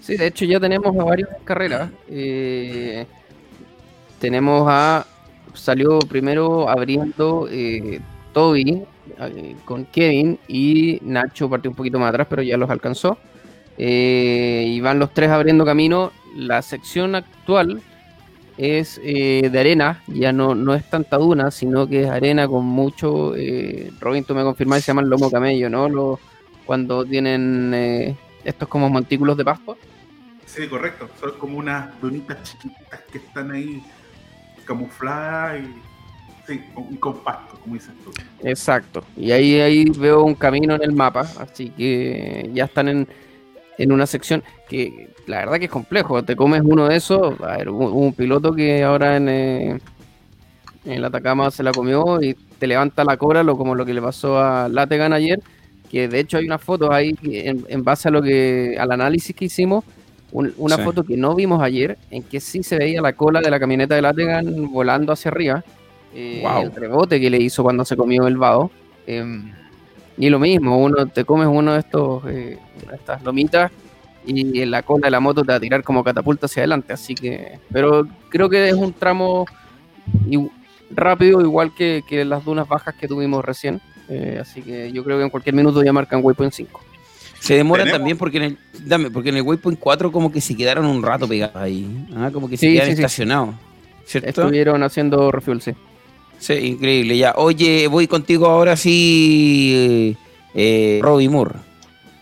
Sí, de hecho ya tenemos a varios carreras. Eh, tenemos a. Salió primero abriendo eh, Toby eh, con Kevin y Nacho partió un poquito más atrás, pero ya los alcanzó. y van los tres abriendo camino la sección actual es eh, de arena, ya no, no es tanta duna, sino que es arena con mucho, eh, Robin, tú me confirmas, se llaman lomo camello, ¿no? Lo, cuando tienen eh, estos como montículos de pasto. Sí, correcto, son como unas dunitas chiquitas que están ahí camufladas y sí, con pasto, como dices tú. Exacto, y ahí, ahí veo un camino en el mapa, así que ya están en, en una sección que la verdad que es complejo. Te comes uno de esos. A ver, hubo un piloto que ahora en, eh, en la Atacama se la comió y te levanta la cobra, lo, como lo que le pasó a Lategan ayer. Que de hecho hay unas fotos ahí en, base a lo que al análisis que hicimos. una foto que no vimos ayer, en que sí se veía la cola de la camioneta de Lategan volando hacia arriba. Eh, el rebote que le hizo cuando se comió el vado. Em, y lo mismo, uno te comes uno de estos, eh, estas lomitas y la cola de la moto te va a tirar como catapulta hacia adelante. Así que, pero creo que es un tramo rápido, igual que, las dunas bajas que tuvimos recién. Eh, así que yo creo que en cualquier minuto ya marcan Waypoint 5. Se demoran también porque en el dame, porque en el Waypoint 4 como que se quedaron un rato pegados ahí, ¿ah? como que se quedaron estacionados. Estuvieron haciendo refuel, sí. Sí, increíble ya. Oye, voy contigo ahora sí, eh, Robbie Moore.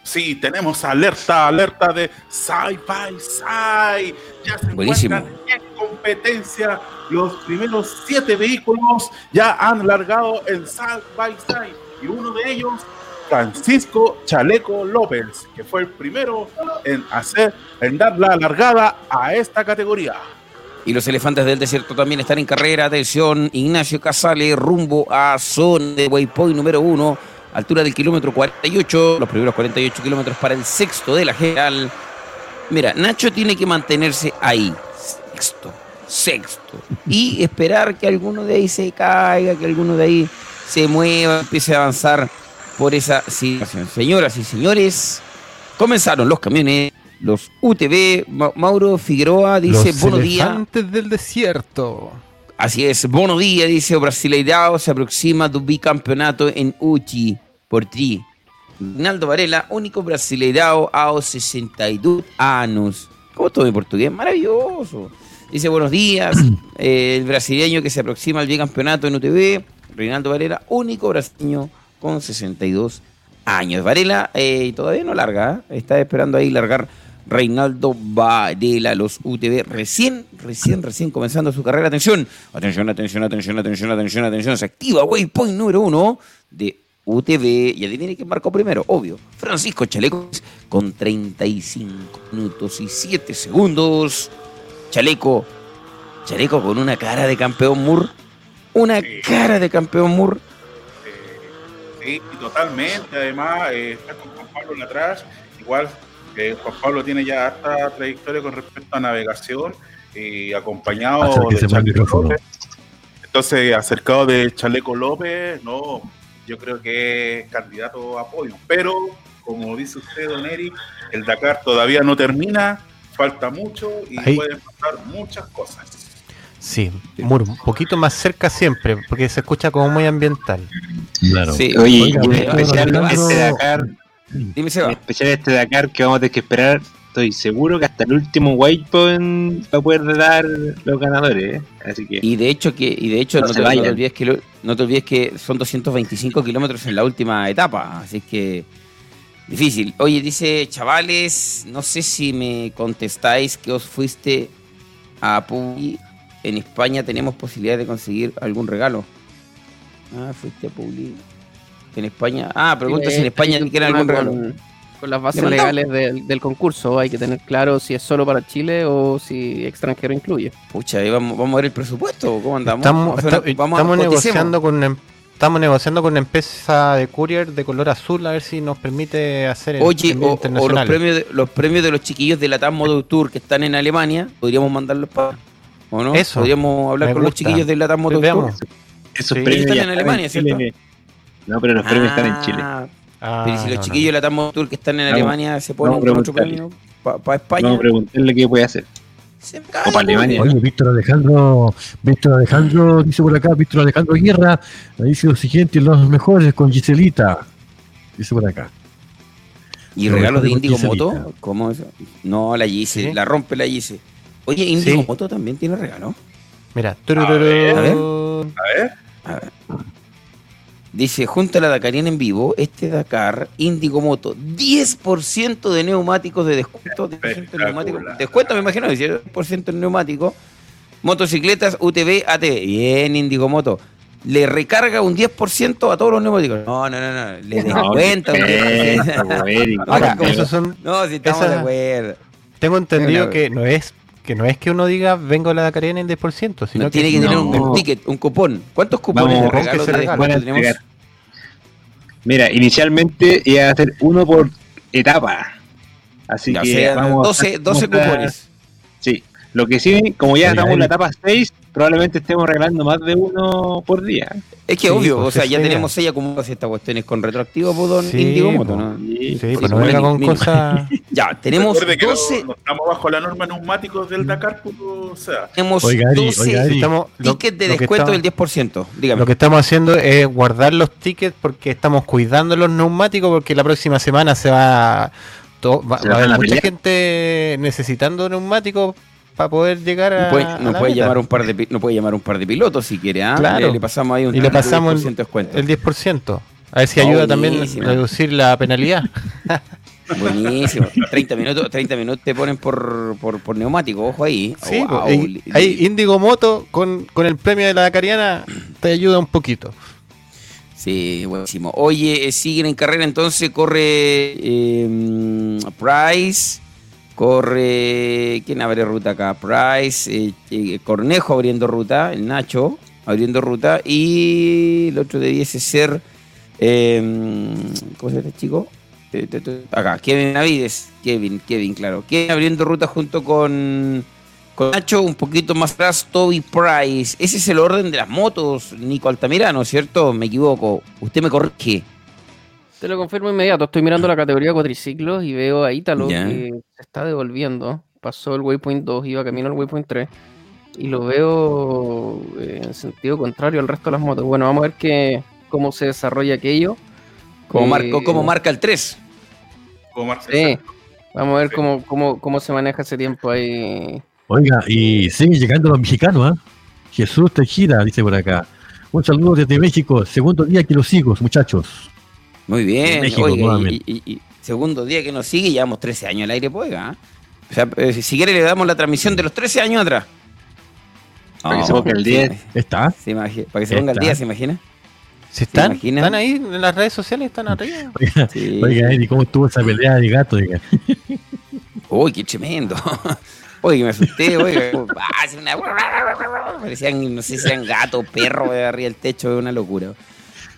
Sí, tenemos alerta, alerta de Sci-Fi Sci. Ya se Buenísimo. en competencia. Los primeros siete vehículos ya han largado en Sci-Fi Sci. Y uno de ellos, Francisco Chaleco López, que fue el primero en hacer, en dar la largada a esta categoría. Y los elefantes del desierto también están en carrera. Atención, Ignacio Casale rumbo a zona de Waypoint número uno altura del kilómetro 48, los primeros 48 kilómetros para el sexto de la general. Mira, Nacho tiene que mantenerse ahí, sexto, sexto, y esperar que alguno de ahí se caiga, que alguno de ahí se mueva, empiece a avanzar por esa situación. Señoras y señores, comenzaron los camiones, los UTV. Mauro Figueroa dice, buenos días. Antes del desierto. Así es, buenos días, dice Brasileirao se aproxima tu bicampeonato en Uchi por ti. Rinaldo Varela, único brasileirao a 62 años. ¿Cómo todo en portugués? Maravilloso. Dice buenos días, [CLEARS THROAT] el brasileño que se aproxima al bicampeonato en UTV, Rinaldo Varela, único brasileño con 62 años. Varela eh, todavía no larga, ¿eh? está esperando ahí largar Reinaldo Varela, los UTV, recién, recién, recién comenzando su carrera. Atención, atención, atención, atención, atención, atención, atención. Se activa Waypoint número uno de UTV. Y adivine quién marcó primero, obvio. Francisco Chaleco con 35 minutos y 7 segundos. Chaleco, Chaleco con una cara de campeón Mur. Una cara de campeón Mur. Sí, totalmente. Además, eh, está con Juan Pablo atrás. Igual Juan Pablo tiene ya harta trayectoria con respecto a navegación y acompañado de Chaleco López. Entonces, acercado de Chaleco López, no, yo creo que es candidato a podio. Pero, como dice usted, don Eric, el Dakar todavía no termina, falta mucho y pueden pasar muchas cosas. Sí, un poquito más cerca siempre, porque se escucha como muy ambiental. Claro. Sí, oye, este Dakar Dime, En especial este Dakar que vamos a tener que esperar. Estoy seguro que hasta el último waypoint va a poder dar los ganadores. ¿eh? Así que. Y de hecho que, y de hecho no, te, olvides que no te olvides que son 225 kilómetros en la última etapa. Así que difícil. Oye, dice chavales, no sé si me contestáis que os fuiste a Publi. En España tenemos posibilidad de conseguir algún regalo. Ah, fuiste a Publi en España. Ah, pregunta si en España quieren algún regalo. Con las bases legales del, concurso, hay que tener claro si es solo para Chile o si extranjero incluye. Pucha, ahí vamos, vamos a ver el presupuesto, ¿cómo andamos? Estamos, negociando con una, estamos negociando con una empresa de courier de color azul a ver si nos permite hacer el Oye, o, los, premios de, los premios de los chiquillos de la TAM Tour que están en Alemania, podríamos mandarlos para... ¿O no? Eso. Podríamos hablar con los chiquillos de la TAM Tour. Esos premios están en Alemania, ¿cierto? No, pero los premios están en Chile. Ah, Ah, pero si los chiquillos de la Tamo Tour que están en Alemania se ponen con otro premio para España. Vamos a preguntarle qué puede hacer. O para Alemania. Oye, Víctor Alejandro, Víctor Alejandro, dice por acá, Víctor Alejandro Guerra, dice lo siguiente, los mejores con Giselita. Dice por acá. ¿Y regalos de Indigo Moto? ¿Cómo es? No, la Gise, la rompe la Gise. Oye, Indigo Moto también tiene regalo. Mira, a ver. A ver. A ver. Dice, junto a la Dakariana en vivo, este Dakar Indigo Moto, 10% de neumáticos de descuento. descuento, me imagino, 10% en neumáticos. Motocicletas UTV AT. Bien, Indigo Moto. Le recarga un 10% a todos los neumáticos. No, no, no, no. Le descuenta un 10%. no, si estamos de acuerdo. Tengo entendido que no es que no es que uno diga vengo a la Dakariana en 10%, sino que tiene que tener un, ticket, un cupón. ¿Cuántos cupones de regalo, tenemos? Mira, inicialmente iba a hacer uno por etapa. Así que vamos 12, 12 cupones. Sí, lo que sí, como ya estamos en la etapa 6, probablemente estemos regalando más de uno por día. Es que obvio, pues o sea, ya tenemos seis acumulados esta cuestión es con retroactivo, pues, don sí, Indigo Moto, ¿no? Sí, sí pues no venga con cosas. [LAUGHS] ya, tenemos 12. estamos bajo la norma neumáticos del Dakar, pues, o sea. Tenemos oiga, 12 estamos, tickets de descuento del 10%. Dígame. Lo que estamos haciendo es guardar los tickets porque estamos cuidando los neumáticos porque la próxima semana se va. va, a haber mucha gente necesitando neumáticos para poder llegar a. No puede, llamar un par de no puede llamar un par de pilotos si quiere, ¿ah? Claro. Le, pasamos ahí un y le pasamos el, descuento. el 10%. A ver si ayuda también a reducir la penalidad. [LAUGHS] Buenísimo. 30 minutos, 30 minutos te ponen por, por, por neumático, ojo ahí. Sí, ahí Índigo Moto con, con el premio de la Cariana te ayuda un poquito. Sí, buenísimo. Oye, eh, siguen en carrera entonces, corre eh, Price, Corre, ¿quién abre ruta acá? Price, eh, eh, Cornejo abriendo ruta, el Nacho abriendo ruta y el otro debía ser, em, ¿cómo se llama este chico? Eh, acá, Kevin Navides, Kevin, Kevin, claro. Kevin abriendo ruta junto con, con Nacho, un poquito más atrás, Toby Price. Ese es el orden de las motos, Nico Altamirano, ¿cierto? Me equivoco. Usted me corrige. Te lo confirmo inmediato. Estoy mirando la categoría cuatriciclos y veo a Ítalo que se está devolviendo. Pasó el waypoint 2, iba camino al waypoint 3. Y lo veo eh, en sentido contrario al resto de las motos. Bueno, vamos a ver qué, cómo se desarrolla aquello. ¿Cómo, eh, cómo marca el 3? sí. Vamos a ver cómo, cómo, cómo se maneja ese tiempo ahí. Oiga, y siguen llegando los mexicanos, ¿ah? Jesús Tejira, dice por acá. Un saludo desde México. Segundo día que los sigo, muchachos. Muy bien. y, segundo día que nos sigue, llevamos 13 años al aire, pues, ¿ah? O sea, eh, si quiere le damos la transmisión de los 13 años atrás. Para que se ponga el 10. ¿Está? para que se ponga el 10, ¿se imagina? ¿Se están? ¿Están ahí en las redes sociales? ¿Están arriba? [LAUGHS] Oiga, sí. oiga Eddie, ¿cómo estuvo esa pelea de gato? [LAUGHS] Uy, qué tremendo. [LAUGHS] Oye, me asusté, oiga. Parecían, no sé si eran gato, perro, arriba del techo, una locura.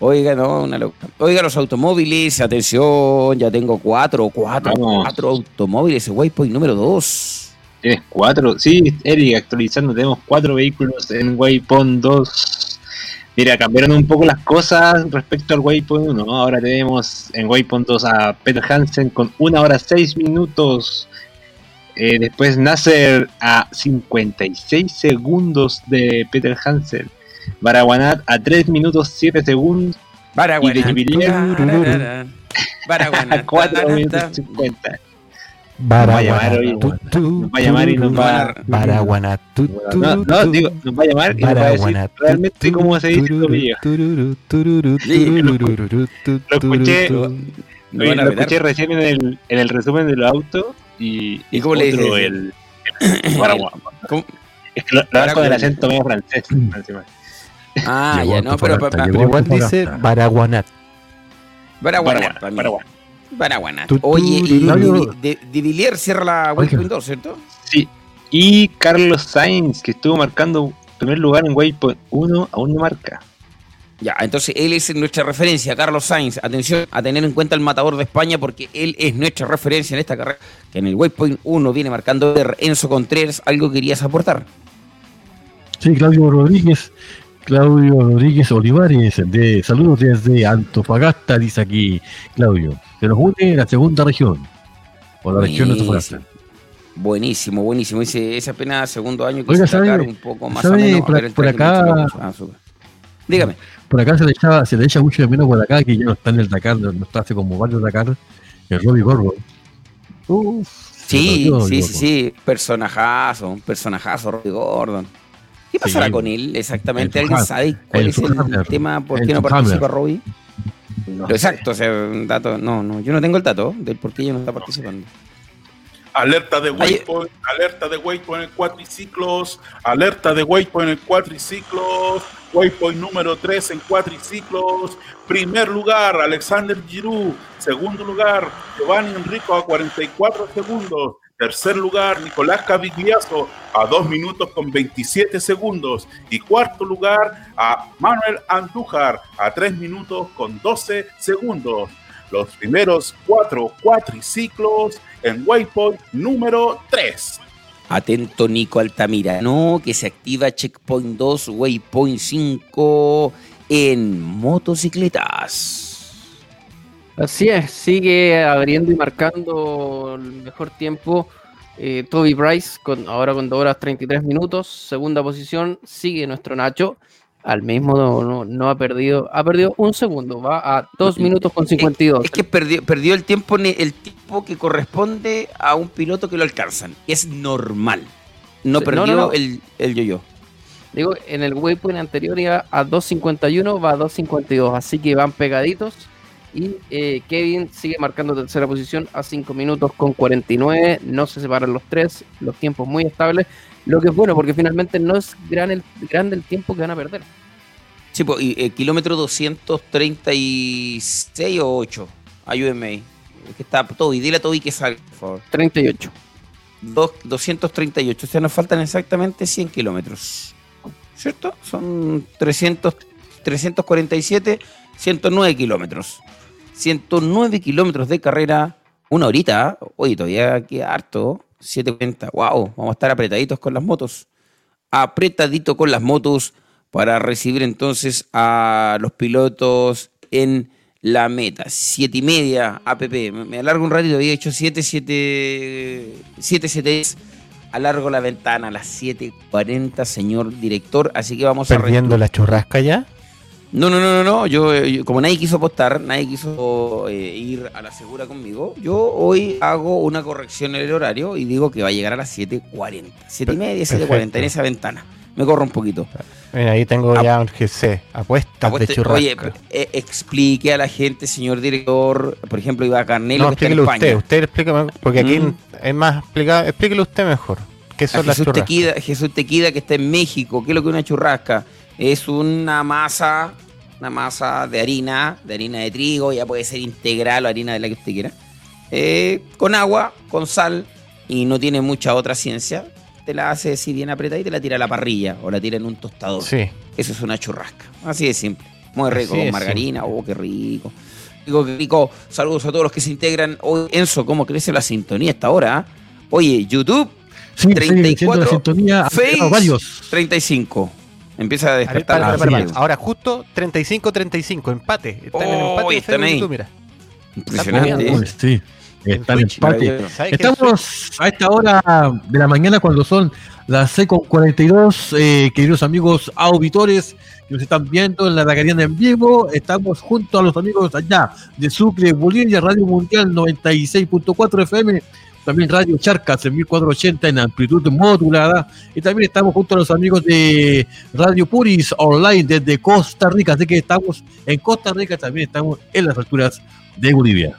Oiga, no, una Oiga, los automóviles, atención, ya tengo cuatro, cuatro, cuatro automóviles, Waypoint número dos. Tienes cuatro, sí, Eric, actualizando, tenemos cuatro vehículos en Waypoint 2. Mira, cambiaron un poco las cosas respecto al Waypoint 1. Ahora tenemos en Waypoint 2 a Peter Hansen con una hora seis minutos. Eh, después Nasser a 56 segundos de Peter Hansen. Baraguanat a 3 minutos 7 segundos. Baraguanat. Y de Baraguanat. a 4 minutos 50. Nos va a llamar hoy. Nos va a llamar y nos va a. Baraguanat. No, no, digo, nos va a llamar y nos va a decir realmente cómo se dice lo mío. Lo escuché. Lo escuché recién en el, en el resumen del auto y, ¿Y cómo le dice? El, [COUGHS] Es que lo, lo con el acento medio francés. Ah, ya no, pero, igual dice Baraguanat. Baraguanat. Baraguanat. Paraguana. Oye, y de, cierra la Waypoint 2, ¿cierto? Sí. Y Carlos Sainz, que estuvo marcando primer lugar en Waypoint 1, aún no marca. Ya, entonces él es nuestra referencia, Carlos Sainz. Atención a tener en cuenta el matador de España porque él es nuestra referencia en esta carrera. Que en el Waypoint 1 viene marcando Enzo Contreras. ¿Algo querías aportar? Sí, Claudio Rodríguez. Claudio Rodríguez Olivares, de saludos desde Antofagasta, dice aquí Claudio. Se nos une la segunda región, por la región de Antofagasta. Buenísimo, buenísimo. Dice, ese apenas segundo año que se un poco más o menos. Por, acá, ah, dígame. Por acá se le, echaba, se le echa mucho de menos por acá, que ya no está en el Dakar, no está hace como varios Dakar, el Robbie Gordon. sí, sí, sí, sí, personajazo, un personajazo, Robbie Gordon. ¿Qué pasará con él exactamente? ¿Alguien sabe cuál es el tema? ¿Por qué no participa Robbie? Exacto, o sea, un dato, no, no, yo no tengo el dato del por qué ella no está participando. Alerta de waypoint, alerta de waypoint en cuatriciclos, alerta de waypoint en cuatriciclos, waypoint número 3 en cuatriciclos, primer lugar Alexander Giroux, segundo lugar Giovanni Enrico a 44 segundos, tercer lugar Nicolás Cavigliazo a 2 minutos con 27 segundos y cuarto lugar a Manuel Andújar a 3 minutos con 12 segundos los primeros cuatro cuatriciclos en Waypoint número 3. Atento Nico Altamira, no, que se activa Checkpoint 2, Waypoint 5 en motocicletas. Así es, sigue abriendo y marcando el mejor tiempo eh, Toby Bryce, con, ahora con 2 horas 33 minutos. Segunda posición sigue nuestro Nacho al mismo no, no, ha perdido, ha perdido un segundo, va a 2 minutos con 52. Es, que perdió, perdió el tiempo el tiempo que corresponde a un piloto que lo alcanzan. Es normal. No perdió el, el yo-yo. Digo, en el waypoint anterior iba a 2.51, va a 2.52, así que van pegaditos. Y eh, Kevin sigue marcando tercera posición a 5 minutos con 49. No se separan los tres, los tiempos muy estables. Lo que es bueno, porque finalmente no es gran el, grande el tiempo que van a perder. Sí, pues, y, eh, kilómetro 236 o 8, ayúdenme ahí. Es que está todo, y dile a Toby que salga, por favor. 38. 238, o sea, nos faltan exactamente 100 kilómetros. ¿Cierto? Son 300, 347, 109 kilómetros. 109 kilómetros de carrera, una horita. Oye, todavía queda harto. 740. Wow, vamos a estar apretaditos con las motos. Apretadito con las motos para recibir entonces a los pilotos en la meta. Siete y media APP. Me alargo un ratito, había hecho 7, 7, 7, 7 Alargo la ventana a las 7.40, señor director. Así que vamos a. ¿Perdiendo la churrasca ya? No, no, no, no, no. Yo, como nadie quiso apostar, nadie quiso eh, ir a la segura conmigo, yo hoy hago una corrección en el horario y digo que va a llegar a las 7.40. 7 y media, 7.40 en esa ventana. Me corro un poquito. ahí tengo ya un GC, apuestas de churrasco. Oye, eh, explique a la gente, señor director, por ejemplo, iba a Carnelo. No, explíquelo usted, usted explíqueme, porque aquí mm. es más explicado. Explíquelo usted mejor. ¿Qué son las Jesús Tequida, Jesús Tequida, que está en México. ¿Qué es lo que es una churrasca? Es una masa, una masa de harina, de harina de trigo, ya puede ser integral o harina de la que usted quiera, eh, con agua, con sal, y no tiene mucha otra ciencia. Te la hace así bien apretada y te la tira a la parrilla o la tira en un tostador. Sí. Eso es una churrasca. Así de simple. Muy rico, con margarina. Oh, qué rico. Digo, qué rico. Saludos a todos los que se integran. Hoy, Enzo, ¿cómo crece la sintonía hasta ahora? Oye, YouTube, sí, 34. Sí, sintonía, Face, varios. 35. Empieza a despertar. Ahora justo 35-35, empate. Están en empate. Están ahí. mira. Impresionante. Sí, están en empate. Estamos a esta hora de la mañana cuando son las 6.42, eh, queridos amigos auditores que nos están viendo en la Dagariana en vivo. Estamos junto a los amigos allá de Sucre, Bolivia, Radio Mundial 96.4 FM también Radio Charcas en 1480 en amplitud modulada. Y también estamos junto a los amigos de Radio Puris Online desde Costa Rica. Así que estamos en Costa Rica, también estamos en las alturas de Bolivia.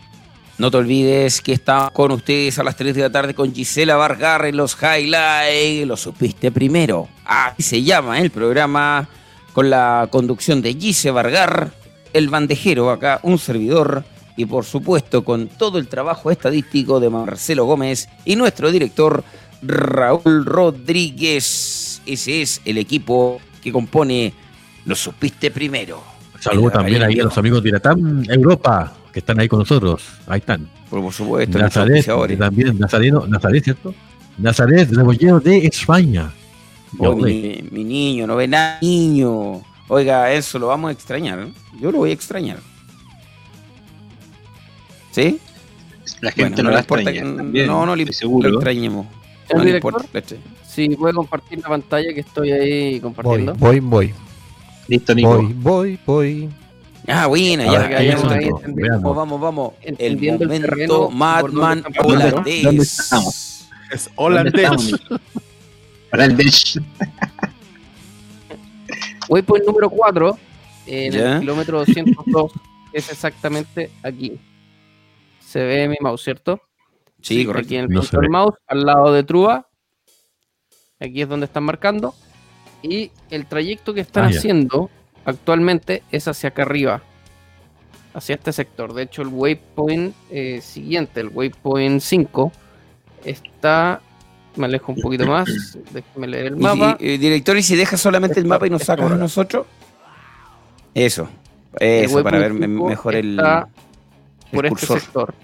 No te olvides que estamos con ustedes a las 3 de la tarde con Gisela Vargar en los highlights. Lo supiste primero. Así se llama el programa con la conducción de Gisela Vargar, el bandejero acá, un servidor y por supuesto con todo el trabajo estadístico de Marcelo Gómez y nuestro director Raúl Rodríguez. Ese es el equipo que compone Lo Supiste Primero. Saludos también ahí a los amigos de Latam Europa que están ahí con nosotros. Ahí están. Por, supuesto, Nazaret, también Nazareno, Nazaret, ¿cierto? Nazaret, Rebollero de España. mi, mi, niño, no ve nada, niño. Oiga, eso lo vamos a extrañar. Yo lo voy a extrañar. ¿Sí? La gente no, la importa que, No, no le, seguro. lo extrañemos. No le importa. Sí, puede compartir la pantalla que estoy ahí compartiendo. Voy, voy, voy. Listo, Nico. Voy, voy, voy. Ah, buena, ya. ya, vamos, vamos, vamos. El momento Madman holandés. ¿Dónde estamos? Es holandés. Holandés. [LAUGHS] Waypoint número 4, en el kilómetro 202, es exactamente aquí. Se ve mi mouse, ¿cierto? Sí, correcto. Aquí en el punto del mouse, al lado de Trua. Aquí es donde están marcando. Y el trayecto que están ah, haciendo actualmente es hacia acá arriba. Hacia este sector. De hecho, el waypoint eh, siguiente, el waypoint 5, está. Me alejo un poquito más. [COUGHS] Déjeme leer el mapa. Y, director, ¿y si deja solamente el mapa y nos saca a nosotros? Eso. Eso, para ver mejor el. Por este sector.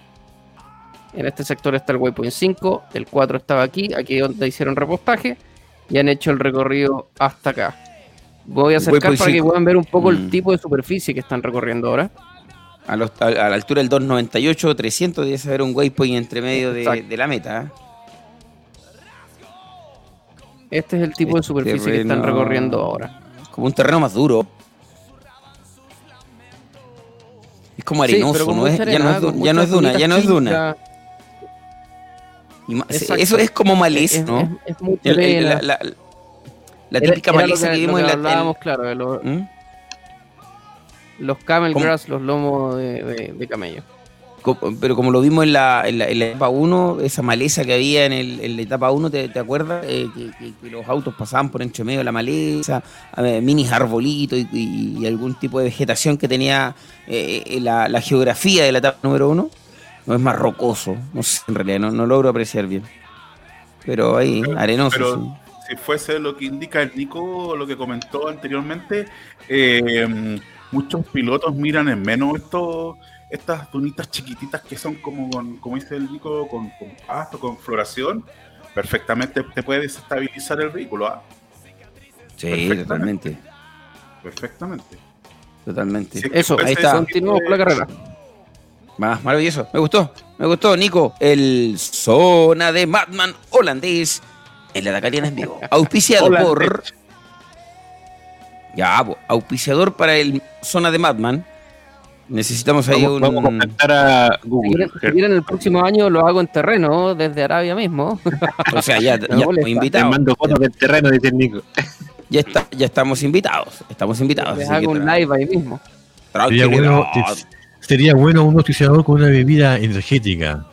En este sector está el waypoint 5, el 4 estaba aquí, aquí donde hicieron repostaje y han hecho el recorrido hasta acá. Voy a acercar para que puedan ver un poco el mm. tipo de superficie que están recorriendo ahora. A, la altura del 298 300 debe haber un waypoint entre medio de, la meta. ¿eh? Este es el tipo de este superficie que están recorriendo ahora. Como un terreno más duro. Como arenoso, ¿no? Es, ya, no es, ya no es duna, ya no es duna eso es como maleza, ¿no? Es, la, típica maleza que, vimos en la. Hablábamos, claro, de los, ¿Mm? los camel grass, los lomos de, camello. Pero como lo vimos en la, en la, etapa 1, esa maleza que había en, el, en la etapa 1, ¿te, te acuerdas? Eh, que, los autos pasaban por entre medio de la maleza, mini arbolitos y, algún tipo de vegetación que tenía eh, eh, la, la geografía de la etapa número 1 no es más rocoso, no sé, en realidad no, no logro apreciar bien. Pero ahí, arenoso. Pero si fuese lo que indica el Nico, lo que comentó anteriormente, eh, muchos pilotos miran en menos estos estas dunitas chiquititas que son como, como dice el Nico, con, con pasto, con floración, perfectamente te puede desestabilizar el vehículo. ¿ah? Sí, totalmente. Perfectamente. Totalmente. Eso, ahí está. Continuamos con la carrera. Más maravilloso. Me gustó. Me gustó, Nico. El Zona de Madman holandés en la Dakariana en vivo. [LAUGHS] Auspiciado por. Ya, auspiciador para el Zona de Madman. Necesitamos ahí un. Vamos a contactar a Google. Si quieren, el próximo año lo hago en terreno, desde Arabia mismo. o sea, ya, [LAUGHS] ya invitados. mando fotos del terreno, dice Nico. Ya, está, ya estamos invitados. Estamos invitados. Les hago un live ahí mismo. Tranquilo. Sería bueno un noticiador con una bebida energética.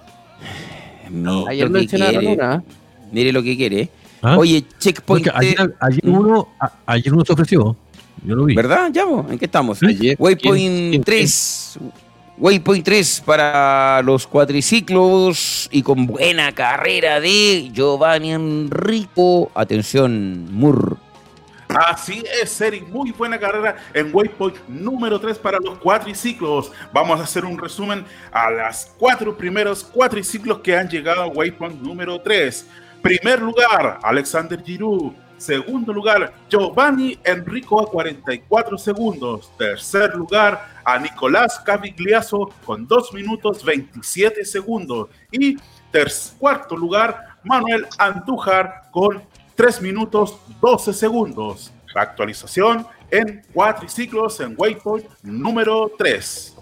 ayer mencionaron una. Mire lo que quiere. ¿Ah? Oye, Checkpoint. Ayer, ¿Mm? uno, ayer uno se ofreció. Yo lo vi. ¿Verdad? Ya, ¿en qué estamos? Waypoint 3. Waypoint 3 para los cuatriciclos y con buena carrera de Giovanni Enrico. Atención, Mur Así es, Eric. Muy buena carrera en Waypoint número 3 para los cuatriciclos. Vamos a hacer un resumen a las cuatro primeros cuatriciclos que han llegado a Waypoint número 3. Primer lugar, Alexander Giroud. Segundo lugar, Giovanni Enrico a 44 segundos. Tercer lugar, a Nicolás Cavigliazo con 2 minutos 27 segundos. Y cuarto lugar, Manuel Andújar con 3 minutos 12 segundos. Actualización en cuatriciclos en Waypoint número 3.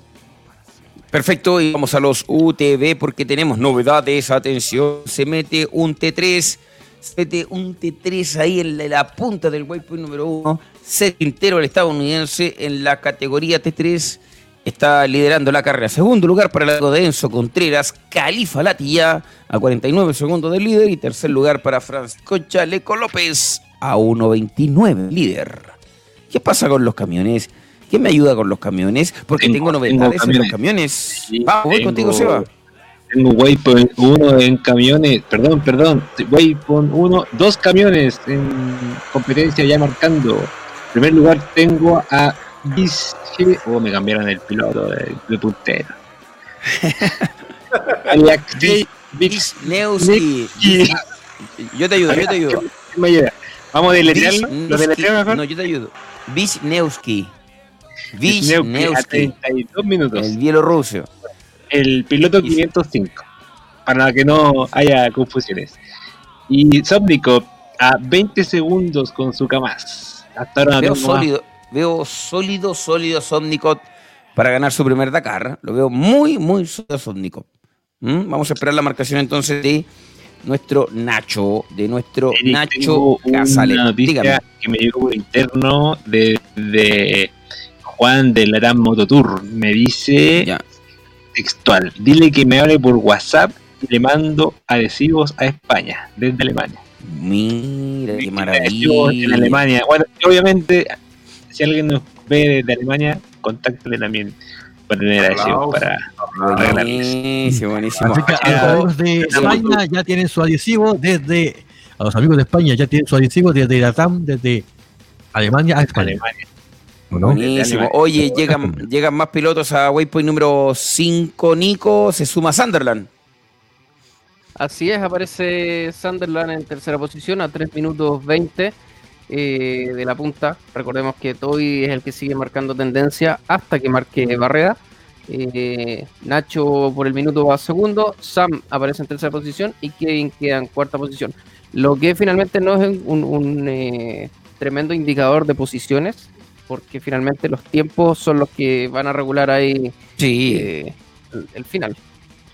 Perfecto, y vamos a los UTV porque tenemos novedades. Atención, se mete un T3, se mete un T3 ahí en la, punta del Waypoint número 1. Se entero el estadounidense en la categoría T3 está liderando la carrera. Segundo lugar para el de Enzo Contreras, Califa Latilla a 49 segundos del líder. Y tercer lugar para Francisco Chaleco López a 1.29 líder. ¿Qué pasa con los camiones? ¿Quién me ayuda con los camiones? Porque tengo, novedades en los camiones. Vamos, voy contigo, Seba. Tengo Waypoint 1 en camiones, perdón, perdón, Waypoint 1, dos camiones en competencia ya marcando. En primer lugar tengo a o oh, me cambiaron el piloto de, de puntero. [LAUGHS] Alexei Neuski. Yo te ayudo, yo te ayudo. Vamos a deletrearlo. No, yo te ayudo. Wisniewski. Wisniewski. 32 minutos. El bielorruso. El piloto 505. Para que no haya confusiones. Y Sobnikov a 20 segundos con su Kamaz. Hasta ahora veo sólido, veo sólido, sólido Sobnikov para ganar su primer Dakar. Lo veo muy, muy sólido Sobnikov. ¿Mm? Vamos a esperar la marcación entonces de nuestro Nacho, de nuestro Nacho Casale. Noticia que me llegó por interno de, Juan de Latam Mototour. Me dice textual, dile que me hable por WhatsApp y le mando adhesivos a España, desde Alemania. Mira, qué maravilla. En Alemania. Bueno, obviamente, si alguien nos ve desde Alemania, contáctale también para Buenísimo, buenísimo. Así que a los amigos de España ya tienen su adhesivo desde. A los amigos de España ya tienen su adhesivo desde la TAM, desde Alemania a España. Buenísimo. Oye, llegan, [LAUGHS] llegan más pilotos a Waypoint número 5, Nico. Se suma Sunderland. Así es, aparece Sunderland en tercera posición a 3 minutos 20 eh, de la punta. Recordemos que Toy es el que sigue marcando tendencia hasta que marque Barrera. Eh, Nacho por el minuto va segundo, Sam aparece en tercera posición y Kevin queda en cuarta posición. Lo que finalmente no es un, eh, tremendo indicador de posiciones, porque finalmente los tiempos son los que van a regular ahí el, el, final.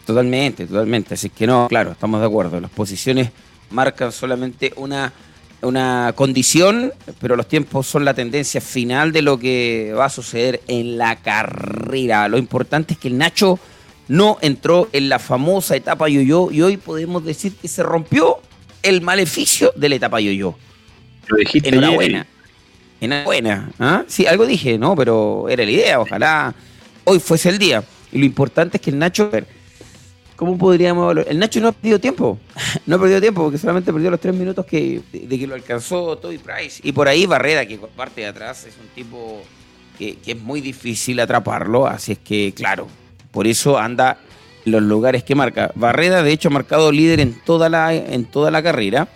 Totalmente, totalmente. Así que no, claro, estamos de acuerdo. Las posiciones marcan solamente una una condición, pero los tiempos son la tendencia final de lo que va a suceder en la carrera. Lo importante es que el Nacho no entró en la famosa etapa yo-yo y hoy podemos decir que se rompió el maleficio de la etapa yo-yo. Lo dijiste Enhorabuena. Enhorabuena. ¿ah? Sí, algo dije, ¿no? Pero era la idea, ojalá hoy fuese el día. Y lo importante es que el Nacho ¿Cómo podríamos evaluar? El Nacho no ha perdido tiempo. No ha perdido tiempo porque solamente perdió los tres minutos que, de, que lo alcanzó Toby Price. Y por ahí Barrera, que parte de atrás es un tipo que, es muy difícil atraparlo. Así es que, claro, por eso anda en los lugares que marca. Barrera, de hecho, ha marcado líder en toda la, en toda la carrera.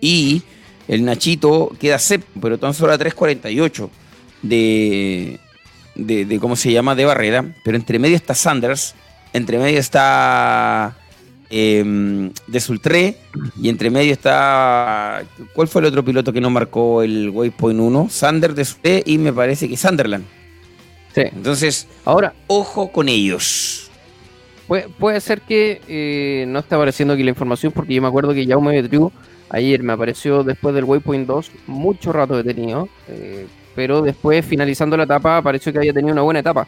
Y el Nachito queda séptimo, pero tan solo a 3.48 de, de, de, ¿cómo se llama? De Barrera. Pero entre medio está Sanders entre medio está eh, de Sultré y entre medio está. ¿Cuál fue el otro piloto que no marcó el Waypoint 1? Sander de Sultré y me parece que Sunderland. Sí. Entonces, ahora, ojo con ellos. Puede, ser que eh, no esté apareciendo aquí la información porque yo me acuerdo que Jaume Tribu ayer me apareció después del Waypoint 2 mucho rato detenido, eh, pero después finalizando la etapa apareció que había tenido una buena etapa.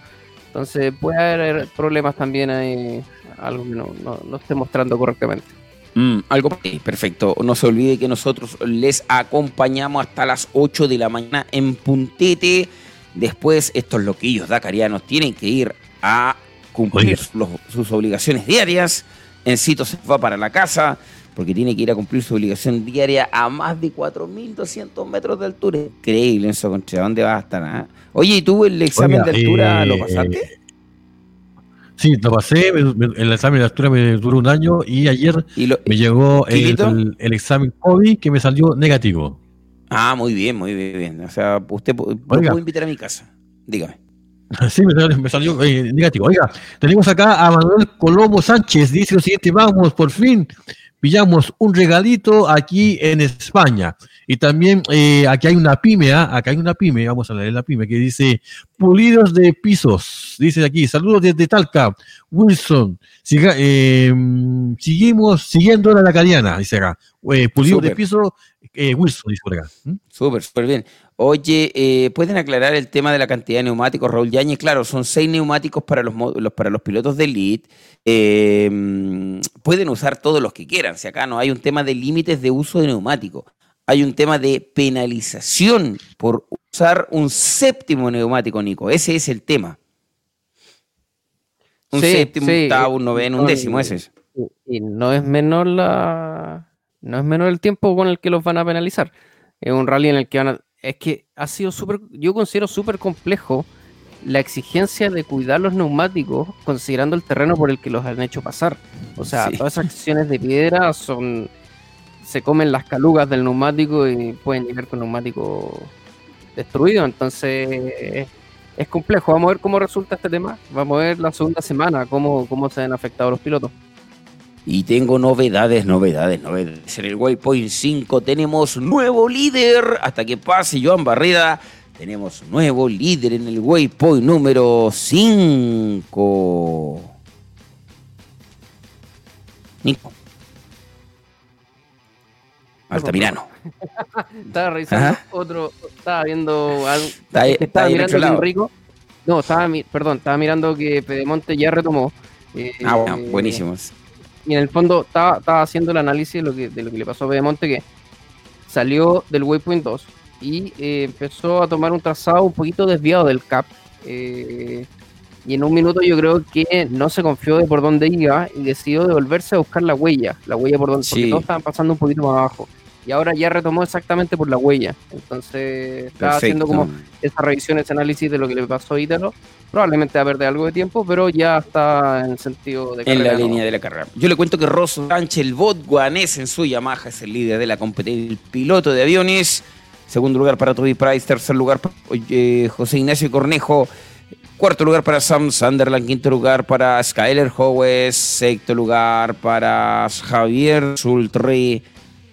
Entonces puede haber problemas también ahí, algo que no, esté mostrando correctamente. Mm, algo perfecto. No se olvide que nosotros les acompañamos hasta las 8 de la mañana en Puntete. Después, estos loquillos dacarianos tienen que ir a cumplir sus obligaciones diarias. En Cito se va para la casa porque tiene que ir a cumplir su obligación diaria a más de 4.200 metros de altura. Increíble, eso, contra ¿dónde va a estar? Ah? Oye, ¿y tú el examen de altura lo pasaste? Sí, lo pasé, el examen de altura me duró un año y ayer me llegó el, examen COVID que me salió negativo. Ah, muy bien, muy bien. O sea, usted lo puedo invitar a mi casa. Dígame. [LAUGHS] Sí, me salió, eh, negativo. Oiga, tenemos acá a Manuel Colombo Sánchez. Dice lo siguiente: Vamos, por fin pillamos un regalito aquí en España. Y también eh, aquí hay una pyme, ¿ah? acá hay una pyme, vamos a leer la pyme, que dice pulidos de pisos. Dice aquí, saludos desde Talca, Wilson. Eh, seguimos siguiendo la lacadiana, dice acá. Eh, pulidos de piso, Wilson, dice por acá. ¿Mm? Súper, súper bien. Oye, ¿pueden aclarar el tema de la cantidad de neumáticos, Raúl Yañez? Claro, son seis neumáticos para los, para los pilotos de Elite. pueden usar todos los que quieran. Si acá no hay un tema de límites de uso de neumáticos. hay un tema de penalización por usar un séptimo neumático, Nico. Ese es el tema. Un séptimo, un octavo, un noveno, un décimo, ese es. Y no es menor la. No es menor el tiempo con el que los van a penalizar. Es un rally en el que van a. Es que ha sido súper. Yo considero súper complejo la exigencia de cuidar los neumáticos considerando el terreno por el que los han hecho pasar. O sea, todas esas acciones de piedra son se comen las calugas del neumático y pueden llegar con neumático destruido. Entonces es complejo. Vamos a ver cómo resulta este tema. Vamos a ver la segunda semana cómo, cómo se han afectado los pilotos. Y tengo novedades, novedades, novedades. En el Waypoint 5 tenemos nuevo líder. Hasta que pase Joan Barreda, tenemos nuevo líder en el Waypoint número 5. Nico. Altamirano. [LAUGHS] estaba revisando otro, estaba viendo algo. estaba mirando Enrico. No, estaba, perdón, estaba mirando que Pedemonte ya retomó. Eh, ah, bueno, buenísimo. Y en el fondo estaba, estaba, haciendo el análisis de lo, que, de lo que le pasó a Pedemonte, que salió del Waypoint 2 y eh, empezó a tomar un trazado un poquito desviado del CAP. Eh, y en un minuto yo creo que no se confió de por dónde iba y decidió devolverse a buscar la huella, la huella por donde, porque todos estaban pasando un poquito más abajo y ahora ya retomó exactamente por la huella. Entonces está haciendo como esa revisión, ese análisis de lo que le pasó a Ítalo. Probablemente va a perder algo de tiempo, pero ya está en el sentido de En la línea de la carrera. Yo le cuento que Rosso Sánchez, el bot guanés en su Yamaha, es el líder de la competencia, el piloto de aviones. Segundo lugar para Toby Price, tercer lugar para eh, José Ignacio Cornejo. Cuarto lugar para Sam Sunderland, quinto lugar para Skyler Howes, sexto lugar para Javier Sultri,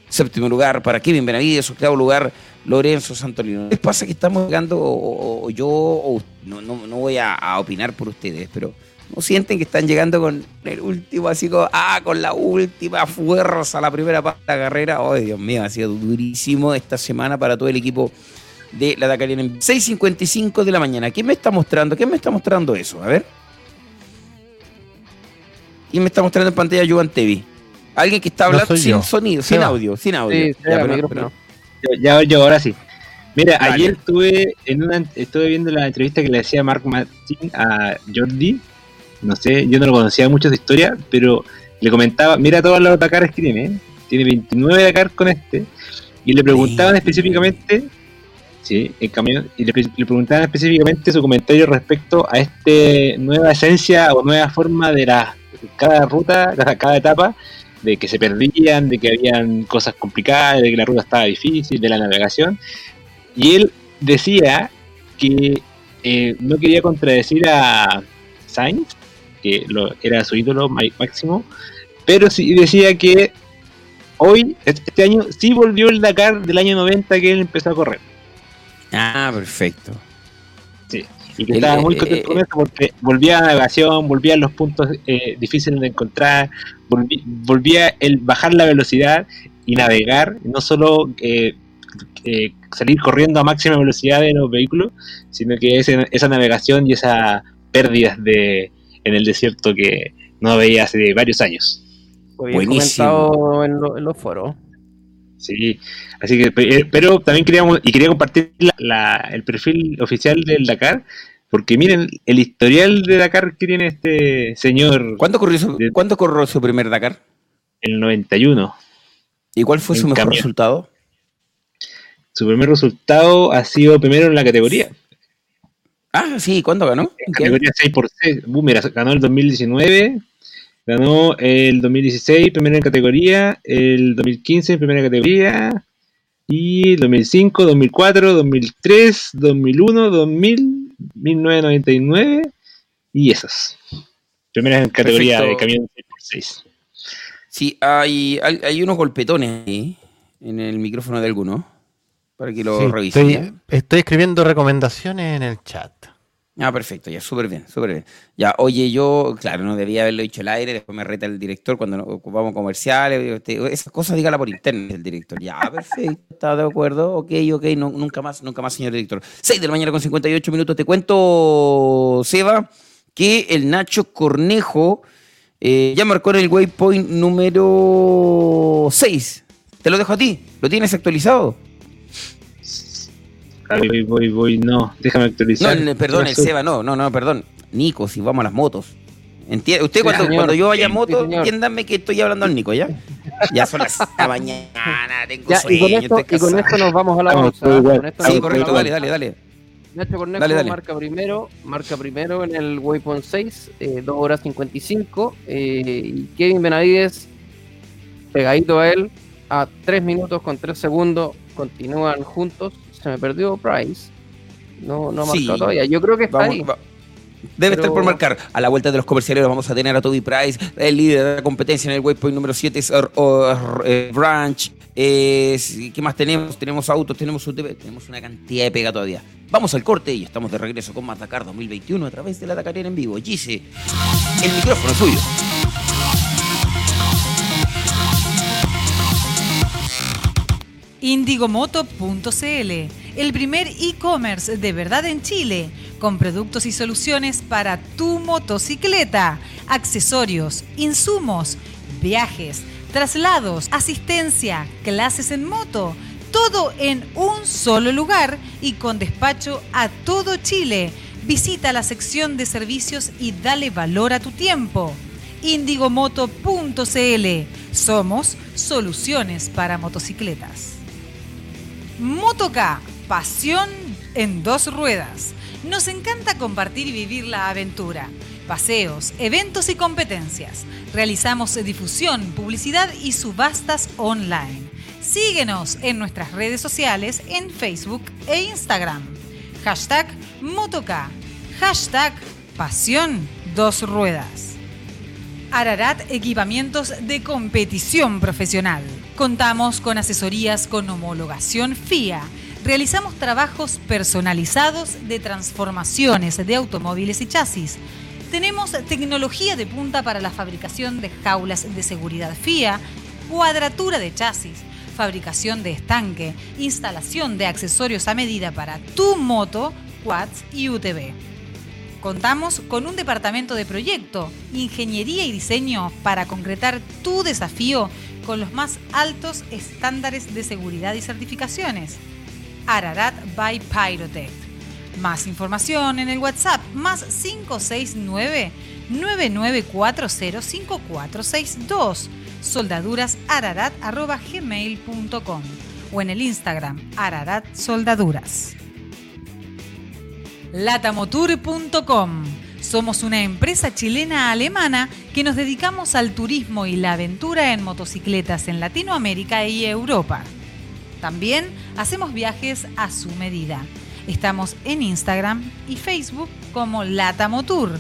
Séptimo lugar para Kevin Benavides, octavo lugar Lorenzo Santolino. ¿Les pasa que estamos llegando, o, yo, no, no, voy a, opinar por ustedes, pero no sienten que están llegando con el último, así como, ah, con la última fuerza la primera parte de la carrera? Oh, Dios mío, ha sido durísimo esta semana para todo el equipo de la Dakar en 6.55 de la mañana. ¿Quién me está mostrando? ¿Quién me está mostrando eso? A ver. ¿Quién me está mostrando en pantalla Juan Tevi? Alguien que está hablando sin sonido, sin audio, sin audio. ya, yo, ahora sí. Mira, ayer estuve en una, estuve viendo la entrevista que le hacía Mark Martin a Jordi. No sé, yo no lo conocía mucho de historia, pero le comentaba, mira todos los Dakares que tiene, tiene 29 Dakar con este, y le preguntaban específicamente, sí, en camión, y le, le, preguntaban específicamente su comentario respecto a esta nueva esencia o nueva forma de la cada ruta, cada etapa, de que se perdían, de que habían cosas complicadas, de que la ruta estaba difícil, de la navegación. Y él decía que eh, no quería contradecir a Sainz, que lo, era su ídolo máximo, pero sí decía que hoy, este año, sí volvió el Dakar del año 90 que él empezó a correr. Ah, perfecto. Y que estaba muy contento con eso porque volvía a la navegación, volvía a los puntos eh, difíciles de encontrar, volvía el bajar la velocidad y navegar, no solo eh, eh, salir corriendo a máxima velocidad de los vehículos, sino que esa navegación y esas pérdidas de, en el desierto que no veía hace varios años. Buenísimo. En, en, los foros. Sí, así que, eh, pero también queríamos, y quería compartir el perfil oficial del Dakar, porque miren el historial de Dakar que tiene este señor. ¿Cuándo corrió su, corrió su primer Dakar? El 91. ¿Y cuál fue su mejor resultado? Su primer resultado ha sido primero en la categoría. Ah, sí, ¿cuándo ganó? En categoría 6 por 6. Mira, ganó el 2019, ganó el 2016 primero en categoría, el 2015 primera categoría, y 2005, 2004, 2003, 2001, 2000, 1999 y esas. Primeras en categoría de camión 6x6. Sí, hay, hay, unos golpetones ahí en el micrófono de alguno para que lo revisen. estoy escribiendo recomendaciones en el chat. Ah, perfecto, ya, súper bien, súper bien. Ya, oye, yo, claro, no debía haberlo dicho al aire, después me reta el director cuando ocupamos comerciales, este, esas cosas dígala por internet el director. Ya, perfecto, está de acuerdo, ok, ok, no, nunca más, nunca más, señor director. 6 de la mañana con 58 minutos, te cuento, Seba, que el Nacho Cornejo eh, ya marcó en el waypoint número 6, Te lo dejo a ti. ¿Lo tienes actualizado? Voy, voy, voy, no, déjame actualizar. No, perdón, el Seba, no, no, no, perdón. Nico, si vamos a las motos. Usted cuando, cuando, yo vaya a moto, entiéndame que estoy hablando al Nico, ¿ya? Ya son las [LAUGHS] mañana, tengo sueño. Y con, esto, y con esto nos vamos a la bolsa. sí, correcto, dale, dale, dale. Nacho Cornejo marca primero, marca primero en el Waypoint 6, eh, 2 horas 55. Eh, y Kevin Benavides, pegadito a él, a 3 minutos con 3 segundos, continúan juntos. Se me perdió Price. No, no ha marcado todavía. Yo creo que está ahí. Debe estar por marcar. A la vuelta de los comerciales vamos a tener a Toby Price, el líder de la competencia en el waypoint número 7 es eh, Branch. ¿Qué más tenemos? Tenemos autos, tenemos tenemos una cantidad de pega todavía. Vamos al corte y estamos de regreso con más Dakar 2021 a través de la Dakar en vivo. Gise, el micrófono es suyo. Indigomoto.cl, el primer e-commerce de verdad en Chile, con productos y soluciones para tu motocicleta, accesorios, insumos, viajes, traslados, asistencia, clases en moto, todo en un solo lugar y con despacho a todo Chile. Visita la sección de servicios y dale valor a tu tiempo. Indigomoto.cl. Somos soluciones para motocicletas. Motoca, pasión en dos ruedas. Nos encanta compartir y vivir la aventura. Paseos, eventos y competencias. Realizamos difusión, publicidad y subastas online. Síguenos en nuestras redes sociales en Facebook e Instagram. Hashtag Motoca. Hashtag Pasión Dos Ruedas. Ararat Equipamientos de Competición Profesional. Contamos con asesorías con homologación FIA. Realizamos trabajos personalizados de transformaciones de automóviles y chasis. Tenemos tecnología de punta para la fabricación de jaulas de seguridad FIA, cuadratura de chasis, fabricación de estanque, instalación de accesorios a medida para tu moto, quads y UTV. Contamos con un departamento de proyecto, ingeniería y diseño para concretar tu desafío con los más altos estándares de seguridad y certificaciones. Ararat by Pyrotech. Más información en el WhatsApp más 569 99405462 soldadurasararat.gmail.com o en el Instagram Ararat Soldaduras. Latamotour.com somos una empresa chilena-alemana que nos dedicamos al turismo y la aventura en motocicletas en Latinoamérica y Europa. También hacemos viajes a su medida. Estamos en Instagram y Facebook como Latamotour.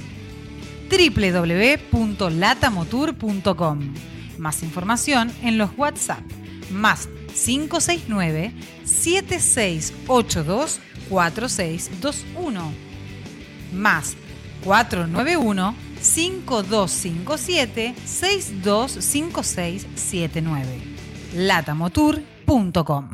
www.latamotour.com. Más información en los WhatsApp más 569 7682 4621 más 491-5257-625679. latamotour.com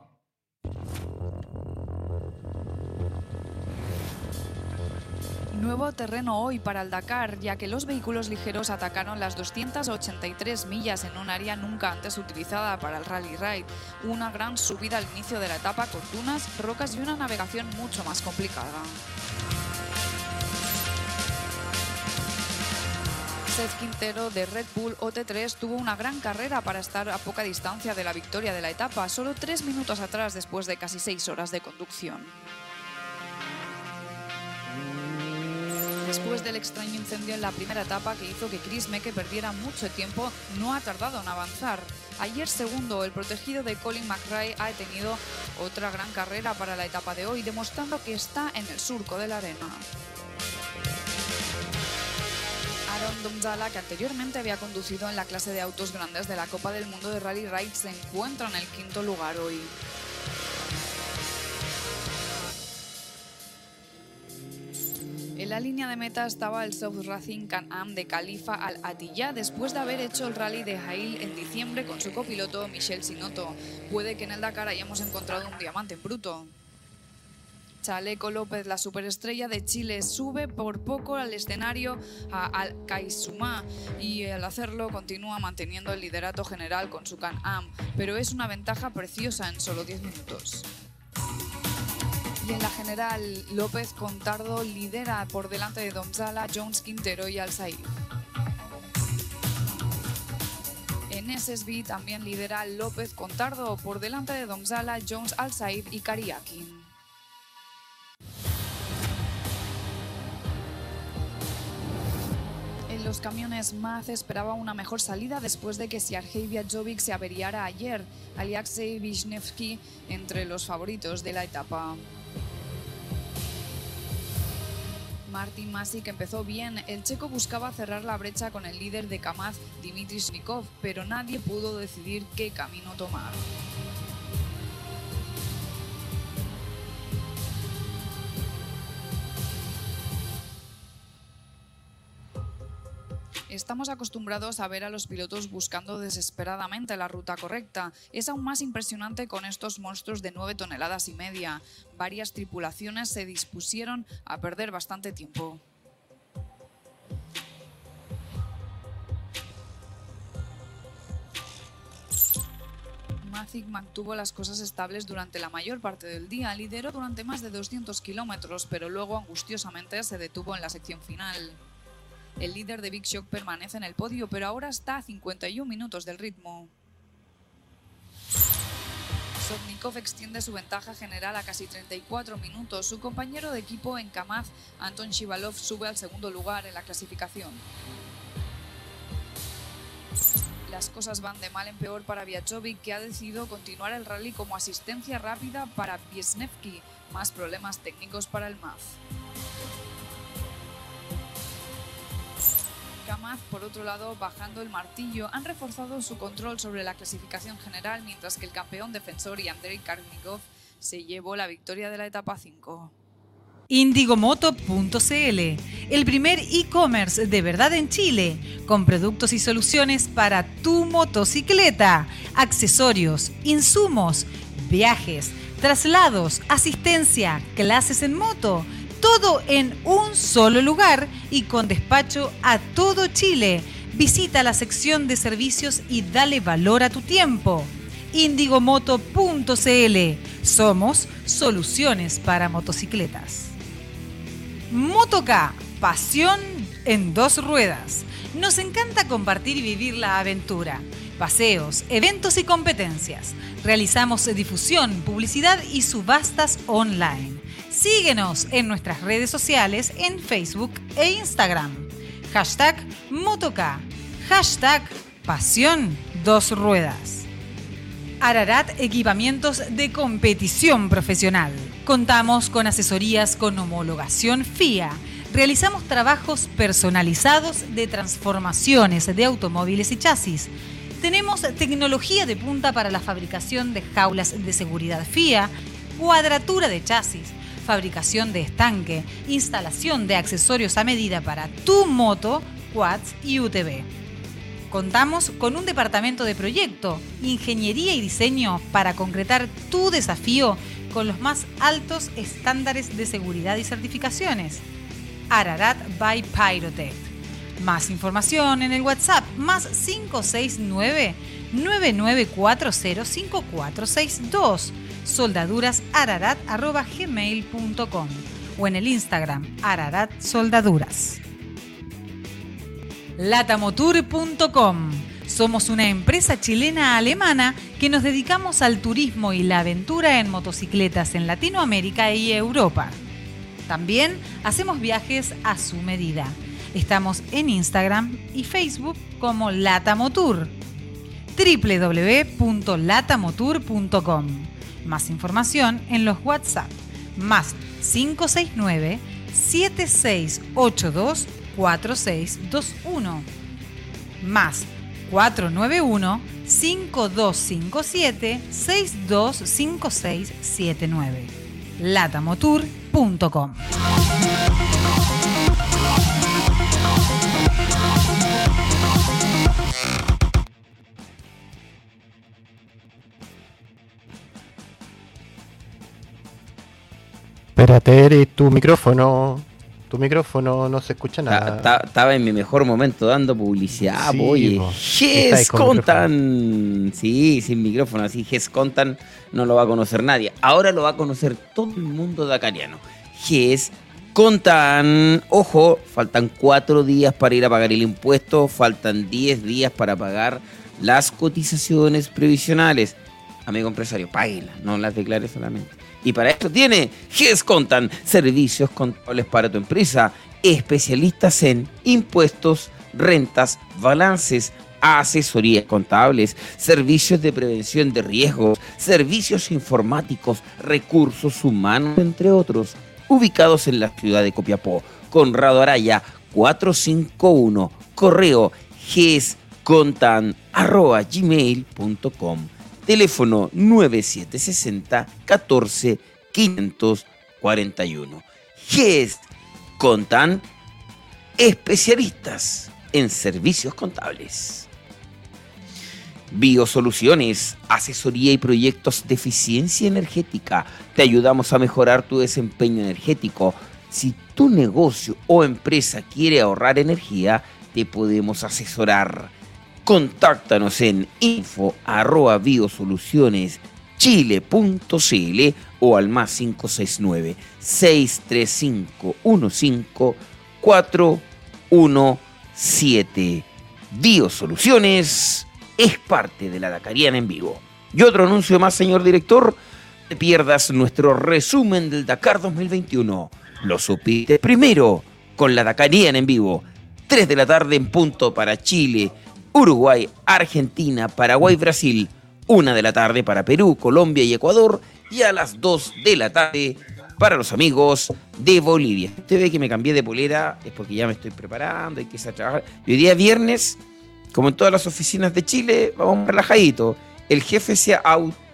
Nuevo terreno hoy para el Dakar, ya que los vehículos ligeros atacaron las 283 millas en un área nunca antes utilizada para el Rally Ride. Una gran subida al inicio de la etapa con dunas, rocas y una navegación mucho más complicada. Seth Quintero de Red Bull OT3 tuvo una gran carrera para estar a poca distancia de la victoria de la etapa, solo tres minutos atrás después de casi seis horas de conducción. Después del extraño incendio en la primera etapa que hizo que Chris Meke perdiera mucho tiempo, no ha tardado en avanzar. Ayer segundo, el protegido de Colin McRae ha tenido otra gran carrera para la etapa de hoy, demostrando que está en el surco de la arena. Aaron Domzala, que anteriormente había conducido en la clase de autos grandes de la Copa del Mundo de Rally Ride, se encuentra en el quinto lugar hoy. En la línea de meta estaba el South Racing Can-Am de Khalifa Al Attiyah después de haber hecho el rally de Jail en diciembre con su copiloto Michel Sinotto. Puede que en el Dakar hayamos encontrado un diamante bruto. Chaleco López, la superestrella de Chile, sube por poco al escenario a Al Kaisumá y al hacerlo continúa manteniendo el liderato general con su Can-Am, pero es una ventaja preciosa en solo 10 minutos. Y en la general, López Contardo lidera por delante de Donzala, Jones Quintero y Alzair. En SSB también lidera López Contardo por delante de Donzala, Jones Alzair y Kariakin. Los camiones Maz esperaba una mejor salida después de que Sergei Jovic se averiara ayer, Alexei Wisniewski entre los favoritos de la etapa. Martin Masic empezó bien. El checo buscaba cerrar la brecha con el líder de Kamaz, Dimitri Shnikov, pero nadie pudo decidir qué camino tomar. Estamos acostumbrados a ver a los pilotos buscando desesperadamente la ruta correcta. Es aún más impresionante con estos monstruos de 9 toneladas y media. Varias tripulaciones se dispusieron a perder bastante tiempo. Mazic mantuvo las cosas estables durante la mayor parte del día, lideró durante más de 200 kilómetros, pero luego angustiosamente se detuvo en la sección final. El líder de Big Shock permanece en el podio, pero ahora está a 51 minutos del ritmo. Sotnikov extiende su ventaja general a casi 34 minutos. Su compañero de equipo en Kamaz, Anton Shivalov, sube al segundo lugar en la clasificación. Las cosas van de mal en peor para Viachovic, que ha decidido continuar el rally como asistencia rápida para Wiesnewski. Más problemas técnicos para el MAF. Por otro lado, bajando el martillo, han reforzado su control sobre la clasificación general, mientras que el campeón defensor y Andrei Karnikov se llevó la victoria de la etapa 5. Indigomoto.cl, el primer e-commerce de verdad en Chile, con productos y soluciones para tu motocicleta, accesorios, insumos, viajes, traslados, asistencia, clases en moto todo en un solo lugar y con despacho a todo Chile. Visita la sección de servicios y dale valor a tu tiempo. Indigomoto.cl. Somos soluciones para motocicletas. Motoca, pasión en dos ruedas. Nos encanta compartir y vivir la aventura. Paseos, eventos y competencias. Realizamos difusión, publicidad y subastas online. Síguenos en nuestras redes sociales en Facebook e Instagram. Hashtag Motoca. Hashtag Pasión Dos Ruedas. Ararat Equipamientos de Competición Profesional. Contamos con asesorías con homologación FIA. Realizamos trabajos personalizados de transformaciones de automóviles y chasis. Tenemos tecnología de punta para la fabricación de jaulas de seguridad FIA, cuadratura de chasis fabricación de estanque, instalación de accesorios a medida para tu moto, quads y UTV. Contamos con un departamento de proyecto, ingeniería y diseño para concretar tu desafío con los más altos estándares de seguridad y certificaciones. Ararat by Pyrotech. Más información en el WhatsApp más 569 99405462 soldadurasararat.gmail.com o en el Instagram Ararat Soldaduras. Somos una empresa chilena-alemana que nos dedicamos al turismo y la aventura en motocicletas en Latinoamérica y Europa. También hacemos viajes a su medida. Estamos en Instagram y Facebook como Latamotour www.latamotour.com más información en los WhatsApp. Más 569 7682 4621 más 491 5257 625679 latamotour.com Espérate, Eri, tu micrófono. Tu micrófono no se escucha nada. Estaba en mi mejor momento dando publicidad. oye, Ges Contan. Sí, sin micrófono. Así Ges Contan no lo va a conocer nadie. Ahora lo va a conocer todo el mundo dacariano. Ges Contan. Ojo, faltan cuatro días para ir a pagar el impuesto. Faltan diez días para pagar las cotizaciones previsionales. Amigo empresario, páguela, no las declare solamente. Y para esto tiene GES Contan, servicios contables para tu empresa, especialistas en impuestos, rentas, balances, asesorías contables, servicios de prevención de riesgos, servicios informáticos, recursos humanos, entre otros, ubicados en la ciudad de Copiapó. Conrado Araya, 451, correo gescontan.gmail.com teléfono 9760 14 541. GES Contan, especialistas en servicios contables. Biosoluciones, asesoría y proyectos de eficiencia energética. Te ayudamos a mejorar tu desempeño energético. Si tu negocio o empresa quiere ahorrar energía, te podemos asesorar Contáctanos en info arroba o al más 569 635 15 417. Biosoluciones es parte de la Dakariana en vivo. Y otro anuncio más, señor director. te pierdas nuestro resumen del Dakar 2021. Lo supiste primero con la Dakariana en vivo. 3 de la tarde en punto para Chile Uruguay, Argentina, Paraguay, Brasil. Una de la tarde para Perú, Colombia y Ecuador. Y a las dos de la tarde para los amigos de Bolivia. Usted ve que me cambié de polera, es porque ya me estoy preparando, hay que ir a trabajar. Y hoy día viernes, como en todas las oficinas de Chile, vamos relajadito. El jefe se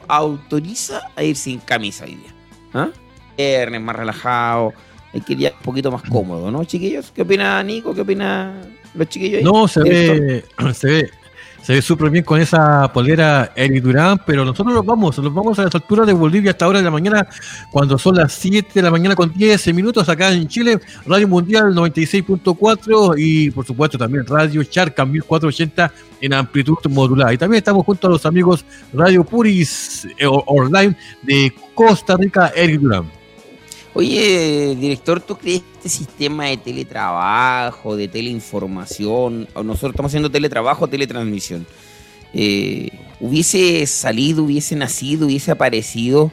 autoriza a ir sin camisa hoy día. ¿Ah? Viernes, más relajado. Hay que ir un poquito más cómodo, ¿no, chiquillos? ¿Qué opina Nico? ¿Qué opina los chiquillos No, se ve, [CLEARS THROAT] se ve, se ve súper bien con esa polera Eric Durán, pero nosotros nos vamos, nos vamos a las alturas de Bolivia hasta ahora de la mañana, cuando son las 7 de la mañana con 10 minutos acá en Chile, Radio Mundial 96.4 y por supuesto también Radio Charca 1480 en amplitud modulada. Y también estamos junto a los amigos Radio Puris eh, Online de Costa Rica, Eric Durán. Oye, director, ¿tú crees que este sistema de teletrabajo, de teleinformación, nosotros estamos haciendo teletrabajo, teletransmisión, eh, hubiese salido, hubiese nacido, hubiese aparecido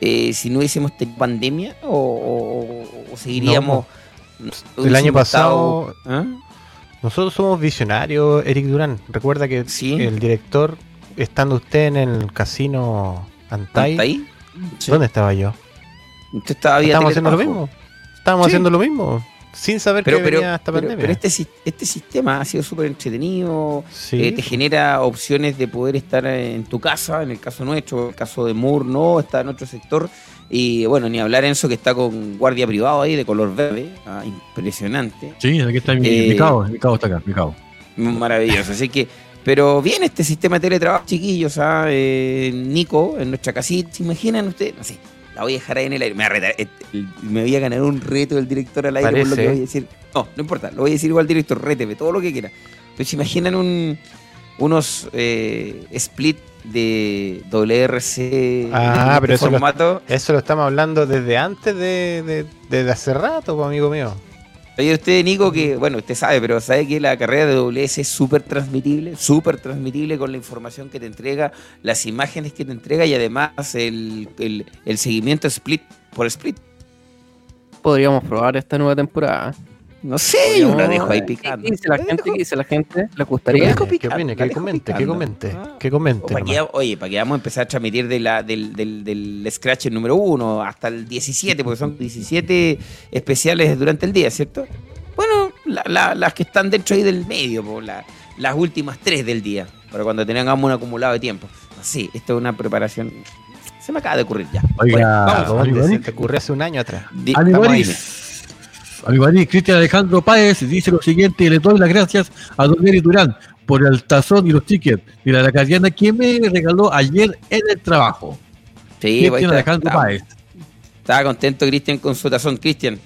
eh, si no hubiésemos tenido pandemia? ¿O, seguiríamos... el año pasado... ¿ah? Nosotros somos visionarios, Eric Durán. Recuerda que el director, estando usted en el casino Antai, ¿dónde estaba yo? Estamos haciendo lo mismo. Estamos haciendo lo mismo. Sin saber pero, que venía esta pandemia. Pero este, este sistema ha sido súper entretenido. Eh, te genera opciones de poder estar en tu casa, en el caso nuestro, en el caso de Moore, no, está en otro sector. Y bueno, ni hablar en eso que está con guardia privado ahí de color verde. Ah, impresionante. Sí, aquí está mi, eh, cabo, mi cabo está acá, mi cabo. Maravilloso. Así que, pero bien este sistema de teletrabajo, chiquillos. ¿ah? Eh, Nico, en nuestra casita, ¿se imaginan ustedes? No sé la voy a dejar ahí en el aire. Me, voy a, eh, me voy a ganar un reto del director al aire por lo que voy a decir. No, no importa, lo voy a decir igual al director, réteme, todo lo que quiera. Pero se imaginan un, unos eh, split de WRC ah, pero eso Lo, eso lo estamos hablando desde antes de, de, de hace rato, pues, amigo mío. Oye, usted, Nico, que, bueno, usted sabe, pero sabe que la carrera de WS es súper transmitible, súper transmitible con la información que te entrega, las imágenes que te entrega y además el, el seguimiento split por split. Podríamos probar esta nueva temporada. No sé, yo la dejo ahí picando. ¿Qué dice la gente? ¿Qué dice la gente? ¿Le gustaría? ¿Qué opine? ¿Qué comente? ¿Qué comente? Ah. ¿Qué comente? oye, para que vamos a empezar a transmitir de la, del, del, del Scratch el número 1 hasta el 17, porque son 17 especiales durante el día, ¿cierto? Bueno, las que están dentro ahí del medio, las últimas tres del día, para cuando tengamos un acumulado de tiempo. Sí, esto es una preparación se me acaba de ocurrir ya. Oiga, vamos, se te ocurrió hace un año atrás. Amigo Cristian Alejandro Páez dice lo siguiente, le doy las gracias a Don Eri Durán por el tazón y los tickets de la Lacariana que me regaló ayer en el trabajo. Sí, Cristian Alejandro Páez. Estaba contento Cristian con su tazón. Cristian,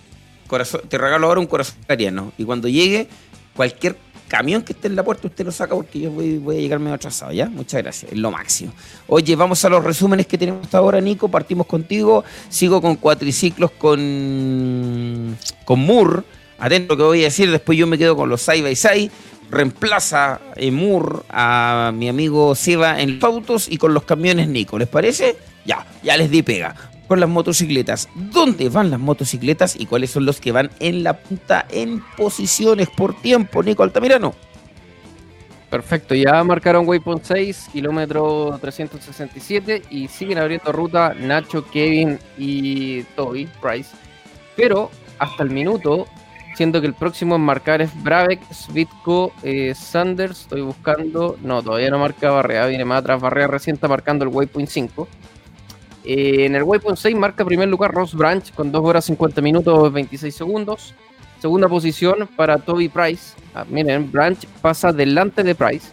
te regalo ahora un corazón ariano. Y cuando llegue, cualquier camión que esté en la puerta, usted lo saca porque yo voy, a llegar medio atrasado, ¿ya? Muchas gracias, es lo máximo. Oye, vamos a los resúmenes que tenemos hasta ahora, Nico. Partimos contigo. Sigo con cuatriciclos con, con Moore. Atento a lo que voy a decir, después yo me quedo con los side by side. Reemplaza eh, Moore a mi amigo Seba en los autos y con los camiones Nico. ¿Les parece? Ya, ya les di pega con las motocicletas. ¿Dónde van las motocicletas y cuáles son los que van en la punta en posiciones por tiempo, Nico Altamirano? Perfecto, ya marcaron Waypoint 6, kilómetro 367 y siguen abriendo ruta Nacho, Kevin y Toby Price. Pero hasta el minuto, siendo que el próximo en marcar es Bravek, Svitko, eh, Sanders, estoy buscando, no, todavía no marca Barrea, viene más atrás, Barrea recién está marcando el Waypoint 5. Eh, en el Waypoint 6 marca primer lugar Ross Branch con 2 horas 50 minutos 26 segundos. Segunda posición para Toby Price. Ah, miren, Branch pasa delante de Price.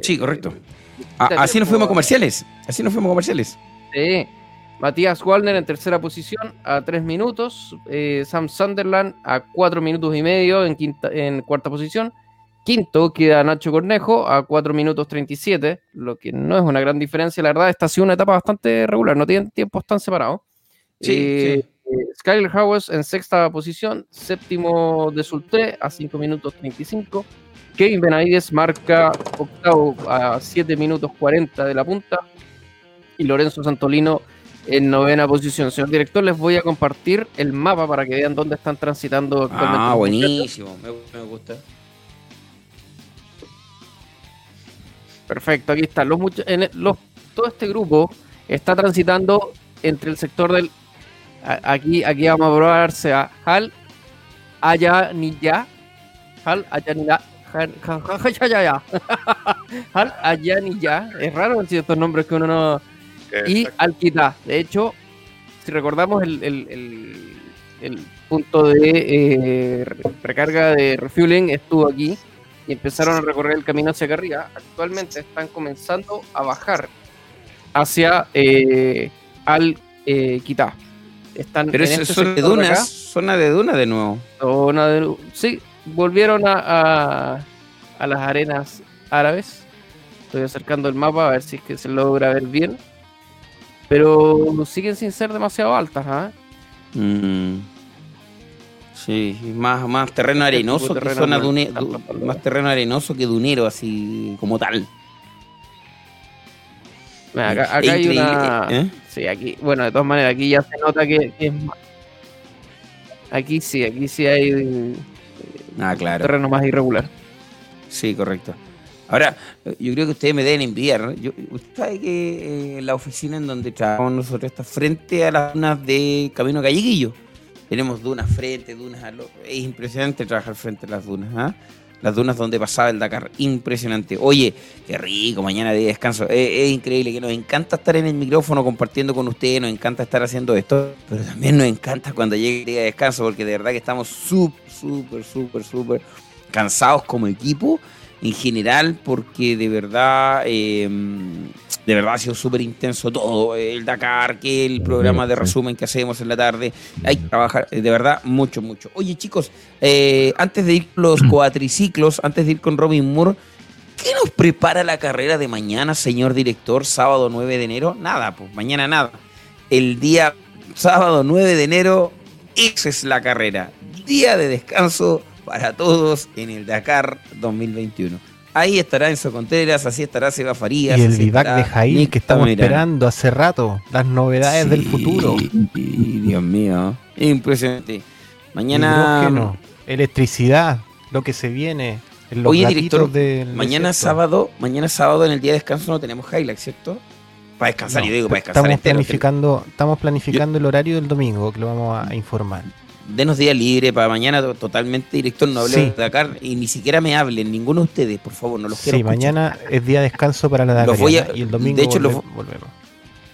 sí, correcto. Ah, así nos fuimos a comerciales. Así nos fuimos a comerciales. Sí. Matías Wallner en tercera posición a 3 minutos. Eh, Sam Sunderland a 4 minutos y medio en, quinta, en cuarta posición. Quinto queda Nacho Cornejo a 4 minutos 37, lo que no es una gran diferencia. La verdad, esta ha sido una etapa bastante regular, no tienen tiempos tan separados. Sí, eh, Skyler Howes en sexta posición, séptimo de Sultré a 5 minutos 35. Kevin Benavides marca octavo a 7 minutos 40 de la punta. Y Lorenzo Santolino en novena posición. Señor director, les voy a compartir el mapa para que vean dónde están transitando Ah, buenísimo, me gusta. Perfecto, aquí está. Los, en los, todo este grupo está transitando entre el sector del. aquí, aquí vamos a probarse a Hal Ayanilla. Hal Ayanilla. Hal [LAUGHS] Ayanilla. Es raro decir estos nombres que uno no. Y Alquita. De hecho, si recordamos el, el, el, punto de eh, recarga de refueling, estuvo aquí y empezaron a recorrer el camino hacia acá arriba, actualmente están comenzando a bajar hacia eh, al eh, Están Pero eso es este zona de dunas, zona de dunas de nuevo. Zona de, sí, volvieron a, a, las arenas árabes. Estoy acercando el mapa a ver si es que se logra ver bien. Pero siguen sin ser demasiado altas, ¿ah? Sí, más, más terreno arenoso que zona más terreno arenoso que dunero, así como tal. Acá, hay una. ¿eh? Sí, aquí, bueno, de todas maneras, aquí ya se nota que, es más. Aquí sí, aquí sí hay eh, ah, claro. terreno más irregular. Sí, correcto. Ahora, yo creo que ustedes me deben enviar. Yo, usted sabe que eh, la oficina en donde trabajamos nosotros está frente a las zonas de Camino Galleguillo. Tenemos dunas frente, dunas a lo... Es impresionante trabajar frente a las dunas, ¿ah? Las dunas donde pasaba el Dakar. Impresionante. Oye, qué rico, mañana de descanso. Es, increíble que nos encanta estar en el micrófono compartiendo con ustedes, nos encanta estar haciendo esto, pero también nos encanta cuando llegue el día de descanso, porque de verdad que estamos súper, súper, súper, súper cansados como equipo en general, porque de verdad, em, de verdad ha sido súper intenso todo. El Dakar, que el programa de resumen que hacemos en la tarde. Hay que trabajar, eh, de verdad, mucho, mucho. Oye, chicos, eh, antes de ir con los [CLEARS THROAT] cuatriciclos, antes de ir con Robin Moore, ¿qué nos prepara la carrera de mañana, señor director, sábado 9 de enero? Nada, pues mañana nada. El día sábado 9 de enero, esa es la carrera. Día de descanso para todos en el Dakar 2021. Ahí estará Enzo Contreras, así estará Seba Farías. Y el vivac de Jail que estamos esperando hace rato, las novedades del futuro. Dios mío, impresionante. Mañana. electricidad, lo que se viene. En los Oye, director, mañana sábado, mañana sábado en el día de descanso no tenemos highlights, ¿cierto? Para descansar, yo digo, para descansar. Estamos planificando, estamos planificando el horario del domingo, que lo vamos a informar denos día libre para mañana totalmente director, no hable de Dakar y ni siquiera me hablen, ninguno de ustedes, por favor, no los quiero. Sí, mañana es día de descanso para la Dakar y el domingo de hecho, volvemos.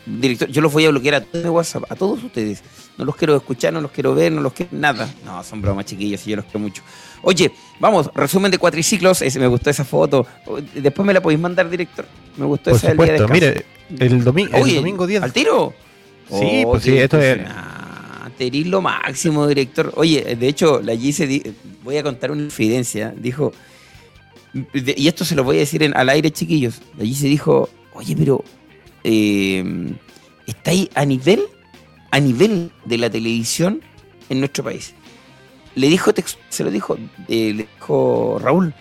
Director, yo los voy a bloquear a todos WhatsApp, a todos ustedes. No los quiero escuchar, no los quiero ver, no los quiero nada. No, son bromas chiquillos y yo los quiero mucho. Oye, vamos, resumen de cuatriciclos. Ese, me gustó esa foto. Después me la podéis mandar, director. Me gustó esa del día de Mire, el, domingo el domingo 10. ¿Al tiro? Sí, pues sí, esto es Terí lo máximo, director. Oye, de hecho, la Gise, voy a contar una infidencia. Dijo, y esto se lo voy a decir al aire, chiquillos. La Gise dijo, oye, pero eh, está ahí a nivel, a nivel de la televisión en nuestro país. Le dijo, se lo dijo, eh, le dijo Raúl,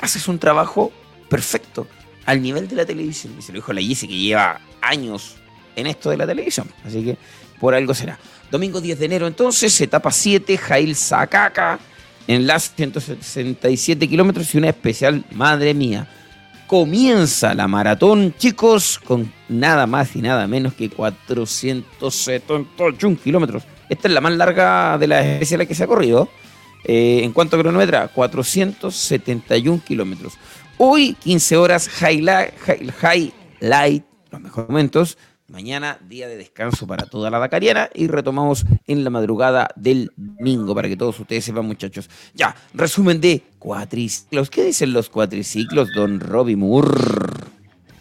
haces un trabajo perfecto al nivel de la televisión. Y se lo dijo la Gise que lleva años en esto de la televisión. Así que por algo será. Domingo 10 de enero entonces, etapa 7, Jail Sacaca, en las 167 kilómetros y una especial, madre mía. Comienza la maratón, chicos, con nada más y nada menos que 471 kilómetros. Esta es la más larga de las especiales que se ha corrido. Eh, en cuanto a cronometra, 471 kilómetros. Hoy, 15 horas, highlight, los mejores momentos. Mañana, día de descanso para toda la Dakariana y retomamos en la madrugada del domingo para que todos ustedes sepan, muchachos. Ya, resumen de cuatriciclos. ¿Qué dicen los cuatriciclos, don Robbie Moore?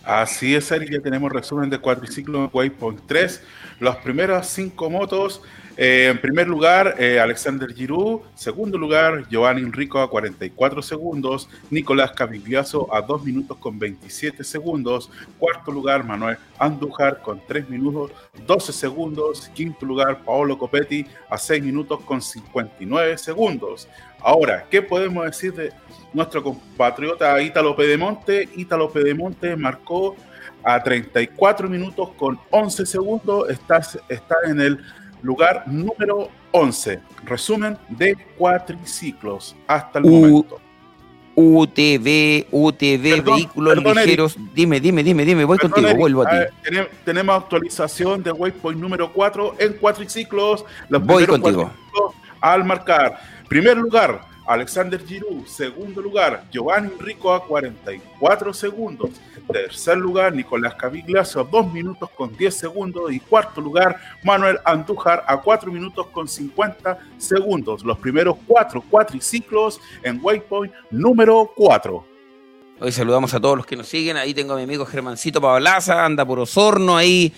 Así es, Eric, ya tenemos resumen de cuatriciclos Waypoint 3. Las primeras cinco motos eh, en primer lugar, eh, Alexander Giroud. Segundo lugar, Giovanni Enrico a 44 segundos. Nicolás Cavigliazo a 2 minutos con 27 segundos. Cuarto lugar, Manuel Andújar con 3 minutos 12 segundos. Quinto lugar, Paolo Copetti a 6 minutos con 59 segundos. Ahora, ¿qué podemos decir de nuestro compatriota Ítalo Pedemonte? Ítalo Pedemonte marcó a 34 minutos con 11 segundos. Está, está en el lugar número 11. Resumen de cuatriciclos hasta el momento. UTV, UTV, vehículos ligeros. Dime, dime, dime, dime, voy contigo, vuelvo a ti. tenemos actualización de Waypoint número 4 en cuatriciclos. Los voy contigo. Al marcar, primer lugar, Alexander Giroud. Segundo lugar, Giovanni Enrico a 44 segundos. Tercer lugar, Nicolás Cavigliazo a 2 minutos con 10 segundos. Y cuarto lugar, Manuel Andújar a 4 minutos con 50 segundos. Los primeros cuatro cuatriciclos en Waypoint número 4. Hoy saludamos a todos los que nos siguen. Ahí tengo a mi amigo Germancito Pablaza, anda por Osorno ahí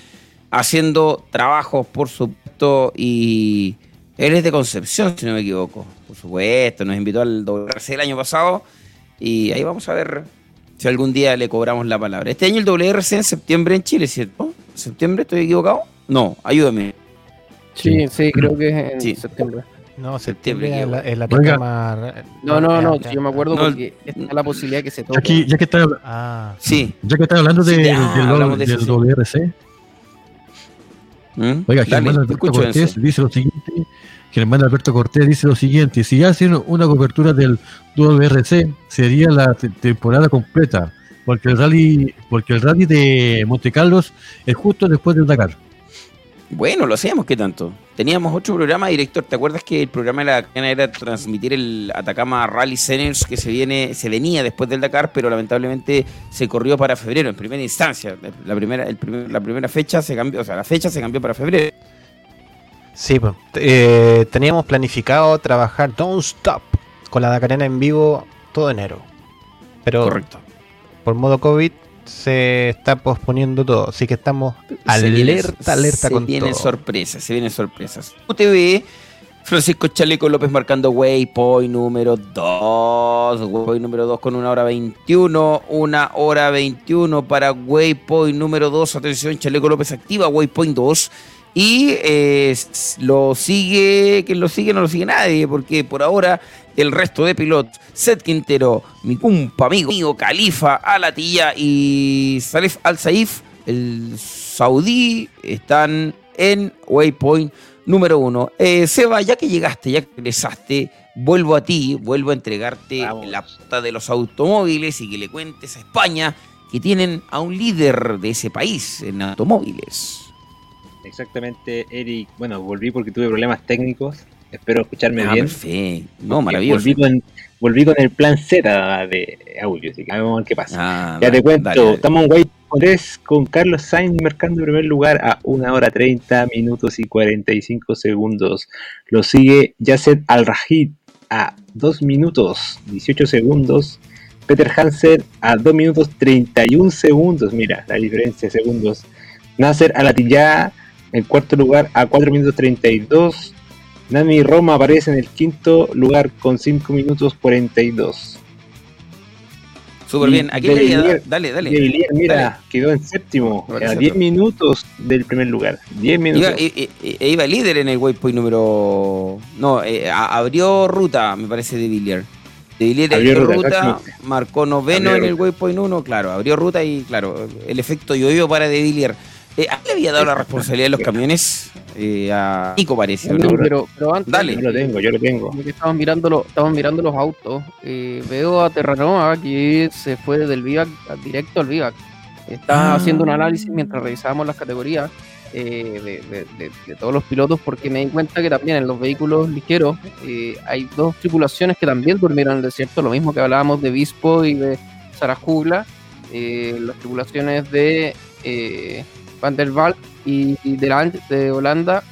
haciendo trabajos, por supuesto, y él es de Concepción, si no me equivoco. Por supuesto, nos invitó al WRC el año pasado y ahí vamos a ver si algún día le cobramos la palabra. Este año el WRC en septiembre en Chile, ¿cierto? ¿Septiembre? ¿Estoy equivocado? No, ayúdame. Sí, sí, creo que es en septiembre. No, septiembre es la, No, no, no, yo me acuerdo porque está la posibilidad que se toque. Aquí, ya que está, ah, sí. ya que está hablando de, del, del WRC. ¿Mm? Oiga, Germán Alberto Cortés dice lo siguiente. Germán Alberto Cortés dice lo siguiente: si hacen una cobertura del WRC, sería la temporada completa, porque el rally, porque el rally de Monte Carlos es justo después del Dakar. Bueno, lo hacíamos, ¿qué tanto? Teníamos otro programa, director. ¿Te acuerdas que el programa de la cadena era transmitir el Atacama Rally Centers que se viene, se venía después del Dakar, pero lamentablemente se corrió para febrero en primera instancia. La primera, la primera fecha se cambió, o sea, la fecha se cambió para febrero. Sí, pues, eh, teníamos planificado trabajar Don't Stop con la Dakarena en vivo todo enero. Pero Correcto. por modo COVID se está posponiendo todo, así que estamos alerta, alerta con todo. Se vienen sorpresas, se vienen sorpresas. UTV, Francisco Chaleco López marcando waypoint número 2, waypoint número 2 con una hora 21, una hora 21 para waypoint número 2, atención, Chaleco López activa waypoint 2 y eh, lo sigue, que lo sigue no lo sigue nadie, porque por ahora el resto de pilotos, Seth Quintero, mi cumpa, amigo mío, Califa, Alatilla y Salif Al-Saif, el saudí, están en Waypoint número uno. Eh, Seba, ya que llegaste, ya que regresaste, vuelvo a ti, vuelvo a entregarte la puta de los automóviles y que le cuentes a España que tienen a un líder de ese país en automóviles. Exactamente, Eric. Bueno, volví porque tuve problemas técnicos Espero escucharme ah, bien. Perfecto. No, maravilloso. Volví con, el plan Z de audio, así que vamos a ver qué pasa. Ah, ya te cuento, estamos en White 3 con Carlos Sainz marcando en primer lugar a 1 hora 30 minutos y 45 segundos. Lo sigue Yasset Al-Rajid a 2 minutos 18 segundos. Peter Hansen a 2 minutos 31 segundos. Mira la diferencia de segundos. Nasser Alatilla en cuarto lugar a 4 minutos 32 Nani Roma aparece en el quinto lugar con 5 minutos 42. Súper bien. Aquí dale, dale. mira, quedó en séptimo, a 10 minutos del primer lugar. 10 minutos. Iba, iba, líder en el waypoint número. No, eh, abrió ruta, me parece, de Villiers. De Villiers abrió ruta, marcó noveno en el waypoint 1, claro, abrió ruta y, claro, el efecto yo para de Villiers. Eh, ¿A le había dado la responsabilidad de los camiones? Eh, a Nico parece, ¿no? Pero, pero antes, Dale. Yo lo tengo, yo lo tengo. Estamos mirando, mirando los autos. Eh, veo a Terranova que se fue del Vivac directo al Vivac. Está ah. haciendo un análisis mientras revisábamos las categorías eh, de, todos los pilotos porque me di cuenta que también en los vehículos ligeros eh, hay dos tripulaciones que también durmieron en el desierto, lo mismo que hablábamos de Vispo y de Sarajugla. las tripulaciones de Van der Waal y, de, de Holanda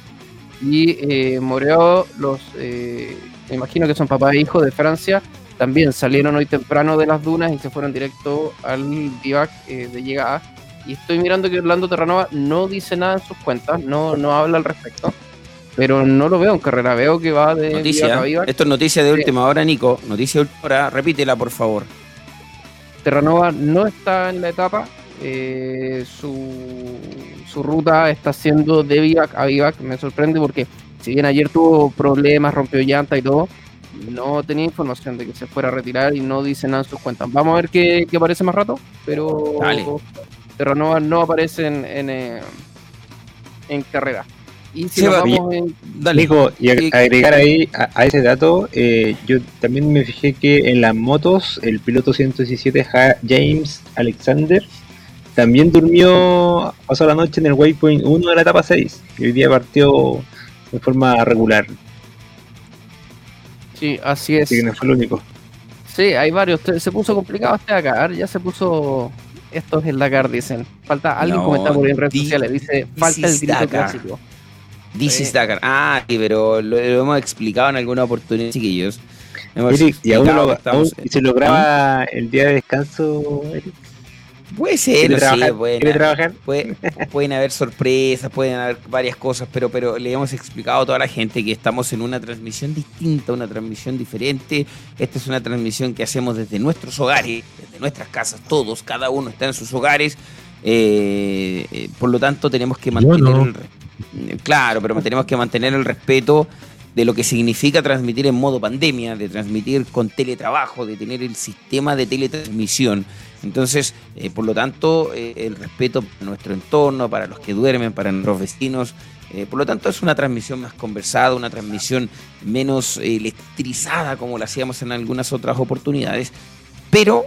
y eh, Moreo, los, eh, me imagino que son papá e hijo de Francia, también salieron hoy temprano de las dunas y se fueron directo al bivac eh, de llegada. Y estoy mirando que Orlando Terranova no dice nada en sus cuentas, no, no habla al respecto, pero no lo veo en carrera, veo que va de noticia. Esto es noticia de última hora, Nico, noticia de última hora, repítela por favor. Terranova no está en la etapa, eh, su, su, ruta está siendo de Vivac a Vivac. Me sorprende porque si bien ayer tuvo problemas, rompió llanta y todo, no tenía información de que se fuera a retirar y no dice nada en sus cuentas. Vamos a ver qué, aparece más rato, pero Terranova no aparece en, en, eh, carrera. Y si vamos en... y agregar ahí a, ese dato, eh, yo también me fijé que en las motos el piloto 117 James Alexander también durmió, pasó la noche en el waypoint 1 de la etapa 6, y hoy día partió de forma regular. Sí, así es. Así que no fue el único. Sí, hay varios. Se puso complicado este Dakar, ya se puso. Esto es el Dakar, dicen. Falta, alguien comenta por en redes sociales, dice, falta el grito clásico. This is Dakar. Ah, sí, pero lo, hemos explicado en alguna oportunidad, chiquillos. y aún, lo, se lograba el día de descanso, Eric. Puede ser, sí, pueden, [LAUGHS] pueden haber sorpresas, pueden haber varias cosas, pero, pero le hemos explicado a toda la gente que estamos en una transmisión distinta, una transmisión diferente. Esta es una transmisión que hacemos desde nuestros hogares, desde nuestras casas, todos, cada uno está en sus hogares. Eh, eh, por lo tanto, tenemos que mantener el, claro, pero tenemos que mantener el respeto de lo que significa transmitir en modo pandemia, de transmitir con teletrabajo, de tener el sistema de teletransmisión. Entonces, eh, por lo tanto, eh, el respeto para nuestro entorno, para los que duermen, para nuestros vecinos. Eh, por lo tanto, es una transmisión más conversada, una transmisión menos electrizada como la hacíamos en algunas otras oportunidades. Pero,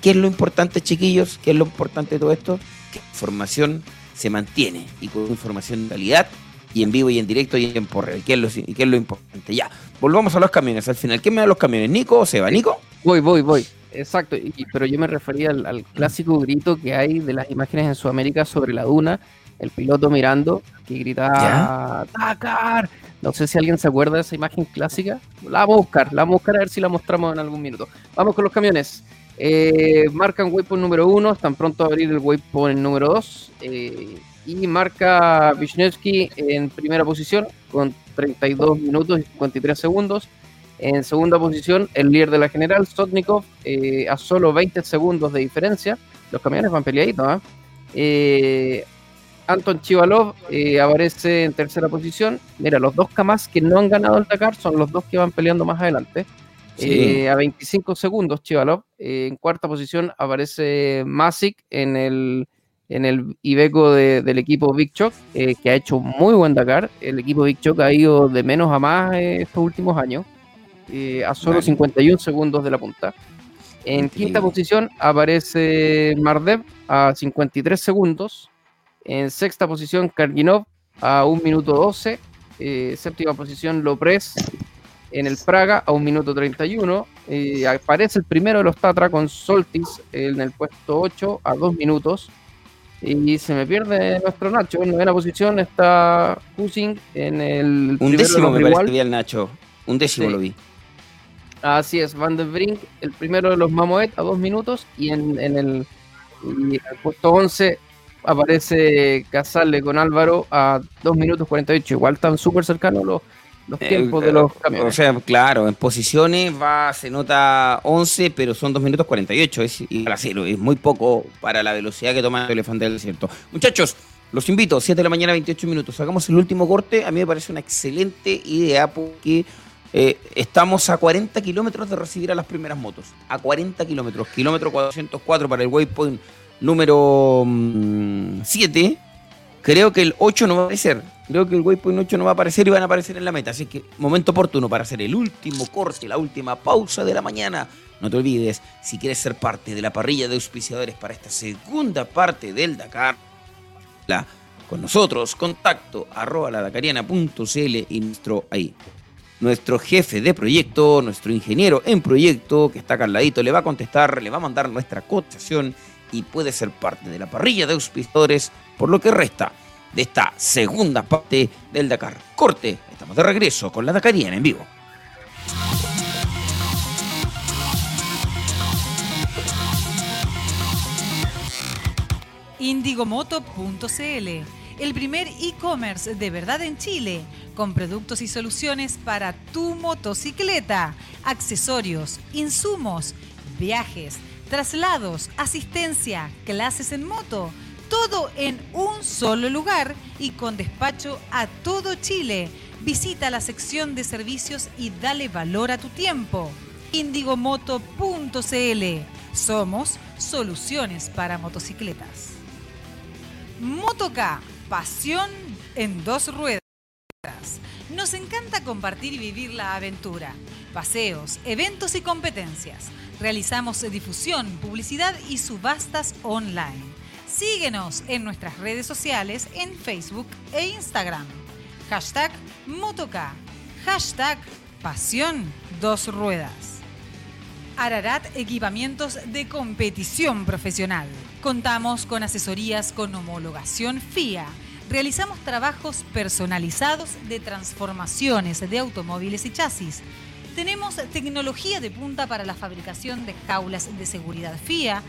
¿qué es lo importante, chiquillos? ¿Qué es lo importante de todo esto? Que la información se mantiene y con información de calidad y en vivo y en directo y en porreo. ¿Qué es lo, qué es lo importante? Ya, volvamos a los camiones al final. ¿Quién me da los camiones? ¿Nico o Seba? ¿Nico? Voy, voy, voy. Exacto, pero yo me refería al, clásico grito que hay de las imágenes en Sudamérica sobre la duna, el piloto mirando, que grita ¡Dakar! No sé si alguien se acuerda de esa imagen clásica. La vamos a buscar, la vamos a buscar a ver si la mostramos en algún minuto. Vamos con los camiones. Eh, marcan waypoint número uno, están pronto a abrir el waypoint número 2. Eh, y marca Wisniewski en primera posición con 32 minutos y 53 segundos. En segunda posición, el líder de la general, Sotnikov, eh, a solo 20 segundos de diferencia. Los camiones van peleaditos. ¿ah? ¿eh? Anton Chivalov eh, aparece en tercera posición. Mira, los dos Kamas que no han ganado el Dakar son los dos que van peleando más adelante. Eh, a 25 segundos, Chivalov. en cuarta posición aparece Masic en el en el Ibeco del equipo Big Shock, eh, que ha hecho muy buen Dakar. El equipo Big Shock ha ido de menos a más eh, estos últimos años, eh, a solo 51 segundos de la punta. En quinta posición aparece Mardev a 53 segundos. En sexta posición Karginov a 1 minuto 12. séptima posición Lopres en el Praga a 1 minuto 31. aparece el primero de los Tatra con Soltis en el puesto 8 a 2 minutos. Y se me pierde nuestro Nacho. En novena posición está Husing en el. Un décimo me parece que vi al Nacho. Un décimo lo vi. Así es, Van der Brink, el primero de los Mamoet a dos minutos. Y en, el, puesto 11 aparece Casale con Álvaro a 2 minutos 48. Igual están súper cercanos los, los eh, tiempos de los camiones. O sea, claro, en posiciones va, se nota 11, pero son 2 minutos 48, es igual a cero, es muy poco para la velocidad que toma el elefante del desierto. Muchachos, los invito, 7 de la mañana, 28 minutos. Hagamos el último corte. A mí me parece una excelente idea porque eh, estamos a 40 kilómetros de recibir a las primeras motos. A 40 kilómetros. Kilómetro 404 para el waypoint número 7. Mm, Creo que el 8 no va a aparecer. Creo que el waypoint 8 no va a aparecer y van a aparecer en la meta. Así que momento oportuno para hacer el último corte, la última pausa de la mañana. No te olvides, si quieres ser parte de la parrilla de auspiciadores para esta segunda parte del Dakar, la, con nosotros, contacto arroba la y nuestro ahí. Nuestro jefe de proyecto, nuestro ingeniero en proyecto, que está acá al ladito, le va a contestar, le va a mandar nuestra cotización y puede ser parte de la parrilla de auspiciadores por lo que resta de esta segunda parte del Dakar. Corte, estamos de regreso con la Dakariana en vivo. Indigomoto.cl, el primer e-commerce de verdad en Chile, con productos y soluciones para tu motocicleta, accesorios, insumos, viajes, traslados, asistencia, clases en moto, todo en un solo lugar y con despacho a todo Chile. Visita la sección de servicios y dale valor a tu tiempo. Indigomoto.cl Somos soluciones para motocicletas. Motoca, pasión en dos ruedas. Nos encanta compartir y vivir la aventura. Paseos, eventos y competencias. Realizamos difusión, publicidad y subastas online. Síguenos en nuestras redes sociales en Facebook e Instagram. Hashtag Motoca. Hashtag Pasión Dos Ruedas. Ararat Equipamientos de Competición Profesional. Contamos con asesorías con homologación FIA. Realizamos trabajos personalizados de transformaciones de automóviles y chasis. Tenemos tecnología de punta para la fabricación de jaulas de seguridad FIA,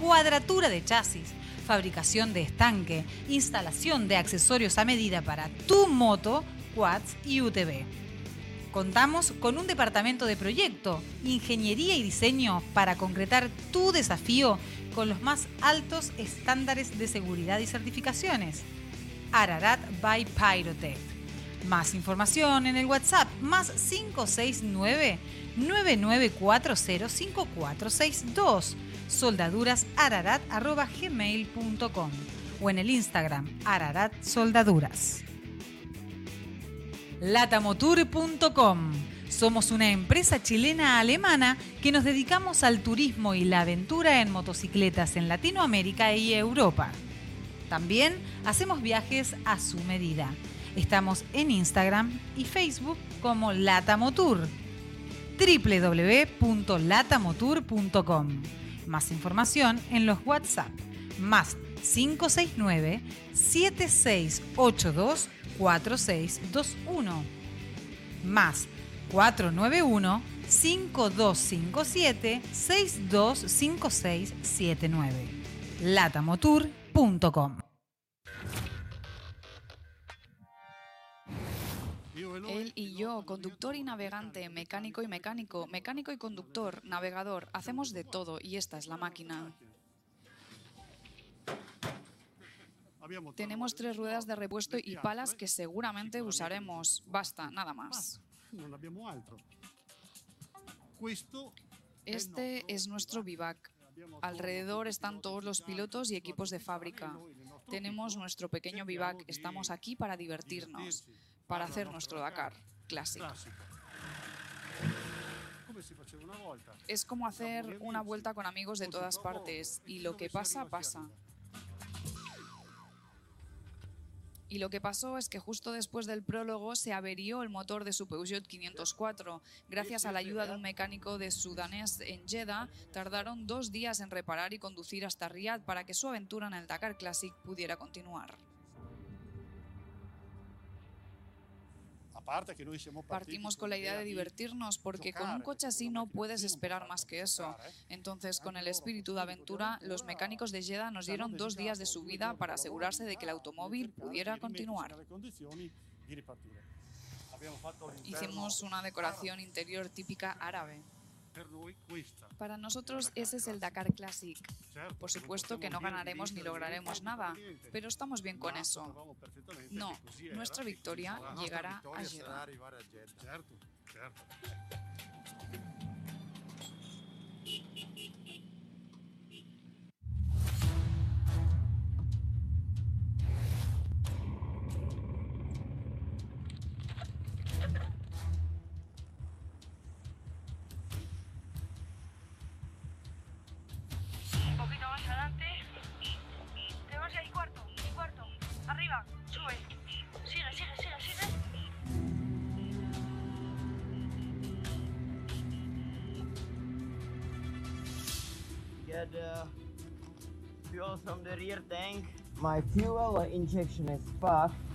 cuadratura de chasis, fabricación de estanque, instalación de accesorios a medida para tu moto, quads y UTV. Contamos con un departamento de proyecto, ingeniería y diseño para concretar tu desafío con los más altos estándares de seguridad y certificaciones. Ararat by Pyrotech. Más información en el WhatsApp más 569 99405462 soldadurasararat.gmail.com o en el Instagram ararat soldaduras. Latamotour.com. Somos una empresa chilena-alemana que nos dedicamos al turismo y la aventura en motocicletas en Latinoamérica y Europa. También hacemos viajes a su medida. Estamos en Instagram y Facebook como Latamotour. www.latamotour.com. Más información en los WhatsApp más 569 7682 4621 más 491 5257 625679 Él y yo, conductor y navegante, mecánico y mecánico, mecánico y conductor, navegador, hacemos de todo y esta es la máquina. Tenemos tres ruedas de repuesto y palas que seguramente usaremos. Basta, nada más. Este es nuestro vivac. Alrededor están todos los pilotos y equipos de fábrica. Tenemos nuestro pequeño vivac. Estamos aquí para divertirnos, para hacer nuestro Dakar clásico. Es como hacer una vuelta con amigos de todas partes y lo que pasa, pasa. Y lo que pasó es que justo después del prólogo se averió el motor de su Peugeot 504. Gracias a la ayuda de un mecánico de sudanés en Jeddah, tardaron dos días en reparar y conducir hasta Riyadh para que su aventura en el Dakar Classic pudiera continuar. Partimos con la idea de divertirnos porque con un coche así no puedes esperar más que eso. ¿eh? Entonces, con el espíritu de aventura, los mecánicos de Jeddah nos dieron dos días de subida para asegurarse de que el automóvil pudiera continuar. Hicimos una decoración interior típica árabe. Para nosotros ese es el Dakar Classic. Por supuesto que no ganaremos ni lograremos nada, pero estamos bien con eso. No, nuestra victoria llegará a Jeddah. My fuel injection is fucked.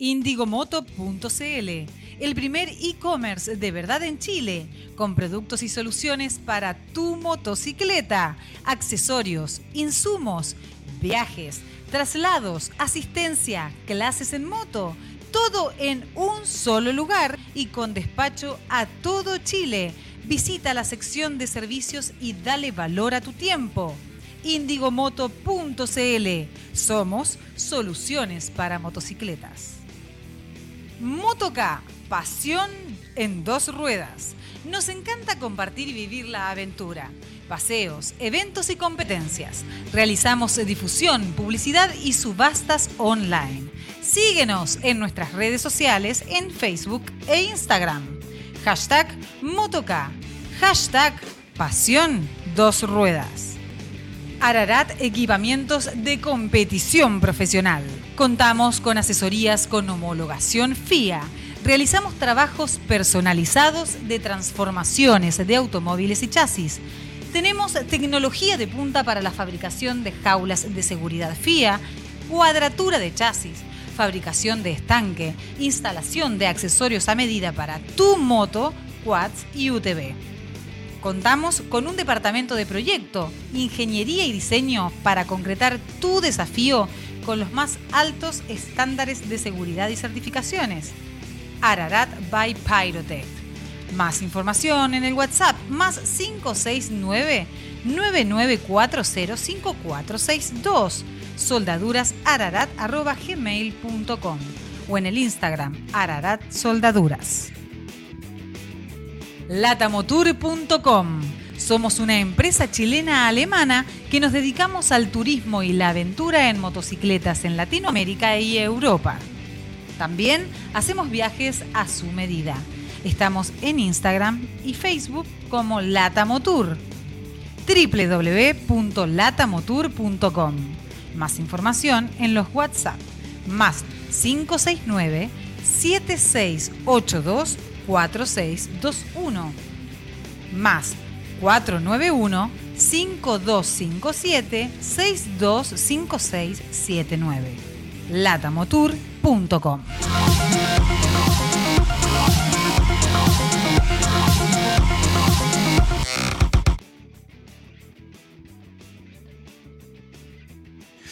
indigomoto.cl, el primer e-commerce de verdad en Chile, con productos y soluciones para tu motocicleta, accesorios, insumos, viajes, traslados, asistencia, clases en moto, todo en un solo lugar y con despacho a todo Chile. Visita la sección de servicios y dale valor a tu tiempo. Indigomoto.cl. Somos soluciones para motocicletas. Motoca, pasión en dos ruedas. Nos encanta compartir y vivir la aventura. Paseos, eventos y competencias. Realizamos difusión, publicidad y subastas online. Síguenos en nuestras redes sociales en Facebook e Instagram. Hashtag Motoca. Hashtag Pasión Dos Ruedas. Ararat Equipamientos de Competición Profesional. Contamos con asesorías con homologación FIA. Realizamos trabajos personalizados de transformaciones de automóviles y chasis. Tenemos tecnología de punta para la fabricación de jaulas de seguridad FIA, cuadratura de chasis, fabricación de estanque, instalación de accesorios a medida para tu moto, quads y UTV. Contamos con un departamento de proyecto, ingeniería y diseño para concretar tu desafío con los más altos estándares de seguridad y certificaciones. Ararat by Pyrotech. Más información en el WhatsApp más 569 99405462. soldadurasararat.gmail.com o en el Instagram Ararat Soldaduras. Latamotour.com somos una empresa chilena-alemana que nos dedicamos al turismo y la aventura en motocicletas en Latinoamérica y Europa. También hacemos viajes a su medida. Estamos en Instagram y Facebook como Latamotour. www.latamotour.com. Más información en los WhatsApp más 569 7682 4621 más 491-5257-625679. latamotour.com.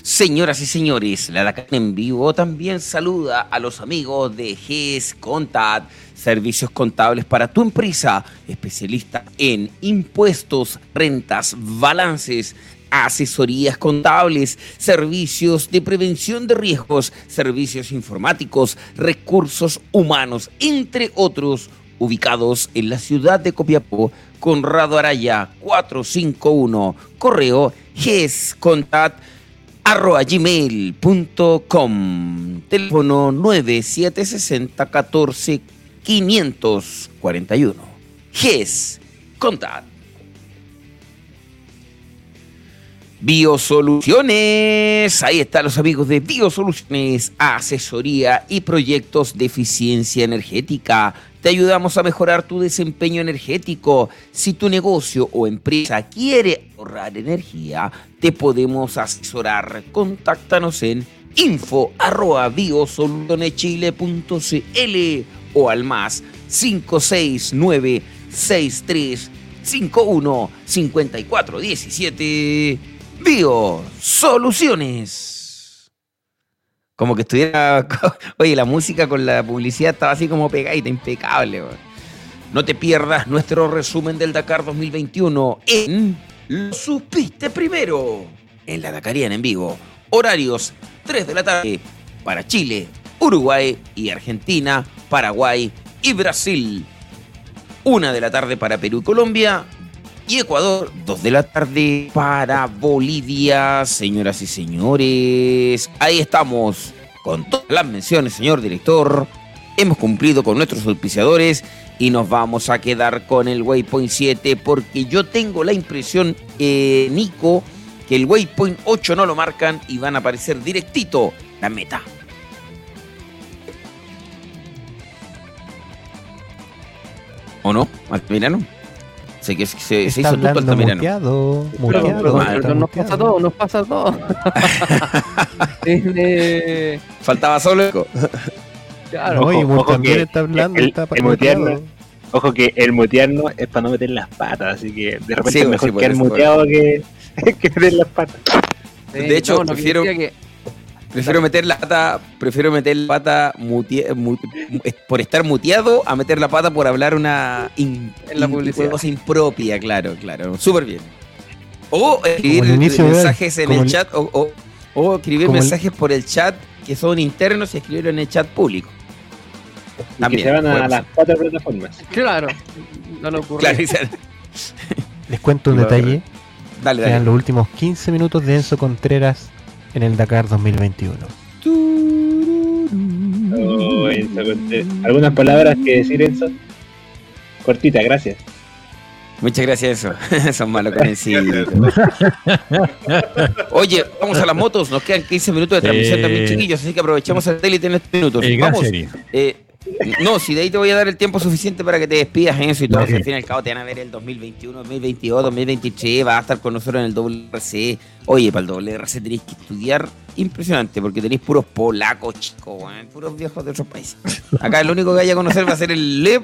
Señoras y señores, la Dakar en vivo también saluda a los amigos de GES Contact Servicios contables para tu empresa, especialista en impuestos, rentas, balances, asesorías contables, servicios de prevención de riesgos, servicios informáticos, recursos humanos, entre otros, ubicados en la ciudad de Copiapó, Conrado Araya 451, correo gescontat arroba gmail.com, teléfono 9760 14 541. GES Contact. Biosoluciones. Ahí están los amigos de Biosoluciones, asesoría y proyectos de eficiencia energética. Te ayudamos a mejorar tu desempeño energético. Si tu negocio o empresa quiere ahorrar energía, te podemos asesorar. Contáctanos en info arroba o al más 569 6351 5417 Bio Soluciones. Como que estuviera. [LAUGHS] Oye, la música con la publicidad estaba así como pegadita, impecable. No te pierdas nuestro resumen del Dakar 2021 en Lo supiste primero. En la Dakariana en vivo. Horarios 3 de la tarde para Chile, Uruguay y Argentina, Paraguay y Brasil. Una de la tarde para Perú y Colombia. Y Ecuador, dos de la tarde para Bolivia, señoras y señores. Ahí estamos con todas las menciones, señor director. Hemos cumplido con nuestros auspiciadores y nos vamos a quedar con el Waypoint 7 porque yo tengo la impresión, eh, Nico, que el Waypoint 8 no lo marcan y van a aparecer directito la meta. ¿O no? ¿Altamirano? Sé que se, se hizo todo Altamirano. Muteado, muteado, nos pasa todo, nos pasa todo. [LAUGHS] Faltaba solo Claro, ojo, ojo también está hablando, el, está el mutearnos, Ojo que el mutearnos es para no meter las patas, así que de repente sí, es mejor sí, que el muteado que, [LAUGHS] que meter las patas. de hecho, no, prefiero... Que Prefiero meter la pata, prefiero meter la pata por estar muteado a meter la pata por hablar una in, en la cosa impropia, claro, claro. Súper bien. O escribir mensajes en el chat, o, o, escribir mensajes por el chat que son internos y escribirlo en el chat público. También, que se van a las cuatro plataformas. Claro, no lo ocurre. [LAUGHS] Les cuento un detalle. Dale, dale. los últimos 15 minutos de Enzo Contreras en el Dakar 2021. ¿Algunas palabras que decir, Enzo? Cortita, gracias. Muchas gracias, eso. [LAUGHS] Son malos con Oye, vamos a las motos. Nos quedan 15 minutos de transmisión también, eh, chiquillos. Así que aprovechamos el tele en estos minutos. Eh, vamos. Eh, no, si de ahí te voy a dar el tiempo suficiente para que te despidas en eso y todo. Al fin y al cabo te van a ver el 2021, 2022, 2023. Va a estar con nosotros en el WRC. Oye, para el WRC tenéis que estudiar impresionante porque tenéis puros polacos, chicos, puros viejos de otros países. Acá el único que vaya a conocer va a ser el LEV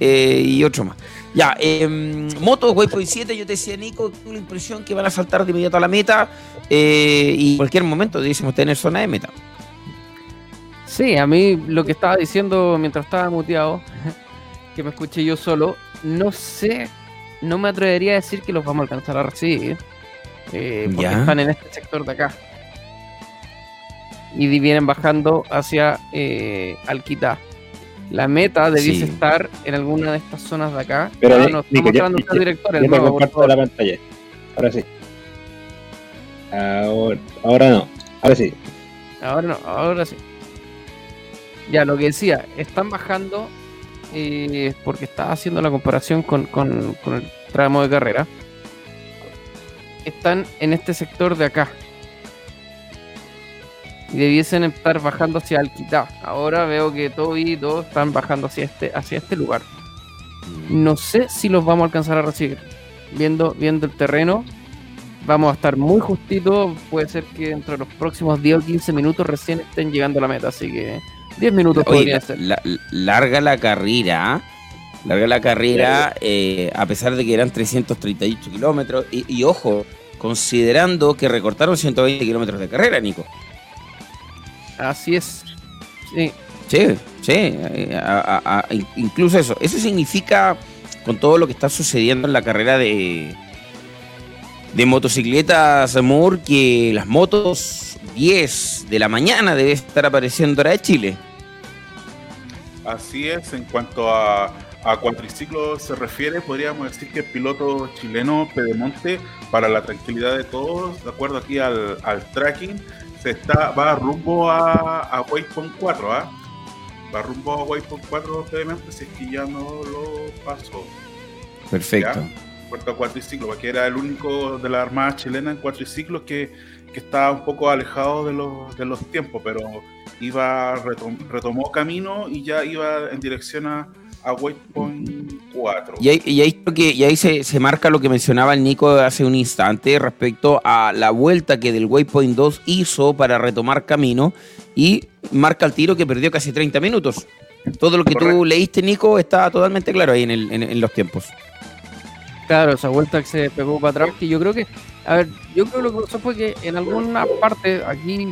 eh, y otro más. Ya, eh, motos, Waypoint 7, yo te decía, Nico, tengo la impresión que van a saltar de inmediato a la meta eh, y en cualquier momento debíamos tener zona de meta. Sí, a mí lo que estaba diciendo mientras estaba muteado, que me escuché yo solo, no sé, no me atrevería a decir que los vamos a alcanzar a recibir, eh, porque están en este sector de acá. y vienen bajando hacia eh, Alquitá. La meta debiese estar en alguna de estas zonas de acá. Pero no, estamos mostrando ya, director, ya, comparto la pantalla. Ahora sí. Ahora, ahora no. Ahora sí. Ahora no, ahora sí. Ya, lo que decía, están bajando eh, porque estaba haciendo la comparación con, con, con el tramo de carrera. Están en este sector de acá, y debiesen estar bajando hacia Alquitá. Ahora veo que todo y todos están bajando hacia este, hacia este lugar. No sé si los vamos a alcanzar a recibir. Viendo, viendo el terreno, vamos a estar muy justitos. Puede ser que dentro de los próximos 10 o 15 minutos recién estén llegando a la meta. Así que 10 minutos podría ser. larga la carrera. Larga la carrera, eh, a pesar de que eran 338 kilómetros. Y, y ojo, considerando que recortaron 120 kilómetros de carrera, Nico. Así es. Sí. Sí, sí. incluso eso. Eso significa, con todo lo que está sucediendo en la carrera de, de motocicletas Moore, que las motos 10 de la mañana debe estar apareciendo ahora de Chile. Así es, en cuanto a, a cuatriciclos se refiere, podríamos decir que el piloto chileno Pedemonte, para la tranquilidad de todos, de acuerdo aquí al, al tracking, está, va rumbo a, a Waypoint 4, ¿ah? Va rumbo a Waypoint 4 previamente, si es que ya no lo pasó. Perfecto. Puerto cuatriciclo, porque era el único de la Armada chilena en cuatriciclos que, que estaba un poco alejado de los, de los tiempos, pero iba retomó camino y ya iba en dirección a, a Waypoint 4. Y ahí, y ahí, y ahí se, se, marca lo que mencionaba el Nico hace un instante respecto a la vuelta que del Waypoint 2 hizo para retomar camino y marca el tiro que perdió casi 30 minutos. Todo lo que tú leíste, Nico, está totalmente claro ahí en, el, en, los tiempos. Claro, esa vuelta que se pegó para atrás, que yo creo que, a ver, yo creo que lo que pasó fue que en alguna parte, aquí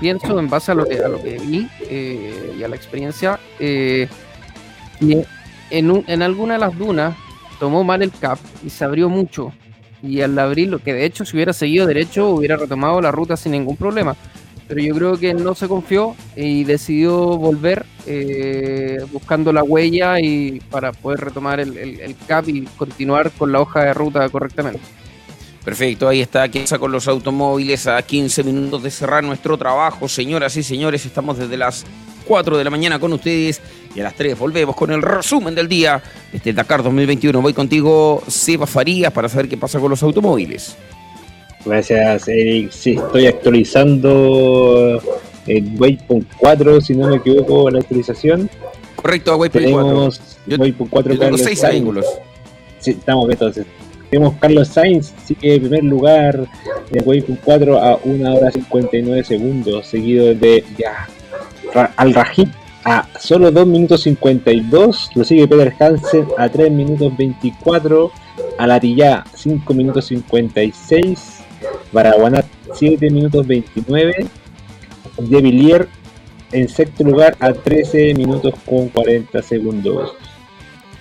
pienso en base a lo que, a lo que vi eh, y a la experiencia, eh, en, en alguna de las dunas tomó mal el cap y se abrió mucho. Y al abrirlo, que de hecho si hubiera seguido derecho hubiera retomado la ruta sin ningún problema. Pero yo creo que no se confió y decidió volver eh, buscando la huella y para poder retomar el, el, cap y continuar con la hoja de ruta correctamente. Perfecto, ahí está Kiesa con los automóviles a 15 minutos de cerrar nuestro trabajo. Señoras y señores, estamos desde las 4 de la mañana con ustedes y a las 3 volvemos con el resumen del día. Este Dakar 2021. Voy contigo, Seba Farías, para saber qué pasa con los automóviles. Gracias, Eric. Sí, estoy actualizando el Waypoint 4, si no me equivoco, la actualización. Correcto, Waypoint 4. Yo, Waypoint 4 yo tengo 6 vehículos. Sí, estamos bien, entonces. Tenemos Carlos Sainz, sigue en primer lugar de Waypoint 4 a 1 hora 59 segundos, seguido de ya al Rajib a solo 2 minutos 52, lo sigue Peter Hansen a 3 minutos 24, a Latilla 5 minutos 56, Baraguanat 7 minutos 29, De Villiers en sexto lugar a 13 minutos con 40 segundos.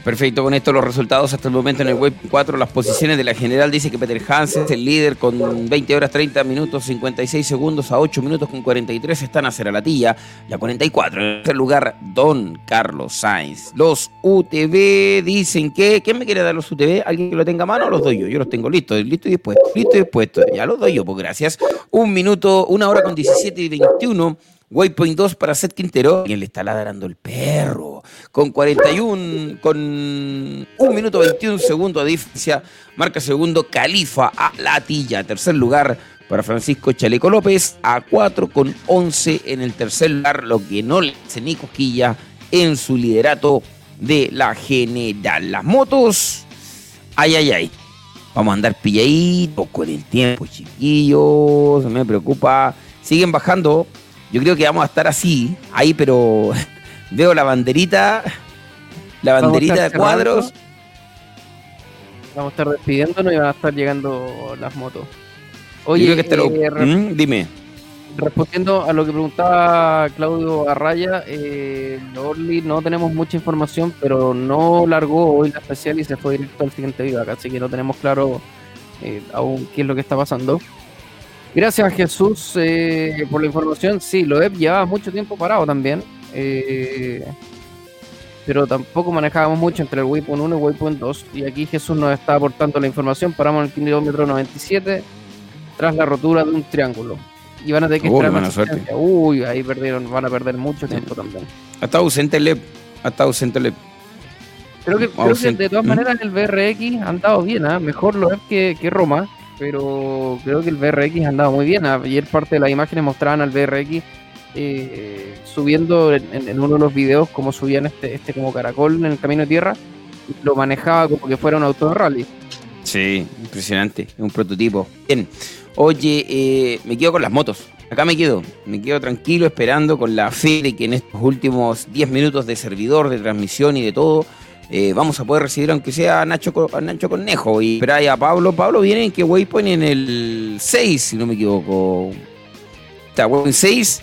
Perfecto, con esto los resultados hasta el momento en el web 4, las posiciones de la general dice que Peter Hansen es el líder con 20 horas 30 minutos 56 segundos a 8 minutos con 43 están a Ceralatilla y a 44 en tercer lugar Don Carlos Sainz. Los UTV dicen que, ¿quién me quiere dar los UTV? ¿Alguien que lo tenga a mano los doy yo? Yo los tengo listos, listo y dispuesto, listo y dispuesto, ya los doy yo, pues gracias. Un minuto, una hora con 17 y 21 Waypoint 2 para Seth Quintero. Quien le está ladrando el perro. Con 41, con 1 minuto 21 segundos de diferencia. Marca segundo Califa a Latilla. Tercer lugar para Francisco Chaleco López. A 4 con 11 en el tercer lugar. Lo que no le hace ni cosquilla en su liderato de la general. Las motos. Ay, ay, ay. Vamos a andar pilladitos con el tiempo, chiquillos. Me preocupa. Siguen bajando yo creo que vamos a estar así, ahí, pero [LAUGHS] veo la banderita, la banderita de cuadros. Vamos a estar despidiéndonos y van a estar llegando las motos. Oye, que eh, ¿Mm? dime. Respondiendo a lo que preguntaba Claudio Arraya, eh, Orly no tenemos mucha información, pero no largó hoy la especial y se fue directo al siguiente video, así que no tenemos claro eh, aún qué es lo que está pasando. Gracias Jesús eh, por la información. Sí, lo he llevaba mucho tiempo parado también. Eh, pero tampoco manejábamos mucho entre el Waypoint 1 y el Waypoint 2. Y aquí Jesús nos está aportando la información. Paramos en el kilómetro 97 tras la rotura de un triángulo. Y van a tener que uh, Uy, ahí perdieron, van a perder mucho tiempo también. Ha estado ausente el LEP. Ha estado ausente el LEP. Creo que, de todas ¿Mm? maneras el BRX ha andado bien, ¿eh? mejor lo es que, que Roma pero creo que el BRX andaba muy bien. Ayer parte de las imágenes mostraban al BRX eh, subiendo en, uno de los videos como subían este, este como caracol en el camino de tierra lo manejaba como que fuera un auto de rally. Sí, impresionante, un prototipo. Bien, oye, eh, me quedo con las motos. Acá me quedo, me quedo tranquilo esperando con la fe de que en estos últimos 10 minutos de servidor, de transmisión y de todo, eh, vamos a poder recibir aunque sea a Nacho, a Nacho Cornejo y a Pablo. Pablo viene en que Waypoint en el 6, si no me equivoco. Está Waypoint 6,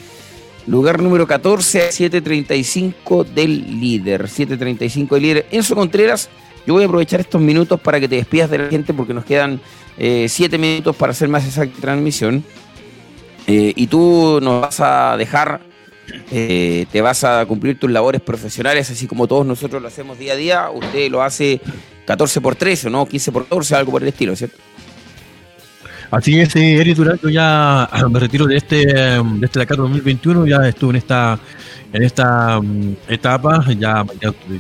lugar número 14 a 7.35 del líder. 7.35 del líder. Enzo Contreras, yo voy a aprovechar estos minutos para que te despidas de la gente porque nos quedan 7 eh, minutos para hacer más exacta transmisión. Eh, y tú nos vas a dejar eh, te vas a cumplir tus labores profesionales, así como todos nosotros lo hacemos día a día. Usted lo hace 14 por 13, ¿no? 15 por 14, algo por el estilo, ¿cierto? Así es, eh, Eric Durán, yo ya me retiro de este, de este Dakar 2021, ya estuve en esta en esta mm, etapa, ya,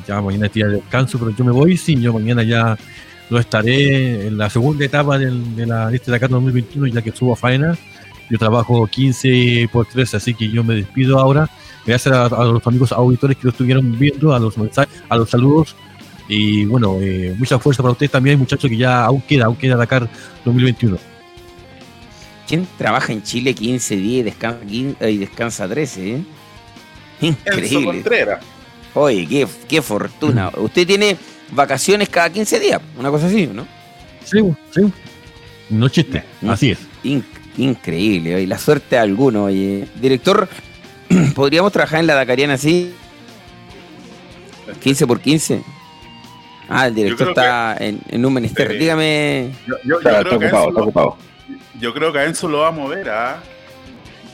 ya, mañana es día de descanso, pero yo me voy, sí, yo mañana ya no estaré en la segunda etapa del, de, la, de este Dakar 2021, ya que subo a faena yo trabajo 15 por 3, así que yo me despido ahora. Gracias a, los amigos auditores que lo estuvieron viendo, a los mensajes, a los saludos. Y bueno, eh, mucha fuerza para ustedes también, muchachos, que ya aún queda, aún queda Dakar 2021. ¿Quién trabaja en Chile 15 días y descansa, y descansa 13? Eh? Increíble. Oye, qué, qué fortuna. Usted tiene vacaciones cada 15 días, una cosa así, ¿no? Sí, sí. No chiste, así es. Increíble, y la suerte de alguno, oye. Director, [CLEARS THROAT] ¿podríamos trabajar en la Dakariana así? 15 por 15. Ah, el director está en, un menester. Dígame. Yo, está, ocupado, está ocupado. Yo creo que a Enzo lo va a mover, ¿ah?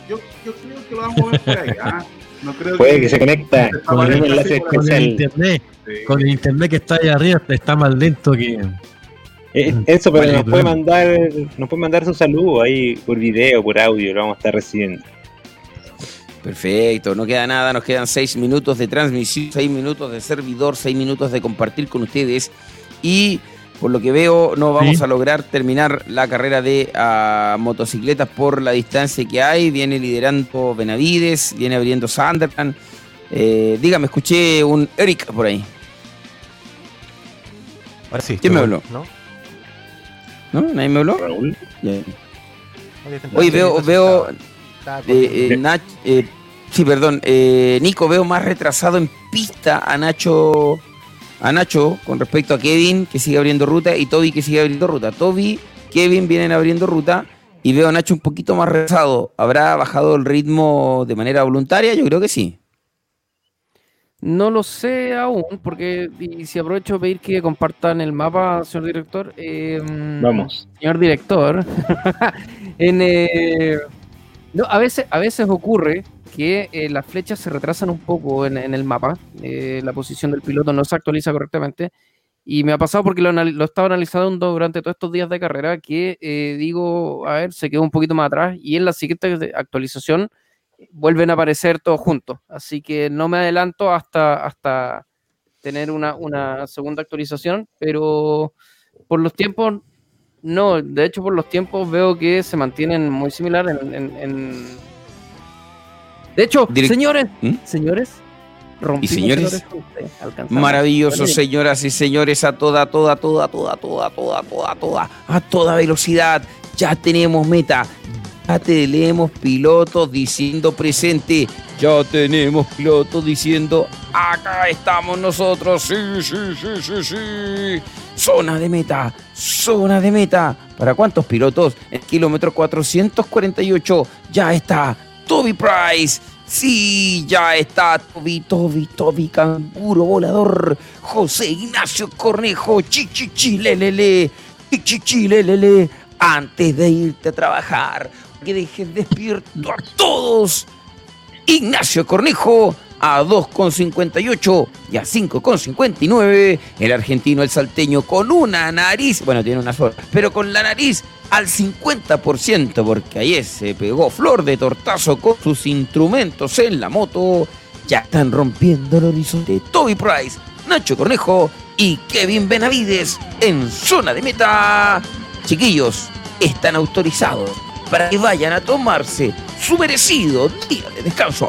Yo, yo, creo que lo va a mover por ahí, ¿ah? No creo Puede que, se conecta con el enlace Con el internet, con el internet que está ahí arriba, está más lento que. Eh, eso, pero nos puede mandar, nos puede mandar su saludo ahí por video, por audio, lo vamos a estar recibiendo. Perfecto, no queda nada, nos quedan seis minutos de transmisión, seis minutos de servidor, seis minutos de compartir con ustedes y por lo que veo no vamos a lograr terminar la carrera de ah, motocicletas por la distancia que hay, viene liderando Benavides, viene abriendo Sunderland. Eh, dígame, escuché un Eric por ahí. Ahora sí. ¿Quién me habló? ¿No? ¿No? ¿Nadie me habló? Raúl. Hoy veo, veo eh, eh, eh, sí, perdón, Nico, veo más retrasado en pista a Nacho, a Nacho con respecto a Kevin que sigue abriendo ruta y Toby que sigue abriendo ruta. Toby, Kevin vienen abriendo ruta y veo a Nacho un poquito más retrasado. ¿Habrá bajado el ritmo de manera voluntaria? Yo creo que sí. No lo sé aún, porque y si aprovecho de pedir que compartan el mapa, señor director. Em, Vamos. Señor director. [LAUGHS] en, eh, no, a, veces, a veces ocurre que eh, las flechas se retrasan un poco en, el mapa. Eh, la posición del piloto no se actualiza correctamente. Y me ha pasado porque lo, lo estaba analizando durante todos estos días de carrera que digo, a ver, se quedó un poquito más atrás. Y en la siguiente actualización vuelven a aparecer todos juntos. Así que no me adelanto hasta, hasta tener una, segunda actualización, pero por los tiempos, no, de hecho por los tiempos veo que se mantienen muy similares en... De hecho, señores, ¿Mm? señores, y señores, maravilloso, señoras y señores, a toda, toda, toda, toda, toda, toda, toda, toda, a toda velocidad. Ya tenemos meta, ya tenemos pilotos diciendo presente. Ya tenemos pilotos diciendo acá estamos nosotros. Sí, sí, sí, sí, sí. Zona de meta, zona de meta. ¿Para cuántos pilotos? El kilómetro 448 ya está Toby Price. Sí, ya está Toby, Toby, Toby, canguro volador. José Ignacio Cornejo, chichichi, lelele, chichichi, lelele. Antes de irte a trabajar, que dejes despierto a todos. Ignacio Cornejo a 2,58 y a 5,59. El argentino, el salteño, con una nariz, bueno, tiene una sola, pero con la nariz al 50%, porque ahí se pegó flor de tortazo con sus instrumentos en la moto. Ya están rompiendo el horizonte. Toby Price, Nacho Cornejo y Kevin Benavides en zona de meta. Chiquillos, están autorizados para que vayan a tomarse su merecido día de descanso.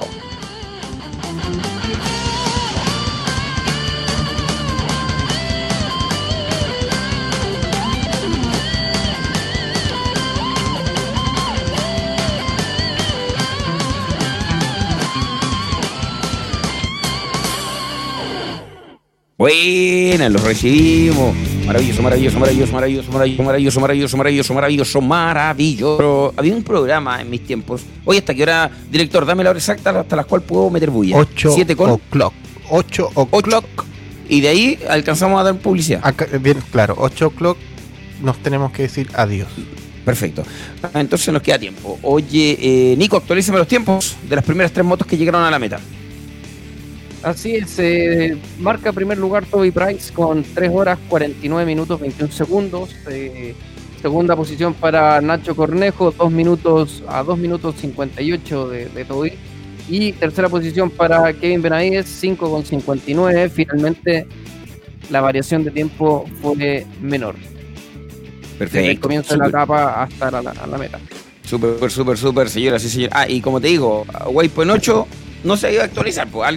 Buenas, los recibimos. Maravilloso, maravilloso, maravilloso, maravilloso, maravilloso, maravilloso, maravilloso, maravilloso, maravilloso, maravilloso. había un programa en mis tiempos. Hoy hasta qué hora, director, dame la hora exacta hasta la cual puedo meter bulla. 8 o'clock. 8 o'clock. Y de ahí alcanzamos a dar publicidad. bien, claro, 8 o'clock nos tenemos que decir adiós. Perfecto. Entonces nos queda tiempo. Oye, eh, Nico, actualízame los tiempos de las primeras tres motos que llegaron a la meta. Así es, eh, marca primer lugar Toby Price con 3 horas 49 minutos 21 segundos. Eh, segunda posición para Nacho Cornejo, 2 minutos a 2 minutos 58 de, de Toby. Y tercera posición para Kevin Benavides, 5 con 59. Finalmente la variación de tiempo fue menor. Perfecto. Desde el comienzo de la etapa hasta la, la, meta. Súper, súper, súper, señora, sí, señor. Ah, y como te digo, Waypoint 8 no se ha ido a actualizar, pues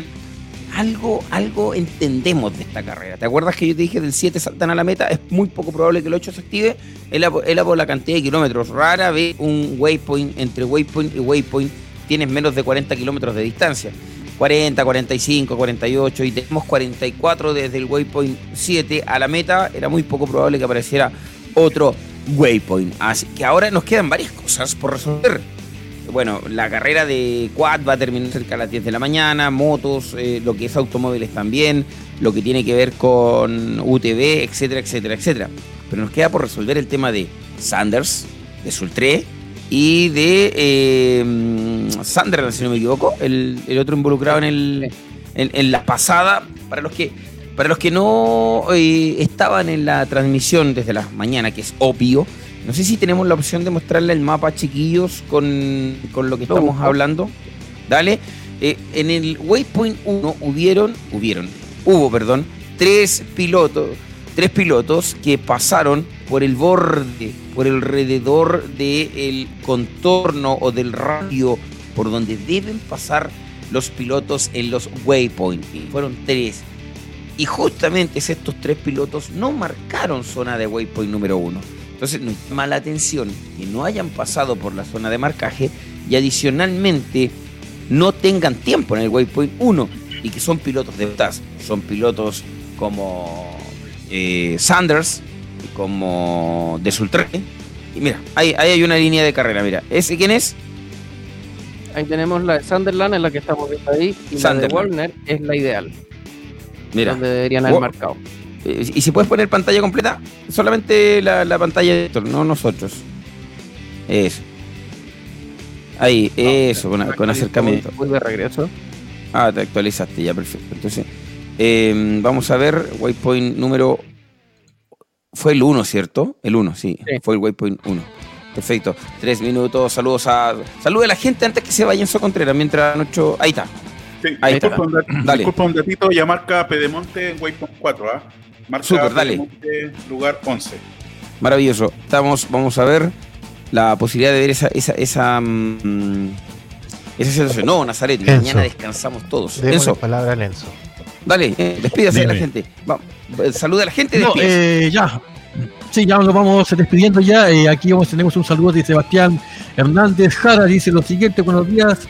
algo, algo entendemos de esta carrera. ¿Te acuerdas que yo te dije del 7 saltan a la meta? Es muy poco probable que el 8 se active. Él por la cantidad de kilómetros. Rara vez un waypoint entre waypoint y waypoint tienes menos de 40 kilómetros de distancia. 40, 45, 48 y tenemos 44 desde el waypoint 7 a la meta. Era muy poco probable que apareciera otro waypoint. Así que ahora nos quedan varias cosas por resolver bueno, la carrera de quad va a terminar cerca a las 10 de la mañana, motos, eh, lo que es automóviles también, lo que tiene que ver con UTV, etcétera, etcétera, etcétera. Pero nos queda por resolver el tema de Sanders, de Sultré y de eh, Sanders, si no me equivoco, el, otro involucrado en, el, en, la pasada, para los que, para los que no eh, estaban en la transmisión desde la mañana, que es obvio, no sé si tenemos la opción de mostrarle el mapa, chiquillos, con, lo que estamos hablando. Dale. Eh, en el Waypoint 1 hubieron, hubieron, hubo, perdón, tres pilotos, tres pilotos que pasaron por el borde, por el alrededor del contorno o del radio por donde deben pasar los pilotos en los waypoints. Fueron tres. Y justamente estos tres pilotos no marcaron zona de waypoint número uno. Entonces nos llama la atención que no hayan pasado por la zona de marcaje y adicionalmente no tengan tiempo en el waypoint 1 y que son pilotos de botas. Son pilotos como eh, Sanders, como de Sultra. Y mira, ahí, hay una línea de carrera, mira. ¿Ese quién es? Ahí tenemos la de Sunderland, en la que estamos viendo ahí, y la de Warner es la ideal. Mira. Donde deberían haber marcado. Eh, y si puedes poner pantalla completa, solamente la, pantalla de Héctor, no nosotros. Eso. Ahí, eso, con, acercamiento. De regreso. Ah, te actualizaste, ya, perfecto. Entonces, em, vamos a ver, waypoint número... Fue el 1, ¿cierto? El 1, sí, Fue el waypoint 1. Perfecto. Tres minutos, saludos a... Saludos a la gente antes que se vaya en su Contreras, mientras Nocho... Ahí está. Ahí disculpa, Un disculpa un datito, ya marca Pedemonte en Waypoint 4, ¿ah? Marca Super, dale. lugar 11. Maravilloso. Estamos, vamos a ver la posibilidad de ver esa, esa, esa, mm, esa situación. No, Nazaret, mañana descansamos todos. Eso. palabra Lenzo. Dale, eh, despídase de la gente. Eh, saluda a la gente. No, eh, ya. Sí, ya nos vamos despidiendo ya. Eh, aquí vamos, tenemos un saludo de Sebastián Hernández Jara. Dice lo siguiente, buenos días.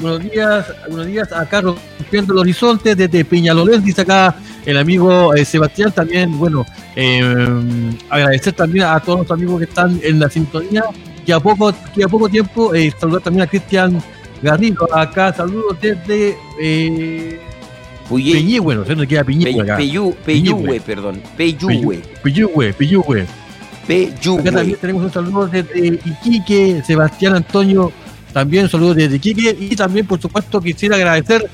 Buenos días, buenos días acá rompiendo el horizonte desde Peñalolén, dice acá el amigo eh, Sebastián. También, bueno, eh, agradecer también a todos los amigos que están en la sintonía. Que a poco, que a poco tiempo eh, saludar también a Cristian Garrido. Acá saludos desde eh, Peñihue, no sé dónde queda acá. Peyú, Peyúhue, perdón. Peyúhue. Peyúhue, Peyúhue. Acá también tenemos un saludo desde Iquique, Sebastián Antonio, también un saludo desde Iquique. Y también, por supuesto, quisiera agradecer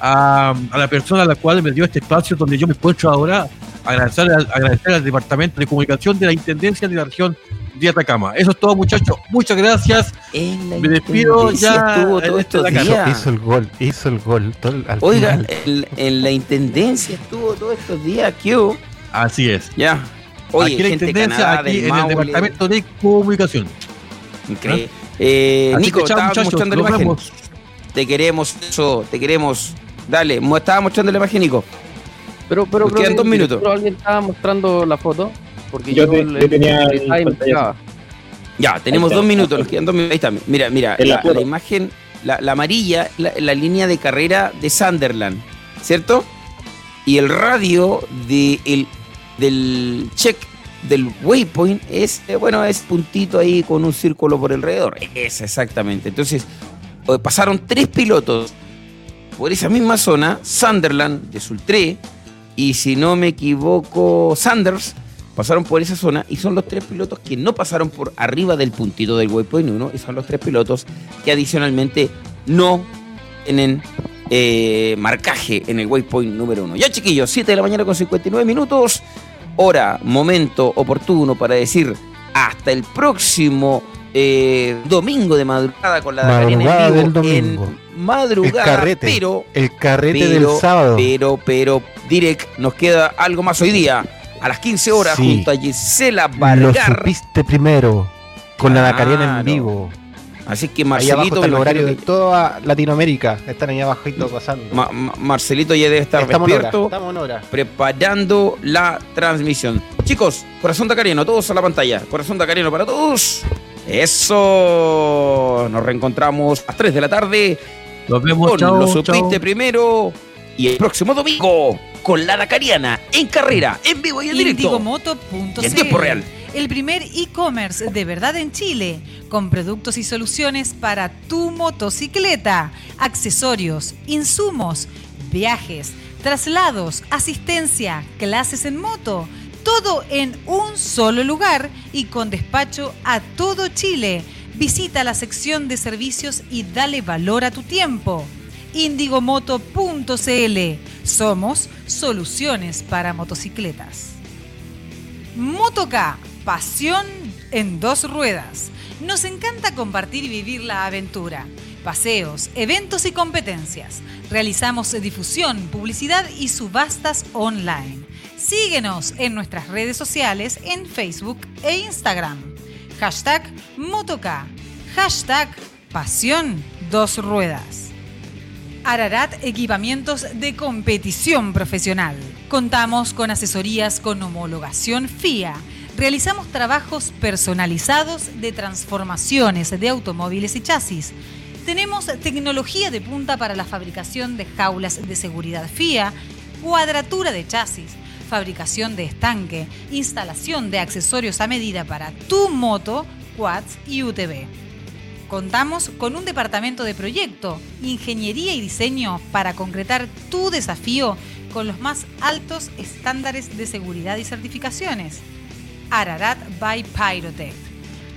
a, la persona a la cual me dio este espacio donde yo me encuentro ahora, agradecer, agradecer al Departamento de Comunicación de la Intendencia de la región de Atacama. Eso es todo, muchachos. Muchas gracias. Me despido ya. Estuvo todo estos días. Hizo el gol, hizo el gol. Oiga, en, la intendencia estuvo todos estos días, ¿qué? Así es. Ya. Oye, aquí la intendencia, aquí en el departamento de comunicación. Increíble. Eh, Nico, estaba mostrando la imagen. Te queremos, eso, te queremos. Dale, estaba mostrando la imagen, Nico. Pero, pero, Nos quedan dos minutos. Pero alguien estaba mostrando la foto. Porque yo, tenía. ya, tenemos dos minutos, nos quedan dos minutos. Ahí está, mira, mira, la, imagen, la, amarilla, la, línea de carrera de Sunderland, ¿cierto? Y el radio de el, del check del waypoint es, eh, bueno, es puntito ahí con un círculo por alrededor. Es exactamente. Entonces, pasaron tres pilotos por esa misma zona, Sunderland de Sultré, y si no me equivoco, Sanders, pasaron por esa zona y son los tres pilotos que no pasaron por arriba del puntito del waypoint 1 y son los tres pilotos que adicionalmente no tienen eh, marcaje en el waypoint número 1. Ya chiquillos, 7 de la mañana con 59 minutos, hora, momento oportuno para decir hasta el próximo eh, domingo de madrugada con la madrugada en vivo del en madrugada, el carrete, pero el carrete del sábado. Pero, pero, Direct, nos queda algo más hoy día a las 15 horas junto a Gisela Vargas. Lo supiste primero, con la Dacariana en vivo. Así que Marcelito. el horario de toda Latinoamérica. Están ahí abajito pasando. Marcelito ya debe estar Estamos despierto. Estamos en hora. Preparando la transmisión. Chicos, Corazón Dacariano, todos a la pantalla. Corazón Dacariano para todos. Eso. Nos reencontramos a las 3 de la tarde. Nos vemos, Lo supiste primero. Y el próximo domingo con la Dakariana en carrera, en vivo y en directo. Y en tiempo real. El primer e-commerce de verdad en Chile, con productos y soluciones para tu motocicleta, accesorios, insumos, viajes, traslados, asistencia, clases en moto, todo en un solo lugar y con despacho a todo Chile. Visita la sección de servicios y dale valor a tu tiempo indigomoto.cl. Somos soluciones para motocicletas. Motoca, pasión en dos ruedas. Nos encanta compartir y vivir la aventura. Paseos, eventos y competencias. Realizamos difusión, publicidad y subastas online. Síguenos en nuestras redes sociales en Facebook e Instagram. Hashtag Motoca. Hashtag Pasión Dos Ruedas. Ararat Equipamientos de Competición Profesional. Contamos con asesorías con homologación FIA. Realizamos trabajos personalizados de transformaciones de automóviles y chasis. Tenemos tecnología de punta para la fabricación de jaulas de seguridad FIA, cuadratura de chasis, fabricación de estanque, instalación de accesorios a medida para tu moto, quads y UTV. Contamos con un departamento de proyecto, ingeniería y diseño para concretar tu desafío con los más altos estándares de seguridad y certificaciones. Ararat by Pyrotech.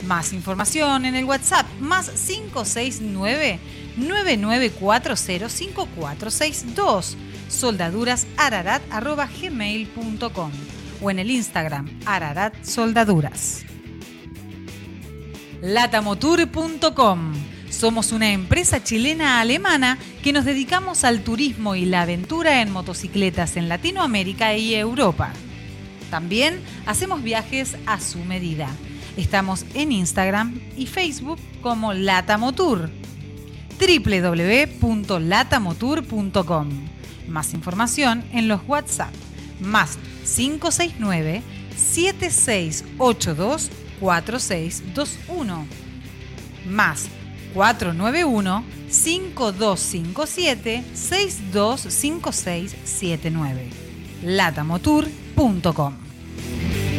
Más información en el WhatsApp más 569 99405462 soldadurasararat.gmail.com o en el Instagram Ararat Soldaduras. latamotour.com. Somos una empresa chilena-alemana que nos dedicamos al turismo y la aventura en motocicletas en Latinoamérica y Europa. También hacemos viajes a su medida. Estamos en Instagram y Facebook como Latamotour. www.latamotour.com. Más información en los WhatsApp más 569 7682 4621 más 491 5257 625679 www.radiomaría.com.